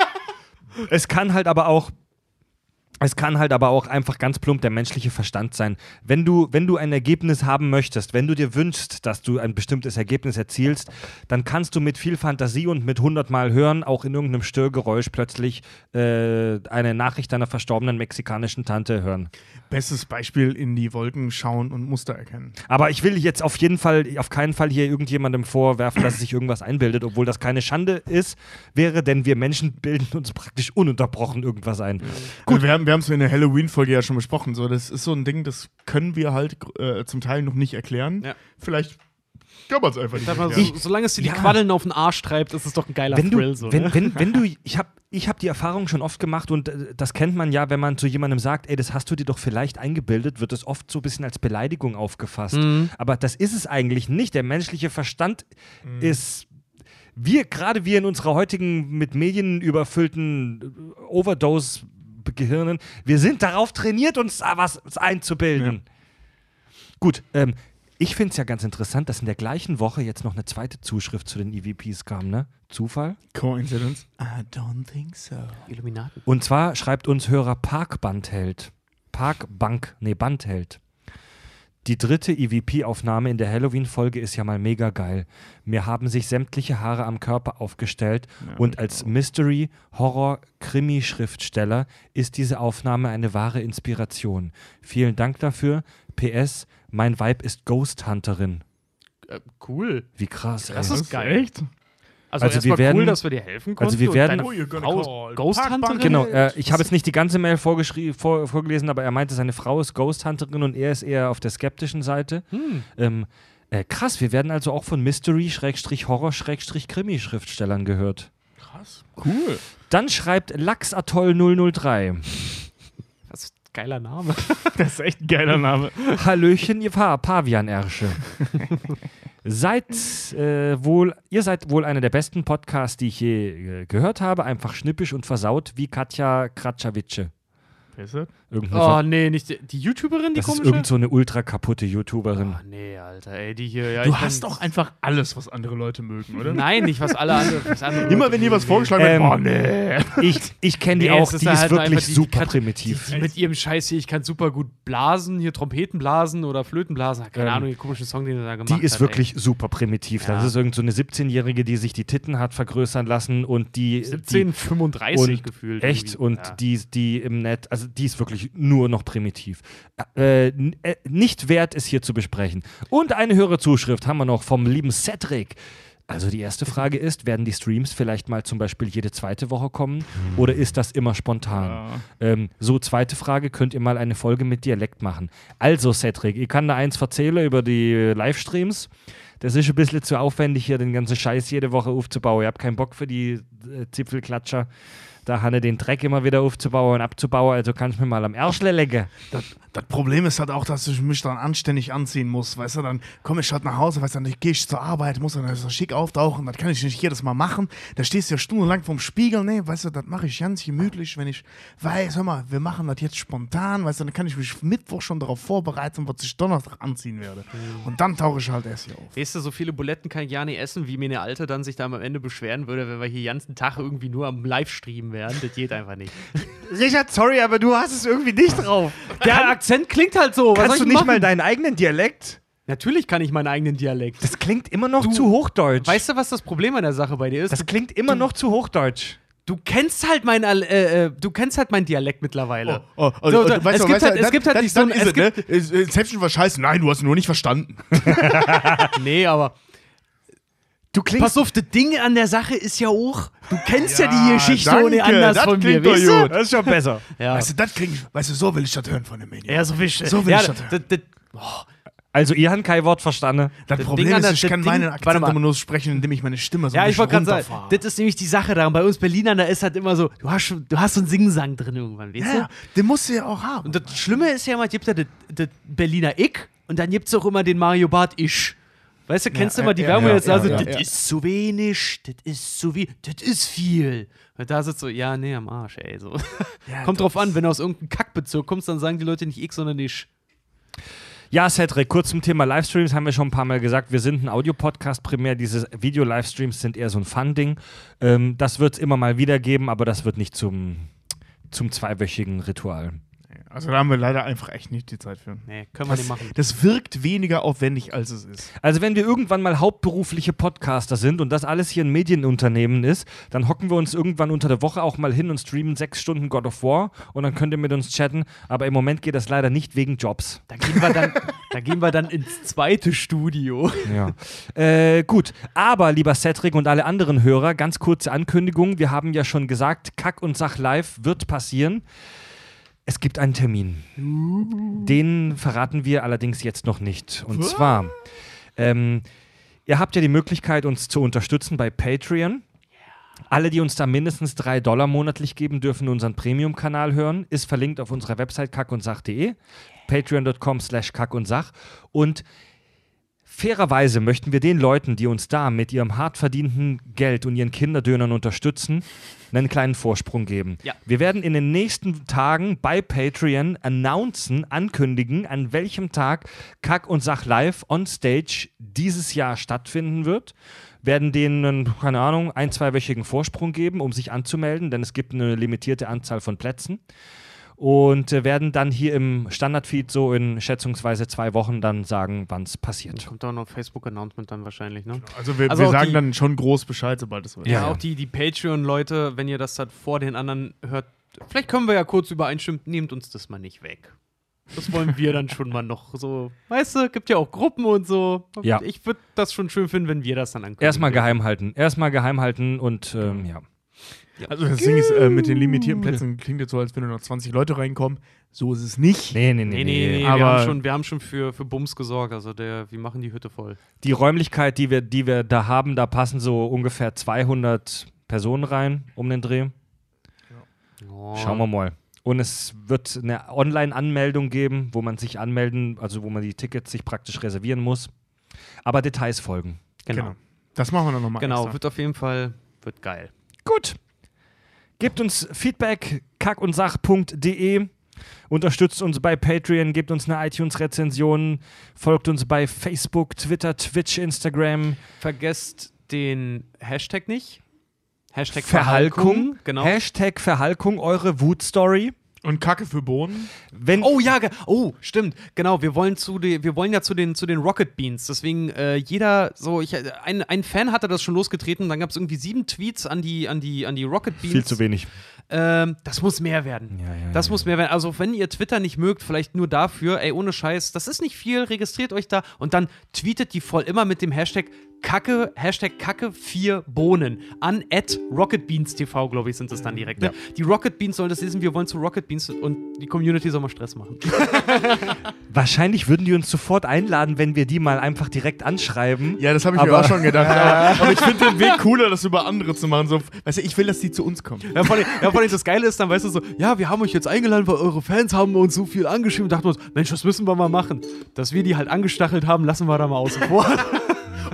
es kann halt aber auch. Es kann halt aber auch einfach ganz plump der menschliche Verstand sein. Wenn du, wenn du ein Ergebnis haben möchtest, wenn du dir wünschst, dass du ein bestimmtes Ergebnis erzielst, dann kannst du mit viel Fantasie und mit hundertmal hören auch in irgendeinem Störgeräusch plötzlich äh, eine Nachricht deiner verstorbenen mexikanischen Tante hören. Bestes Beispiel in die Wolken schauen und Muster erkennen. Aber ich will jetzt auf jeden Fall, auf keinen Fall hier irgendjemandem vorwerfen, dass sich irgendwas einbildet, obwohl das keine Schande ist, wäre, denn wir Menschen bilden uns praktisch ununterbrochen irgendwas ein. Gut. Wir haben wir haben es in der Halloween-Folge ja schon besprochen. So, das ist so ein Ding, das können wir halt äh, zum Teil noch nicht erklären. Ja. Vielleicht kann man es einfach nicht mal, so, solange es dir Ja. die Quaddeln auf den Arsch treibt, ist es doch ein geiler Wenn du, Thrill. So, wenn, ne? wenn, wenn du, ich habe ich hab die Erfahrung schon oft gemacht und äh, das kennt man ja, wenn man zu jemandem sagt, ey, das hast du dir doch vielleicht eingebildet, wird es oft so ein bisschen als Beleidigung aufgefasst. Mhm. Aber das ist es eigentlich nicht. Der menschliche Verstand Mhm. ist, wir, gerade wir in unserer heutigen mit Medien überfüllten äh, Overdose-Gehirnen, wir sind darauf trainiert, uns da was einzubilden. Gut, ähm, ich finde es ja ganz interessant, dass in der gleichen Woche jetzt noch eine zweite Zuschrift zu den EVPs kam, ne? Zufall? Coincidence? I don't think so. Illuminaten. Und zwar schreibt uns Hörer Parkbandheld. Parkbank, nee, Bandheld. Die dritte EVP-Aufnahme in der Halloween-Folge ist ja mal mega geil. Mir haben sich sämtliche Haare am Körper aufgestellt und als Mystery, Horror, Krimi-Schriftsteller ist diese Aufnahme eine wahre Inspiration. Vielen Dank dafür. PS, mein Weib ist Ghost Hunterin. Äh, cool. Wie krass, Das ey. ist geil. Echt? Also, Also wir werden- cool, dass wir dir helfen konnten. also wir werden- Oh, Frau call ist Ghost Parkbank. Hunterin? Genau, äh, ich habe jetzt nicht die ganze Mail vorgeschrie- vor, vorgelesen, aber er meinte, seine Frau ist Ghost Hunterin und er ist eher auf der skeptischen Seite. Hm. Ähm, äh, krass, wir werden also auch von Mystery, Schrägstrich Horror, Schrägstrich Krimi-Schriftstellern gehört. Krass. Cool. Dann schreibt Lachsatoll 003. Das ist ein geiler Name. Das ist echt ein geiler Name. Hallöchen, ihr Pa- Pavianersche. seid äh, wohl, ihr seid wohl einer der besten Podcasts, die ich je äh, gehört habe. Einfach schnippisch und versaut wie Katja Kratschawitsche. Wer ist das? Irgendeine Oh, nee, nicht die, die YouTuberin, die das ist komische? irgend so eine ultra kaputte YouTuberin. Oh, nee, Alter, ey, die hier. Ja, Du ich hast doch einfach alles, was andere Leute mögen, oder? Nein, nicht was alle anderen. Was andere Immer Leute wenn dir was vorgeschlagen Ähm, wird, oh nee. Ich, ich kenne die Nee, auch, die ist ist halt wirklich einfach die- die super kann- primitiv. Die mit ihrem Scheiß hier, ich kann super gut blasen, hier Trompeten blasen oder Flöten blasen. Keine Ähm, Ahnung, den komischen Song, den er da gemacht hat. Die ist wirklich super primitiv. Das Ja. ist irgend so eine 17-Jährige, die sich die Titten hat vergrößern lassen und die. Ey. 17, 35 und gefühlt. Echt? irgendwie. Und ja. die, die im Net, also die ist wirklich nur noch primitiv. Äh, n- äh, nicht wert, es hier zu besprechen. Und eine höhere Zuschrift haben wir noch vom lieben Cedric. Also die erste Frage ist, werden die Streams vielleicht mal zum Beispiel jede zweite Woche kommen oder ist das immer spontan? Ähm, so, zweite Frage, könnt ihr mal eine Folge mit Dialekt machen? Also Cedric, ich kann da eins erzählen über die äh, Livestreams. Das ist ein bisschen zu aufwendig, hier den ganzen Scheiß jede Woche aufzubauen. Ich habe keinen Bock für die äh, Zipfelklatscher. Da Hanne den Dreck immer wieder aufzubauen und abzubauen, also kann ich mir mal am Ärschle lecken. Das, das Problem ist halt auch, dass ich mich dann anständig anziehen muss. Weißt du, dann komme ich halt nach Hause, weißt du, dann gehe ich zur Arbeit, muss dann so schick auftauchen. Das kann ich nicht jedes Mal machen. Da stehst du ja stundenlang vorm Spiegel. Nee, weißt du, das mache ich ganz gemütlich, wenn ich weiß, hör mal, wir machen das jetzt spontan. Weißt du, dann kann ich mich Mittwoch schon darauf vorbereiten, was ich Donnerstag anziehen werde. Und dann tauche ich halt erst hier auf. Weißt du, so viele Buletten kann ich ja nicht essen, wie mir eine Alte dann sich da am Ende beschweren würde, wenn wir hier den ganzen Tag irgendwie nur am Livestream wären. Das geht einfach nicht. Richard, sorry, aber du hast es irgendwie nicht drauf. Der Akzent klingt halt so. Was Kannst du nicht machen? mal deinen eigenen Dialekt? Natürlich kann ich meinen eigenen Dialekt. Das klingt immer noch zu Hochdeutsch. Weißt du, was das Problem an der Sache bei dir ist? das klingt immer noch zu Hochdeutsch. Du kennst halt mein, äh, äh, du kennst halt meinen Dialekt mittlerweile. Oh, oh, So, und da- du weißt es doch, gibt weißt du, halt- es gibt halt nicht so ein- es ne? War scheiße. Nein, du hast nur nicht verstanden. Nee, aber Du klingst. Pass auf, das Ding an der Sache ist ja auch, du kennst ja, Ja, die Geschichte danke, ohne anders das von mir, weißt du? gut. Das ist schon besser. Ja. Weißt du, das klingt, weißt du, so will ich das hören von dem Medium. ja, so wichtig. So will ja, ich das das, das, Also, ihr habt kein Wort verstanden. Das das Problem Ding ist, ich das kann Ding- meinen Akzent immer nur sprechen, indem ich meine Stimme so Ja, ein ich wollte bisschen gerade sagen, runterfahre. das ist nämlich die Sache daran. Bei uns Berlinern, da ist halt immer so, du hast, du hast so einen Singsang drin irgendwann, weißt Ja, du? den musst du ja auch haben. Und das Schlimme ist ja immer, es gibt ja das, das Berliner Ich und dann gibt es auch immer den Mario Barth Ich. Weißt du, kennst du ja, immer die ja, Werbung ja, jetzt ja, also, das ist zu wenig, das ist zu viel, das ist viel. Und da sitzt so, ja, nee, am Arsch, ey. So. Kommt drauf an, wenn du aus irgendeinem Kackbezirk kommst, dann sagen die Leute nicht Ich, sondern Ich. Ja, Cedric, kurz zum Thema Livestreams haben wir schon ein paar Mal gesagt. Wir sind ein Audiopodcast primär. Diese Video-Livestreams sind eher so ein Fun-Ding. Ähm, das wird es immer mal wieder geben, aber das wird nicht zum, zum zweiwöchigen Ritual. Also da haben wir leider einfach echt nicht die Zeit für. Nee, können wir Das, nicht machen. das wirkt weniger aufwendig, als es ist. Also wenn wir irgendwann mal hauptberufliche Podcaster sind und das alles hier ein Medienunternehmen ist, dann hocken wir uns irgendwann unter der Woche auch mal hin und streamen sechs Stunden God of War und dann könnt ihr mit uns chatten. Aber im Moment geht das leider nicht wegen Jobs. Da gehen wir dann, da gehen wir dann ins zweite Studio. Ja. äh, gut, aber lieber Cedric und alle anderen Hörer, ganz kurze Ankündigung. Wir haben ja schon gesagt, Kack und Sach live wird passieren. Es gibt einen Termin. Den verraten wir allerdings jetzt noch nicht. Und zwar, ähm, ihr habt ja die Möglichkeit, uns zu unterstützen bei Patreon. Alle, die uns da mindestens drei Dollar monatlich geben, dürfen unseren Premium-Kanal hören. Ist verlinkt auf unserer Website kackundsach.de, patreon.com slash kackundsach. Und fairerweise möchten wir den Leuten, die uns da mit ihrem hart verdienten Geld und ihren Kinderdönern unterstützen, einen kleinen Vorsprung geben. Ja. Wir werden in den nächsten Tagen bei Patreon announcen, ankündigen, an welchem Tag Kack und Sach live on stage dieses Jahr stattfinden wird. Werden denen, einen, keine Ahnung, ein-, zweiwöchigen Vorsprung geben, um sich anzumelden, denn es gibt eine limitierte Anzahl von Plätzen und äh, werden dann hier im Standardfeed so in schätzungsweise zwei Wochen dann sagen, wann es passiert. Kommt auch noch Facebook-Announcement dann wahrscheinlich, ne? Also wir, Also wir sagen die- dann schon groß Bescheid, sobald es wird. Ja, Ja, ja. auch die, die Patreon-Leute, wenn ihr das dann vor den anderen hört, vielleicht können wir ja kurz übereinstimmen, nehmt uns das mal nicht weg. Das wollen wir dann schon mal noch so. Weißt du, gibt ja auch Gruppen und so. Ja. Ich würde das schon schön finden, wenn wir das dann ankündigen. Erstmal geheim halten. Erstmal geheim halten und ähm, ja. Also das Ding ist, äh, mit den limitierten Plätzen klingt jetzt so, als wenn nur noch 20 Leute reinkommen. So ist es nicht. Nee, nee, nee. Nee, nee, nee, wir Aber- haben schon, wir haben schon für, für Bums gesorgt. Also der, wir machen die Hütte voll. Die Räumlichkeit, die wir, die wir da haben, da passen so ungefähr 200 Personen rein um den Dreh. Oh. Schauen wir mal. Und es wird eine Online-Anmeldung geben, wo man sich anmelden, also wo man die Tickets sich praktisch reservieren muss. Aber Details folgen. Genau. Genau. Das machen wir dann nochmal Genau, extra. wird auf jeden Fall, wird geil. Gut. Gebt uns Feedback, kackundsach.de. Unterstützt uns bei Patreon, gebt uns eine iTunes-Rezension, folgt uns bei Facebook, Twitter, Twitch, Instagram. Vergesst den Hashtag nicht. Hashtag Verhalkung. Genau. Hashtag Verhalkung, eure Wut-Story. Und Kacke für Bohnen. Wenn, Oh ja, oh, stimmt. Genau, wir wollen zu die, wir wollen ja zu den zu den Rocket Beans. Deswegen äh, jeder so ich äh, ein, ein Fan hatte das schon losgetreten, dann gab es irgendwie sieben Tweets an die an die an die Rocket Beans. viel zu wenig. Ähm, das muss mehr werden. Ja, ja, das ja, muss mehr werden. Also, wenn ihr Twitter nicht mögt, vielleicht nur dafür, ey, ohne Scheiß, das ist nicht viel, registriert euch da und dann tweetet die voll immer mit dem Hashtag Kacke, Hashtag Kacke 4 Bohnen an at RocketBeansTV, glaube ich, sind es dann direkt. Ne? Die Rocket Beans sollen das lesen, wir wollen zu Rocket Beans und die Community soll mal Stress machen. Wahrscheinlich würden die uns sofort einladen, wenn wir die mal einfach direkt anschreiben. Ja, das habe ich mir Aber- auch schon gedacht. aber, aber ich finde den Weg cooler, das über andere zu machen. So, weißt du, ich will, dass die zu uns kommen. Ja, vor allem, ja, vor allem das Geile ist dann, weißt du, so, ja, wir haben euch jetzt eingeladen, weil eure Fans haben uns so viel angeschrieben und dachten uns, Mensch, das müssen wir mal machen. Dass wir die halt angestachelt haben, lassen wir da mal außen vor.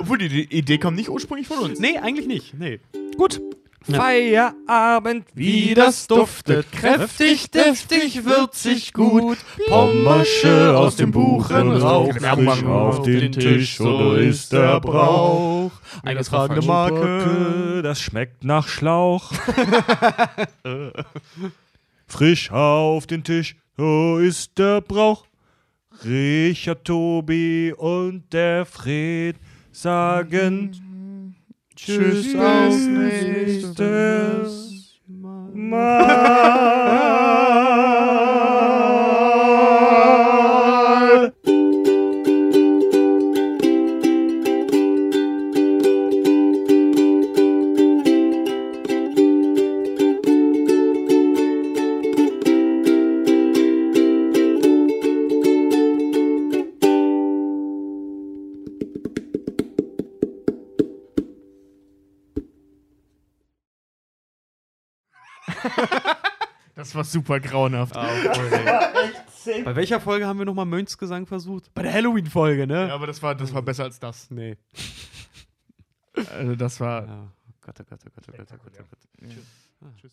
Obwohl die, Idee kommt nicht ursprünglich von uns. nee, eigentlich nicht. Nee. Gut. Feierabend, Wie das duftet, kräftig, deftig, würzig, gut. Pommersche aus dem Buchenrauch, machen auf den Tisch, so ist der Brauch. Eingetragene falsch. Marke. Das schmeckt nach Schlauch. Frisch auf den Tisch, so ist der Brauch. Richard, Tobi und der Fred sagen Tschüss, auf nächstes Mal. Das war super grauenhaft. Bei welcher Folge haben wir nochmal Mönchsgesang versucht? Bei der Halloween-Folge, ne? Ja, aber das war, das war besser als das. Nee. Also das war. Ja. Gott, oh Gott, oh Gott, oh Gott, oh Gott, oh Gott. Tschüss.